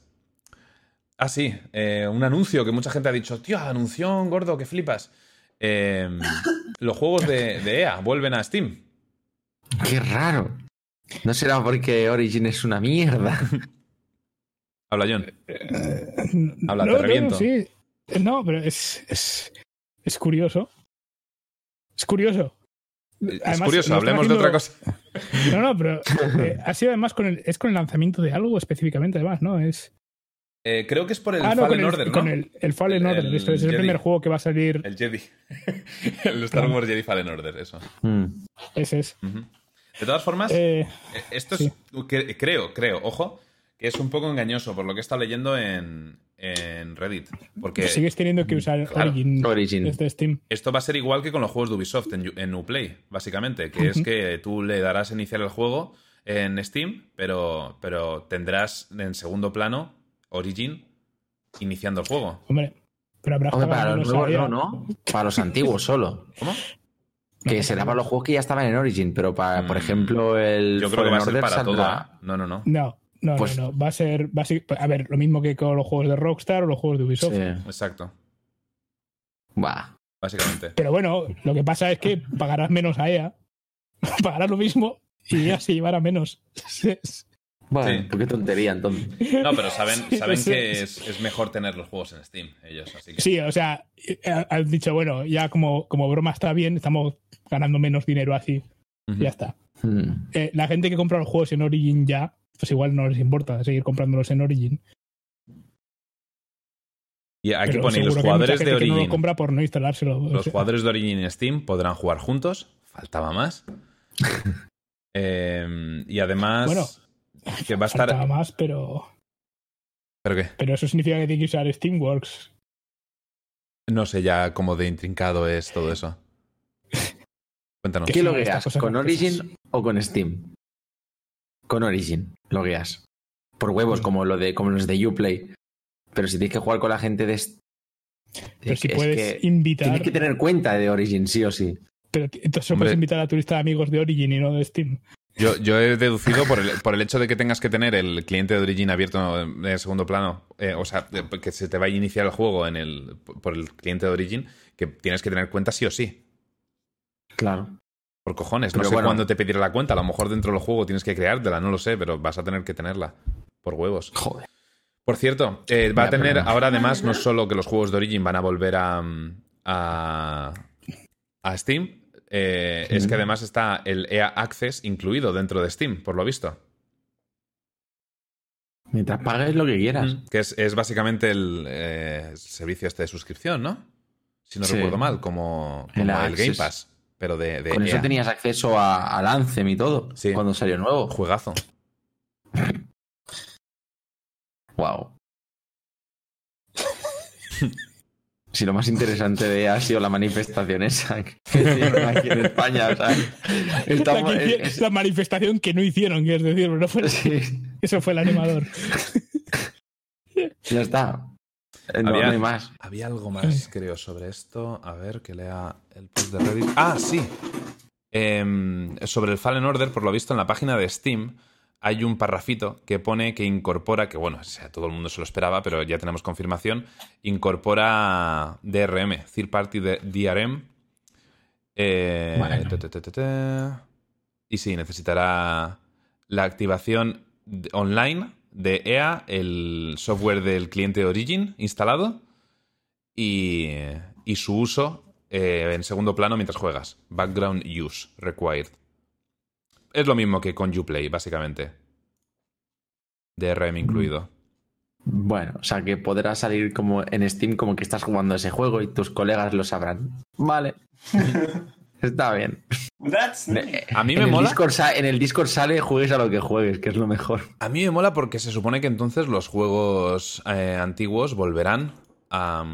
Ah, sí, eh, un anuncio que mucha gente ha dicho, tío, anunción gordo, que flipas. Eh, (laughs) los juegos de, de EA vuelven a Steam. Qué raro. No será porque Origin es una mierda. Habla John. Habla, no, te no, reviento. sí. No, pero es, es, es curioso. Es curioso. Es curioso, hablemos de otra cosa. No, no, pero eh, ha sido además con el, es con el lanzamiento de algo específicamente, además, ¿no? Es. Eh, creo que es por el ah, no, Fallen con el, Order, ¿no? con el, el Fallen El- Order. el es el Jedi. primer juego que va a salir. El Jedi. (laughs) el Star Wars Jedi Fallen Order, eso. Hmm. Ese es. De todas formas, Eh, eh, esto sí. es. que- creo, creo, ojo, que es un poco engañoso por lo que he estado leyendo en, en Reddit. Porque sigues teniendo que usar Claro. Origin, Origin. desde Steam. esto va a ser igual que con los juegos de Ubisoft en, en Uplay, básicamente, que es que tú le darás a iniciar el juego en Steam, pero, pero tendrás en segundo plano Origin iniciando el juego. Hombre, pero habrá Hombre, para los nuevos no. ¿no? Para los antiguos solo. ¿Cómo? Que será para los juegos que ya estaban en Origin, pero para, por Mm. ejemplo, el Yo creo que va a ser para todo. saldrá-. No, no, no. No, no, Pues- no, no. Va a ser. Va a, ser- a ver, lo mismo que con los juegos de Rockstar o los juegos de Ubisoft. Sí. Exacto, Bah. básicamente. Pero bueno, lo que pasa es que pagarás menos a EA. (laughs) pagarás lo mismo y EA se llevará menos. (laughs) Bueno, Sí. qué tontería entonces. No, pero saben, saben sí, que sí. es, es mejor tener los juegos en Steam, ellos, así que. Sí, o sea, eh, han dicho, bueno, ya como, como broma está bien, estamos ganando menos dinero así. Ya está. Hmm. Eh, la gente que compra los juegos en Origin ya, pues igual no les importa seguir comprándolos en Origin. Y aquí pero pone, los jugadores de no Origin. lo compra por no instalárselo. o Los sea, jugadores de Origin en Steam podrán jugar juntos. Faltaba más. (laughs) Eh, y además. Bueno, que va a estar. más, pero, ¿Pero qué? pero eso significa que tiene que usar Steamworks. No sé ya cómo de intrincado es todo eso. (laughs) Cuéntanos. ¿Qué? ¿Qué son logueas? ¿Con? Origin o con Steam? Con Origin, logueas. Por huevos, como, lo de, como los de Uplay. Pero si tienes que jugar con la gente de... Pero si es puedes que invitar. Tienes que tener cuenta de Origin, sí o sí. Pero entonces puedes invitar a tu lista de amigos de Origin y no de Steam. Yo, yo he deducido por el, por el hecho de que tengas que tener el cliente de Origin abierto en el segundo plano, eh, o sea, que se te vaya a iniciar el juego en el, por el cliente de Origin, que tienes que tener cuenta sí o sí. Claro. Por cojones, no Pero sé bueno. cuándo te pedirá la cuenta. A lo mejor dentro del juego tienes que creártela, no lo sé, pero vas a tener que tenerla. Por huevos. Joder. Por cierto, eh, va a tener ahora además no solo que los juegos de Origin van a volver a, a, a Steam, eh, es que además está el EA Access incluido dentro de Steam, por lo visto. Mientras pagues lo que quieras. Que es, es básicamente el eh, servicio este de suscripción, ¿no? Si no Sí. recuerdo mal, como, El como el, Game. Pass, pero de, de Con eso EA. tenías acceso a, al Anthem y todo. Sí. Cuando salió nuevo. Juegazo. Wow. (laughs) Si lo más interesante de ha sido la manifestación esa (laughs) que hicieron aquí en España, o sea, estamos- la, que es- manifestación que no hicieron, quieres decir, no fue- sí, eso fue el animador. ya está. Eh, No, Había- no hay más. Había algo más, creo, sobre esto. A ver, que lea el post de Reddit. Ah, sí. Em, sobre el Fallen Order, por lo visto, en la página de Steam hay un parrafito que pone que incorpora, que bueno, o sea, todo el mundo se lo esperaba, pero ya tenemos confirmación, incorpora DRM, Third Party de DRM. Eh, te. Y sí, necesitará la activación online de EA, el software del cliente Origin instalado y, y su uso eh, en segundo plano mientras juegas. Background use required. Es lo mismo que con Uplay, básicamente. DRM incluido. Bueno, o sea que podrá salir como en Steam como que estás jugando ese juego y tus colegas lo sabrán. Vale. (laughs) Está bien. That's A mí en me el mola. Discord en el Discord sale juegues a lo que juegues, que es lo mejor. A mí me mola porque se supone que entonces los juegos eh, antiguos volverán a,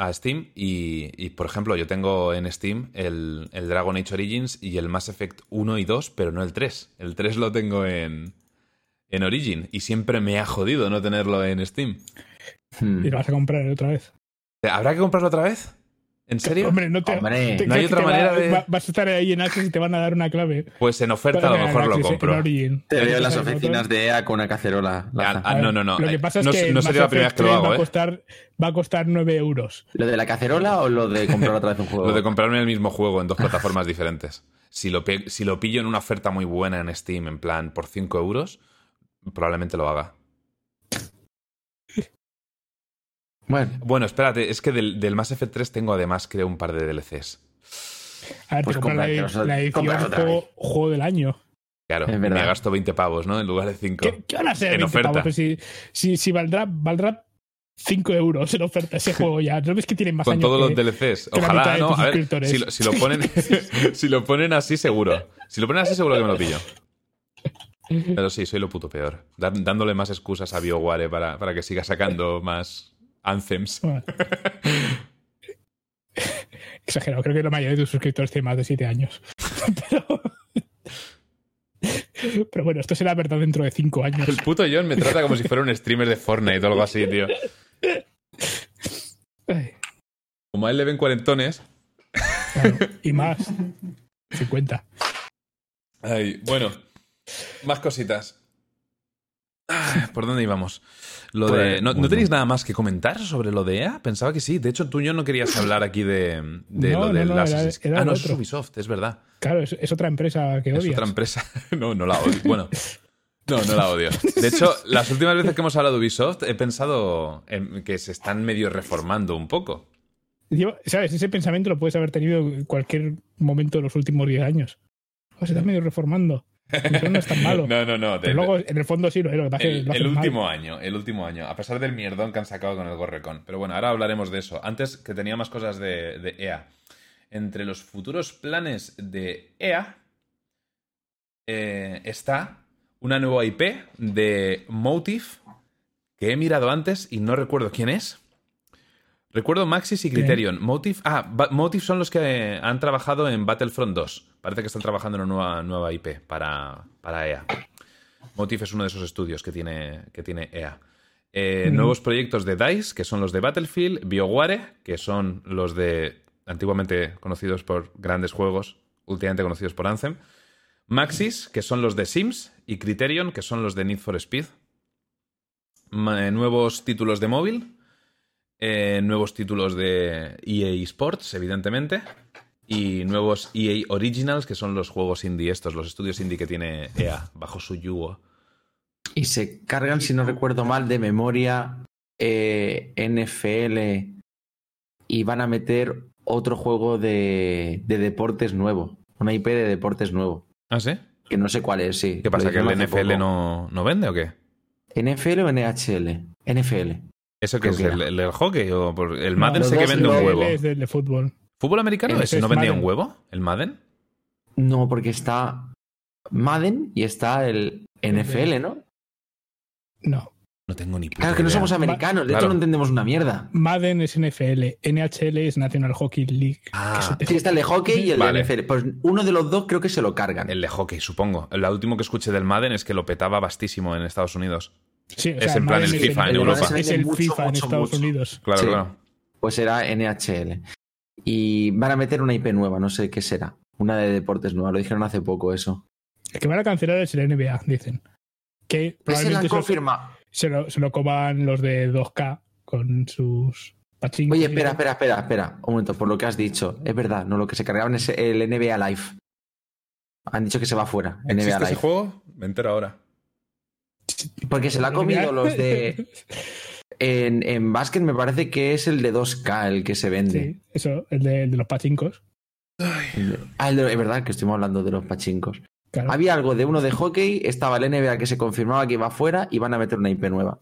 a Steam y, y, por ejemplo, yo tengo en Steam el, el Dragon Age Origins y el Mass Effect 1 y 2, pero no el 3. El 3 lo tengo en, en Origin y siempre me ha jodido no tenerlo en Steam. Hmm. Y lo vas a comprar otra vez. ¿Habrá que comprarlo otra vez? ¿En serio? Hombre, no te. Hombre, te no hay otra va- manera de- va- vas a estar ahí en Access y te van a dar una clave. Pues en oferta a lo mejor lo Access en compro. Te veo en las oficinas de EA con una cacerola. Laza. Ah, no, no, no. Lo que pasa es No- que no sería la primera vez que lo 3 hago, va a ¿eh? costar, va a costar 9 euros. ¿Lo de la cacerola o lo de comprar otra vez un juego? Lo de comprarme el mismo juego en dos plataformas diferentes. Si lo, si lo pillo en una oferta muy buena en Steam, en plan por 5 euros, probablemente lo haga. Bueno, Bueno, espérate, es que del, del Mass Effect 3 tengo además, creo, un par de DLCs. A ver, Pues te compras la, edición juego, juego del año. Claro, me gasto 20 pavos, ¿no? En lugar de 5. ¿Qué, qué van a ser En 20 oferta. pavos? Pero Si, si, si valdrá, valdrá 5 euros en oferta ese (laughs) juego ya. ¿No ves que tienen más Con años todos que- los DLCs. Ojalá, ¿no? A ver, si lo, si lo ponen, (laughs) (laughs) si lo ponen así, seguro. Si lo ponen así, seguro que me lo pillo. Pero sí, soy lo puto peor. Dándole más excusas a BioWare para, para que siga sacando más anthems. Bueno. (laughs) Exagerado, creo que la mayoría de tus suscriptores tienen más de 7 años. (laughs) Pero... Pero bueno, esto será verdad dentro de 5 años. El puto John me trata como si fuera un streamer de Fortnite o algo así, tío. Ay, Como a él le ven cuarentones. claro, y más. 50. Ay, bueno, más cositas. Ah, ¿Por dónde íbamos? Lo Pues, ¿no, ¿no bueno. tenéis nada más que comentar sobre lo de EA? Pensaba que sí. De hecho, tú y yo no querías hablar aquí de, de No, lo no, del no, Assassin's Creed. era Ah, no, es. Ubisoft, es verdad. Claro, es, es otra empresa que Es odias. otra empresa. (laughs) No, no la odio. (laughs) Bueno, no, no la odio. De hecho, las últimas veces que hemos hablado de Ubisoft he pensado en que se están medio reformando un poco. Yo- ¿Sabes? Ese pensamiento lo puedes haber tenido en cualquier momento de los últimos 10 años. O se está medio reformando. No es tan (laughs) malo. No, no, no. de- Pero luego, en el fondo sí, lo, es, lo que pasa es que El, el mal. último año, el último año, a pesar del mierdón que han sacado con el Gorrecon. Pero bueno, ahora hablaremos de eso. Antes que tenía más cosas de, de EA. Entre los futuros planes de EA eh, está una nueva IP de Motive que he mirado antes y no recuerdo quién es. Recuerdo Maxis y Criterion. Motive, ah, Ba- Motive son los que han trabajado en Battlefront 2. Parece que están trabajando en una nueva, nueva IP para, para EA. Motive es uno de esos estudios que tiene, que tiene EA. Eh, Mm. Nuevos proyectos de DICE, que son los de Battlefield, BioWare, que son los de antiguamente conocidos por grandes juegos, últimamente conocidos por Anthem. Maxis, que son los de Sims, y Criterion, que son los de Need for Speed. Ma- eh, nuevos títulos de móvil, eh, nuevos títulos de EA Sports, evidentemente, y nuevos EA Originals, que son los juegos indie estos, los estudios indie que tiene EA bajo su yugo. y se cargan, si no recuerdo mal, de memoria eh, NFL y van a meter otro juego de, de deportes nuevo. Una IP de deportes nuevo. ¿Ah, sí? Que no sé cuál es, sí. ¿Qué pasa? ¿Que el NFL no, no vende o qué? ¿NFL o NHL? NFL. ¿Eso Creo qué es? que ¿El, hockey? O por- el No, Madden los sé que vende un no- huevo. Es de, de fútbol. ¿Fútbol americano? Ese ¿Ese es no vendía Madden. un huevo? ¿El Madden? No, porque está Madden y está el NFL, ¿no? No. No tengo ni puta Claro que no somos americanos, de Claro. hecho no entendemos una mierda. Madden es NFL, NHL es National Hockey League. Ah. Sí, está el de hockey y el Vale. de NFL. Pues uno de los dos creo que se lo cargan. El de hockey, supongo. La último que escuché del Madden es que lo petaba bastísimo en Estados Unidos. Sí, o es en plan el FIFA en Europa. Es el Mucho, FIFA en Estados mucho. Unidos. Claro, Sí. claro. Pues será NHL. Y van a meter una IP nueva, no sé qué será. Una de deportes nueva, lo dijeron hace poco eso. El que van a cancelar es el NBA, dicen. Que la probablemente se lo, confirma. se, lo, se lo coman los de 2K con sus pachincos. Oye, espera, espera, espera, espera. Un momento, por lo que has dicho. Es verdad, no, lo que se cargaban es el NBA Live. Han dicho que se va fuera. NBA ¿Existe ese Live. juego? Me entero ahora. Porque se la ha comido los de. En, en básquet me parece que es el de 2K el que se vende. Sí, eso, el de, el de los pachincos. Ah, el de- es verdad que estuvimos hablando de los pachincos. Claro. Había algo de uno de hockey, estaba el NBA que se confirmaba que iba fuera y van a meter una IP nueva.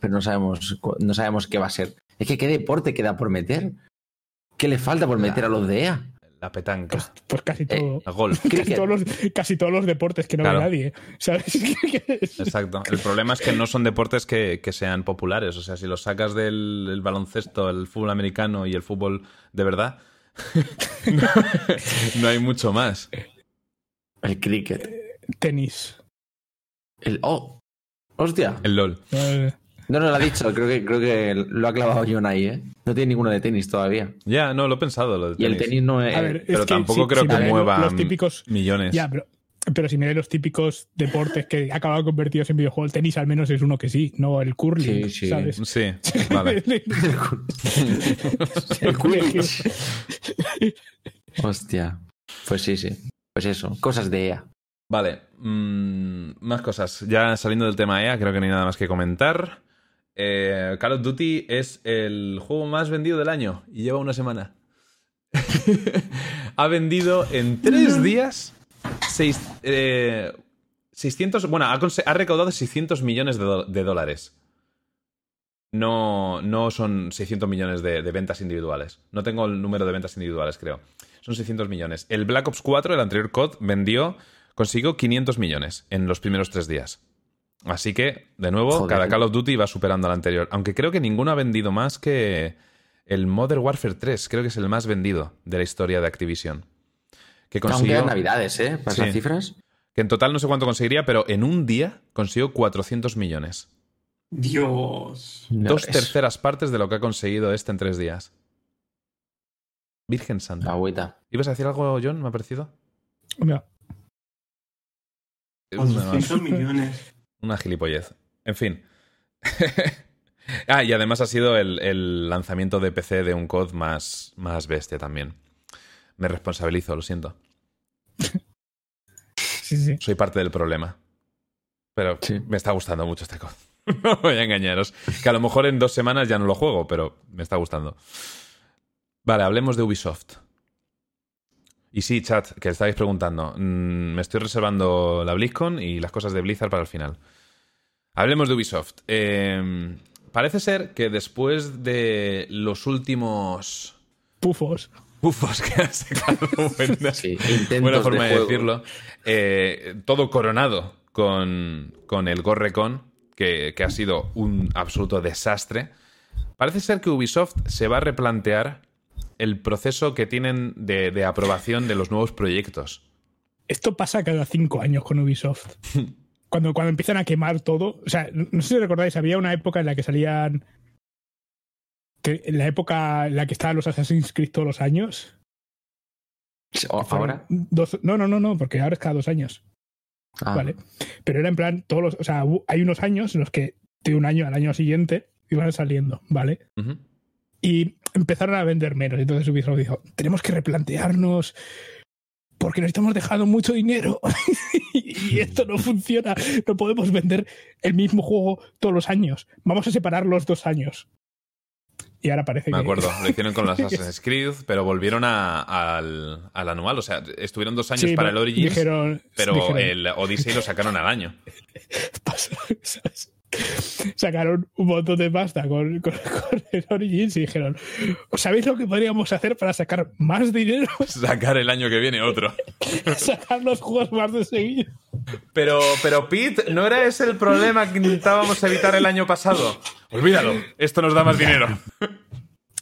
Pero no sabemos, no sabemos qué va a ser. Es que qué deporte queda por meter. ¿Qué le falta por meter a los de EA? La petanca. Pues, pues casi todo. El golf. (laughs) Casi todos, los, casi todos los deportes que no Claro. ve nadie. ¿Sabes? (laughs) Exacto. El problema es que no son deportes que, que sean populares. O sea, si los sacas del el baloncesto, el fútbol americano y el fútbol de verdad, (laughs) no, no hay mucho más. El cricket. Tenis. El, oh, hostia. El LOL. Eh, No, no lo ha dicho. Creo que, creo que lo ha clavado John ahí, ¿eh? No tiene ninguno de tenis todavía. Ya, no, lo he pensado. Lo de Y el tenis. tenis no es. A ver, Pero que tampoco si- creo si que mueva Los típicos. millones. Ya, pero, pero si me los típicos deportes que acaban convertidos en videojuegos, el tenis al menos es uno que sí, no el curling, Sí, sí. ¿sabes? Sí, vale. (laughs) el curling. Hostia. Pues sí, sí. Pues eso. Cosas de EA. Vale, mm, más cosas. Ya saliendo del tema EA, creo que no hay nada más que comentar. Eh, Call of Duty es el juego más vendido del año y lleva una semana. (laughs) ha vendido en tres días seis- eh, 600, bueno, ha, recaudado 600 millones de, dólares. No, no son 600 millones de, de ventas individuales. No tengo el número de ventas individuales, creo. Son 600 millones. El Black Ops 4, el anterior COD, vendió, consiguió 500 millones en los primeros tres días. Así que, de nuevo, Joder. cada Call of Duty va superando al anterior. Aunque creo que ninguno ha vendido más que el Modern Warfare 3. Creo que es el más vendido de la historia de Activision. Que consiguió, navidades, ¿eh? Para Sí. cifras. que en total no sé cuánto conseguiría, pero en un día consiguió 400 millones. Dios. Dos terceras partes de lo que ha conseguido este en tres días. Virgen La Santa. agüita. ¿Ibas a decir algo, John? ¿Me ha parecido? Mira, Una, 400 millones. Una gilipollez. En fin. (laughs) ah, y además ha sido el, el lanzamiento de PC de un COD más, más bestia también. Me responsabilizo, lo siento. (laughs) sí, sí. Soy parte del problema. Pero Sí. me está gustando mucho este COD. (laughs) no voy a engañaros. Que a lo mejor en dos semanas ya no lo juego, pero me está gustando. Vale, hablemos de Ubisoft. Y sí, chat, que estáis preguntando. mm, me estoy reservando la BlizzCon y las cosas de Blizzard para el final. Hablemos de Ubisoft. Eh, parece ser que después de los últimos Pufos. bufos que han sacado, (laughs) buena, Sí, buena forma de decirlo, eh, todo coronado con, con el Gorrecon, que, que ha sido un absoluto desastre. Parece ser que Ubisoft se va a replantear el proceso que tienen de, de aprobación de los nuevos proyectos. Esto pasa cada cinco años con Ubisoft. (laughs) Cuando, cuando empiezan a quemar todo. O sea, no sé si recordáis, había una época en la que salían. Que, en la época en la que estaban los Assassin's Creed todos los años. Ahora. dos- no, no, no, no, porque ahora es cada dos años. Ah, Vale. Pero era en plan, todos los, o sea, hay unos años en los que de un año al año siguiente iban saliendo, ¿vale? Y empezaron a vender menos. Entonces Ubisoft dijo, tenemos que replantearnos porque nos estamos dejando mucho dinero (laughs) y esto no funciona. No podemos vender el mismo juego todos los años. Vamos a separar los dos años. Y ahora parece Me que... acuerdo, lo hicieron con los (laughs) Assassin's Creed, pero volvieron a- al, al anual. O sea, estuvieron dos años Sí, para el Origins, dijeron- pero dijeron, el Odyssey lo sacaron al año. (laughs) (laughs) Sacaron un montón de pasta con, (laughs) con- con el Origins y dijeron, ¿sabéis lo que podríamos hacer para sacar más dinero? (laughs) Sacar el año que viene otro. sacar los juegos más de seguido. Pero, pero Pete, ¿no era ese el problema que intentábamos evitar el año pasado? Olvídalo, esto nos da más dinero.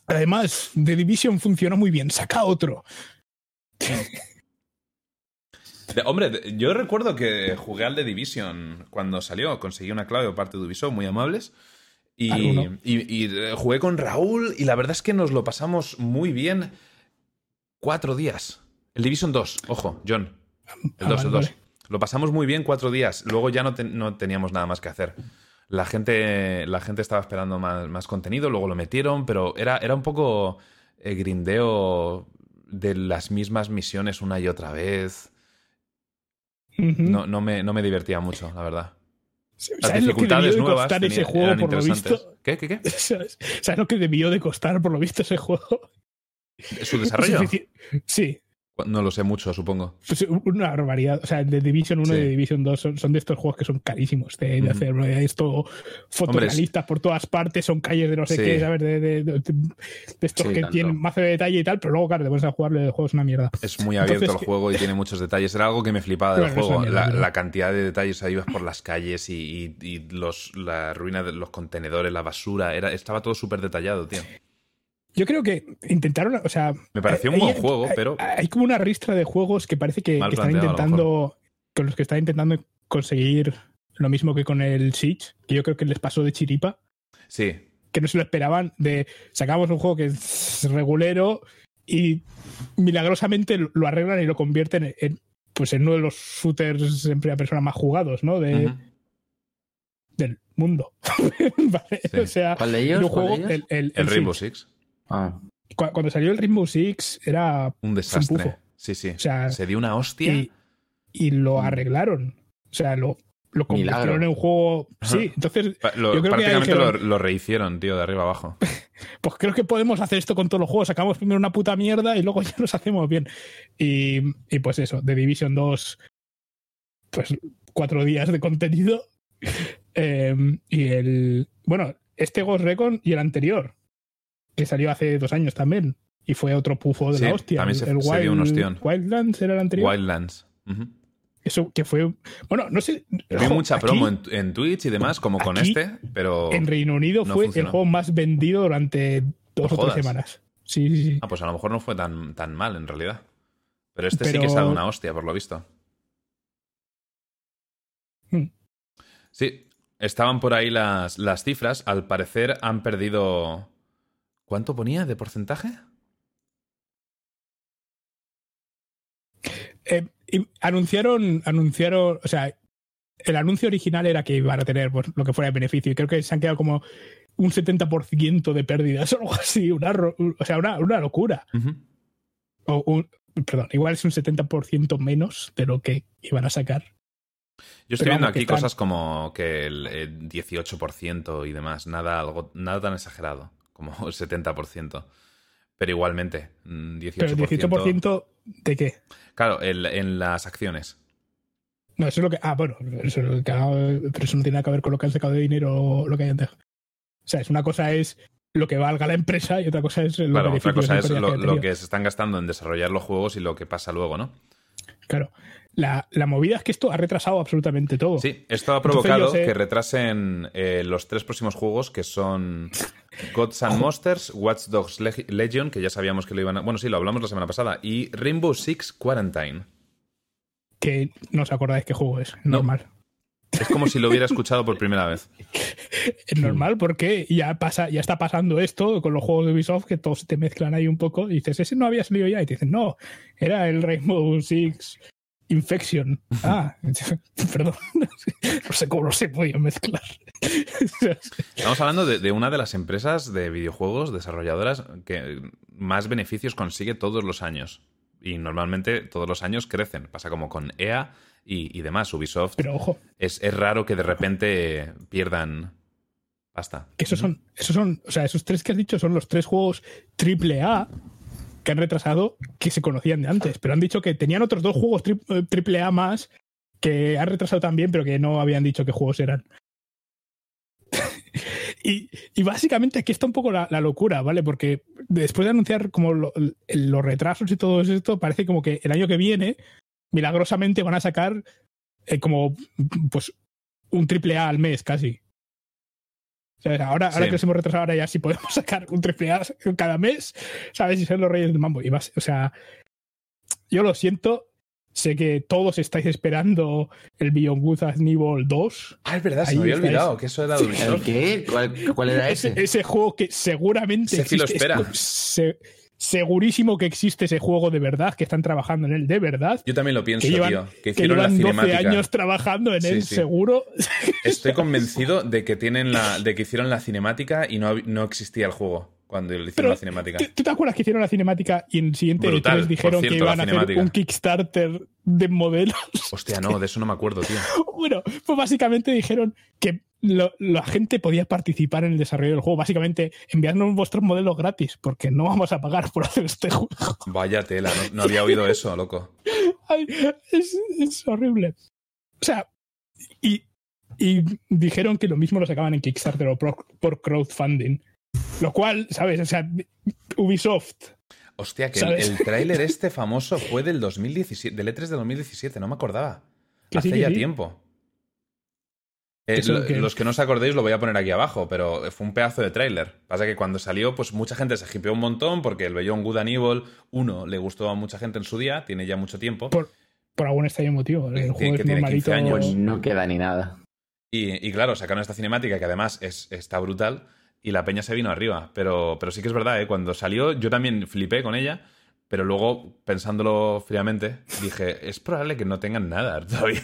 Además, The Division funcionó muy bien, saca otro. De- hombre, yo recuerdo que jugué al The Division cuando salió, conseguí una clave por parte de Ubisoft, muy amables. Y, Alguno. y- y, eh, jugué con Raúl y la verdad es que nos lo pasamos muy bien cuatro días. El Division 2, ojo, John. El Ah, 2, el vale, 2. Lo pasamos muy bien cuatro días. Luego ya no, no teníamos nada más que hacer. La gente, la gente estaba esperando más, más contenido, luego lo metieron, pero era, era un poco eh, grindeo de las mismas misiones una y otra vez. No, no, me, no me divertía mucho, la verdad. Las ¿Sabes lo que dificultades debió de nuevas costar ese juego, por lo visto? ¿Qué, qué, qué? (laughs) ¿Sabes ¿Sabes lo que debió de costar, por lo visto, ese juego? ¿Su (laughs) desarrollo? Sí, No lo sé mucho, supongo. pues una barbaridad. O sea, de Division 1 y de Division 2 son, son de estos juegos que son carísimos de, de hacer. Esto, fotorrealistas por todas partes, son calles de no sé Sí. qué, ¿sabes? De, de- estos Sí, que tanto. tienen mazo de detalle y tal, pero luego, claro, te pones a jugar el juego es una mierda. Es muy abierto Entonces, el juego y tiene muchos detalles. Era algo que me flipaba del juego. La, cantidad de detalles. Sea, ibas por las calles y, y- y los, la ruina de los contenedores, la basura. Era, estaba todo súper detallado, tío. Yo creo que intentaron, o sea... Me pareció un hay- buen juego, hay- pero- Hay como una ristra de juegos que parece que, están intentando... Con los que están intentando conseguir lo mismo que con el Siege, que yo creo que les pasó de chiripa. Sí. que no se lo esperaban, de sacamos un juego que es regulero y milagrosamente lo arreglan y lo convierten en, pues en uno de los shooters en primera persona más jugados, ¿no? De. Del mundo. (laughs) Vale, Sí. O sea, ¿Cuál de era ellos? un ¿Cuál de juego, ellos? el, el- El el Rainbow Siege. Six. Ah, Cu- Cuando salió el Rainbow Six era Un desastre. bufo. Sí, sí. O sea, Se dio una hostia. y, y lo arreglaron. O sea, lo, lo convirtieron Milagro. en un juego. Sí, entonces, lo- yo creo que prácticamente lo, dijeron- lo rehicieron, tío, de arriba abajo. (laughs) pues creo que podemos hacer esto con todos los juegos. Sacamos primero una puta mierda y luego (laughs) ya nos hacemos bien. Y, y pues eso, The Division 2, pues cuatro días de contenido. (laughs) Eh, y el. Bueno, este Ghost Recon y el anterior, que salió hace dos años también. Y fue otro pufo de Sí, la hostia. también el, se- el se dio un ostión. Wildlands era el anterior. Wildlands. Eso que fue. Bueno, no sé. Vi mucha aquí, promo en, en Twitch y demás, como con este, pero. En Reino Unido no fue funcionó. el juego más vendido durante dos No o jodas. tres semanas. Sí, sí, sí. Ah, pues a lo mejor no fue tan, tan mal en realidad. Pero este sí que se ha dado una hostia, por lo visto. Hmm. Sí, estaban por ahí las, las cifras. Al parecer han perdido. ¿Cuánto ponía de porcentaje? Eh, y anunciaron, anunciaron, o sea, el anuncio original era que iban a tener pues, lo que fuera de beneficio y creo que se han quedado como un 70% de pérdidas (laughs) o algo así, una, o sea, una, una locura. O un- perdón, igual es un 70% menos de lo que iban a sacar. Yo estoy Pero viendo aquí están- cosas como que el, el 18% y demás. Nada, algo, nada tan exagerado como (laughs) el 70%. Pero igualmente, mm, 18%. Pero el 18% de qué? Claro, el- en las acciones. No, eso es lo que. Ah, bueno, eso es lo que pero eso no tiene nada que ver con lo que han sacado de dinero o lo que hayan dejado. O sea, es una cosa es lo que valga la empresa y otra cosa es lo Claro, otra cosa es lo, lo que se están gastando en desarrollar los juegos y lo que pasa luego, ¿no? Claro. La, la movida es que esto ha retrasado absolutamente todo. Sí, esto ha provocado sé- que retrasen eh, los tres próximos juegos que son (laughs) Gods and Monsters, Watch Dogs Leg- Legion, que ya sabíamos que lo iban a... Bueno, sí, lo hablamos la semana pasada, y Rainbow Six Quarantine. Que no os acordáis qué juego es. No. Normal. Es como si lo hubiera escuchado por primera vez. Es normal porque ya pasa, ya está pasando esto con los juegos de Ubisoft que todos te mezclan ahí un poco y dices, ese no había salido ya. Y te dicen, no, era el Rainbow Six Infection. (laughs) Ah, (laughs) perdón. (laughs) No sé cómo no se podía mezclar. Estamos hablando de, de una de las empresas de videojuegos desarrolladoras que más beneficios consigue todos los años. Y normalmente todos los años crecen. Pasa como con EA y, y demás. Ubisoft Pero ojo, es, es raro que de repente pierdan pasta. que esos son, esos son, o sea, esos tres que has dicho son los tres juegos triple A que han retrasado que se conocían de antes, pero han dicho que tenían otros dos juegos tri- eh, triple A más que han retrasado también, pero que no habían dicho qué juegos eran. (laughs) y, y básicamente aquí está un poco la, la locura, ¿vale? Porque después de anunciar como lo- los retrasos y todo esto, parece como que el año que viene, milagrosamente van a sacar eh, como pues un triple A al mes casi. O sea, ahora, ahora que nos hemos retrasado, ahora ya sí podemos (laughs) sacar un triple A cada mes, ¿sabes? Y ser los reyes del mambo. Y vas, o sea, yo lo siento. Sé que todos estáis esperando el Beyond Good and Evil 2. Ah, es verdad, se me había olvidado que eso era de ¿El qué? ¿Cuál, cuál era Ese, ese? ese juego que seguramente sí lo existe. espera. Es- se- segurísimo que existe ese juego de verdad, que están trabajando en él de verdad. Yo también lo pienso, Que llevan- tío. Que Que hicieron la llevan 12 cinemática. años trabajando en Sí, él, sí. seguro. Estoy (laughs) convencido de que tienen la, de que hicieron la cinemática y no, no existía el juego. cuando le hicieron Pero, la cinemática. ¿Tú, te acuerdas que hicieron la cinemática y en el siguiente Brutal, E3 dijeron cierto, que iban la a hacer un Kickstarter de modelos? Hostia, no, de eso no me acuerdo, tío. (laughs) bueno, pues básicamente dijeron que lo- la gente podía participar en el desarrollo del juego. Básicamente, enviarnos vuestros modelos gratis, porque no vamos a pagar por hacer este juego. Vaya tela, no, no había oído eso, loco. Ay, es, es horrible. O sea, y, y dijeron que lo mismo lo sacaban en Kickstarter o por, por crowdfunding. Lo cual, ¿sabes? O sea, Ubisoft. Hostia, que el, ¿Sabes? el tráiler este famoso fue del 2017, del E3 de 2017, no me acordaba. Hace sí, ya sí. tiempo. Eh, Eso lo- que- Los que no os acordéis lo voy a poner aquí abajo, pero fue un pedazo de tráiler. Pasa que cuando salió, pues mucha gente se hipeó un montón porque el Beyond Good and Evil 1 le gustó a mucha gente en su día, tiene ya mucho tiempo. Por, por algún extraño motivo. El Que- juego que es tiene 15 normalito. años. Pues no queda ni nada. Y, y claro, sacaron esta cinemática que además es, está brutal y la peña se vino arriba. Pero, pero sí que es verdad, ¿eh? cuando salió yo también flipé con ella, pero luego, pensándolo fríamente, dije, es probable que no tengan nada (laughs) todavía.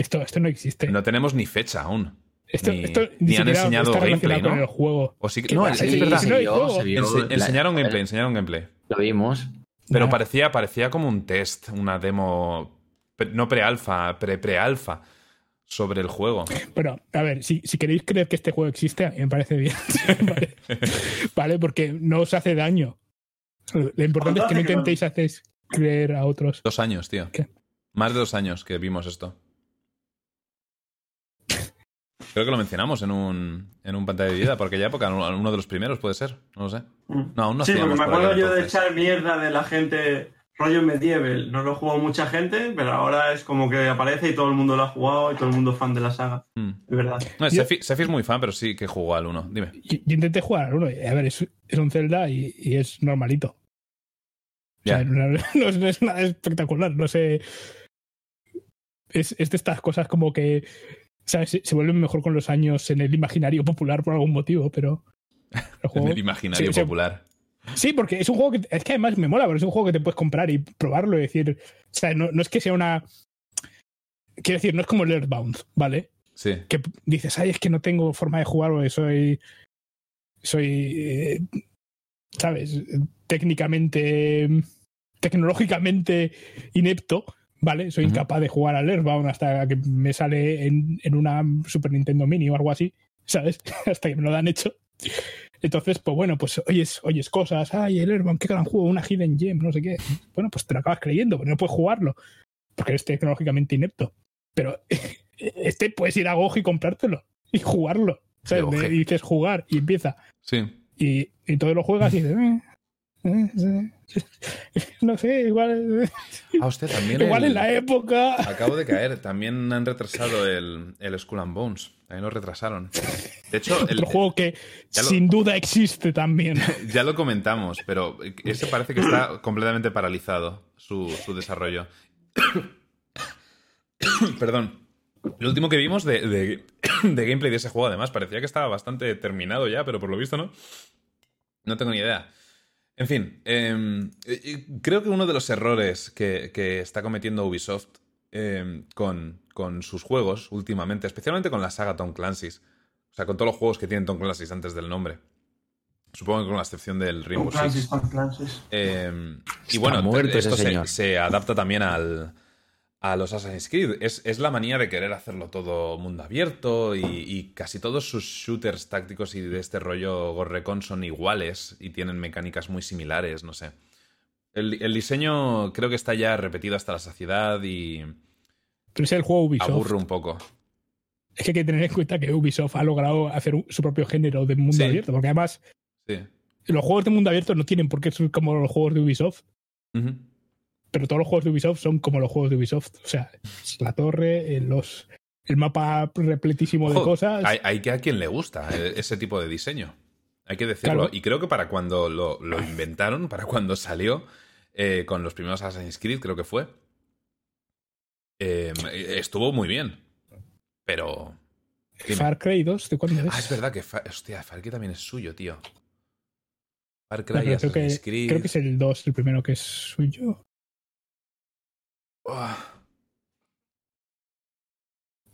Que esto, esto no existe. no tenemos ni fecha aún. esto, ni- esto ni han siquiera enseñado gameplay, ¿no? el juego. O sí que, ¿Qué no, es, Sí, verdad. se juego. vio, se vio Ense- la- enseñaron gameplay, enseñaron gameplay. Lo vimos. Pero Nah. parecía, parecía como un test, una demo, pre- no pre-alfa, pre-pre-alfa sobre el juego. Bueno, a ver, si, si queréis creer que este juego existe, a mí me parece bien. (laughs) vale. (laughs) Vale, porque no os hace daño. Lo importante es que no hace que no? intentéis hacer creer a otros. Dos años, tío. ¿Qué? Más de dos años que vimos esto. Creo que lo mencionamos en un, en un pantalla de vida, por aquella época, uno de los primeros puede ser, no lo sé. Mm. No, aún no sí, porque me acuerdo yo de echar mierda de la gente rollo medieval. No lo jugó mucha gente, pero ahora es como que aparece y todo el mundo lo ha jugado y todo el mundo es fan de la saga. Mm. Es verdad. No, Yo- Sefi, Sefi es muy fan, pero sí que jugó al uno. Dime. Yo, yo intenté jugar al uno. y, A ver, es, es un Zelda y, y es normalito. O sea, Ya. no, (laughs) no es, no es nada espectacular. No sé. Es, es de estas cosas como que. Se, se vuelven mejor con los años en el imaginario popular por algún motivo, pero. (laughs) El En el imaginario sí, popular. Sí, porque es un juego que es que además me mola, pero es un juego que te puedes comprar y probarlo y decir, o sea, no, no es que sea una quiero decir, no es como el Earthbound, ¿vale? Sí. Que dices, ay, es que no tengo forma de jugar porque soy soy eh, sabes, técnicamente tecnológicamente inepto, ¿vale? Soy incapaz de jugar al Earthbound hasta que me sale en, en una Super Nintendo Mini o algo así, ¿sabes? (laughs) hasta que me lo dan hecho. Entonces, pues bueno, pues oyes, oyes cosas, ay, el Airbound, qué gran juego, una Hidden Gem, no sé qué. Bueno, pues te lo acabas creyendo, pero no puedes jugarlo, porque eres tecnológicamente inepto. Pero (laughs) este puedes ir a GOG y comprártelo y jugarlo. ¿sabes? Y dices jugar y empieza. Sí. Y, y todo lo juegas y dices, eh, (laughs) no sé, igual, Ah, usted también. (laughs) igual el- en la época. Acabo de caer. También han retrasado el, el Skull and Bones. También lo retrasaron. De hecho, el- Otro juego que lo- sin duda existe también. (laughs) ya lo comentamos, pero ese parece que está completamente paralizado su, su desarrollo. (coughs) Perdón. Lo último que vimos de, de- (coughs) de gameplay de ese juego, además, parecía que estaba bastante terminado ya, pero por lo visto no. No tengo ni idea. En fin, em, eh, creo que uno de los errores que, que está cometiendo Ubisoft em, con, con sus juegos últimamente, especialmente con la saga Tom Clancy's, o sea, con todos los juegos que tienen Tom Clancy's antes del nombre, supongo que con la excepción del Rainbow Tom Six, Clancy's, Tom Clancy's. eh, y bueno, muerto esto ese se, señor. se adapta también al, a los Assassin's Creed. Es, es la manía de querer hacerlo todo mundo abierto y, y casi todos sus shooters tácticos y de este rollo Gorrecon son iguales y tienen mecánicas muy similares, no sé. El, el diseño creo que está ya repetido hasta la saciedad y Pero es el juego Ubisoft. aburre un poco. Es que hay que tener en cuenta que Ubisoft ha logrado hacer su propio género de mundo Sí. abierto, porque además Sí. los juegos de mundo abierto no tienen por qué ser como los juegos de Ubisoft, Ujú. Pero todos los juegos de Ubisoft son como los juegos de Ubisoft. O sea, la torre, los, el mapa repletísimo de cosas. Hay, hay que a quien le gusta eh, ese tipo de diseño. Hay que decirlo. Claro. Y creo que para cuando lo, lo inventaron, para cuando salió eh, con los primeros Assassin's Creed, creo que fue, eh, estuvo muy bien. Pero. dime. Far Cry 2, ¿de cuándo es? Ah, es verdad que. Fa- Hostia, Far Cry también es suyo, tío. Far No, Cry, pero creo, que, creo que es el 2, el primero que es suyo. Ah,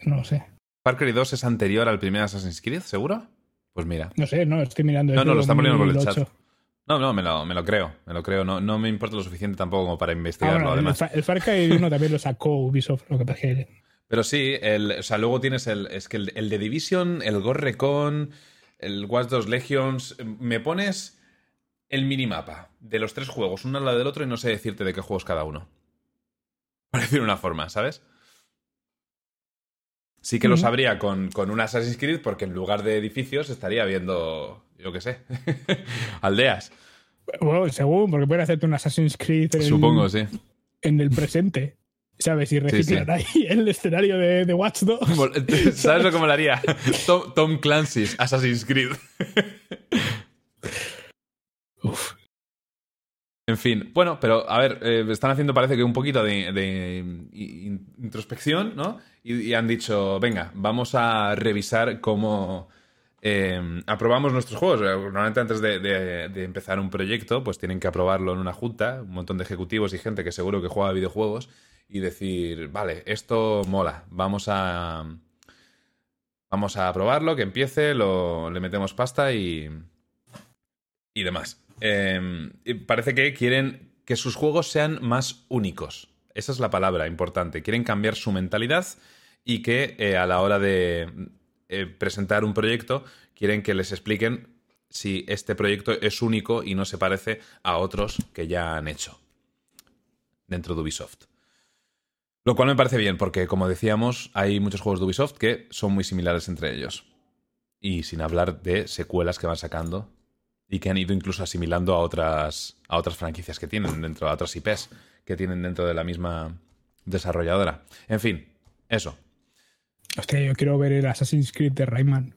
No lo sé. Far Cry 2 es anterior al primer Assassin's Creed, ¿seguro? Pues mira. No sé, no, estoy mirando. No, no, lo están poniendo por el 2008. chat. No, no, me lo, me lo creo, me lo creo. No, no me importa lo suficiente tampoco como para Ah, investigarlo, bueno, el, además. El Far Cry 1 también lo sacó Ubisoft, lo que pasa que (laughs) Pero sí, el, o sea, luego tienes el. Es que el, el de Division, el Ghost Recon, el Watch Dogs Legions. Me pones el minimapa de los tres juegos, uno al lado del otro, y no sé decirte de qué juegos cada uno. (laughs) Por decir una forma, ¿sabes? Sí que lo sabría con, con un Assassin's Creed, porque en lugar de edificios estaría viendo, yo qué sé, (laughs) aldeas. Bueno, según, porque pueden hacerte un Assassin's Creed en, Supongo, sí. en el presente. ¿Sabes? Y reciclan ahí el escenario de, de Watch Dogs. (laughs) ¿Sabes lo que me haría? Tom, Tom Clancy's Assassin's Creed. Uf. En fin, bueno, pero a ver, eh, están haciendo parece que un poquito de, de in- introspección, ¿no? Y, han dicho, venga, vamos a revisar cómo eh, aprobamos nuestros juegos. Eh, Normalmente antes de, empezar un proyecto, pues tienen que aprobarlo en una junta, un montón de ejecutivos y gente que seguro que juega videojuegos, y decir, vale, esto mola, vamos a... Vamos a aprobarlo, que empiece, lo, le metemos pasta y, y demás. Y parece que quieren que sus juegos sean más únicos. Esa es la palabra importante. Quieren cambiar su mentalidad y que eh, a la hora de eh, presentar un proyecto quieren que les expliquen si este proyecto es único y no se parece a otros que ya han hecho dentro de Ubisoft. Lo cual me parece bien, porque como decíamos, hay muchos juegos de Ubisoft que son muy similares entre ellos. Y sin hablar de secuelas que van sacando y que han ido incluso asimilando a otras, a otras franquicias que tienen dentro, a otras IPs que tienen dentro de la misma desarrolladora. En fin, eso. Hostia, yo quiero ver el Assassin's Creed de Rayman.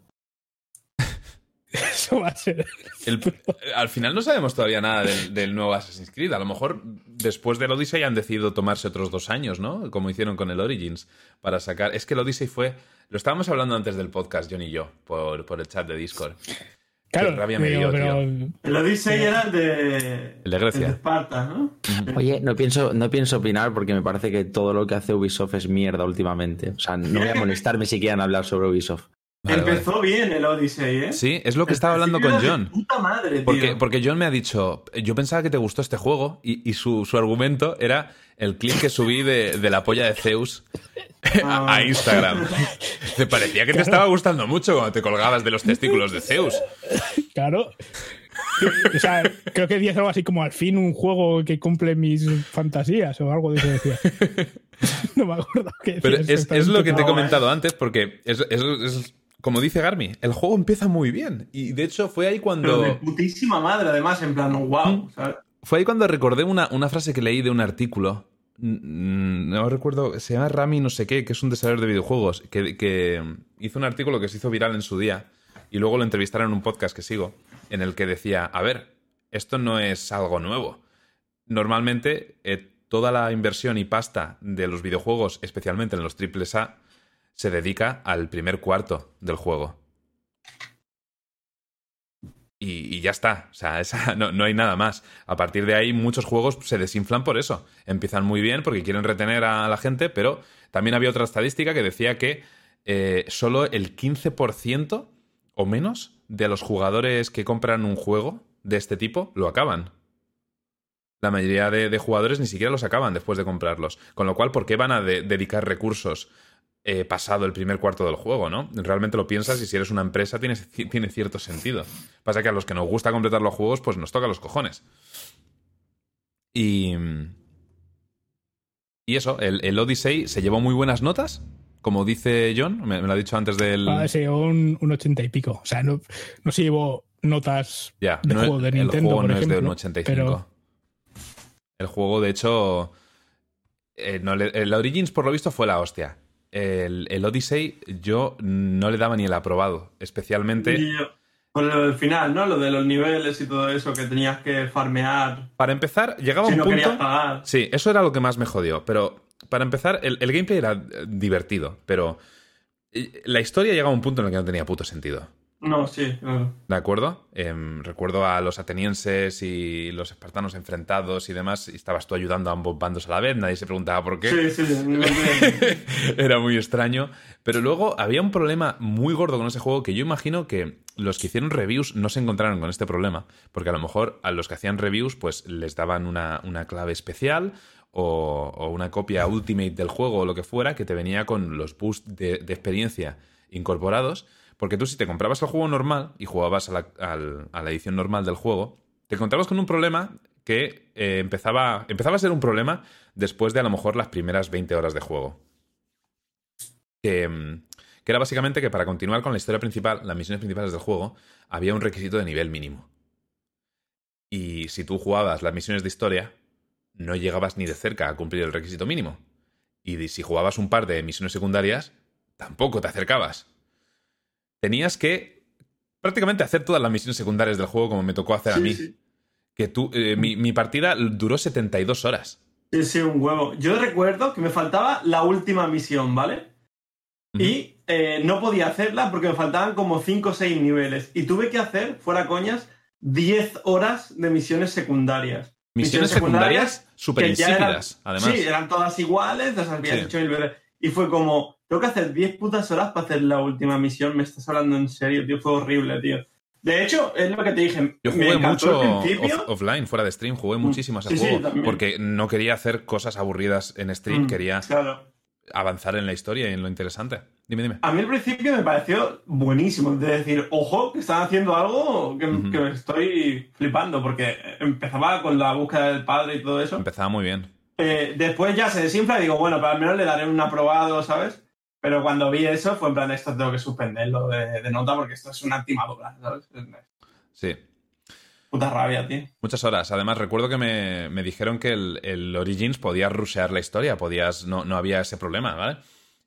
(laughs) Eso va a ser. El- al final no sabemos todavía nada del, del nuevo Assassin's Creed. A lo mejor después del Odyssey han decidido tomarse otros dos años, ¿no? Como hicieron con el Origins, para sacar... Es que el Odyssey fue... Lo estábamos hablando antes del podcast, John y yo, por, por el chat de Discord. Claro, rabia me dio, pero El Odyssey era el de. El de Grecia. el de Esparta, ¿no? (laughs) Oye, no pienso, no pienso opinar porque me parece que todo lo que hace Ubisoft es mierda últimamente. O sea, no voy a (laughs) molestarme si quieren hablar sobre Ubisoft. Vale, vale. Empezó bien el Odyssey, ¿eh? Sí, es lo que estaba hablando con John. Puta madre, tío. Porque, porque John me ha dicho, yo pensaba que te gustó este juego y, y su, su argumento era el clip que subí de, de la polla de Zeus a, (laughs) a Instagram. Te parecía que te estaba gustando mucho cuando te colgabas de los testículos de Zeus. claro. O sea, creo que decías algo así como al fin un juego que cumple mis fantasías o algo de eso decía. (laughs) No me acuerdo qué Pero es, es lo que te he comentado antes porque es, es- es- como dice Garmi, el juego empieza muy bien. Y de hecho fue ahí Pero cuando... de putísima madre, además, en plan, wow. ¿sabes? Fue ahí cuando recordé una, una frase que leí de un artículo. Mm, No recuerdo, se llama Rami no sé qué, que es un desarrollador de videojuegos, que, que hizo un artículo que se hizo viral en su día y luego lo entrevistaron en un podcast que sigo, en el que decía, a ver, esto no es algo nuevo. Normalmente eh, toda la inversión y pasta de los videojuegos, especialmente en los triples A, se dedica al primer cuarto del juego. Y, ya está. O sea, (laughs) no, no hay nada más. A partir de ahí, muchos juegos se desinflan por eso. Empiezan muy bien porque quieren retener a la gente, pero también había otra estadística que decía que eh, solo el 15% o menos de los jugadores que compran un juego de este tipo lo acaban. La mayoría de, de jugadores ni siquiera los acaban después de comprarlos. Con lo cual, ¿por qué van a de- dedicar recursos eh, pasado el primer cuarto del juego, ¿no? Realmente lo piensas y si eres una empresa tiene, tiene cierto sentido. Pasa que a los que nos gusta completar los juegos, pues nos toca los cojones. Y. Y eso, el, el Odyssey se llevó muy buenas notas, como dice John, me, me lo ha dicho antes del. Ah, se llevó un, un 80 y pico. O sea, no, no se llevó notas Ya, de no- juego de el Nintendo, juego por no es de un 85. pero- El juego, de hecho. eh, no el Origins, por lo visto, fue la hostia. El, el Odyssey, yo no le daba ni el aprobado. Especialmente. Yo- con lo del final, ¿no? Lo de los niveles y todo eso, que tenías que farmear Para empezar, llegaba si un no punto. querías pagar. Sí, eso era lo que más me jodió. Pero para empezar, el, el gameplay era divertido, pero eh, la historia llegaba a un punto en el que no tenía puto sentido. No, sí, claro. ¿De acuerdo? Em, recuerdo a los atenienses y los espartanos enfrentados y demás, y estabas tú ayudando a ambos bandos a la vez, nadie se preguntaba por qué. Sí, sí, entiendo. (laughs) Era muy extraño. Pero luego había un problema muy gordo con ese juego que yo imagino que los que hicieron reviews no se encontraron con este problema, porque a lo mejor a los que hacían reviews pues les daban una, una clave especial o, o una copia ultimate del juego o lo que fuera que te venía con los boosts de, de experiencia incorporados. Porque tú si te comprabas el juego normal y jugabas a la, edición normal del juego, te encontrabas con un problema que eh, empezaba, empezaba a ser un problema después de a lo mejor las primeras 20 horas de juego. Que, mm, que era básicamente que para continuar con la historia principal, las misiones principales del juego, había un requisito de nivel mínimo. Y si tú jugabas las misiones de historia, no llegabas ni de cerca a cumplir el requisito mínimo. Y si jugabas un par de misiones secundarias, tampoco te acercabas. Tenías que prácticamente hacer todas las misiones secundarias del juego como me tocó hacer a mí. sí. Que tú, eh, mi, mi partida duró 72 horas. Sí, sí, un huevo. Yo recuerdo que me faltaba la última misión, ¿vale? Y eh, no podía hacerla porque me faltaban como 5 o 6 niveles. Y tuve que hacer, fuera coñas, 10 horas de misiones secundarias. Misiones secundarias súper insípidas, además. Sí, eran todas iguales, las habías Sí. hecho mil veces. Y fue como, tengo que hacer 10 putas horas para hacer la última misión. Me estás hablando en serio, tío. Fue horrible, tío. De hecho, es lo que te dije. Yo jugué mucho off- offline, fuera de stream, jugué muchísimo a ese Sí, sí, juego. también. porque no quería hacer cosas aburridas en stream, Mm, quería Claro. avanzar en la historia y en lo interesante. Dime, dime. A mí al principio me pareció buenísimo. De decir, ojo, que están haciendo algo que, que me estoy flipando. Porque empezaba con la búsqueda del padre y todo eso. Empezaba muy bien. Eh, después ya se desinfla y digo, bueno, pero al menos le daré un aprobado, ¿sabes? Pero cuando vi eso fue en plan, esto tengo que suspenderlo de, de nota porque esto es una timadura, ¿sabes? Sí. puta rabia, tío. Muchas horas. Además, recuerdo que me, me dijeron que el, el Origins podía rushear la historia, podías, no, no había ese problema, ¿vale?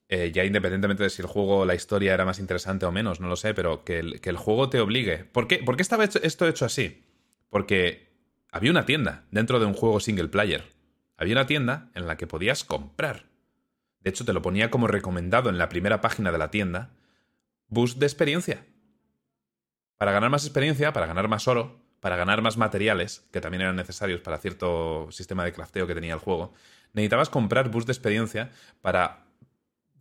Eh, ya independientemente de si el juego, la historia era más interesante o menos, no lo sé, pero que el, que el juego te obligue. ¿Por qué, ¿Por qué estaba hecho- esto hecho así? Porque había una tienda dentro de un juego single player. Había una tienda en la que podías comprar. De hecho, te lo ponía como recomendado en la primera página de la tienda. Boost de experiencia. Para ganar más experiencia, para ganar más oro, para ganar más materiales, que también eran necesarios para cierto sistema de crafteo que tenía el juego, necesitabas comprar boost de experiencia para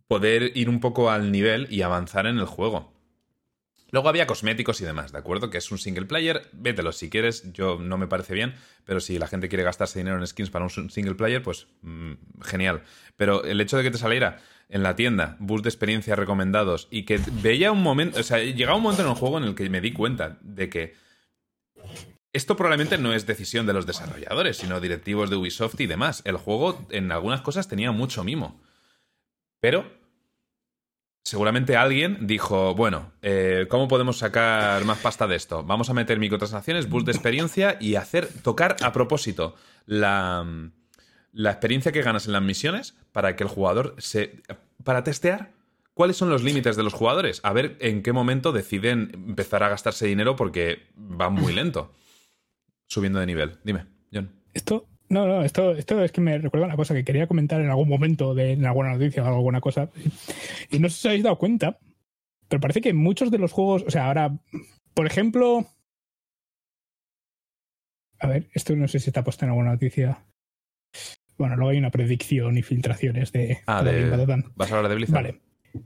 poder ir un poco al nivel y avanzar en el juego. Luego había cosméticos y demás, ¿de acuerdo? Que es un single player, vételo si quieres, yo no me parece bien, pero si la gente quiere gastarse dinero en skins para un single player, pues mm, genial. Pero el hecho de que te saliera en la tienda boost de experiencia recomendados y que veía un momento, o sea, llegaba un momento en el juego en el que me di cuenta de que esto probablemente no es decisión de los desarrolladores, sino directivos de Ubisoft y demás. El juego en algunas cosas tenía mucho mimo. Pero seguramente alguien dijo, bueno, eh, ¿cómo podemos sacar más pasta de esto? Vamos a meter microtransacciones, boost de experiencia y hacer tocar a propósito la, la experiencia que ganas en las misiones para que el jugador se... para testear cuáles son los límites de los jugadores, a ver en qué momento deciden empezar a gastarse dinero porque van muy lento subiendo de nivel. Dime, John. Esto, no, no, esto, esto es que me recuerda una cosa que quería comentar en algún momento de en alguna noticia o alguna cosa. Y no sé si os habéis dado cuenta, pero parece que muchos de los juegos, o sea, ahora, por ejemplo. A ver, esto no sé si está puesto en alguna noticia. Bueno, luego hay una predicción y filtraciones de. Ah, de... ¿Vas a hablar de Blizzard? Vale.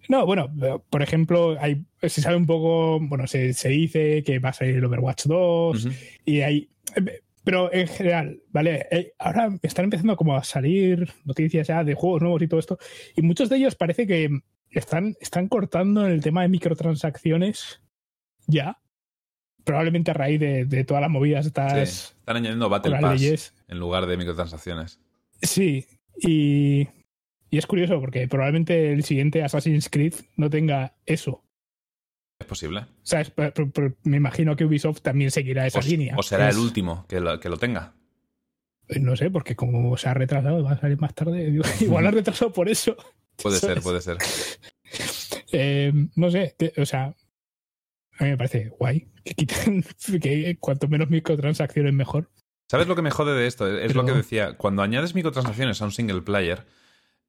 No, bueno, por ejemplo, hay, se sabe un poco, bueno, se, se dice que va a salir el Overwatch 2 Ujú. y hay, pero en general, ¿vale? Eh, Ahora están empezando como a salir noticias ya de juegos nuevos y todo esto y muchos de ellos parece que están, están cortando en el tema de microtransacciones ya, probablemente a raíz de, de todas las movidas Sí, estas Están añadiendo Battle Pass leyes. en lugar de microtransacciones. Sí, y, y es curioso porque probablemente el siguiente Assassin's Creed no tenga eso. ¿Es posible? Pero- pero- pero me imagino que Ubisoft también seguirá esa o, línea. o será Es- el último que lo, que lo tenga. No sé, porque como se ha retrasado, va a salir más tarde. (laughs) Igual ha retrasado por eso. Puede ser, puede ser. (laughs) Eh, no sé, que- o sea, a mí me parece guay que quiten (laughs) que cuanto menos microtransacciones mejor. ¿Sabes lo que me jode de esto? Es Pero- lo que decía. Cuando añades microtransacciones a un single player,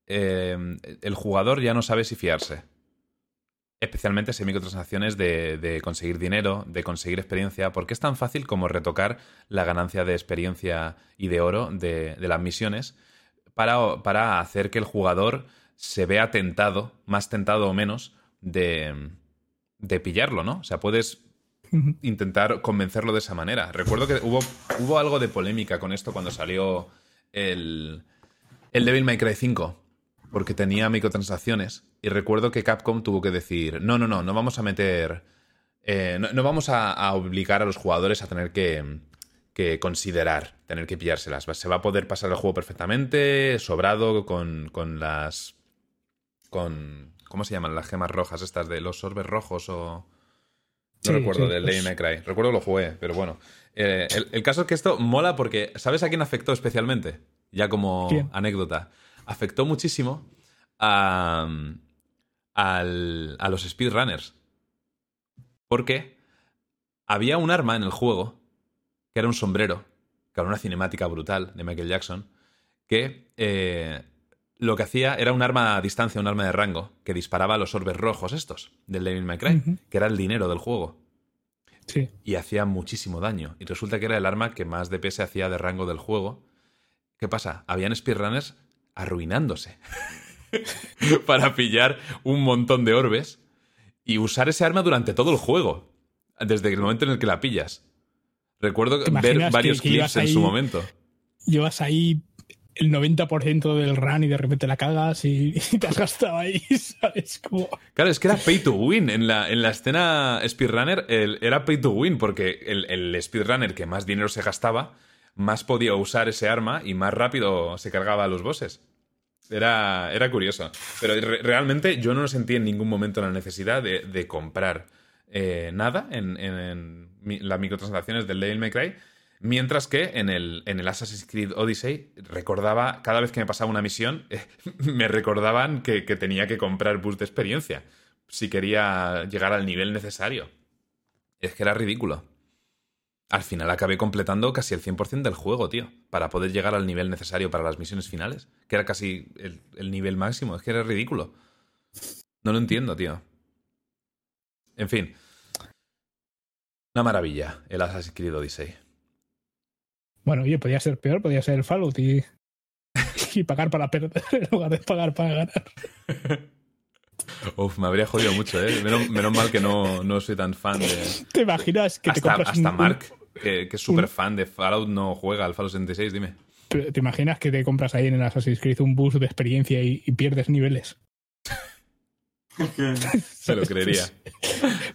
eh, el jugador ya no sabe si fiarse. Especialmente si hay microtransacciones de, de conseguir dinero, de conseguir experiencia, porque es tan fácil como retocar la ganancia de experiencia y de oro de, de las misiones para, para hacer que el jugador se vea tentado, más tentado o menos, de, de pillarlo, ¿no? O sea, puedes intentar convencerlo de esa manera. Recuerdo que hubo, hubo algo de polémica con esto cuando salió el, el Devil May Cry 5, porque tenía microtransacciones. Y recuerdo que Capcom tuvo que decir, no, no, no, no vamos a meter... eh, no, no vamos a, a obligar a los jugadores a tener que, que considerar, tener que pillárselas. Se va a poder pasar el juego perfectamente, sobrado, con, con las... con... ¿Cómo se llaman las gemas rojas estas de los sorbes rojos o...? No Sí, recuerdo sí, del pues- Cry. Recuerdo lo jugué, pero bueno. Eh, el, el caso es que esto mola porque... ¿Sabes a quién afectó especialmente? Ya como ¿Quién? anécdota. Afectó muchísimo a, al- a los speedrunners. Porque había un arma en el juego que era un sombrero, que era una cinemática brutal de Michael Jackson, que eh, lo que hacía era un arma a distancia, un arma de rango, que disparaba a los orbes rojos estos del Devil May Cry, que era el dinero del juego. Sí. Y hacía muchísimo daño. Y resulta que era el arma que más DPS hacía de rango del juego. ¿Qué pasa? Habían speedrunners arruinándose (laughs) para pillar un montón de orbes y usar ese arma durante todo el juego, desde el momento en el que la pillas. Recuerdo ¿Te ver varios que- que clips en ahí- su momento. Llevas ahí el 90% del run y de repente la cagas y, (laughs) y te has gastado ahí, (laughs) ¿sabes? Como... Claro, es que era pay to win. En la, en la escena speedrunner el- era pay to win porque el, el speedrunner que más dinero se gastaba, más podía usar ese arma y más rápido se cargaba a los bosses. Era, era curioso. Pero re- realmente yo no sentí en ningún momento la necesidad de, de comprar eh, nada en, en- las microtransacciones del Devil May Cry. Mientras que en el, en el Assassin's Creed Odyssey recordaba, cada vez que me pasaba una misión, (laughs) me recordaban que, que tenía que comprar boost de experiencia si quería llegar al nivel necesario. Es que era ridículo. Al final acabé completando casi el 100% del juego, tío, para poder llegar al nivel necesario para las misiones finales, que era casi el, el nivel máximo. Es que era ridículo. No lo entiendo, tío. En fin. Una maravilla el Assassin's Creed Odyssey. Bueno, oye, podía ser peor, podía ser el Fallout y, (laughs) y pagar para perder (laughs) en lugar de pagar para ganar. (laughs) Uf, me habría jodido mucho, ¿eh? Menos, menos mal que no, no soy tan fan de... ¿Te imaginas que te Hasta, compras hasta un- Mark, que, que es súper fan de Fallout, no juega al Fallout 76, dime. ¿Te imaginas que te compras ahí en el Assassin's Creed un boost de experiencia y, y pierdes niveles? (laughs) Se lo creería.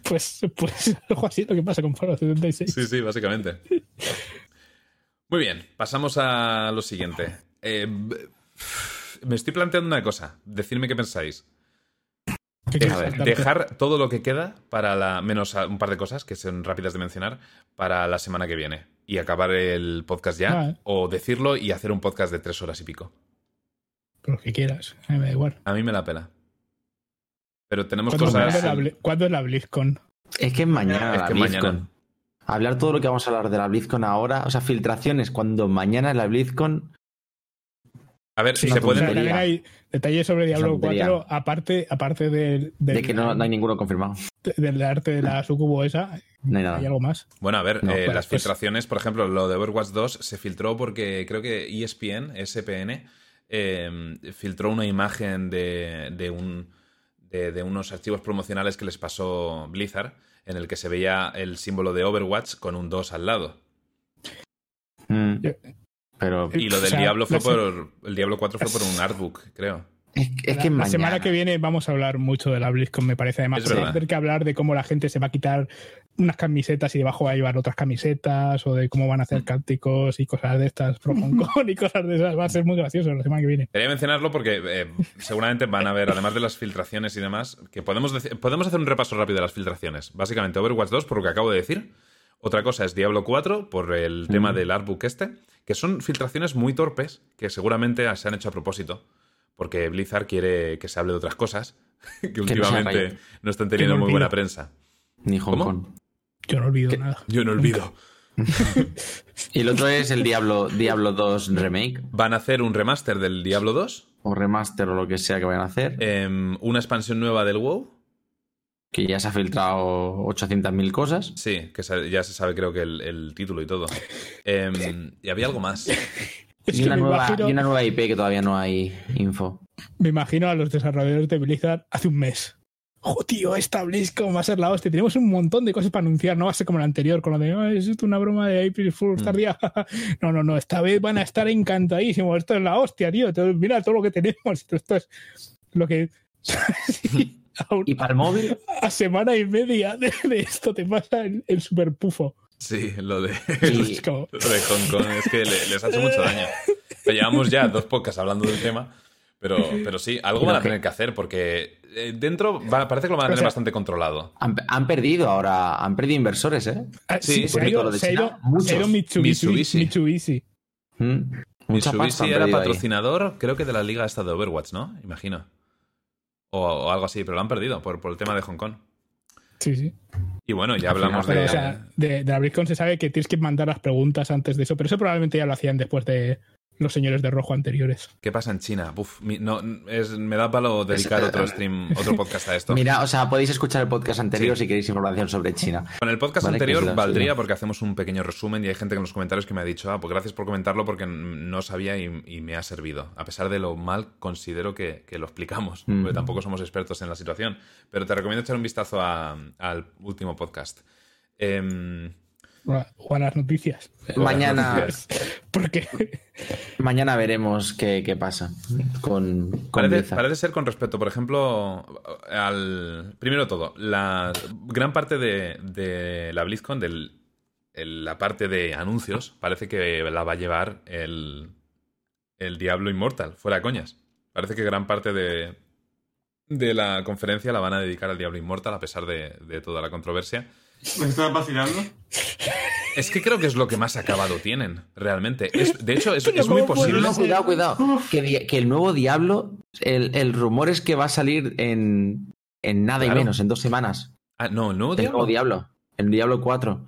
Pues, pues algo así lo que pasa con Fallout 76. Sí, sí, básicamente. Muy bien, pasamos a lo siguiente. Eh, me estoy planteando una cosa. Decidme qué pensáis. ¿Qué quieres A ver, saltarte? Dejar todo lo que queda para la. menos a- un par de cosas que son rápidas de mencionar para la semana que viene. Y acabar el podcast ya. O decirlo y hacer un podcast de tres horas y pico. Lo que quieras, a mí me da igual. A mí me la pela. Pero tenemos ¿Cuándo, cosas. cuándo es la, cuándo es la BlizzCon? Es que mañana Es la que BlizzCon. mañana. Hablar todo lo que vamos a hablar de la BlizzCon ahora, o sea, filtraciones cuando mañana es la BlizzCon, A ver, Sí, se pueden. también hay detalles sobre Diablo Tontería. 4, aparte, aparte del, del, de que no, no hay ninguno confirmado. del arte de la sucubo esa, No hay hay nada. algo más. Bueno, a ver, No, eh, pues- las filtraciones, por ejemplo, lo de Overwatch 2 se filtró porque creo que ESPN, SPN, eh, filtró una imagen de, de un, de, de unos archivos promocionales que les pasó Blizzard, en el que se veía el símbolo de Overwatch con un 2 al lado. Mm, Yo- pero Y lo O del sea, Diablo fue la se- por. El Diablo 4 fue por un artbook, creo. es, es la, que la mañana. semana que viene vamos a hablar mucho de la BlizzCon, me parece. Además, vamos a tener que hablar de cómo la gente se va a quitar unas camisetas y debajo va a llevar otras camisetas, o de cómo van a Mm. hacer cánticos y cosas de estas, pro Hong (laughs) Kong y cosas de esas. Va a ser muy gracioso la semana que viene. Quería mencionarlo porque eh, seguramente van a ver, además de las filtraciones y demás, que podemos, podemos hacer un repaso rápido de las filtraciones. Básicamente Overwatch 2, por lo que acabo de decir. Otra cosa es Diablo 4, por el tema del artbook este, que son filtraciones muy torpes, que seguramente se han hecho a propósito, porque Blizzard quiere que se hable de otras cosas, (laughs) que últimamente no están teniendo no muy buena prensa. Ni Hong ¿Cómo? Kong. Yo no olvido ¿Qué? nada. Yo no olvido. (laughs) Y el otro es el Diablo, Diablo 2 Remake, Van a hacer un remaster del Diablo 2, o remaster o lo que sea que vayan a hacer. em, una expansión nueva del WoW que ya se ha filtrado 800.000 cosas. Sí, que ya se sabe creo que el, el título y todo. Em, y había algo más. (laughs) Es y, una nueva, imagino, y una nueva IP que todavía no hay info. me imagino a los desarrolladores de Blizzard hace un mes. ¡Oh, tío, esta BlizzCon va a ser la hostia! Tenemos un montón de cosas para anunciar, no va a ser como el anterior, con lo de, "Ah, es esto una broma de April Fool's Mm. tardía. (laughs) no, no, no, esta vez van a estar encantadísimos. Esto es la hostia, tío. Mira todo lo que tenemos. Esto es lo que... Sí, (laughs) (laughs) un- Y para el móvil, a semana y media de, de esto te pasa el, el super pufo. Sí, lo de, lo de Hong Kong es que le- les ha hecho mucho daño. (laughs) Pero llevamos ya dos podcasts hablando del tema. Pero, pero sí, algo van a tener que hacer porque eh, dentro va- parece que lo van a tener o sea- bastante controlado. han, han perdido ahora, han perdido inversores, ¿eh? ah, Sí, se ha ido, todo lo de se ha China, ido- muchos. se ha ido Mitsubishi. Mitsubishi. Mitsubishi. Mm. Mitsubishi era ahí. patrocinador, creo que de la liga esta de Overwatch, ¿no? Imagino. O, o algo así, pero lo han perdido por, por el tema de Hong Kong. Sí, sí. Y bueno, ya hablamos Pero, de... o sea, de, de la BlizzCon se sabe que tienes que mandar las preguntas antes de eso, pero eso probablemente ya lo hacían después de los señores de rojo anteriores. ¿Qué pasa en China? Uf, mi- no, es, me da palo dedicar Es- otro stream, otro podcast a esto. (laughs) Mira, o sea, podéis escuchar el podcast anterior Sí. si queréis información sobre China. Con el podcast Vale, anterior valdría sí. porque hacemos un pequeño resumen y hay gente en los comentarios que me ha dicho, ah, pues gracias por comentarlo porque no sabía y, y me ha servido. A pesar de lo mal considero que, que lo explicamos, Mm. porque tampoco somos expertos en la situación. Pero te recomiendo echar un vistazo a- al último podcast. Em, O a las noticias. Mañana, noticias. Porque mañana veremos qué, qué pasa con, con Parece, parece ser con respecto, por ejemplo, al. Primero de todo, la gran parte de, de la BlizzCon, del, el- la parte de anuncios, parece que la va a llevar el, el Diablo Immortal, fuera de coñas. Parece que gran parte de, de la conferencia la van a dedicar al Diablo Immortal, a pesar de, de toda la controversia. ¿Me estás vacilando? Es que creo que es lo que más acabado tienen, realmente. Es- de hecho, es, (laughs) muy ¿cómo puede posible. No, cuidado, cuidado. Que, el nuevo Diablo, el, el rumor es que va a salir en, en nada Claro. y menos, en dos semanas. Ah, no, el nuevo El Diablo. nuevo Diablo. El Diablo 4.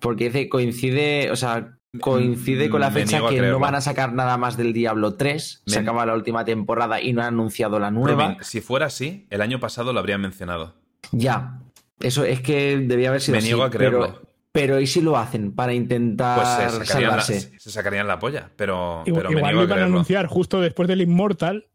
Porque dice, coincide, o sea, coincide con la fecha que no van a sacar nada más del Diablo 3. Se acaba la última temporada y no han anunciado la nueva. Si fuera así, el año pasado lo habrían mencionado. Ya. Eso es que debía haber sido Me así, niego a creerlo. Pero, pero ¿y si lo hacen para intentar Pues se sacarían, la, salvarse? se sacarían la polla, pero, igual, pero me igual niego lo a iban a creerlo. anunciar justo después del Immortal.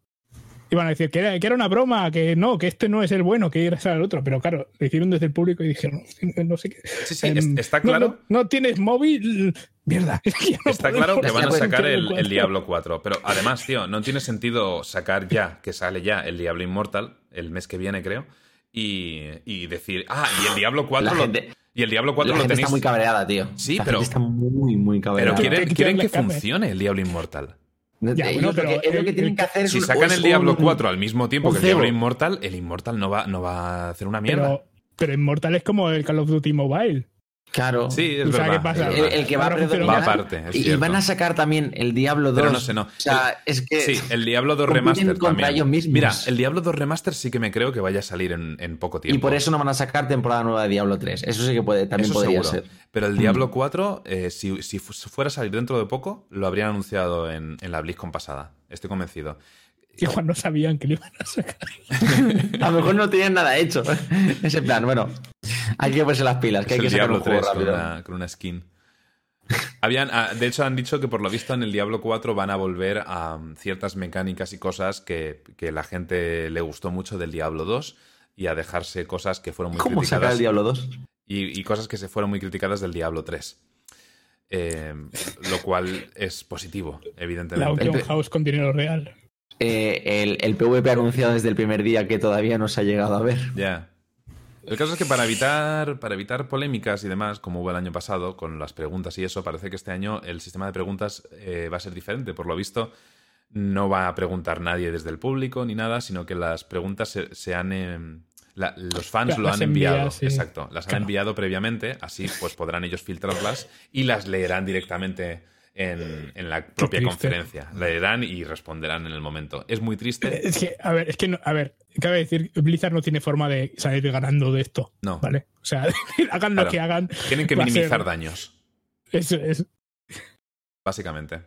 Iban a decir que era, que era una broma, que no, que este no es el bueno, que era el otro. Pero claro, lo hicieron desde el público y dijeron, no sé qué. Sí, sí, Em, es- está claro. No, no tienes móvil. Mierda. (laughs) no Está claro que van a sacar el, Diablo el 4. Diablo 4, pero además, tío, no tiene sentido sacar ya, que sale ya el Diablo Immortal, el mes que viene, creo, y, y decir, ah, y el Diablo 4 La lo, gente- y el Diablo 4 La lo gente tenéis. está muy cabreada, tío. Sí, La pero- gente está muy, muy pero cabreada. quieren, que quieren le que funcione el Diablo Inmortal. Ya, bueno, pero es lo que tienen el- que hacer Si sacan el Diablo un- 4 al mismo tiempo que el Diablo. Inmortal, el Inmortal no va, no va a hacer una mierda. Pero, pero Immortal es como el Call of Duty Mobile. Claro. sí, es ¿Tú sabes verdad. qué pasa? es El, verdad. el que va Va aparte, es y, y van a sacar también el Diablo 2. Pero no sé, no. O sea, es que. Sí, el Diablo 2 compiten Remaster contra también. ellos mismos. Mira, el Diablo 2 Remaster sí que me creo que vaya a salir en, en poco tiempo. y por eso no van a sacar temporada nueva de Diablo 3. Eso sí que puede, también Eso podría seguro. ser. Pero el Mm. Diablo 4, eh, si, si fu- fuera a salir dentro de poco, lo habrían anunciado en, en la BlizzCon pasada. Estoy convencido. Igual no sabían que lo iban a sacar. A lo mejor no tienen nada hecho. (laughs) Es en plan, bueno, hay que ponerse las pilas, que Es hay el que sacar Diablo un juego 3 con una, con una skin. Habían, ah, de hecho, han dicho que por lo visto en el Diablo 4 van a volver a mm, ciertas mecánicas y cosas que, que la gente le gustó mucho del Diablo 2 y a dejarse cosas que fueron muy ¿Cómo sacar criticadas el Diablo 2? y, y cosas que se fueron muy criticadas del Diablo 3. Eh, lo cual es positivo, La evidentemente. El- House con dinero real. Eh, el, el PvP anunciado desde el primer día que todavía no se ha llegado a ver. Ya. El caso es que para evitar, para evitar polémicas y demás, como hubo el año pasado con las preguntas y eso, parece que este año el sistema de preguntas eh, va a ser diferente. Por lo visto, no va a preguntar nadie desde el público ni nada, sino que las preguntas se, se han... eh, la- los fans lo han enviado. sí. Exacto. Las han enviado previamente, así pues podrán ellos filtrarlas y las leerán directamente en, en la propia conferencia. Leerán y responderán en el momento. Es muy triste. (laughs) Es que, a ver, es que, no- a ver, cabe decir, Blizzard no tiene forma de salir ganando de esto. No. ¿Vale? O sea, (laughs) hagan Claro. lo que hagan. Tienen que ser- minimizar daños. Eso es. básicamente.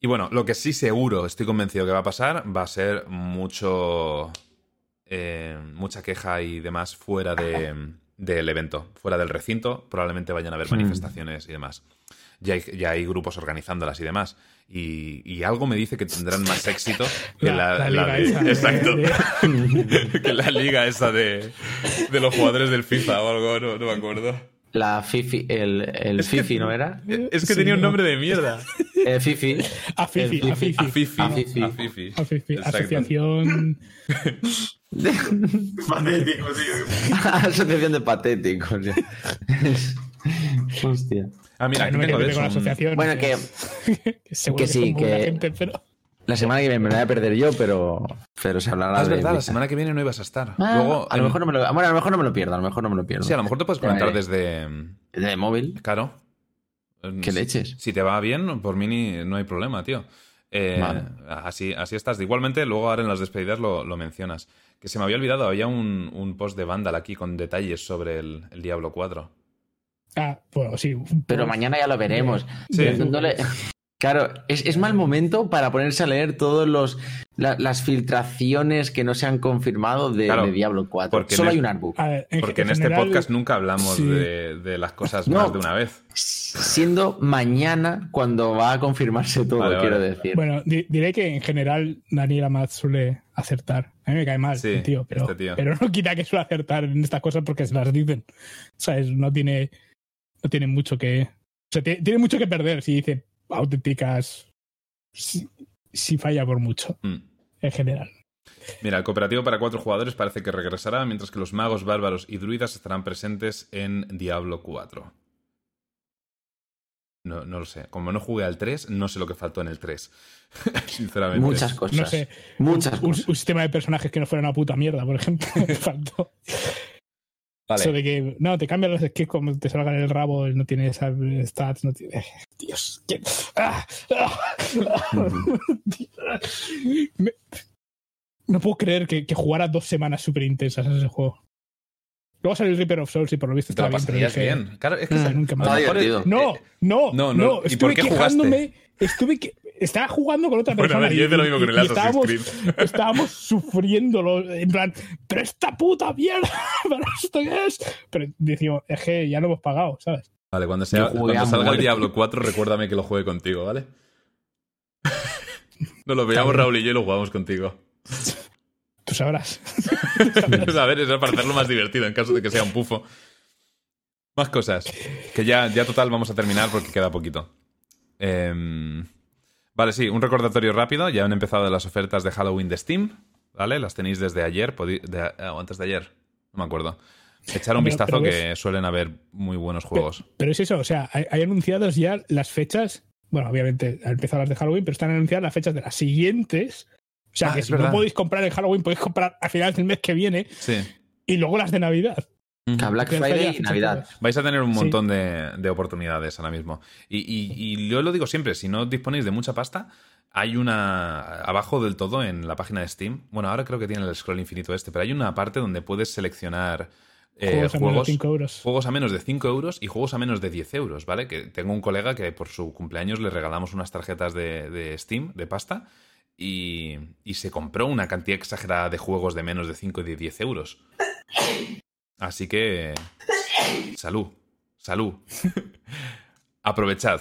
Y bueno, lo que sí seguro, estoy convencido que va a pasar, va a ser mucho eh, mucha queja y demás fuera de, del evento, fuera del recinto. Probablemente vayan a haber Hmm. manifestaciones y demás. Ya hay, ya hay grupos organizándolas y demás. Y, y algo me dice que tendrán más (laughs) éxito que la, La- la la liga de- esa de- Exacto. de- (laughs) que la liga esa de, de los jugadores del FIFA o algo, no, no me acuerdo. La Fifi, el, el que- Fifi, ¿no era? Es que Sí, tenía un no. nombre de mierda. (laughs) El Fifi. A Fifi, El a Fifi. A Fifi. A Fifi. A Fifi. A Fifi, Exacto. Asociación. Patético, tío. Asociación de patéticos. Hostia. Ah, mira, aquí no me tengo la asociación. Bueno, (laughs) que que seguro que sí, que- gente, pero. la semana que viene me la voy a perder yo, pero, pero se hablará Ah, es de verdad, la semana que viene no ibas a estar. Ah, Luego, a lo mejor no me lo, bueno, a lo mejor no me lo pierdo, a lo mejor no me lo pierdo. Sí, a lo mejor te puedes conectar desde. De móvil. Claro. ¿Qué Si- leches? Si te va bien, por mí ni- no hay problema, tío. Eh, Vale. así, así estás. Igualmente, luego ahora en las despedidas lo, lo mencionas. Que se me había olvidado, había un, un post de Vandal aquí con detalles sobre el, el Diablo 4. Ah, bueno, sí. Pero Pues- mañana ya lo veremos. Sí. Pero no le- Claro, es, es mal momento para ponerse a leer todos los la- las filtraciones que no se han confirmado de, Claro, de Diablo 4. porque Solo en hay un artbook. Ver, en- Porque en, en este podcast nunca hablamos sí. de, de las cosas No. más de una vez. Siendo mañana cuando va a confirmarse todo, Vale, quiero vale. decir. Bueno, di- diré que en general Daniel Amat suele acertar. A mí me cae mal, Sí, tío, pero, este tío. pero no quita que suele acertar en estas cosas porque se las dicen. ¿Sabes? No tiene, no tiene mucho que. O sea, tiene, tiene mucho que perder si dice auténticas. Si, si falla por mucho, Mm. en general. Mira, el cooperativo para cuatro jugadores parece que regresará, mientras que los magos, bárbaros y druidas estarán presentes en Diablo 4. No, no lo sé. Como no jugué al 3, no sé lo que faltó en el 3. (laughs) Sinceramente. Muchas cosas. No sé, Muchas un, cosas. un sistema de personajes que no fuera una puta mierda, por ejemplo. me (laughs) (laughs) faltó. Vale. Eso de que, no, te cambian los skills como te salgan el rabo, no tiene stats, no tiene... Dios, ¿qué? Ah, ah, ah. Me- No puedo creer que, que jugara dos semanas súper intensas a ese juego. Luego salió el Reaper of Souls y por lo visto estaba bien, pero dije, bien. Claro, es que Mm, nunca más. Está. No, no, no, no, no. ¿Y estuve por qué quejándome, estuve que estaba jugando con otra Bueno, a persona ver, yo y- hice lo mismo con el estábamos, Creed. (laughs) estábamos sufriéndolo, en plan, pero esta puta mierda, (laughs) ¿pero esto qué es? Pero decimos, es que ya lo hemos pagado, ¿sabes? Vale, cuando, sea, salga el. Diablo 4, recuérdame que lo juegue contigo, ¿vale? (laughs) Nos lo veamos Raúl y yo y lo jugamos contigo. Tú sabrás. a ver, eso es para hacerlo más divertido en caso de que sea un pufo. Más cosas. Que ya, ya total vamos a terminar porque queda poquito. Em, vale, sí, un recordatorio rápido. Ya han empezado las ofertas de Halloween de Steam. ¿Vale? Las tenéis desde ayer. de- eh, antes de ayer. No me acuerdo. Echar un vistazo que suelen haber muy buenos juegos. Pero es eso, o sea, hay, hay anunciadas ya las fechas. Bueno, obviamente han empezado las de Halloween, pero están anunciadas las fechas de las siguientes. O sea, Ah, que si verdad. no podéis comprar en Halloween, podéis comprar a finales del mes que viene Sí. y luego las de Navidad. Que a Black Friday y Navidad. Vais a tener un Sí. montón de, de oportunidades ahora mismo. Y, y- y yo lo digo siempre, si no disponéis de mucha pasta, hay una abajo del todo en la página de Steam. Bueno, ahora creo que tiene el scroll infinito este, pero hay una parte donde puedes seleccionar eh, Juegos a menos de juegos, 5 euros. juegos a menos de 5 euros y juegos a menos de 10 euros, ¿vale? Que tengo un colega que por su cumpleaños le regalamos unas tarjetas de, de Steam, de pasta, y, y se compró una cantidad exagerada de juegos de menos de 5 y de 10 euros. Así que... Salud. Salud. (laughs) Aprovechad.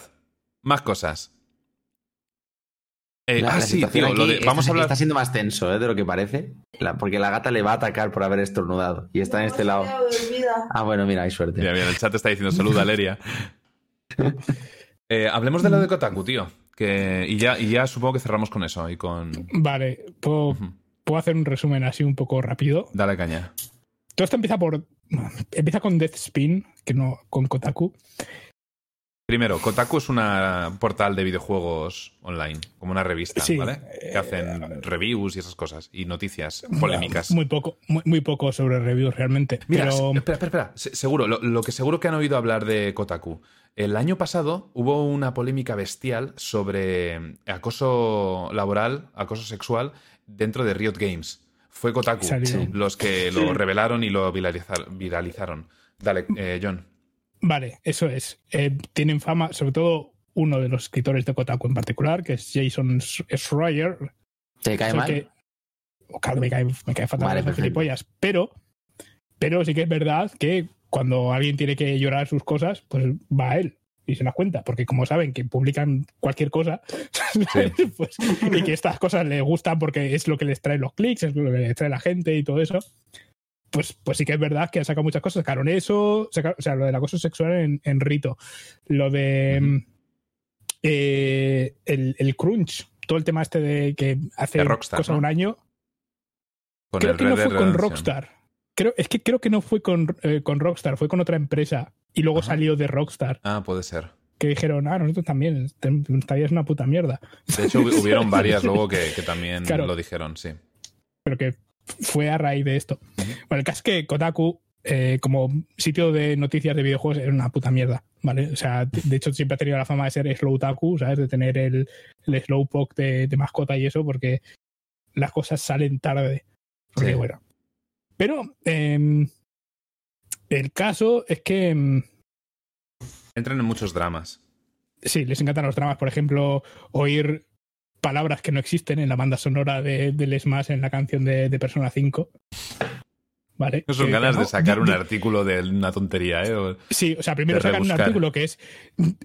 Más cosas. Eh, La- ah, la sí, situación tío, lo aquí de- está- vamos a hablar... Está siendo más tenso ¿eh? de lo que parece. La- porque la gata le va a atacar por haber estornudado. Y está en este lado. Ah, bueno, mira, hay suerte. Mira, mira, el chat está diciendo salud, Aleria. (laughs) Eh, hablemos de lo de Kotaku, tío. Que, y, ya, y ya supongo que cerramos con eso y con... Vale, puedo, puedo hacer un resumen así un poco rápido. Dale caña. Todo esto empieza por. Empieza con Death Spin, que no con Kotaku. Primero, Kotaku es un portal de videojuegos online, como una revista, Sí, ¿vale? Que eh, hacen reviews y esas cosas, y noticias polémicas. Muy poco, muy, muy poco sobre reviews realmente. Mira, pero espera, espera, espera. Se- Seguro, lo, lo que seguro que han oído hablar de Kotaku. El año pasado hubo una polémica bestial sobre acoso laboral, acoso sexual dentro de Riot Games. Fue Kotaku. Sí. los que lo revelaron y lo viralizar- viralizaron. Dale, eh, John. Vale, eso es. Eh, tienen fama, sobre todo uno de los escritores de Kotaku en particular, que es Jason Schreier. ¿Te cae mal? que- claro, me cae, me cae fatal Vale, las perfecto. gilipollas, pero, pero sí que es verdad que cuando alguien tiene que llorar sus cosas, pues va a él y se las cuenta, porque como saben que publican cualquier cosa, (laughs) pues, y que estas cosas les gustan porque es lo que les trae los clics, es lo que les trae la gente y todo eso, pues, pues sí que es verdad que han sacado muchas cosas. Sacaron eso, sacaron- o sea, lo del acoso sexual en, en Rito, lo de eh, el, el crunch, todo el tema este de que hace Rockstar, cosa ¿no? un año. Con creo el que Red no fue con. Rockstar. Creo, es que creo que no fue con, eh, con Rockstar, fue con otra empresa. Y luego Ajá. salió de Rockstar, Ah, puede ser. que dijeron, ah, nosotros también, vida es una puta mierda. De hecho, hubi- (laughs) hubieron varias luego que, (laughs) que también Claro. lo dijeron, sí. pero que fue a raíz de esto. Bueno, el caso es que Kotaku, eh, como sitio de noticias de videojuegos, era una puta mierda, ¿vale? O sea, de hecho siempre ha tenido la fama de ser Slowtaku, ¿sabes? De tener el, el Slowpoke de, de mascota y eso, porque las cosas salen tarde. Porque, Sí. bueno. Pero em, el caso es que em, Entran en muchos dramas. sí, les encantan los dramas. Por ejemplo, oír palabras que no existen en la banda sonora de, del Smash en la canción de, de Persona 5. ¿Vale? No son ganas no, de sacar un artículo de una tontería, ¿eh? O- Sí, o sea, primero sacan un artículo que es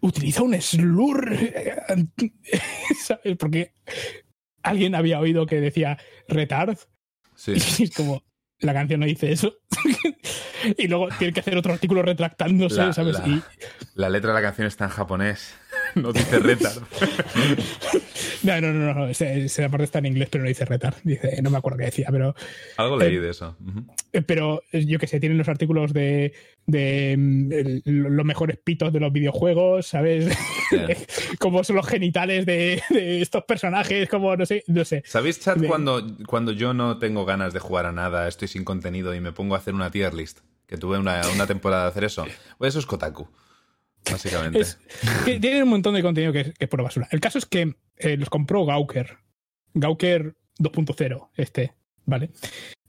utiliza un slur, (laughs) ¿sabes? Porque alguien había oído que decía retard Sí. (laughs) y es como la canción no dice eso. (laughs) y luego tiene que hacer otro artículo retractándose, La- ¿sabes? la- Y La letra de la canción está en japonés. (laughs) No dice retard. (laughs) no, no, no, no, esa parte está en inglés, pero no dice retard. Dice, no me acuerdo qué decía, pero Algo leí de eso. Eh, Pero eh, yo que sé, tienen los artículos de, de mm, el- los mejores pitos de los videojuegos, ¿sabes? Ya. (laughs) como son los genitales de, de estos personajes, como no sé, no sé. ¿Sabéis, chat, De- cuando, cuando yo no tengo ganas de jugar a nada, estoy sin contenido y me pongo a hacer una tier list? Que tuve una, una temporada de hacer eso. Pues eso es Kotaku. Básicamente. Es- tienen un montón de contenido que es, que es pura basura. El caso es que eh, los compró Gawker. Gawker 2.0, este, ¿vale?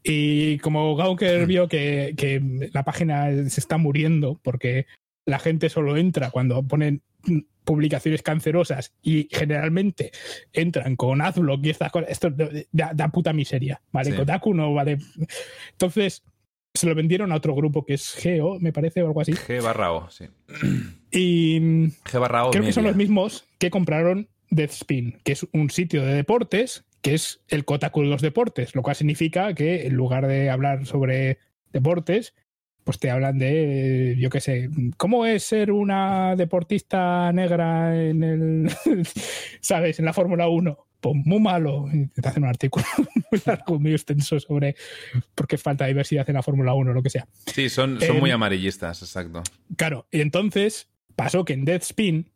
Y como Gawker vio que, que la página se está muriendo porque la gente solo entra cuando ponen mm, publicaciones cancerosas y generalmente entran con Adblock y estas cosas, esto da, da puta miseria, ¿vale? Sí. Kotaku no vale. Entonces se lo vendieron a otro grupo que es Geo, me parece, o algo así. G barra O, sí. Y mm, G barra O. creo que son los mismos que compraron Deathspin, que es un sitio de deportes, que es el Kotaku de los deportes, lo cual significa que en lugar de hablar sobre deportes, pues te hablan de, yo qué sé, cómo es ser una deportista negra en el, (laughs) ¿sabes? En la Fórmula 1. Pues muy malo. Y te hacen un artículo (laughs) muy largo, muy extenso sobre por qué falta diversidad en la Fórmula 1 o lo que sea. Sí, son, son Em, muy amarillistas, exacto. Claro, y entonces pasó que en Deathspin,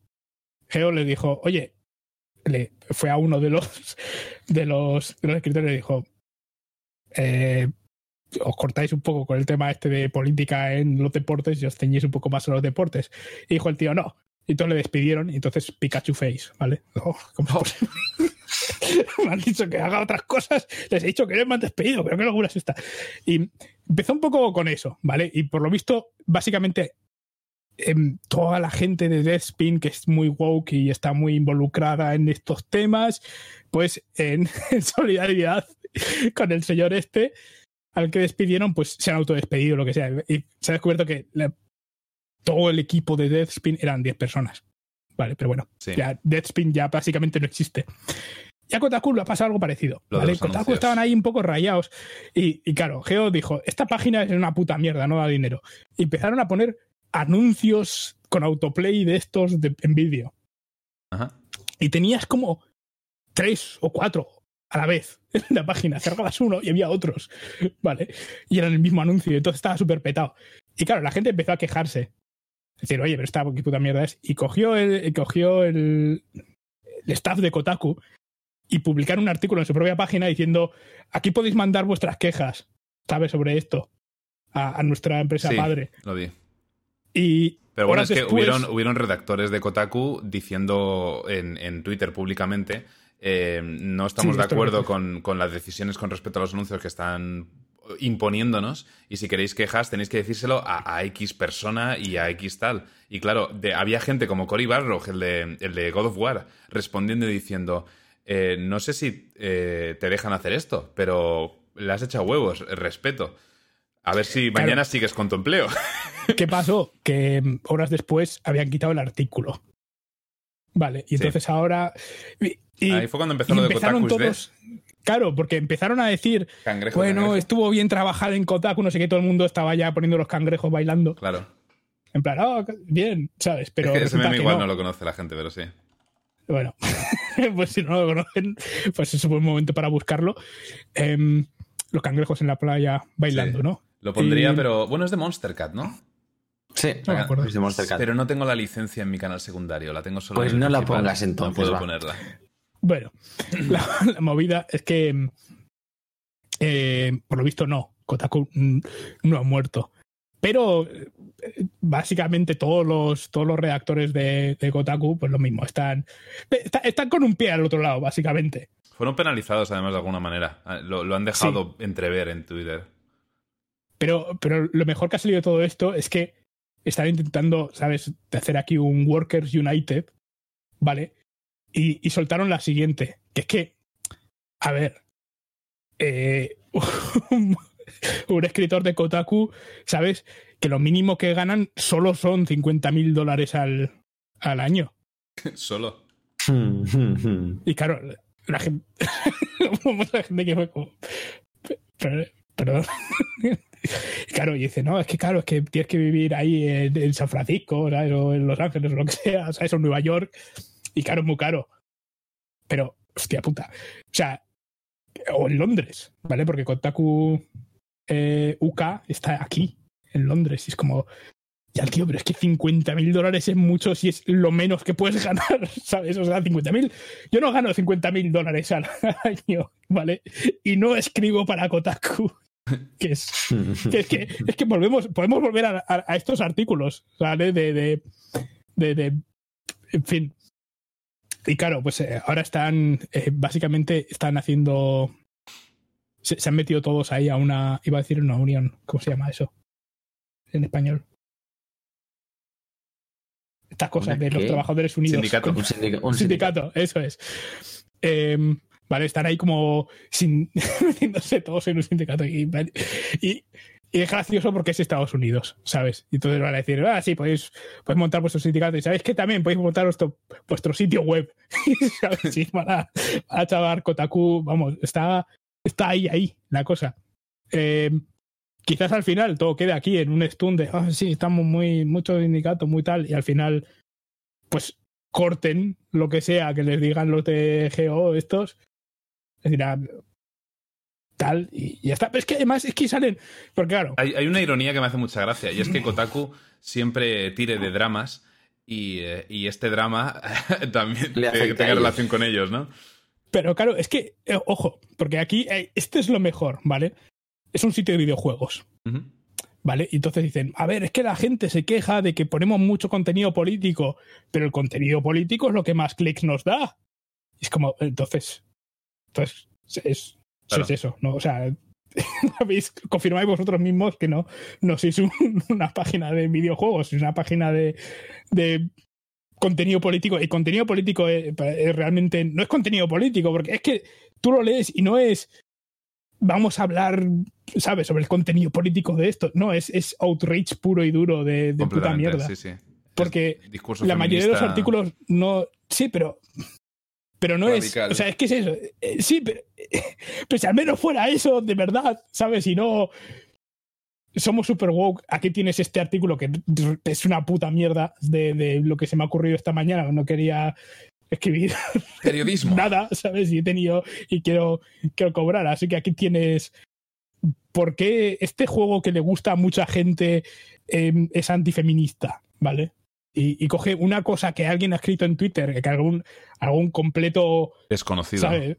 Geo le dijo, oye, le fue a uno de los (laughs) de los, de los escritores y dijo, eh, os cortáis un poco con el tema este de política en los deportes y os ceñís un poco más a los deportes. Y dijo el tío, no. Y entonces le despidieron y entonces Pikachu Face, ¿vale? Oh, ¿cómo posible? (laughs) me han dicho que haga otras cosas, les he dicho que me han despedido, pero qué locura es esta. Y empezó un poco con eso, ¿vale? Y por lo visto, básicamente, toda la gente de Deathspin, que es muy woke y está muy involucrada en estos temas, pues en, (laughs) en solidaridad con el señor este, al que despidieron, pues se han autodespedido, lo que sea. Y se ha descubierto que la- todo el equipo de Deathspin eran 10 personas. Vale, pero bueno, Sí. ya Deathspin ya básicamente no existe. Y a Kotaku le ha pasado algo parecido. Kotaku estaban ahí un poco rayados. Y, y claro, Geo dijo: Esta página es una puta mierda, no da dinero. Y empezaron a poner anuncios con autoplay de estos de- en vídeo. Ajá. Y tenías como tres o cuatro a la vez (laughs) en la página. Cerrabas uno y había otros. (laughs) ¿Vale? Y eran el mismo anuncio. y Entonces estaba súper petado. Y claro, la gente empezó a quejarse. Decir, oye, pero esta qué puta mierda es. Y cogió el, cogió el, el staff de Kotaku y publicaron un artículo en su propia página diciendo: aquí podéis mandar vuestras quejas, ¿sabes? Sobre esto a, a nuestra empresa Sí. padre. Lo vi. Y Pero bueno, es que hubieron, hubieron redactores de Kotaku diciendo en, en Twitter públicamente eh, no estamos Sí, de acuerdo con, con las decisiones con respecto a los anuncios que están imponiéndonos y si queréis quejas tenéis que decírselo a, a X persona y a X tal. Y claro, de- había gente como Cory Barlog, el de, el de God of War, respondiendo y diciendo eh, no sé si eh, te dejan hacer esto, pero le has echado huevos, respeto. A ver si Claro. mañana sigues con tu empleo. ¿Qué (laughs) pasó? Que horas después habían quitado el artículo. Vale, y entonces ahora. y- y- Ahí fue cuando empezó lo de empezaron Kotaku todos. Claro, porque empezaron a decir, Cangrejo, bueno, cangrejo. estuvo bien trabajar en Kotaku, no sé qué, todo el mundo estaba ya poniendo los cangrejos bailando. Claro. En plan, ah, bien, ¿sabes? Pero es que ese meme que igual no. no. lo conoce la gente, pero sí. Bueno, (laughs) pues si no lo conocen, pues es un buen momento para buscarlo. Em, los cangrejos en la playa bailando, Sí. ¿no? Lo pondría, Y- pero bueno, es de Monster Cat, ¿no? Sí, No me acuerdo. es de Monster Cat. Pero no tengo la licencia en mi canal secundario, la tengo solo Pues en el no la pongas entonces, No puedo va. ponerla. Bueno, (laughs) la, la movida es que, eh, por lo visto, no. Kotaku mm, no ha muerto. Pero eh, básicamente todos los, todos los redactores de, de Kotaku, pues lo mismo, están, está- están con un pie al otro lado, básicamente. Fueron penalizados, además, de alguna manera. Ah, Lo, lo han dejado entrever en Twitter. Pero, pero lo mejor que ha salido de todo esto es que están intentando, ¿sabes?, de hacer aquí un Workers United, ¿vale? Y, y soltaron la siguiente, que es que, a ver, eh, (laughs) un, un escritor de Kotaku, ¿sabes? Que lo mínimo que ganan solo son 50 mil dólares al, al año. (laughs) Solo. Hmm, hmm, hmm. Y claro, la gente, mucha gente que fue como, "Pe- per- perdón. (laughs) (laughs) Claro, y dice, no, es que claro, es que tienes que vivir ahí en, en San Francisco, ¿sabes? o en Los Ángeles, o lo que sea, ¿sabes? o en Nueva York, y claro, es muy caro. Pero, hostia puta. O sea, o en Londres, ¿vale? Porque Kotaku eh, UK está aquí, en Londres, y es como, ya tío, pero es que 50 mil dólares es mucho si es lo menos que puedes (laughs) ganar, ¿sabes? O sea, 50 mil. Yo no gano 50 mil dólares al (laughs) año, ¿vale? Y no escribo para Kotaku. (laughs) Que es, (laughs) que es que, es que volvemos, podemos volver a, a- a estos artículos, ¿vale? De, de, de, de- en fin. Y claro, pues eh, ahora están, eh, básicamente están haciendo, se, se han metido todos ahí a una, iba a decir una unión, ¿cómo se llama eso? En español. Estas cosas ¿Una de los trabajadores unidos. Sindicato. Un, sindica- un (laughs) sindicato, eso es. Em, vale, están ahí como sin, (laughs) metiéndose todos en un sindicato. Y, y, y es gracioso porque es Estados Unidos, ¿sabes? Y entonces van a decir, ah, sí, podéis, podéis montar vuestro sindicato. Y sabéis que también podéis montar vuestro, vuestro sitio web. (laughs) ¿Sabes? Sí, (laughs) para, para chavar Kotaku, vamos, está, está ahí, ahí la cosa. Em, quizás al final todo quede aquí en un stun de, ah, sí, estamos muy, mucho sindicato, muy tal, y al final, pues corten lo que sea que les digan los de GO estos. Es decir, ah, tal, y ya está. Pero es que además es que salen, porque claro, Hay, hay una ironía que me hace mucha gracia, y es que Kotaku siempre tire de dramas, y, eh, y este drama (laughs) también Le te- tenga relación con ellos, ¿no? pero claro, es que, eh, ojo, porque aquí, eh, este es lo mejor, ¿vale? Es un sitio de videojuegos. ¿Vale? Y entonces dicen, a ver, es que la gente se queja de que ponemos mucho contenido político, pero el contenido político es lo que más clics nos da. Y es como, entonces, entonces, es, Claro. es eso, ¿no? O sea, (laughs) habéis, confirmáis vosotros mismos que no, no sois un- (laughs) una página de videojuegos, es una página de, de contenido político. Y contenido político es, es realmente, no es contenido político, porque es que tú lo lees y no es vamos a hablar, ¿sabes?, sobre el contenido político de esto. No, es, es outrage puro y duro de, de puta mierda. sí, sí. Porque la mayoría de los artículos no. Sí, pero. Pero no Radical. es. O sea, es que es eso. Eh, Sí, pero. (laughs) Pero si al menos fuera eso, de verdad, ¿sabes? Y no. Somos super woke. Aquí tienes este artículo que es una puta mierda de, de lo que se me ha ocurrido esta mañana. No quería escribir (laughs) Periodismo. nada, ¿sabes? Y he tenido y quiero, quiero cobrar. Así que aquí tienes. ¿Por qué este juego que le gusta a mucha gente eh, es antifeminista? ¿Vale? Y, y coge una cosa que alguien ha escrito en Twitter, que algún, algún completo, Desconocido. ¿sabes?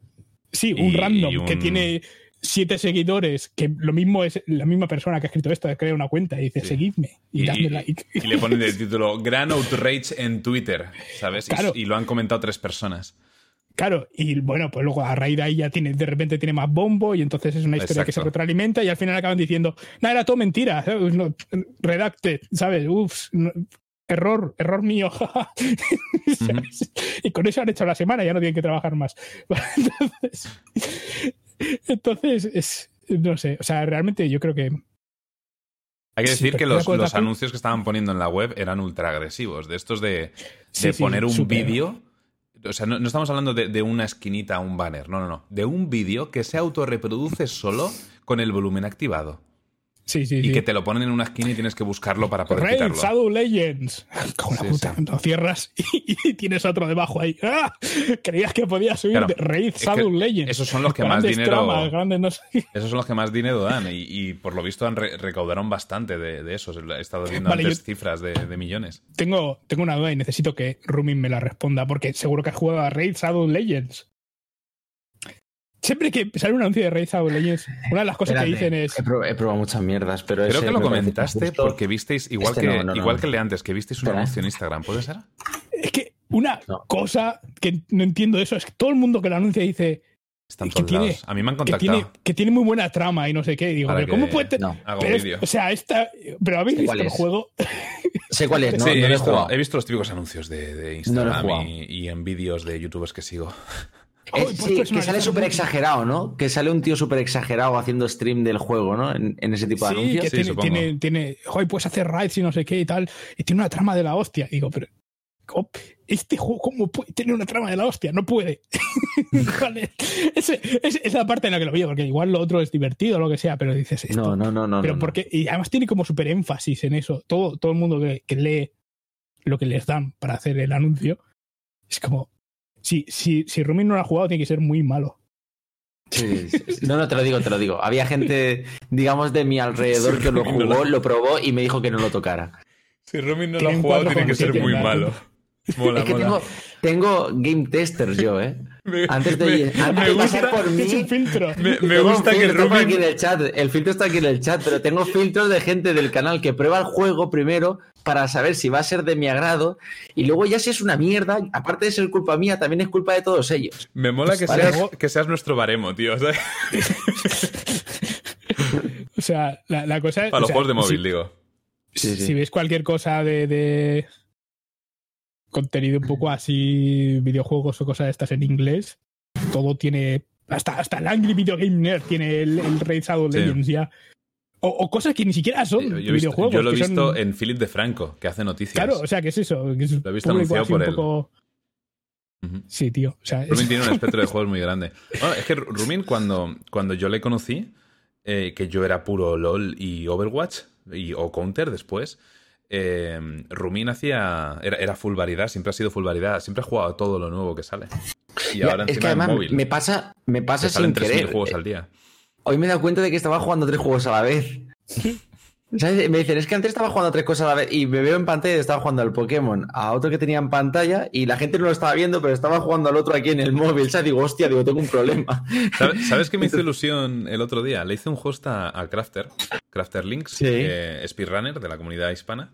Sí, un Y- random y un- que tiene siete seguidores, que lo mismo es la misma persona que ha escrito esto, crea una cuenta y dice, Sí. seguidme y, Y, dadme like. y le ponen de (laughs) título Gran Outrage en Twitter, ¿sabes? Y- Claro. Y, lo han comentado tres personas. Claro, y bueno, pues luego a raíz de ahí ya tiene, de repente tiene más bombo y entonces es una historia que se retroalimenta y al final acaban diciendo, no, era todo mentira. No, redacte, ¿sabes? Ups, no- error, error mío. (laughs) Y con eso han hecho la semana, ya no tienen que trabajar más. (laughs) Entonces, entonces es, no sé, o sea, realmente yo creo que Hay que Sí, decir que los, anuncios que estaban poniendo en la web eran ultra agresivos. De estos de, de Sí, sí, poner un vídeo. O sea, no, no estamos hablando de, de una esquinita, un banner. No, no, no. De un vídeo que se autorreproduce solo con el volumen activado. Sí, sí, Y sí. que te lo ponen en una esquina y tienes que buscarlo para poder Raid quitarlo. Shadow Legends. (laughs) Como la puta, lo cierras y, (laughs) y tienes otro debajo ahí. (laughs) ¡Ah! Creías que podías subir Claro, de Raid Shadow Legends. esos son los que más dinero- tramas, grandes no sé qué. Esos son los que más dinero dan y, y por lo visto han re- recaudaron bastante de, de esos. He estado viendo Vale, antes cifras de, de millones. Tengo, tengo una duda y necesito que Rumin me la responda porque seguro que has jugado a Raid Shadow Legends. Siempre que sale un anuncio de Raid Shadow Legends, una de las cosas que Espérate, dicen es. He, prob- he probado muchas mierdas, pero Creo ese que lo comentaste porque visteis, igual, Este que, no, no, igual no. que el de antes, que visteis un Espera. anuncio en Instagram, ¿puede ser? Es que una No. cosa que no entiendo de eso es que todo el mundo que lo anuncia dice Están Es que tiene- A mí me han que contactado. tiene, que tiene muy buena trama y no sé qué. Y digo, pero ¿cómo que- puede tener.? No, Hago Pero un es- vídeo. o sea, esta. Pero habéis ¿Cuál visto el es? juego. sé cuál es, (laughs) no, sí, no he, he visto, he visto los típicos anuncios de, de Instagram y, y en vídeos de youtubers que sigo. Oh, Eh, pues sí, que sale súper exagerado, ¿no? Que sale un tío súper exagerado haciendo stream del juego, ¿no? En, en ese tipo de Sí, anuncios. que Sí, tiene, tiene, tiene. Joder, puedes hacer raids y no sé qué y tal. Y tiene una trama de la hostia. Y digo, pero. ¿cómo- Este juego, ¿cómo puede tener una trama de la hostia? No puede. (laughs) Vale. Ese- es, es la parte en la que lo veo, porque igual lo otro es divertido o lo que sea, pero dices esto. No, no, no, no. pero no, no. porque. Y además tiene como súper énfasis en eso. Todo, todo el mundo que, que lee lo que les dan para hacer el anuncio es como. Si, si, si Rumin no lo ha jugado, tiene que ser muy malo. Sí, sí, sí. No, no, te lo digo, te lo digo. Había gente, digamos, de mi alrededor Sí, que lo no lo- jugó, lo probó y me dijo que no lo tocara. Si Romin no lo ha jugado, tiene que ser muy malo. Mola, es que tengo, tengo game testers yo, ¿eh? Me- Antes de, me- antes me de gusta- pasar por mí. Es un filtro. Me, me tengo un gusta que por aquí en el chat. El filtro está aquí en el chat, pero tengo filtros de gente del canal que prueba el juego primero para saber si va a ser de mi agrado y luego ya si es una mierda, aparte de ser culpa mía, también es culpa de todos ellos. Me mola que Vale. seas, que seas nuestro baremo, tío. ¿sabes? (laughs) O sea, la, la cosa es. Para o los sea, juegos de móvil, si- digo. Sí, sí. Si ves cualquier cosa de, de contenido un poco así, videojuegos o cosas de estas en inglés, todo tiene. Hasta, hasta el Angry Video Game Nerd tiene el, el Raid Shadow Sí. Legends ya. O, o cosas que ni siquiera son yo visto- videojuegos. yo lo he son- visto en Philip de Franco, que hace noticias. Claro, o sea, ¿qué es eso? Que es Lo he visto anunciado por él. poco-. Sí, tío. O sea, es- Rumin tiene un espectro de (laughs) juegos muy grande. Bueno, es que Rumin, cuando, cuando yo le conocí, eh, que yo era puro LOL y Overwatch, y, o Counter después, eh, Rumin hacía. Era, era full variedad, siempre ha sido full variedad, siempre ha jugado todo lo nuevo que sale. Y Ya, ahora es encima que además en móvil. me pasa, me pasa salen sin 3.000 querer. juegos al día. Hoy me he dado cuenta de que estaba jugando tres juegos a la vez. (laughs) ¿Sabes? Me dicen, es que antes estaba jugando a tres cosas a la vez y me veo en pantalla y estaba jugando al Pokémon, a otro que tenía en pantalla y la gente no lo estaba viendo, pero estaba jugando al otro aquí en el móvil. O sea, digo, hostia, digo, tengo un problema. (laughs) ¿Sabes, sabes qué me hizo ilusión el otro día? Le hice un host a, a Crafter, Crafter Links, Sí. eh, speedrunner de la comunidad hispana.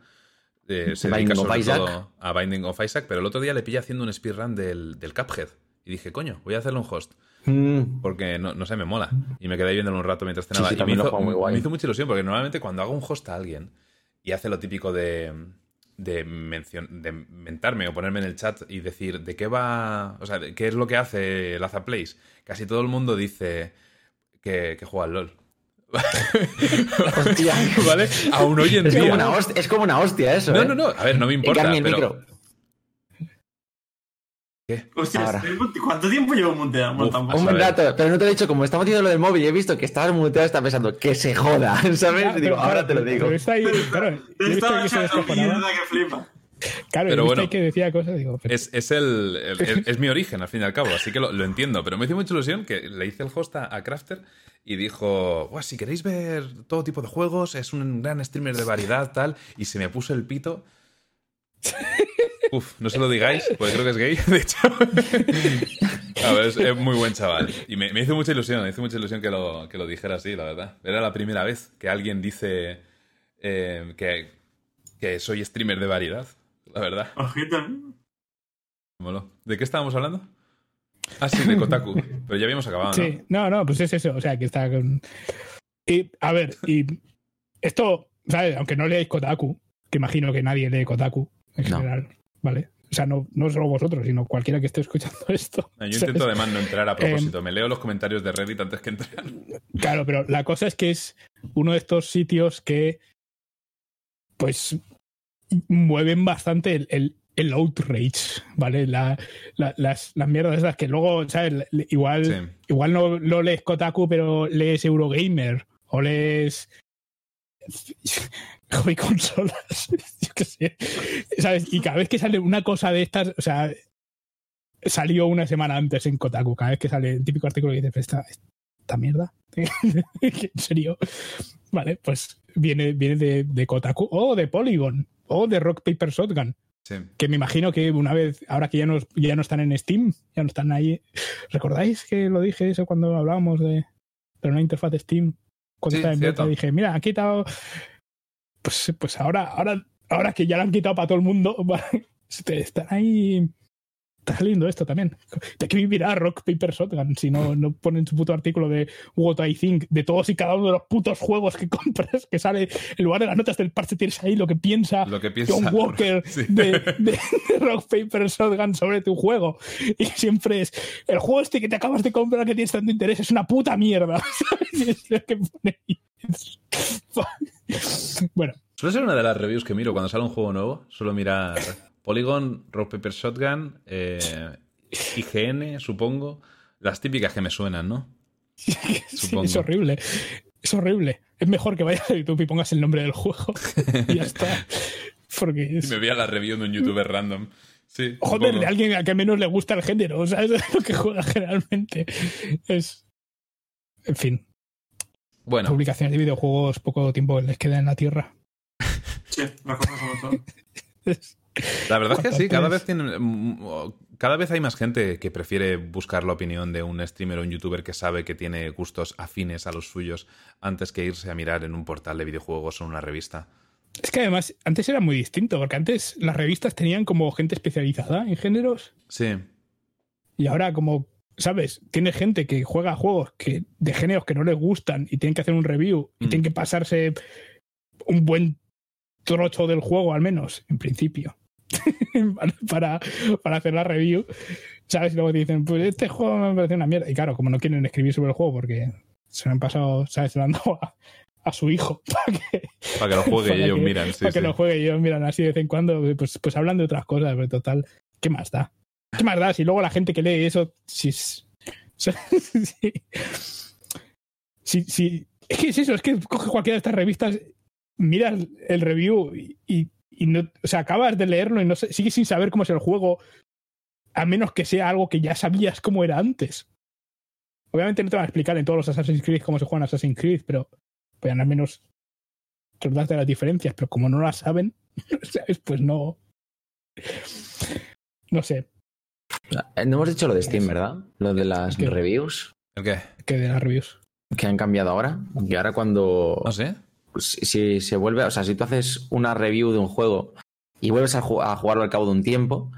Eh, se Binding dedica of sobre Isaac. todo a Binding of Isaac, pero el otro día le pillé haciendo un speedrun del, del Cuphead. Y dije, coño, voy a hacerle un host. Mm, Porque no, no sé, me mola. Y me quedé ahí viéndolo un rato mientras cenaba. Sí, sí, y me hizo, muy guay. me hizo mucha ilusión, porque normalmente cuando hago un host a alguien y hace lo típico de, de, mencion- de mentarme o ponerme en el chat y decir de qué va, o sea, de qué es lo que hace Laza Plays, casi todo el mundo dice que, que juega al LOL. hostia. (laughs) (laughs) ¿Vale? Aún hoy en Es como, día. una hostia, es como una hostia eso. No, ¿eh? no, no. A ver, no me importa. Pero- micro. ¿Qué? Hostia, Ahora. ¿cuánto tiempo llevo monteando? montando? Uf, Un ver. dato, pero no te lo he dicho, como estamos haciendo lo del móvil y he visto que estabas muteado, estaba pensando que se joda, (laughs) ¿sabes? Ya, Y pero digo, ahora te lo digo. pero está ahí, claro, yo he visto que se descojonaba. que flipa. Claro, Pero bueno. ahí que decía cosas, digo, pero- Es, es el, el- el- (laughs) es mi origen, al fin y al cabo, así que lo, lo entiendo. Pero me hizo mucha ilusión que le hice el host a, a Crafter y dijo, "Buah, si queréis ver todo tipo de juegos, es un gran streamer de variedad, tal. Y se me puso el pito. (laughs) Uf, no se lo digáis, porque creo que es gay, (laughs) de hecho. A ver, es, es muy buen chaval. Y me, me hizo mucha ilusión, me hizo mucha ilusión que lo, que lo dijera así, la verdad. Era la primera vez que alguien dice eh, que, que soy streamer de variedad, la verdad. ¿De qué estábamos hablando? Ah, sí, de Kotaku. Pero ya habíamos acabado, ¿no? Sí, no, no, pues es eso. O sea, que está con. Y, a ver, y esto, ¿sabes? Aunque no leáis Kotaku, que imagino que nadie lee Kotaku, en No. general, ¿vale? O sea, no, no solo vosotros, sino cualquiera que esté escuchando (laughs) esto. No, Yo ¿sabes? intento además no entrar a Em, propósito. Me leo los comentarios de Reddit antes que entrar. Claro, pero la cosa es que es uno de estos sitios que, pues, mueven bastante el, el, el outrage, ¿vale? La, la- las, las mierdas esas que luego, ¿sabes? Igual, Sí. igual no, no lees Kotaku, pero lees Eurogamer o lees hobby consolas, (laughs) yo qué sé, ¿sabes? Y cada vez que sale una cosa de estas, o sea, salió una semana antes en Kotaku, cada vez que sale el típico artículo que dices, "Pero esta, esta mierda, (laughs) ¿en serio? Vale, pues viene, viene de, de Kotaku o de Polygon o de Rock Paper Shotgun Sí. que me imagino que una vez, ahora que ya no, ya no están en Steam, ya no están ahí. ¿Recordáis que lo dije eso cuando hablábamos de, de una interfaz de Steam? Cuando Sí, estaba en beta dije, mira, han quitado. Pues, pues ahora, ahora, ahora que ya lo han quitado para todo el mundo, (laughs) están ahí. Está saliendo esto también. (laughs) ¿De qué vivirá Rock Paper Shotgun si no, no ponen su puto artículo de What I Think de todos y cada uno de los putos juegos que (laughs) compras que sale en lugar de las notas del parche tienes ahí lo que piensa Lo que piensa. John Walker (laughs) Sí. de, de- de Rock Paper Shotgun sobre tu juego. Y siempre es el juego este que te acabas de comprar que tienes tanto interés es una puta mierda. ¿sabes? Es que pone ahí. bueno, Suele ser una de las reviews que miro cuando sale un juego nuevo. Suelo mirar Polygon, Rock Paper Shotgun, eh, IGN, supongo. Las típicas que me suenan, ¿no? (laughs) sí, Supongo. es horrible. Es horrible. Es mejor que vayas a YouTube y pongas el nombre del juego. (laughs) Y ya está. Porque Y es, me veía la review de un youtuber random. Sí. Joder, supongo. de alguien a que menos le gusta el género, o sea, es lo que juega generalmente. Es. En fin, Bueno, publicaciones de videojuegos, poco tiempo les queda en la tierra. Sí, las cosas como son. (laughs) La verdad es que sí, cada vez tienen. mm, Cada vez hay más gente que prefiere buscar la opinión de un streamer o un youtuber que sabe que tiene gustos afines a los suyos antes que irse a mirar en un portal de videojuegos o en una revista. Es que además, antes era muy distinto, porque antes las revistas tenían como gente especializada en géneros, Sí, y ahora como, ¿sabes? Tiene gente que juega juegos que, de géneros que no les gustan y tienen que hacer un review y Mm. tienen que pasarse un buen trocho del juego al menos, en principio, (laughs) para, para hacer la review. ¿Sabes? Y luego te dicen, pues este juego me parece una mierda. Y claro, como no quieren escribir sobre el juego porque se lo han pasado, ¿sabes? Se lo han dado a, a su hijo (laughs) para que, para que lo juegue y ellos que- miran. Sí, para que lo juegue y ellos miran así de vez en cuando, pues, pues hablan de otras cosas, pero total, ¿qué más da? ¿Qué más da? Si luego la gente que lee eso, si es. (laughs) si- si- si- es que es eso, es que coges cualquiera de estas revistas, miras el review y, y- y no, o sea, acabas de leerlo y no sé- sigues sin saber cómo es el juego, a menos que sea algo que ya sabías cómo era antes. Obviamente no te van a explicar en todos los Assassin's Creed cómo se juegan Assassin's Creed, pero pueden al menos recordarte las diferencias, pero como no las saben, (laughs) ¿sabes? Pues no. No sé, Eh, No hemos dicho lo de Steam, ¿verdad? Lo de las ¿Qué? reviews ¿El qué? que de las reviews. que han cambiado ahora. Que ahora cuando No sé. Si, si se vuelve, o sea, si tú haces una review de un juego y vuelves a, ju- a jugarlo al cabo de un tiempo,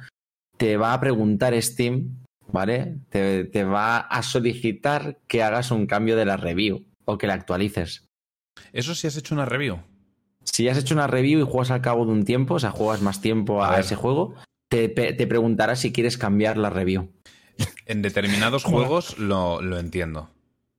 te va a preguntar Steam, ¿vale? Te, te va a solicitar que hagas un cambio de la review o que la actualices. Eso sí has hecho una review. Si has hecho una review y juegas al cabo de un tiempo, o sea, juegas más tiempo A a, ese juego, te, te preguntará si quieres cambiar la review. En determinados (laughs) juegos lo, lo entiendo.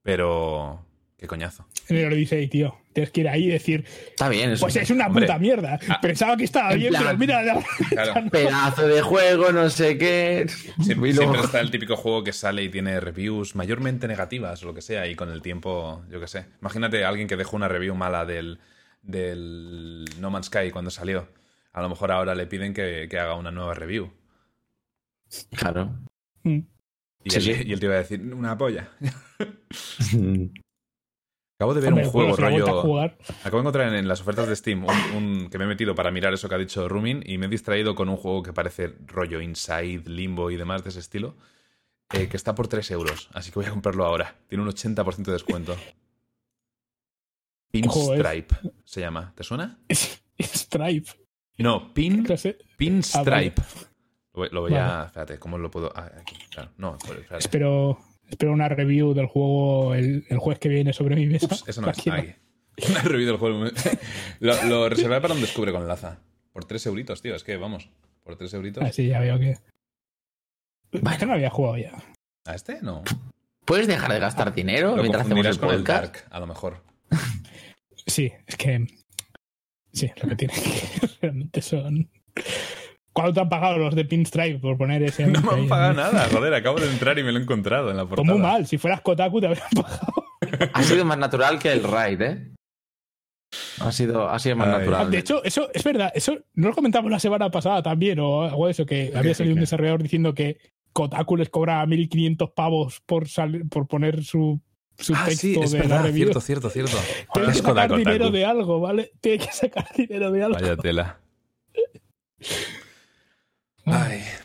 Pero. ¿Qué coñazo? Lo dice ahí, tío. Tienes que ir ahí y decir, Está bien, es pues es una Hombre. puta mierda. Ah. Pensaba que estaba En bien, plan- pero mira. la- (laughs) Claro. pedazo de juego, no sé qué. Siempre, está (laughs) el típico juego que sale y tiene reviews mayormente negativas o lo que sea, y con el tiempo, yo qué sé. Imagínate a alguien que dejó una review mala del, del No Man's Sky cuando salió. A lo mejor ahora le piden que, que haga una nueva review. Claro. Mm. Y, Sí, él, sí. y él te iba a decir, una polla. (laughs) Acabo de ver Hombre, un juego rollo. Acabo de encontrar en, en las ofertas de Steam un, un- que me he metido para mirar eso que ha dicho Rumin y me he distraído con un juego que parece rollo Inside, Limbo y demás de ese estilo, eh, que está por 3 euros. Así que voy a comprarlo ahora. Tiene un 80% de descuento. Pinstripe se llama. ¿Te suena? Stripe. No, Pin. Pinstripe. Lo voy, lo voy a. Vale. Espérate, ¿cómo lo puedo.? Ah, aquí, claro. No, espérate. Espero, espero una review del juego el, el jueves que viene sobre mi mesa. Ups, eso no La (laughs) es. quiero. Aquí. Una review del juego. (laughs) lo, lo reservé para un descubre con Laza. Por tres euritos, tío. Es que vamos. Por tres euritos. Ah, sí, ya veo que. Bueno. Es que no había jugado ya. ¿A este? No. ¿Puedes dejar de gastar dinero Lo mientras hacemos el con el podcast? Dark, a lo mejor. (laughs) Sí, es que. Sí, lo que tiene que realmente son. ¿Cuánto te han pagado los de Pinstripe por poner ese (laughs) No me han ahí? pagado nada, joder. Acabo de entrar y me lo he encontrado en la Pues portada. muy mal, si fueras Kotaku te habrían (laughs) pagado. Ha sido más natural que el raid, ¿eh? Ha sido, ha sido más Ay. Natural. De hecho, eso es verdad. Eso no lo comentamos la semana pasada también, o algo de eso, que había salido un desarrollador diciendo que Kotaku les cobra 1.500 pavos por, sal- por poner su, su Ah, texto sí, es de verdad. Cierto, cierto, cierto. Tiene que sacar dinero de algo, ¿vale? Tiene que sacar (laughs) dinero de algo. Vaya tela.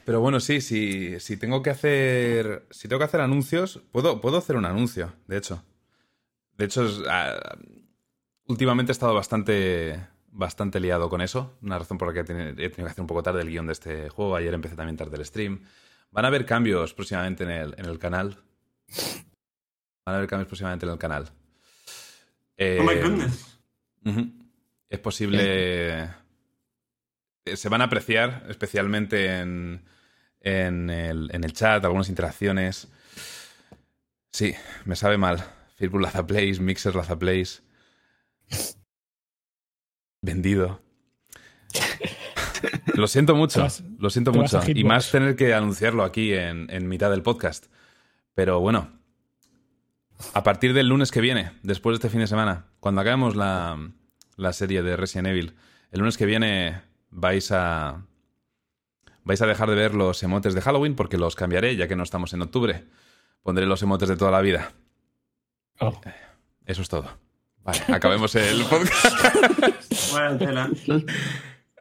Pero bueno, sí, sí, si tengo que hacer. Si tengo que hacer anuncios, puedo, puedo hacer un anuncio, de hecho. De hecho, es, ah, últimamente he estado bastante. Bastante liado con eso. Una razón por la que he teni- he tenido que hacer un poco tarde el guion de este juego. Ayer empecé también tarde el stream. Van a haber cambios próximamente en el, en el canal. Van a haber cambios próximamente en el canal. Eh, Oh my goodness. Ujú. Es posible. Eh, Se van a apreciar, especialmente en, en, el, en el chat, algunas interacciones. Sí, me sabe mal. Firbu Lazaplays, Mixer Lazaplays. Vendido. (laughs) Lo siento mucho, vas- lo siento mucho. Y más tener que anunciarlo aquí en, en mitad del podcast. Pero bueno, a partir del lunes que viene, después de este fin de semana, cuando acabemos la, la serie de Resident Evil, el lunes que viene vais a vais a dejar de ver los emotes de Halloween porque los cambiaré ya que no estamos en octubre. Pondré los emotes de toda la vida. Oh. Eso es todo. Vale, acabemos el (laughs) podcast. Tela.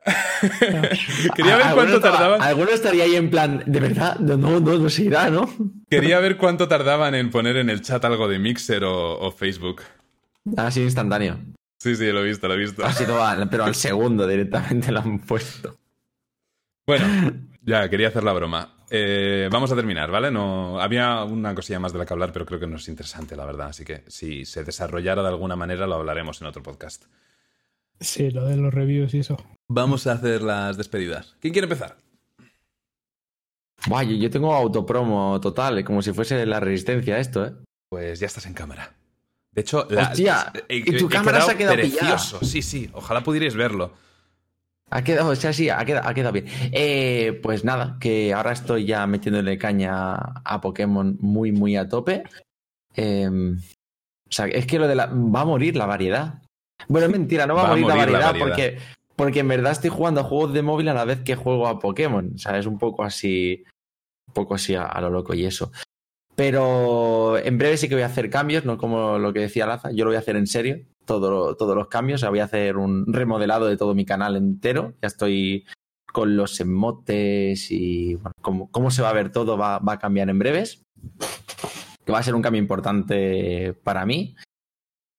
(laughs) Quería ver cuánto tardaban. Alguno estaría ahí en plan, de verdad, no, no, no, se irá, ¿no? Quería ver cuánto tardaban en poner en el chat algo de Mixer o, o Facebook. Ha sido instantáneo. Sí, sí, lo he visto, lo he visto. Ha sido al, pero al segundo directamente lo han puesto. Bueno, (laughs) ya, quería hacer la broma. Eh, vamos a terminar, ¿vale? No, había una cosilla más de la que hablar, pero creo que no es interesante, la verdad. Así que si se desarrollara de alguna manera, lo hablaremos en otro podcast. Sí, lo de los reviews y eso. Vamos a hacer las despedidas. ¿Quién quiere empezar? Buah, yo, tengo autopromo total, eh, como si fuese la resistencia esto, ¿eh? Pues ya estás en cámara. De hecho, la, Hostia, y tu he cámara se ha quedado precioso. Sí, sí, ojalá pudierais verlo. Ha quedado, o sea, sí, ha quedado, ha quedado bien. Eh, pues nada, que ahora estoy ya metiéndole caña a Pokémon muy, muy a tope. Eh, o sea, es que lo de la. Va a morir la variedad. Bueno, es mentira, no va, a morir, la, variedad variedad. porque, porque en verdad estoy jugando a juegos de móvil a la vez que juego a Pokémon. O sea, es un poco así. Un poco así a, a lo loco y eso. Pero en breve sí que voy a hacer cambios, no como lo que decía Laza, yo lo voy a hacer en serio, todo, todos los cambios, o sea, voy a hacer un remodelado de todo mi canal entero, ya estoy con los emotes y bueno, cómo, cómo se va a ver todo va, va a cambiar en breves, que va a ser un cambio importante para mí.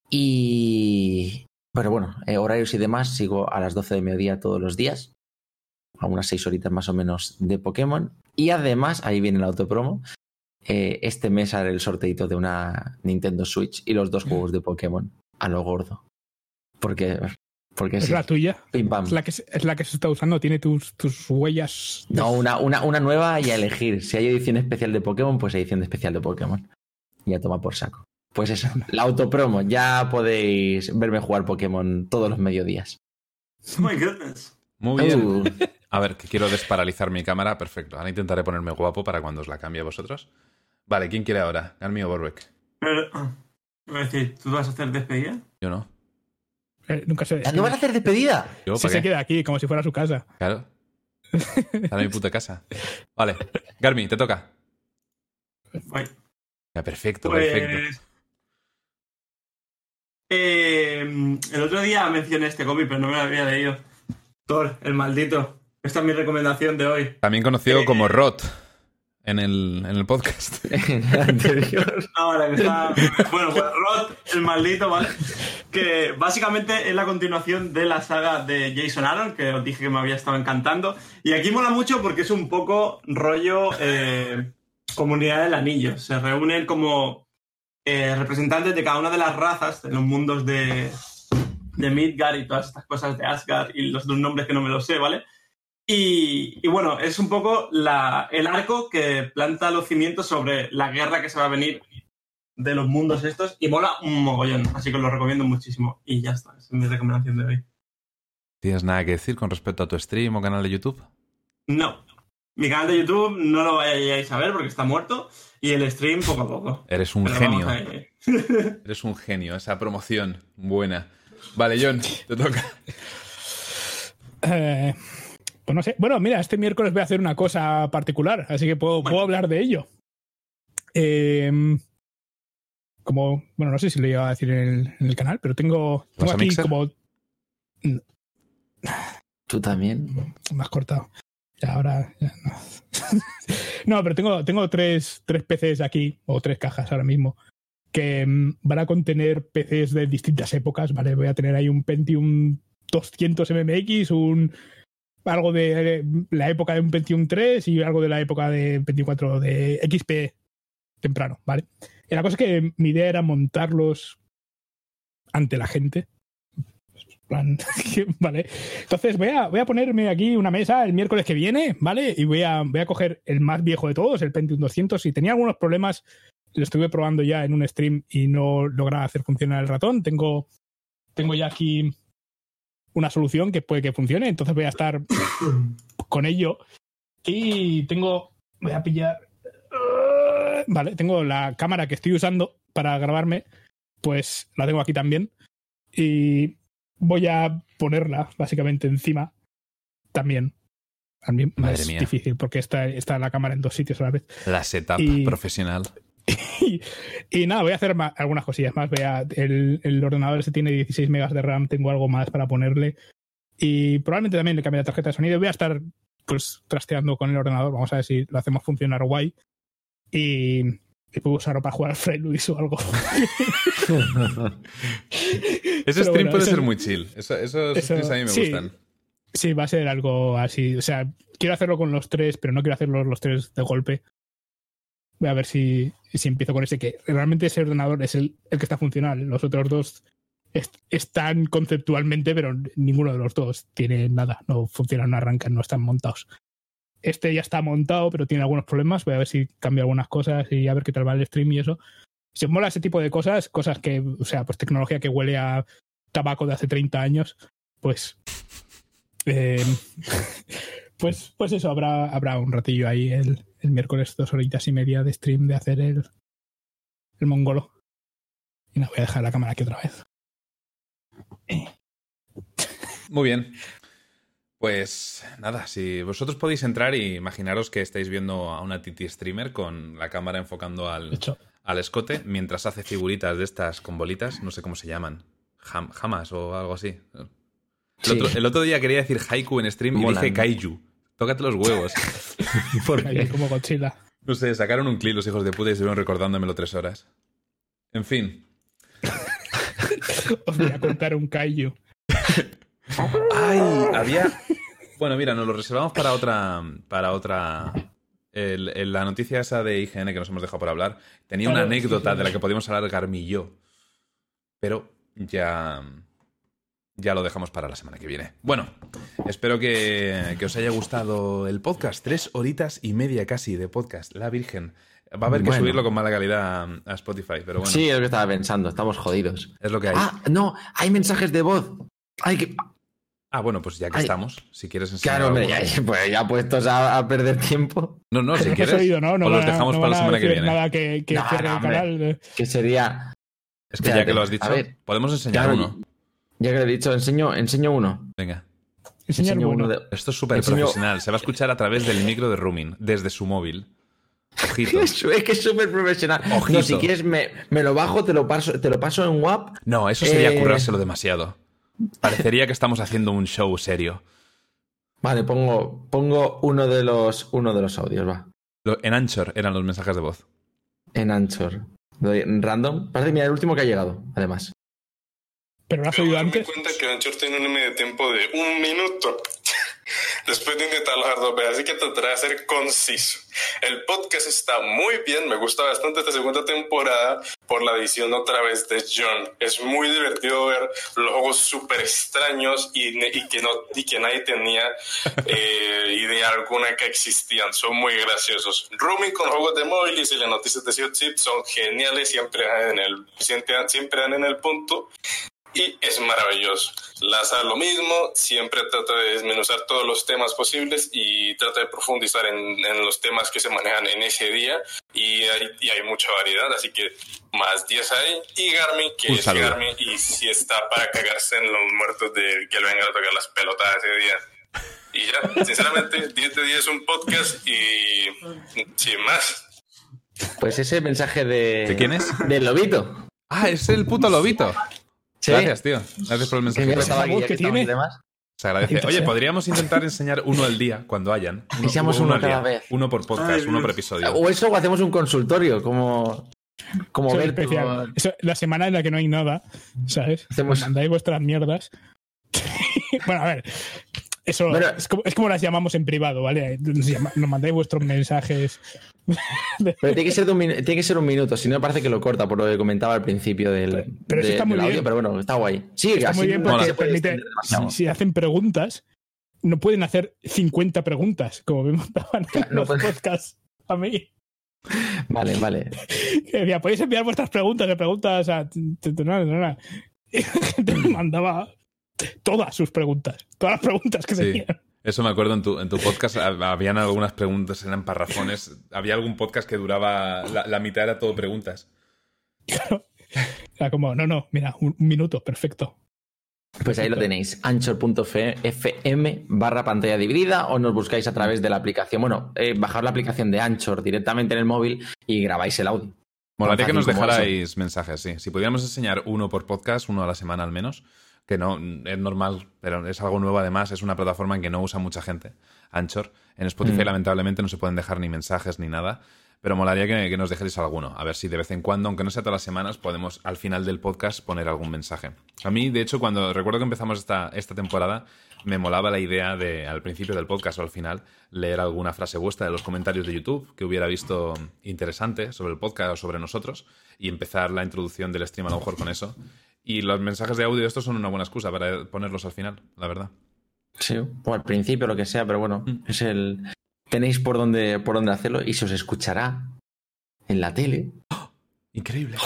Y... Pero bueno, eh, horarios y demás, sigo a las 12 de mediodía todos los días, a unas 6 horitas más o menos de Pokémon. Y además, ahí viene el autopromo, eh, este mes haré el sorteito de una Nintendo Switch y los dos juegos de Pokémon a lo gordo. Porque, porque Es sí, la tuya. pim pam. Es la, que se, es la que se está usando. Tiene tus, tus huellas. No, una, una, una nueva y a elegir. Si hay edición especial de Pokémon, pues edición especial de Pokémon. Ya toma por saco. Pues eso, la autopromo. Ya podéis verme jugar Pokémon todos los mediodías. Oh my goodness. Muy bien. Uh, A ver, que quiero desparalizar mi cámara. Perfecto. Ahora intentaré ponerme guapo para cuando os la cambie a vosotros. Vale, ¿quién quiere ahora? Garmi o Borbeck. Pero, (clears throat) ah, decir, ¿tú vas a hacer despedida? Yo no. Eh, nunca se. ¿No van a hacer despedida? ¿Yo? Si ¿Para se queda aquí, como si fuera su casa. Claro. (laughs) Está en mi puta casa. Vale. Garmi, te toca. Guay. Ya, perfecto, perfecto. Pues. Eh, el otro día mencioné este cómic, pero no me lo había leído. Thor, el maldito. Esta es mi recomendación de hoy. También conocido Eh, como Rot en el, en el podcast. (laughs) En el anterior. Ahora que está. Bueno, pues Rod, el maldito, ¿vale? Que básicamente es la continuación de la saga de Jason Aaron, que os dije que me había estado encantando. Y aquí mola mucho porque es un poco rollo eh, comunidad del anillo. Se reúnen como eh, representantes de cada una de las razas de los mundos de, de Midgard y todas estas cosas de Asgard y los dos nombres que no me los sé, ¿vale? Y, y bueno, es un poco la, el arco que planta los cimientos sobre la guerra que se va a venir de los mundos estos y mola un mogollón, así que os lo recomiendo muchísimo. Y ya está, es mi recomendación de hoy. ¿Tienes nada que decir con respecto a tu stream o canal de YouTube? No, mi canal de YouTube no lo vayáis a ver porque está muerto y el stream poco a poco. Eres un Pero genio. (laughs) (laughs) Eres un genio. Esa promoción. Buena. Vale, John, te toca. Eh, pues no sé. Bueno, mira, este miércoles voy a hacer una cosa particular, así que puedo, puedo hablar de ello. Eh, como, bueno, no sé si lo iba a decir en el, en el canal, pero tengo, tengo ¿Vas a aquí Mixer? como ¿Tú también? me has cortado. Ya, ahora ya no. (laughs) no, pero tengo, tengo tres, tres PCs aquí, o tres cajas ahora mismo, que mm, van a contener PCs de distintas épocas, ¿vale? Voy a tener ahí un Pentium 200 MMX, un algo de la época de un Pentium 3 y algo de la época de Pentium 4 de XP temprano, ¿vale? Y la cosa es que mi idea era montarlos ante la gente. plan, (laughs) vale. Entonces voy a, voy a ponerme aquí una mesa el miércoles que viene, ¿vale? Y voy a, voy a coger el más viejo de todos, el Pentium 200. Si tenía algunos problemas, lo estuve probando ya en un stream y no lograba hacer funcionar el ratón. Tengo, tengo ya aquí una solución que puede que funcione, entonces voy a estar con ello. Y tengo, voy a pillar, vale, tengo la cámara que estoy usando para grabarme, pues la tengo aquí también. Y voy a ponerla básicamente encima también. También Madre es mía. difícil porque está, está la cámara en dos sitios a la vez. La setup Y- profesional. (laughs) y, y nada, voy a hacer algunas cosillas más. Voy a- el, el ordenador ese tiene 16 megas de RAM, tengo algo más para ponerle. Y probablemente también le cambie la tarjeta de sonido. Voy a estar pues trasteando con el ordenador. Vamos a ver si lo hacemos funcionar guay. Y, y puedo usarlo para jugar al Luis o algo. (laughs) Ese Pero stream bueno, puede eso- ser muy chill. Eso- esos eso- streams a mí me sí. gustan. Sí, va a ser algo así. O sea, quiero hacerlo con los tres, pero no quiero hacerlo los tres de golpe. Voy a ver si, si empiezo con ese que realmente ese ordenador es el, el que está funcional. Los otros dos est- están conceptualmente, pero ninguno de los dos tiene nada. No funcionan, no arrancan, no están montados. Este ya está montado, pero tiene algunos problemas. Voy a ver si cambio algunas cosas y a ver qué tal va el stream y eso. Si mola ese tipo de cosas, cosas que, o sea, pues tecnología que huele a tabaco de hace 30 años, pues eh, (laughs) pues, pues eso, habrá, habrá un ratillo ahí el, el miércoles, dos horitas y media de stream de hacer el, el mongolo. Y no voy a dejar la cámara aquí otra vez. Muy bien. Pues nada, si vosotros podéis entrar y imaginaros que estáis viendo a una Titi streamer con la cámara enfocando al, al escote mientras hace figuritas de estas con bolitas, no sé cómo se llaman. Jam- Jamas o algo así. El, Sí. otro, el otro día quería decir haiku en stream y Molan. dije kaiju. Tócate los huevos. (laughs) ¿Por ahí qué? como Godzilla. No sé, sacaron un clip los hijos de puta y estuvieron recordándomelo tres horas. En fin. (laughs) Os voy a contar un kaiju. ¡Ay! Había. Bueno, mira, nos lo reservamos para otra. Para otra. el- el- la noticia esa de IGN que nos hemos dejado por hablar. Tenía una anécdota sí, sí. de la que podíamos hablar Garmi y yo. Pero ya. Ya lo dejamos para la semana que viene. Bueno, espero que, que os haya gustado el podcast. Tres horitas y media casi de podcast. La Virgen. Va a haber que Bueno. subirlo con mala calidad a, Spotify, pero bueno, Sí, es lo que estaba pensando, estamos jodidos. es lo que hay. Ah, no, hay mensajes de voz. Hay que... Ah, bueno, pues ya que Ay. estamos, si quieres enseñar. Claro, hombre, ya, pues ya puestos a, a perder tiempo, No, no, si (laughs) quieres. has oído, ¿no? No o los van dejamos no para la semana que viene. Nada que, que No, cierre no, el hombre. canal. eh. que sería... Es que ya que lo has a dicho, ver. podemos enseñar Claro, uno. Ya que lo he dicho, enseño, enseño uno. Venga. Enseñar Enseño uno de... Esto es súper Enseño- profesional. Se va a escuchar a través del micro de Rooming, desde su móvil. Ojito. (laughs) Es que es súper profesional. Ojito. No, si quieres me, me lo bajo, te lo paso, te lo paso en WAP. No, eso sería Eh. currárselo demasiado. Parecería que estamos haciendo un show serio. Vale, pongo, pongo uno de los uno de los audios, va. Lo- En Anchor eran los mensajes de voz. En Anchor. Doy en random. Parece mira, el último que ha llegado, además. Pero lo has oído darme antes. cuenta que Anchor tiene un límite de tiempo de un minuto. (laughs) después de intentarlo dejar dos veces, así que trataré de ser conciso. El podcast está muy bien, me gusta bastante esta segunda temporada por la edición otra vez de John. Es muy divertido ver los juegos súper extraños y, y, que no, y que nadie tenía eh, idea alguna que existían. Son muy graciosos. Rooming con juegos de móviles y las noticias de Chip son geniales, siempre dan en el, siempre, siempre dan en el punto y es maravilloso. Laza lo mismo, siempre trata de desmenuzar todos los temas posibles y trata de profundizar en, los temas que se manejan en ese día y hay, y hay mucha variedad, así que más 10 ahí. Y Garmin, que es Garmin y si está para cagarse en los muertos de que le vengan a tocar las pelotas ese día. Y ya, (laughs) sinceramente, 10 de 10 es un podcast y sin más. Pues ese mensaje de... ¿De quién es? Del lobito. Ah, es el puto lobito. Gracias, tío. Gracias por el mensaje. Se agradece. Oye, podríamos intentar enseñar uno al día cuando hayan. (laughs) Uno, uno, cada vez. Uno por podcast, uno por episodio. O eso o hacemos un consultorio, como. Como ver. la semana en la que no hay nada, ¿sabes? Hacemos... Mandáis vuestras mierdas. (laughs) bueno, a ver. Eso es, como, las llamamos en privado, ¿vale? Nos, mandáis vuestros mensajes. Pero tiene que, ser un, tiene que ser un minuto, si no parece que lo corta, por lo que comentaba al principio del, pero está muy audio, pero bueno, está guay. Sí, está muy bien porque permite, si, hacen preguntas, no pueden hacer 50 preguntas, como me mandaban en los podcasts a mí. Vale, vale. (laughs) Podéis enviar vuestras preguntas, de preguntas a... (laughs) Gente me mandaba todas sus preguntas, todas las preguntas que sí. Eso me acuerdo en tu, en tu podcast, habían algunas preguntas, eran parrafones. Había algún podcast que duraba, la, mitad era todo preguntas. Claro. Era como, no, no, mira, un, minuto, perfecto. Pues ahí lo tenéis, anchor.fm barra pantalla dividida o nos buscáis a través de la aplicación, bueno, eh, bajar la aplicación de Anchor directamente en el móvil y grabáis el audio. Molaría que nos dejarais mensajes, sí. Si pudiéramos enseñar uno por podcast, uno a la semana al menos, que no es normal, pero es algo nuevo además, es una plataforma en que no usa mucha gente, Anchor. En Spotify mm. lamentablemente no se pueden dejar ni mensajes ni nada, pero molaría que, nos dejéis alguno, a ver si de vez en cuando, aunque no sea todas las semanas, podemos al final del podcast poner algún mensaje. A mí, de hecho, cuando recuerdo que empezamos esta, esta temporada, me molaba la idea de, al principio del podcast o al final, leer alguna frase vuestra de los comentarios de YouTube que hubiera visto interesante sobre el podcast o sobre nosotros y empezar la introducción del stream a lo mejor con eso. Y los mensajes de audio estos son una buena excusa para ponerlos al final, la verdad. Sí, o al principio, lo que sea, pero bueno, mm. es el. Tenéis por dónde, por dónde hacerlo y se os escuchará en la tele. ¡Oh! (gasps) Increíble.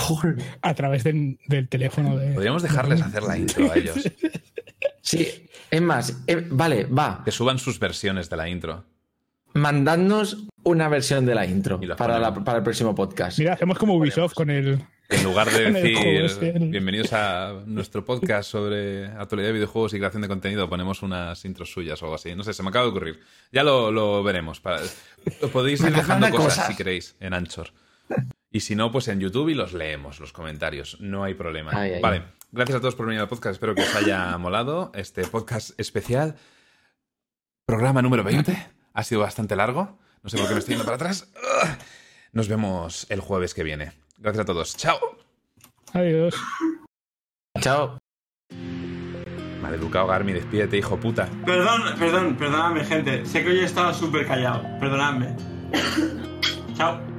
A través del teléfono de. Podríamos dejarles hacer la intro a ellos. (laughs) Sí, es más, eh, vale, va. Que suban sus versiones de la intro. Mandadnos una versión de la intro para, para el próximo podcast. Mira, hacemos como Ubisoft con el, en lugar de (laughs) decir bienvenidos a (laughs) nuestro podcast sobre actualidad de videojuegos y creación de contenido, ponemos unas intros suyas o algo así. No sé, se me acaba de ocurrir. Ya lo, veremos. podéis (laughs) ir dejando cosas, si queréis en Anchor. Y si no, pues en YouTube y los leemos, los comentarios. No hay problema. vale. Gracias a todos por venir al podcast. Espero que os haya molado este podcast especial. Programa número 20. Ha sido bastante largo. No sé por qué me estoy yendo para atrás. Nos vemos el jueves que viene. Gracias a todos. Chao. Adiós. Chao. Maleducado Garmi, despídete, hijo puta. Perdón, perdón, perdóname, gente. Sé que hoy he estado súper callado. Perdonadme. Chao. (laughs)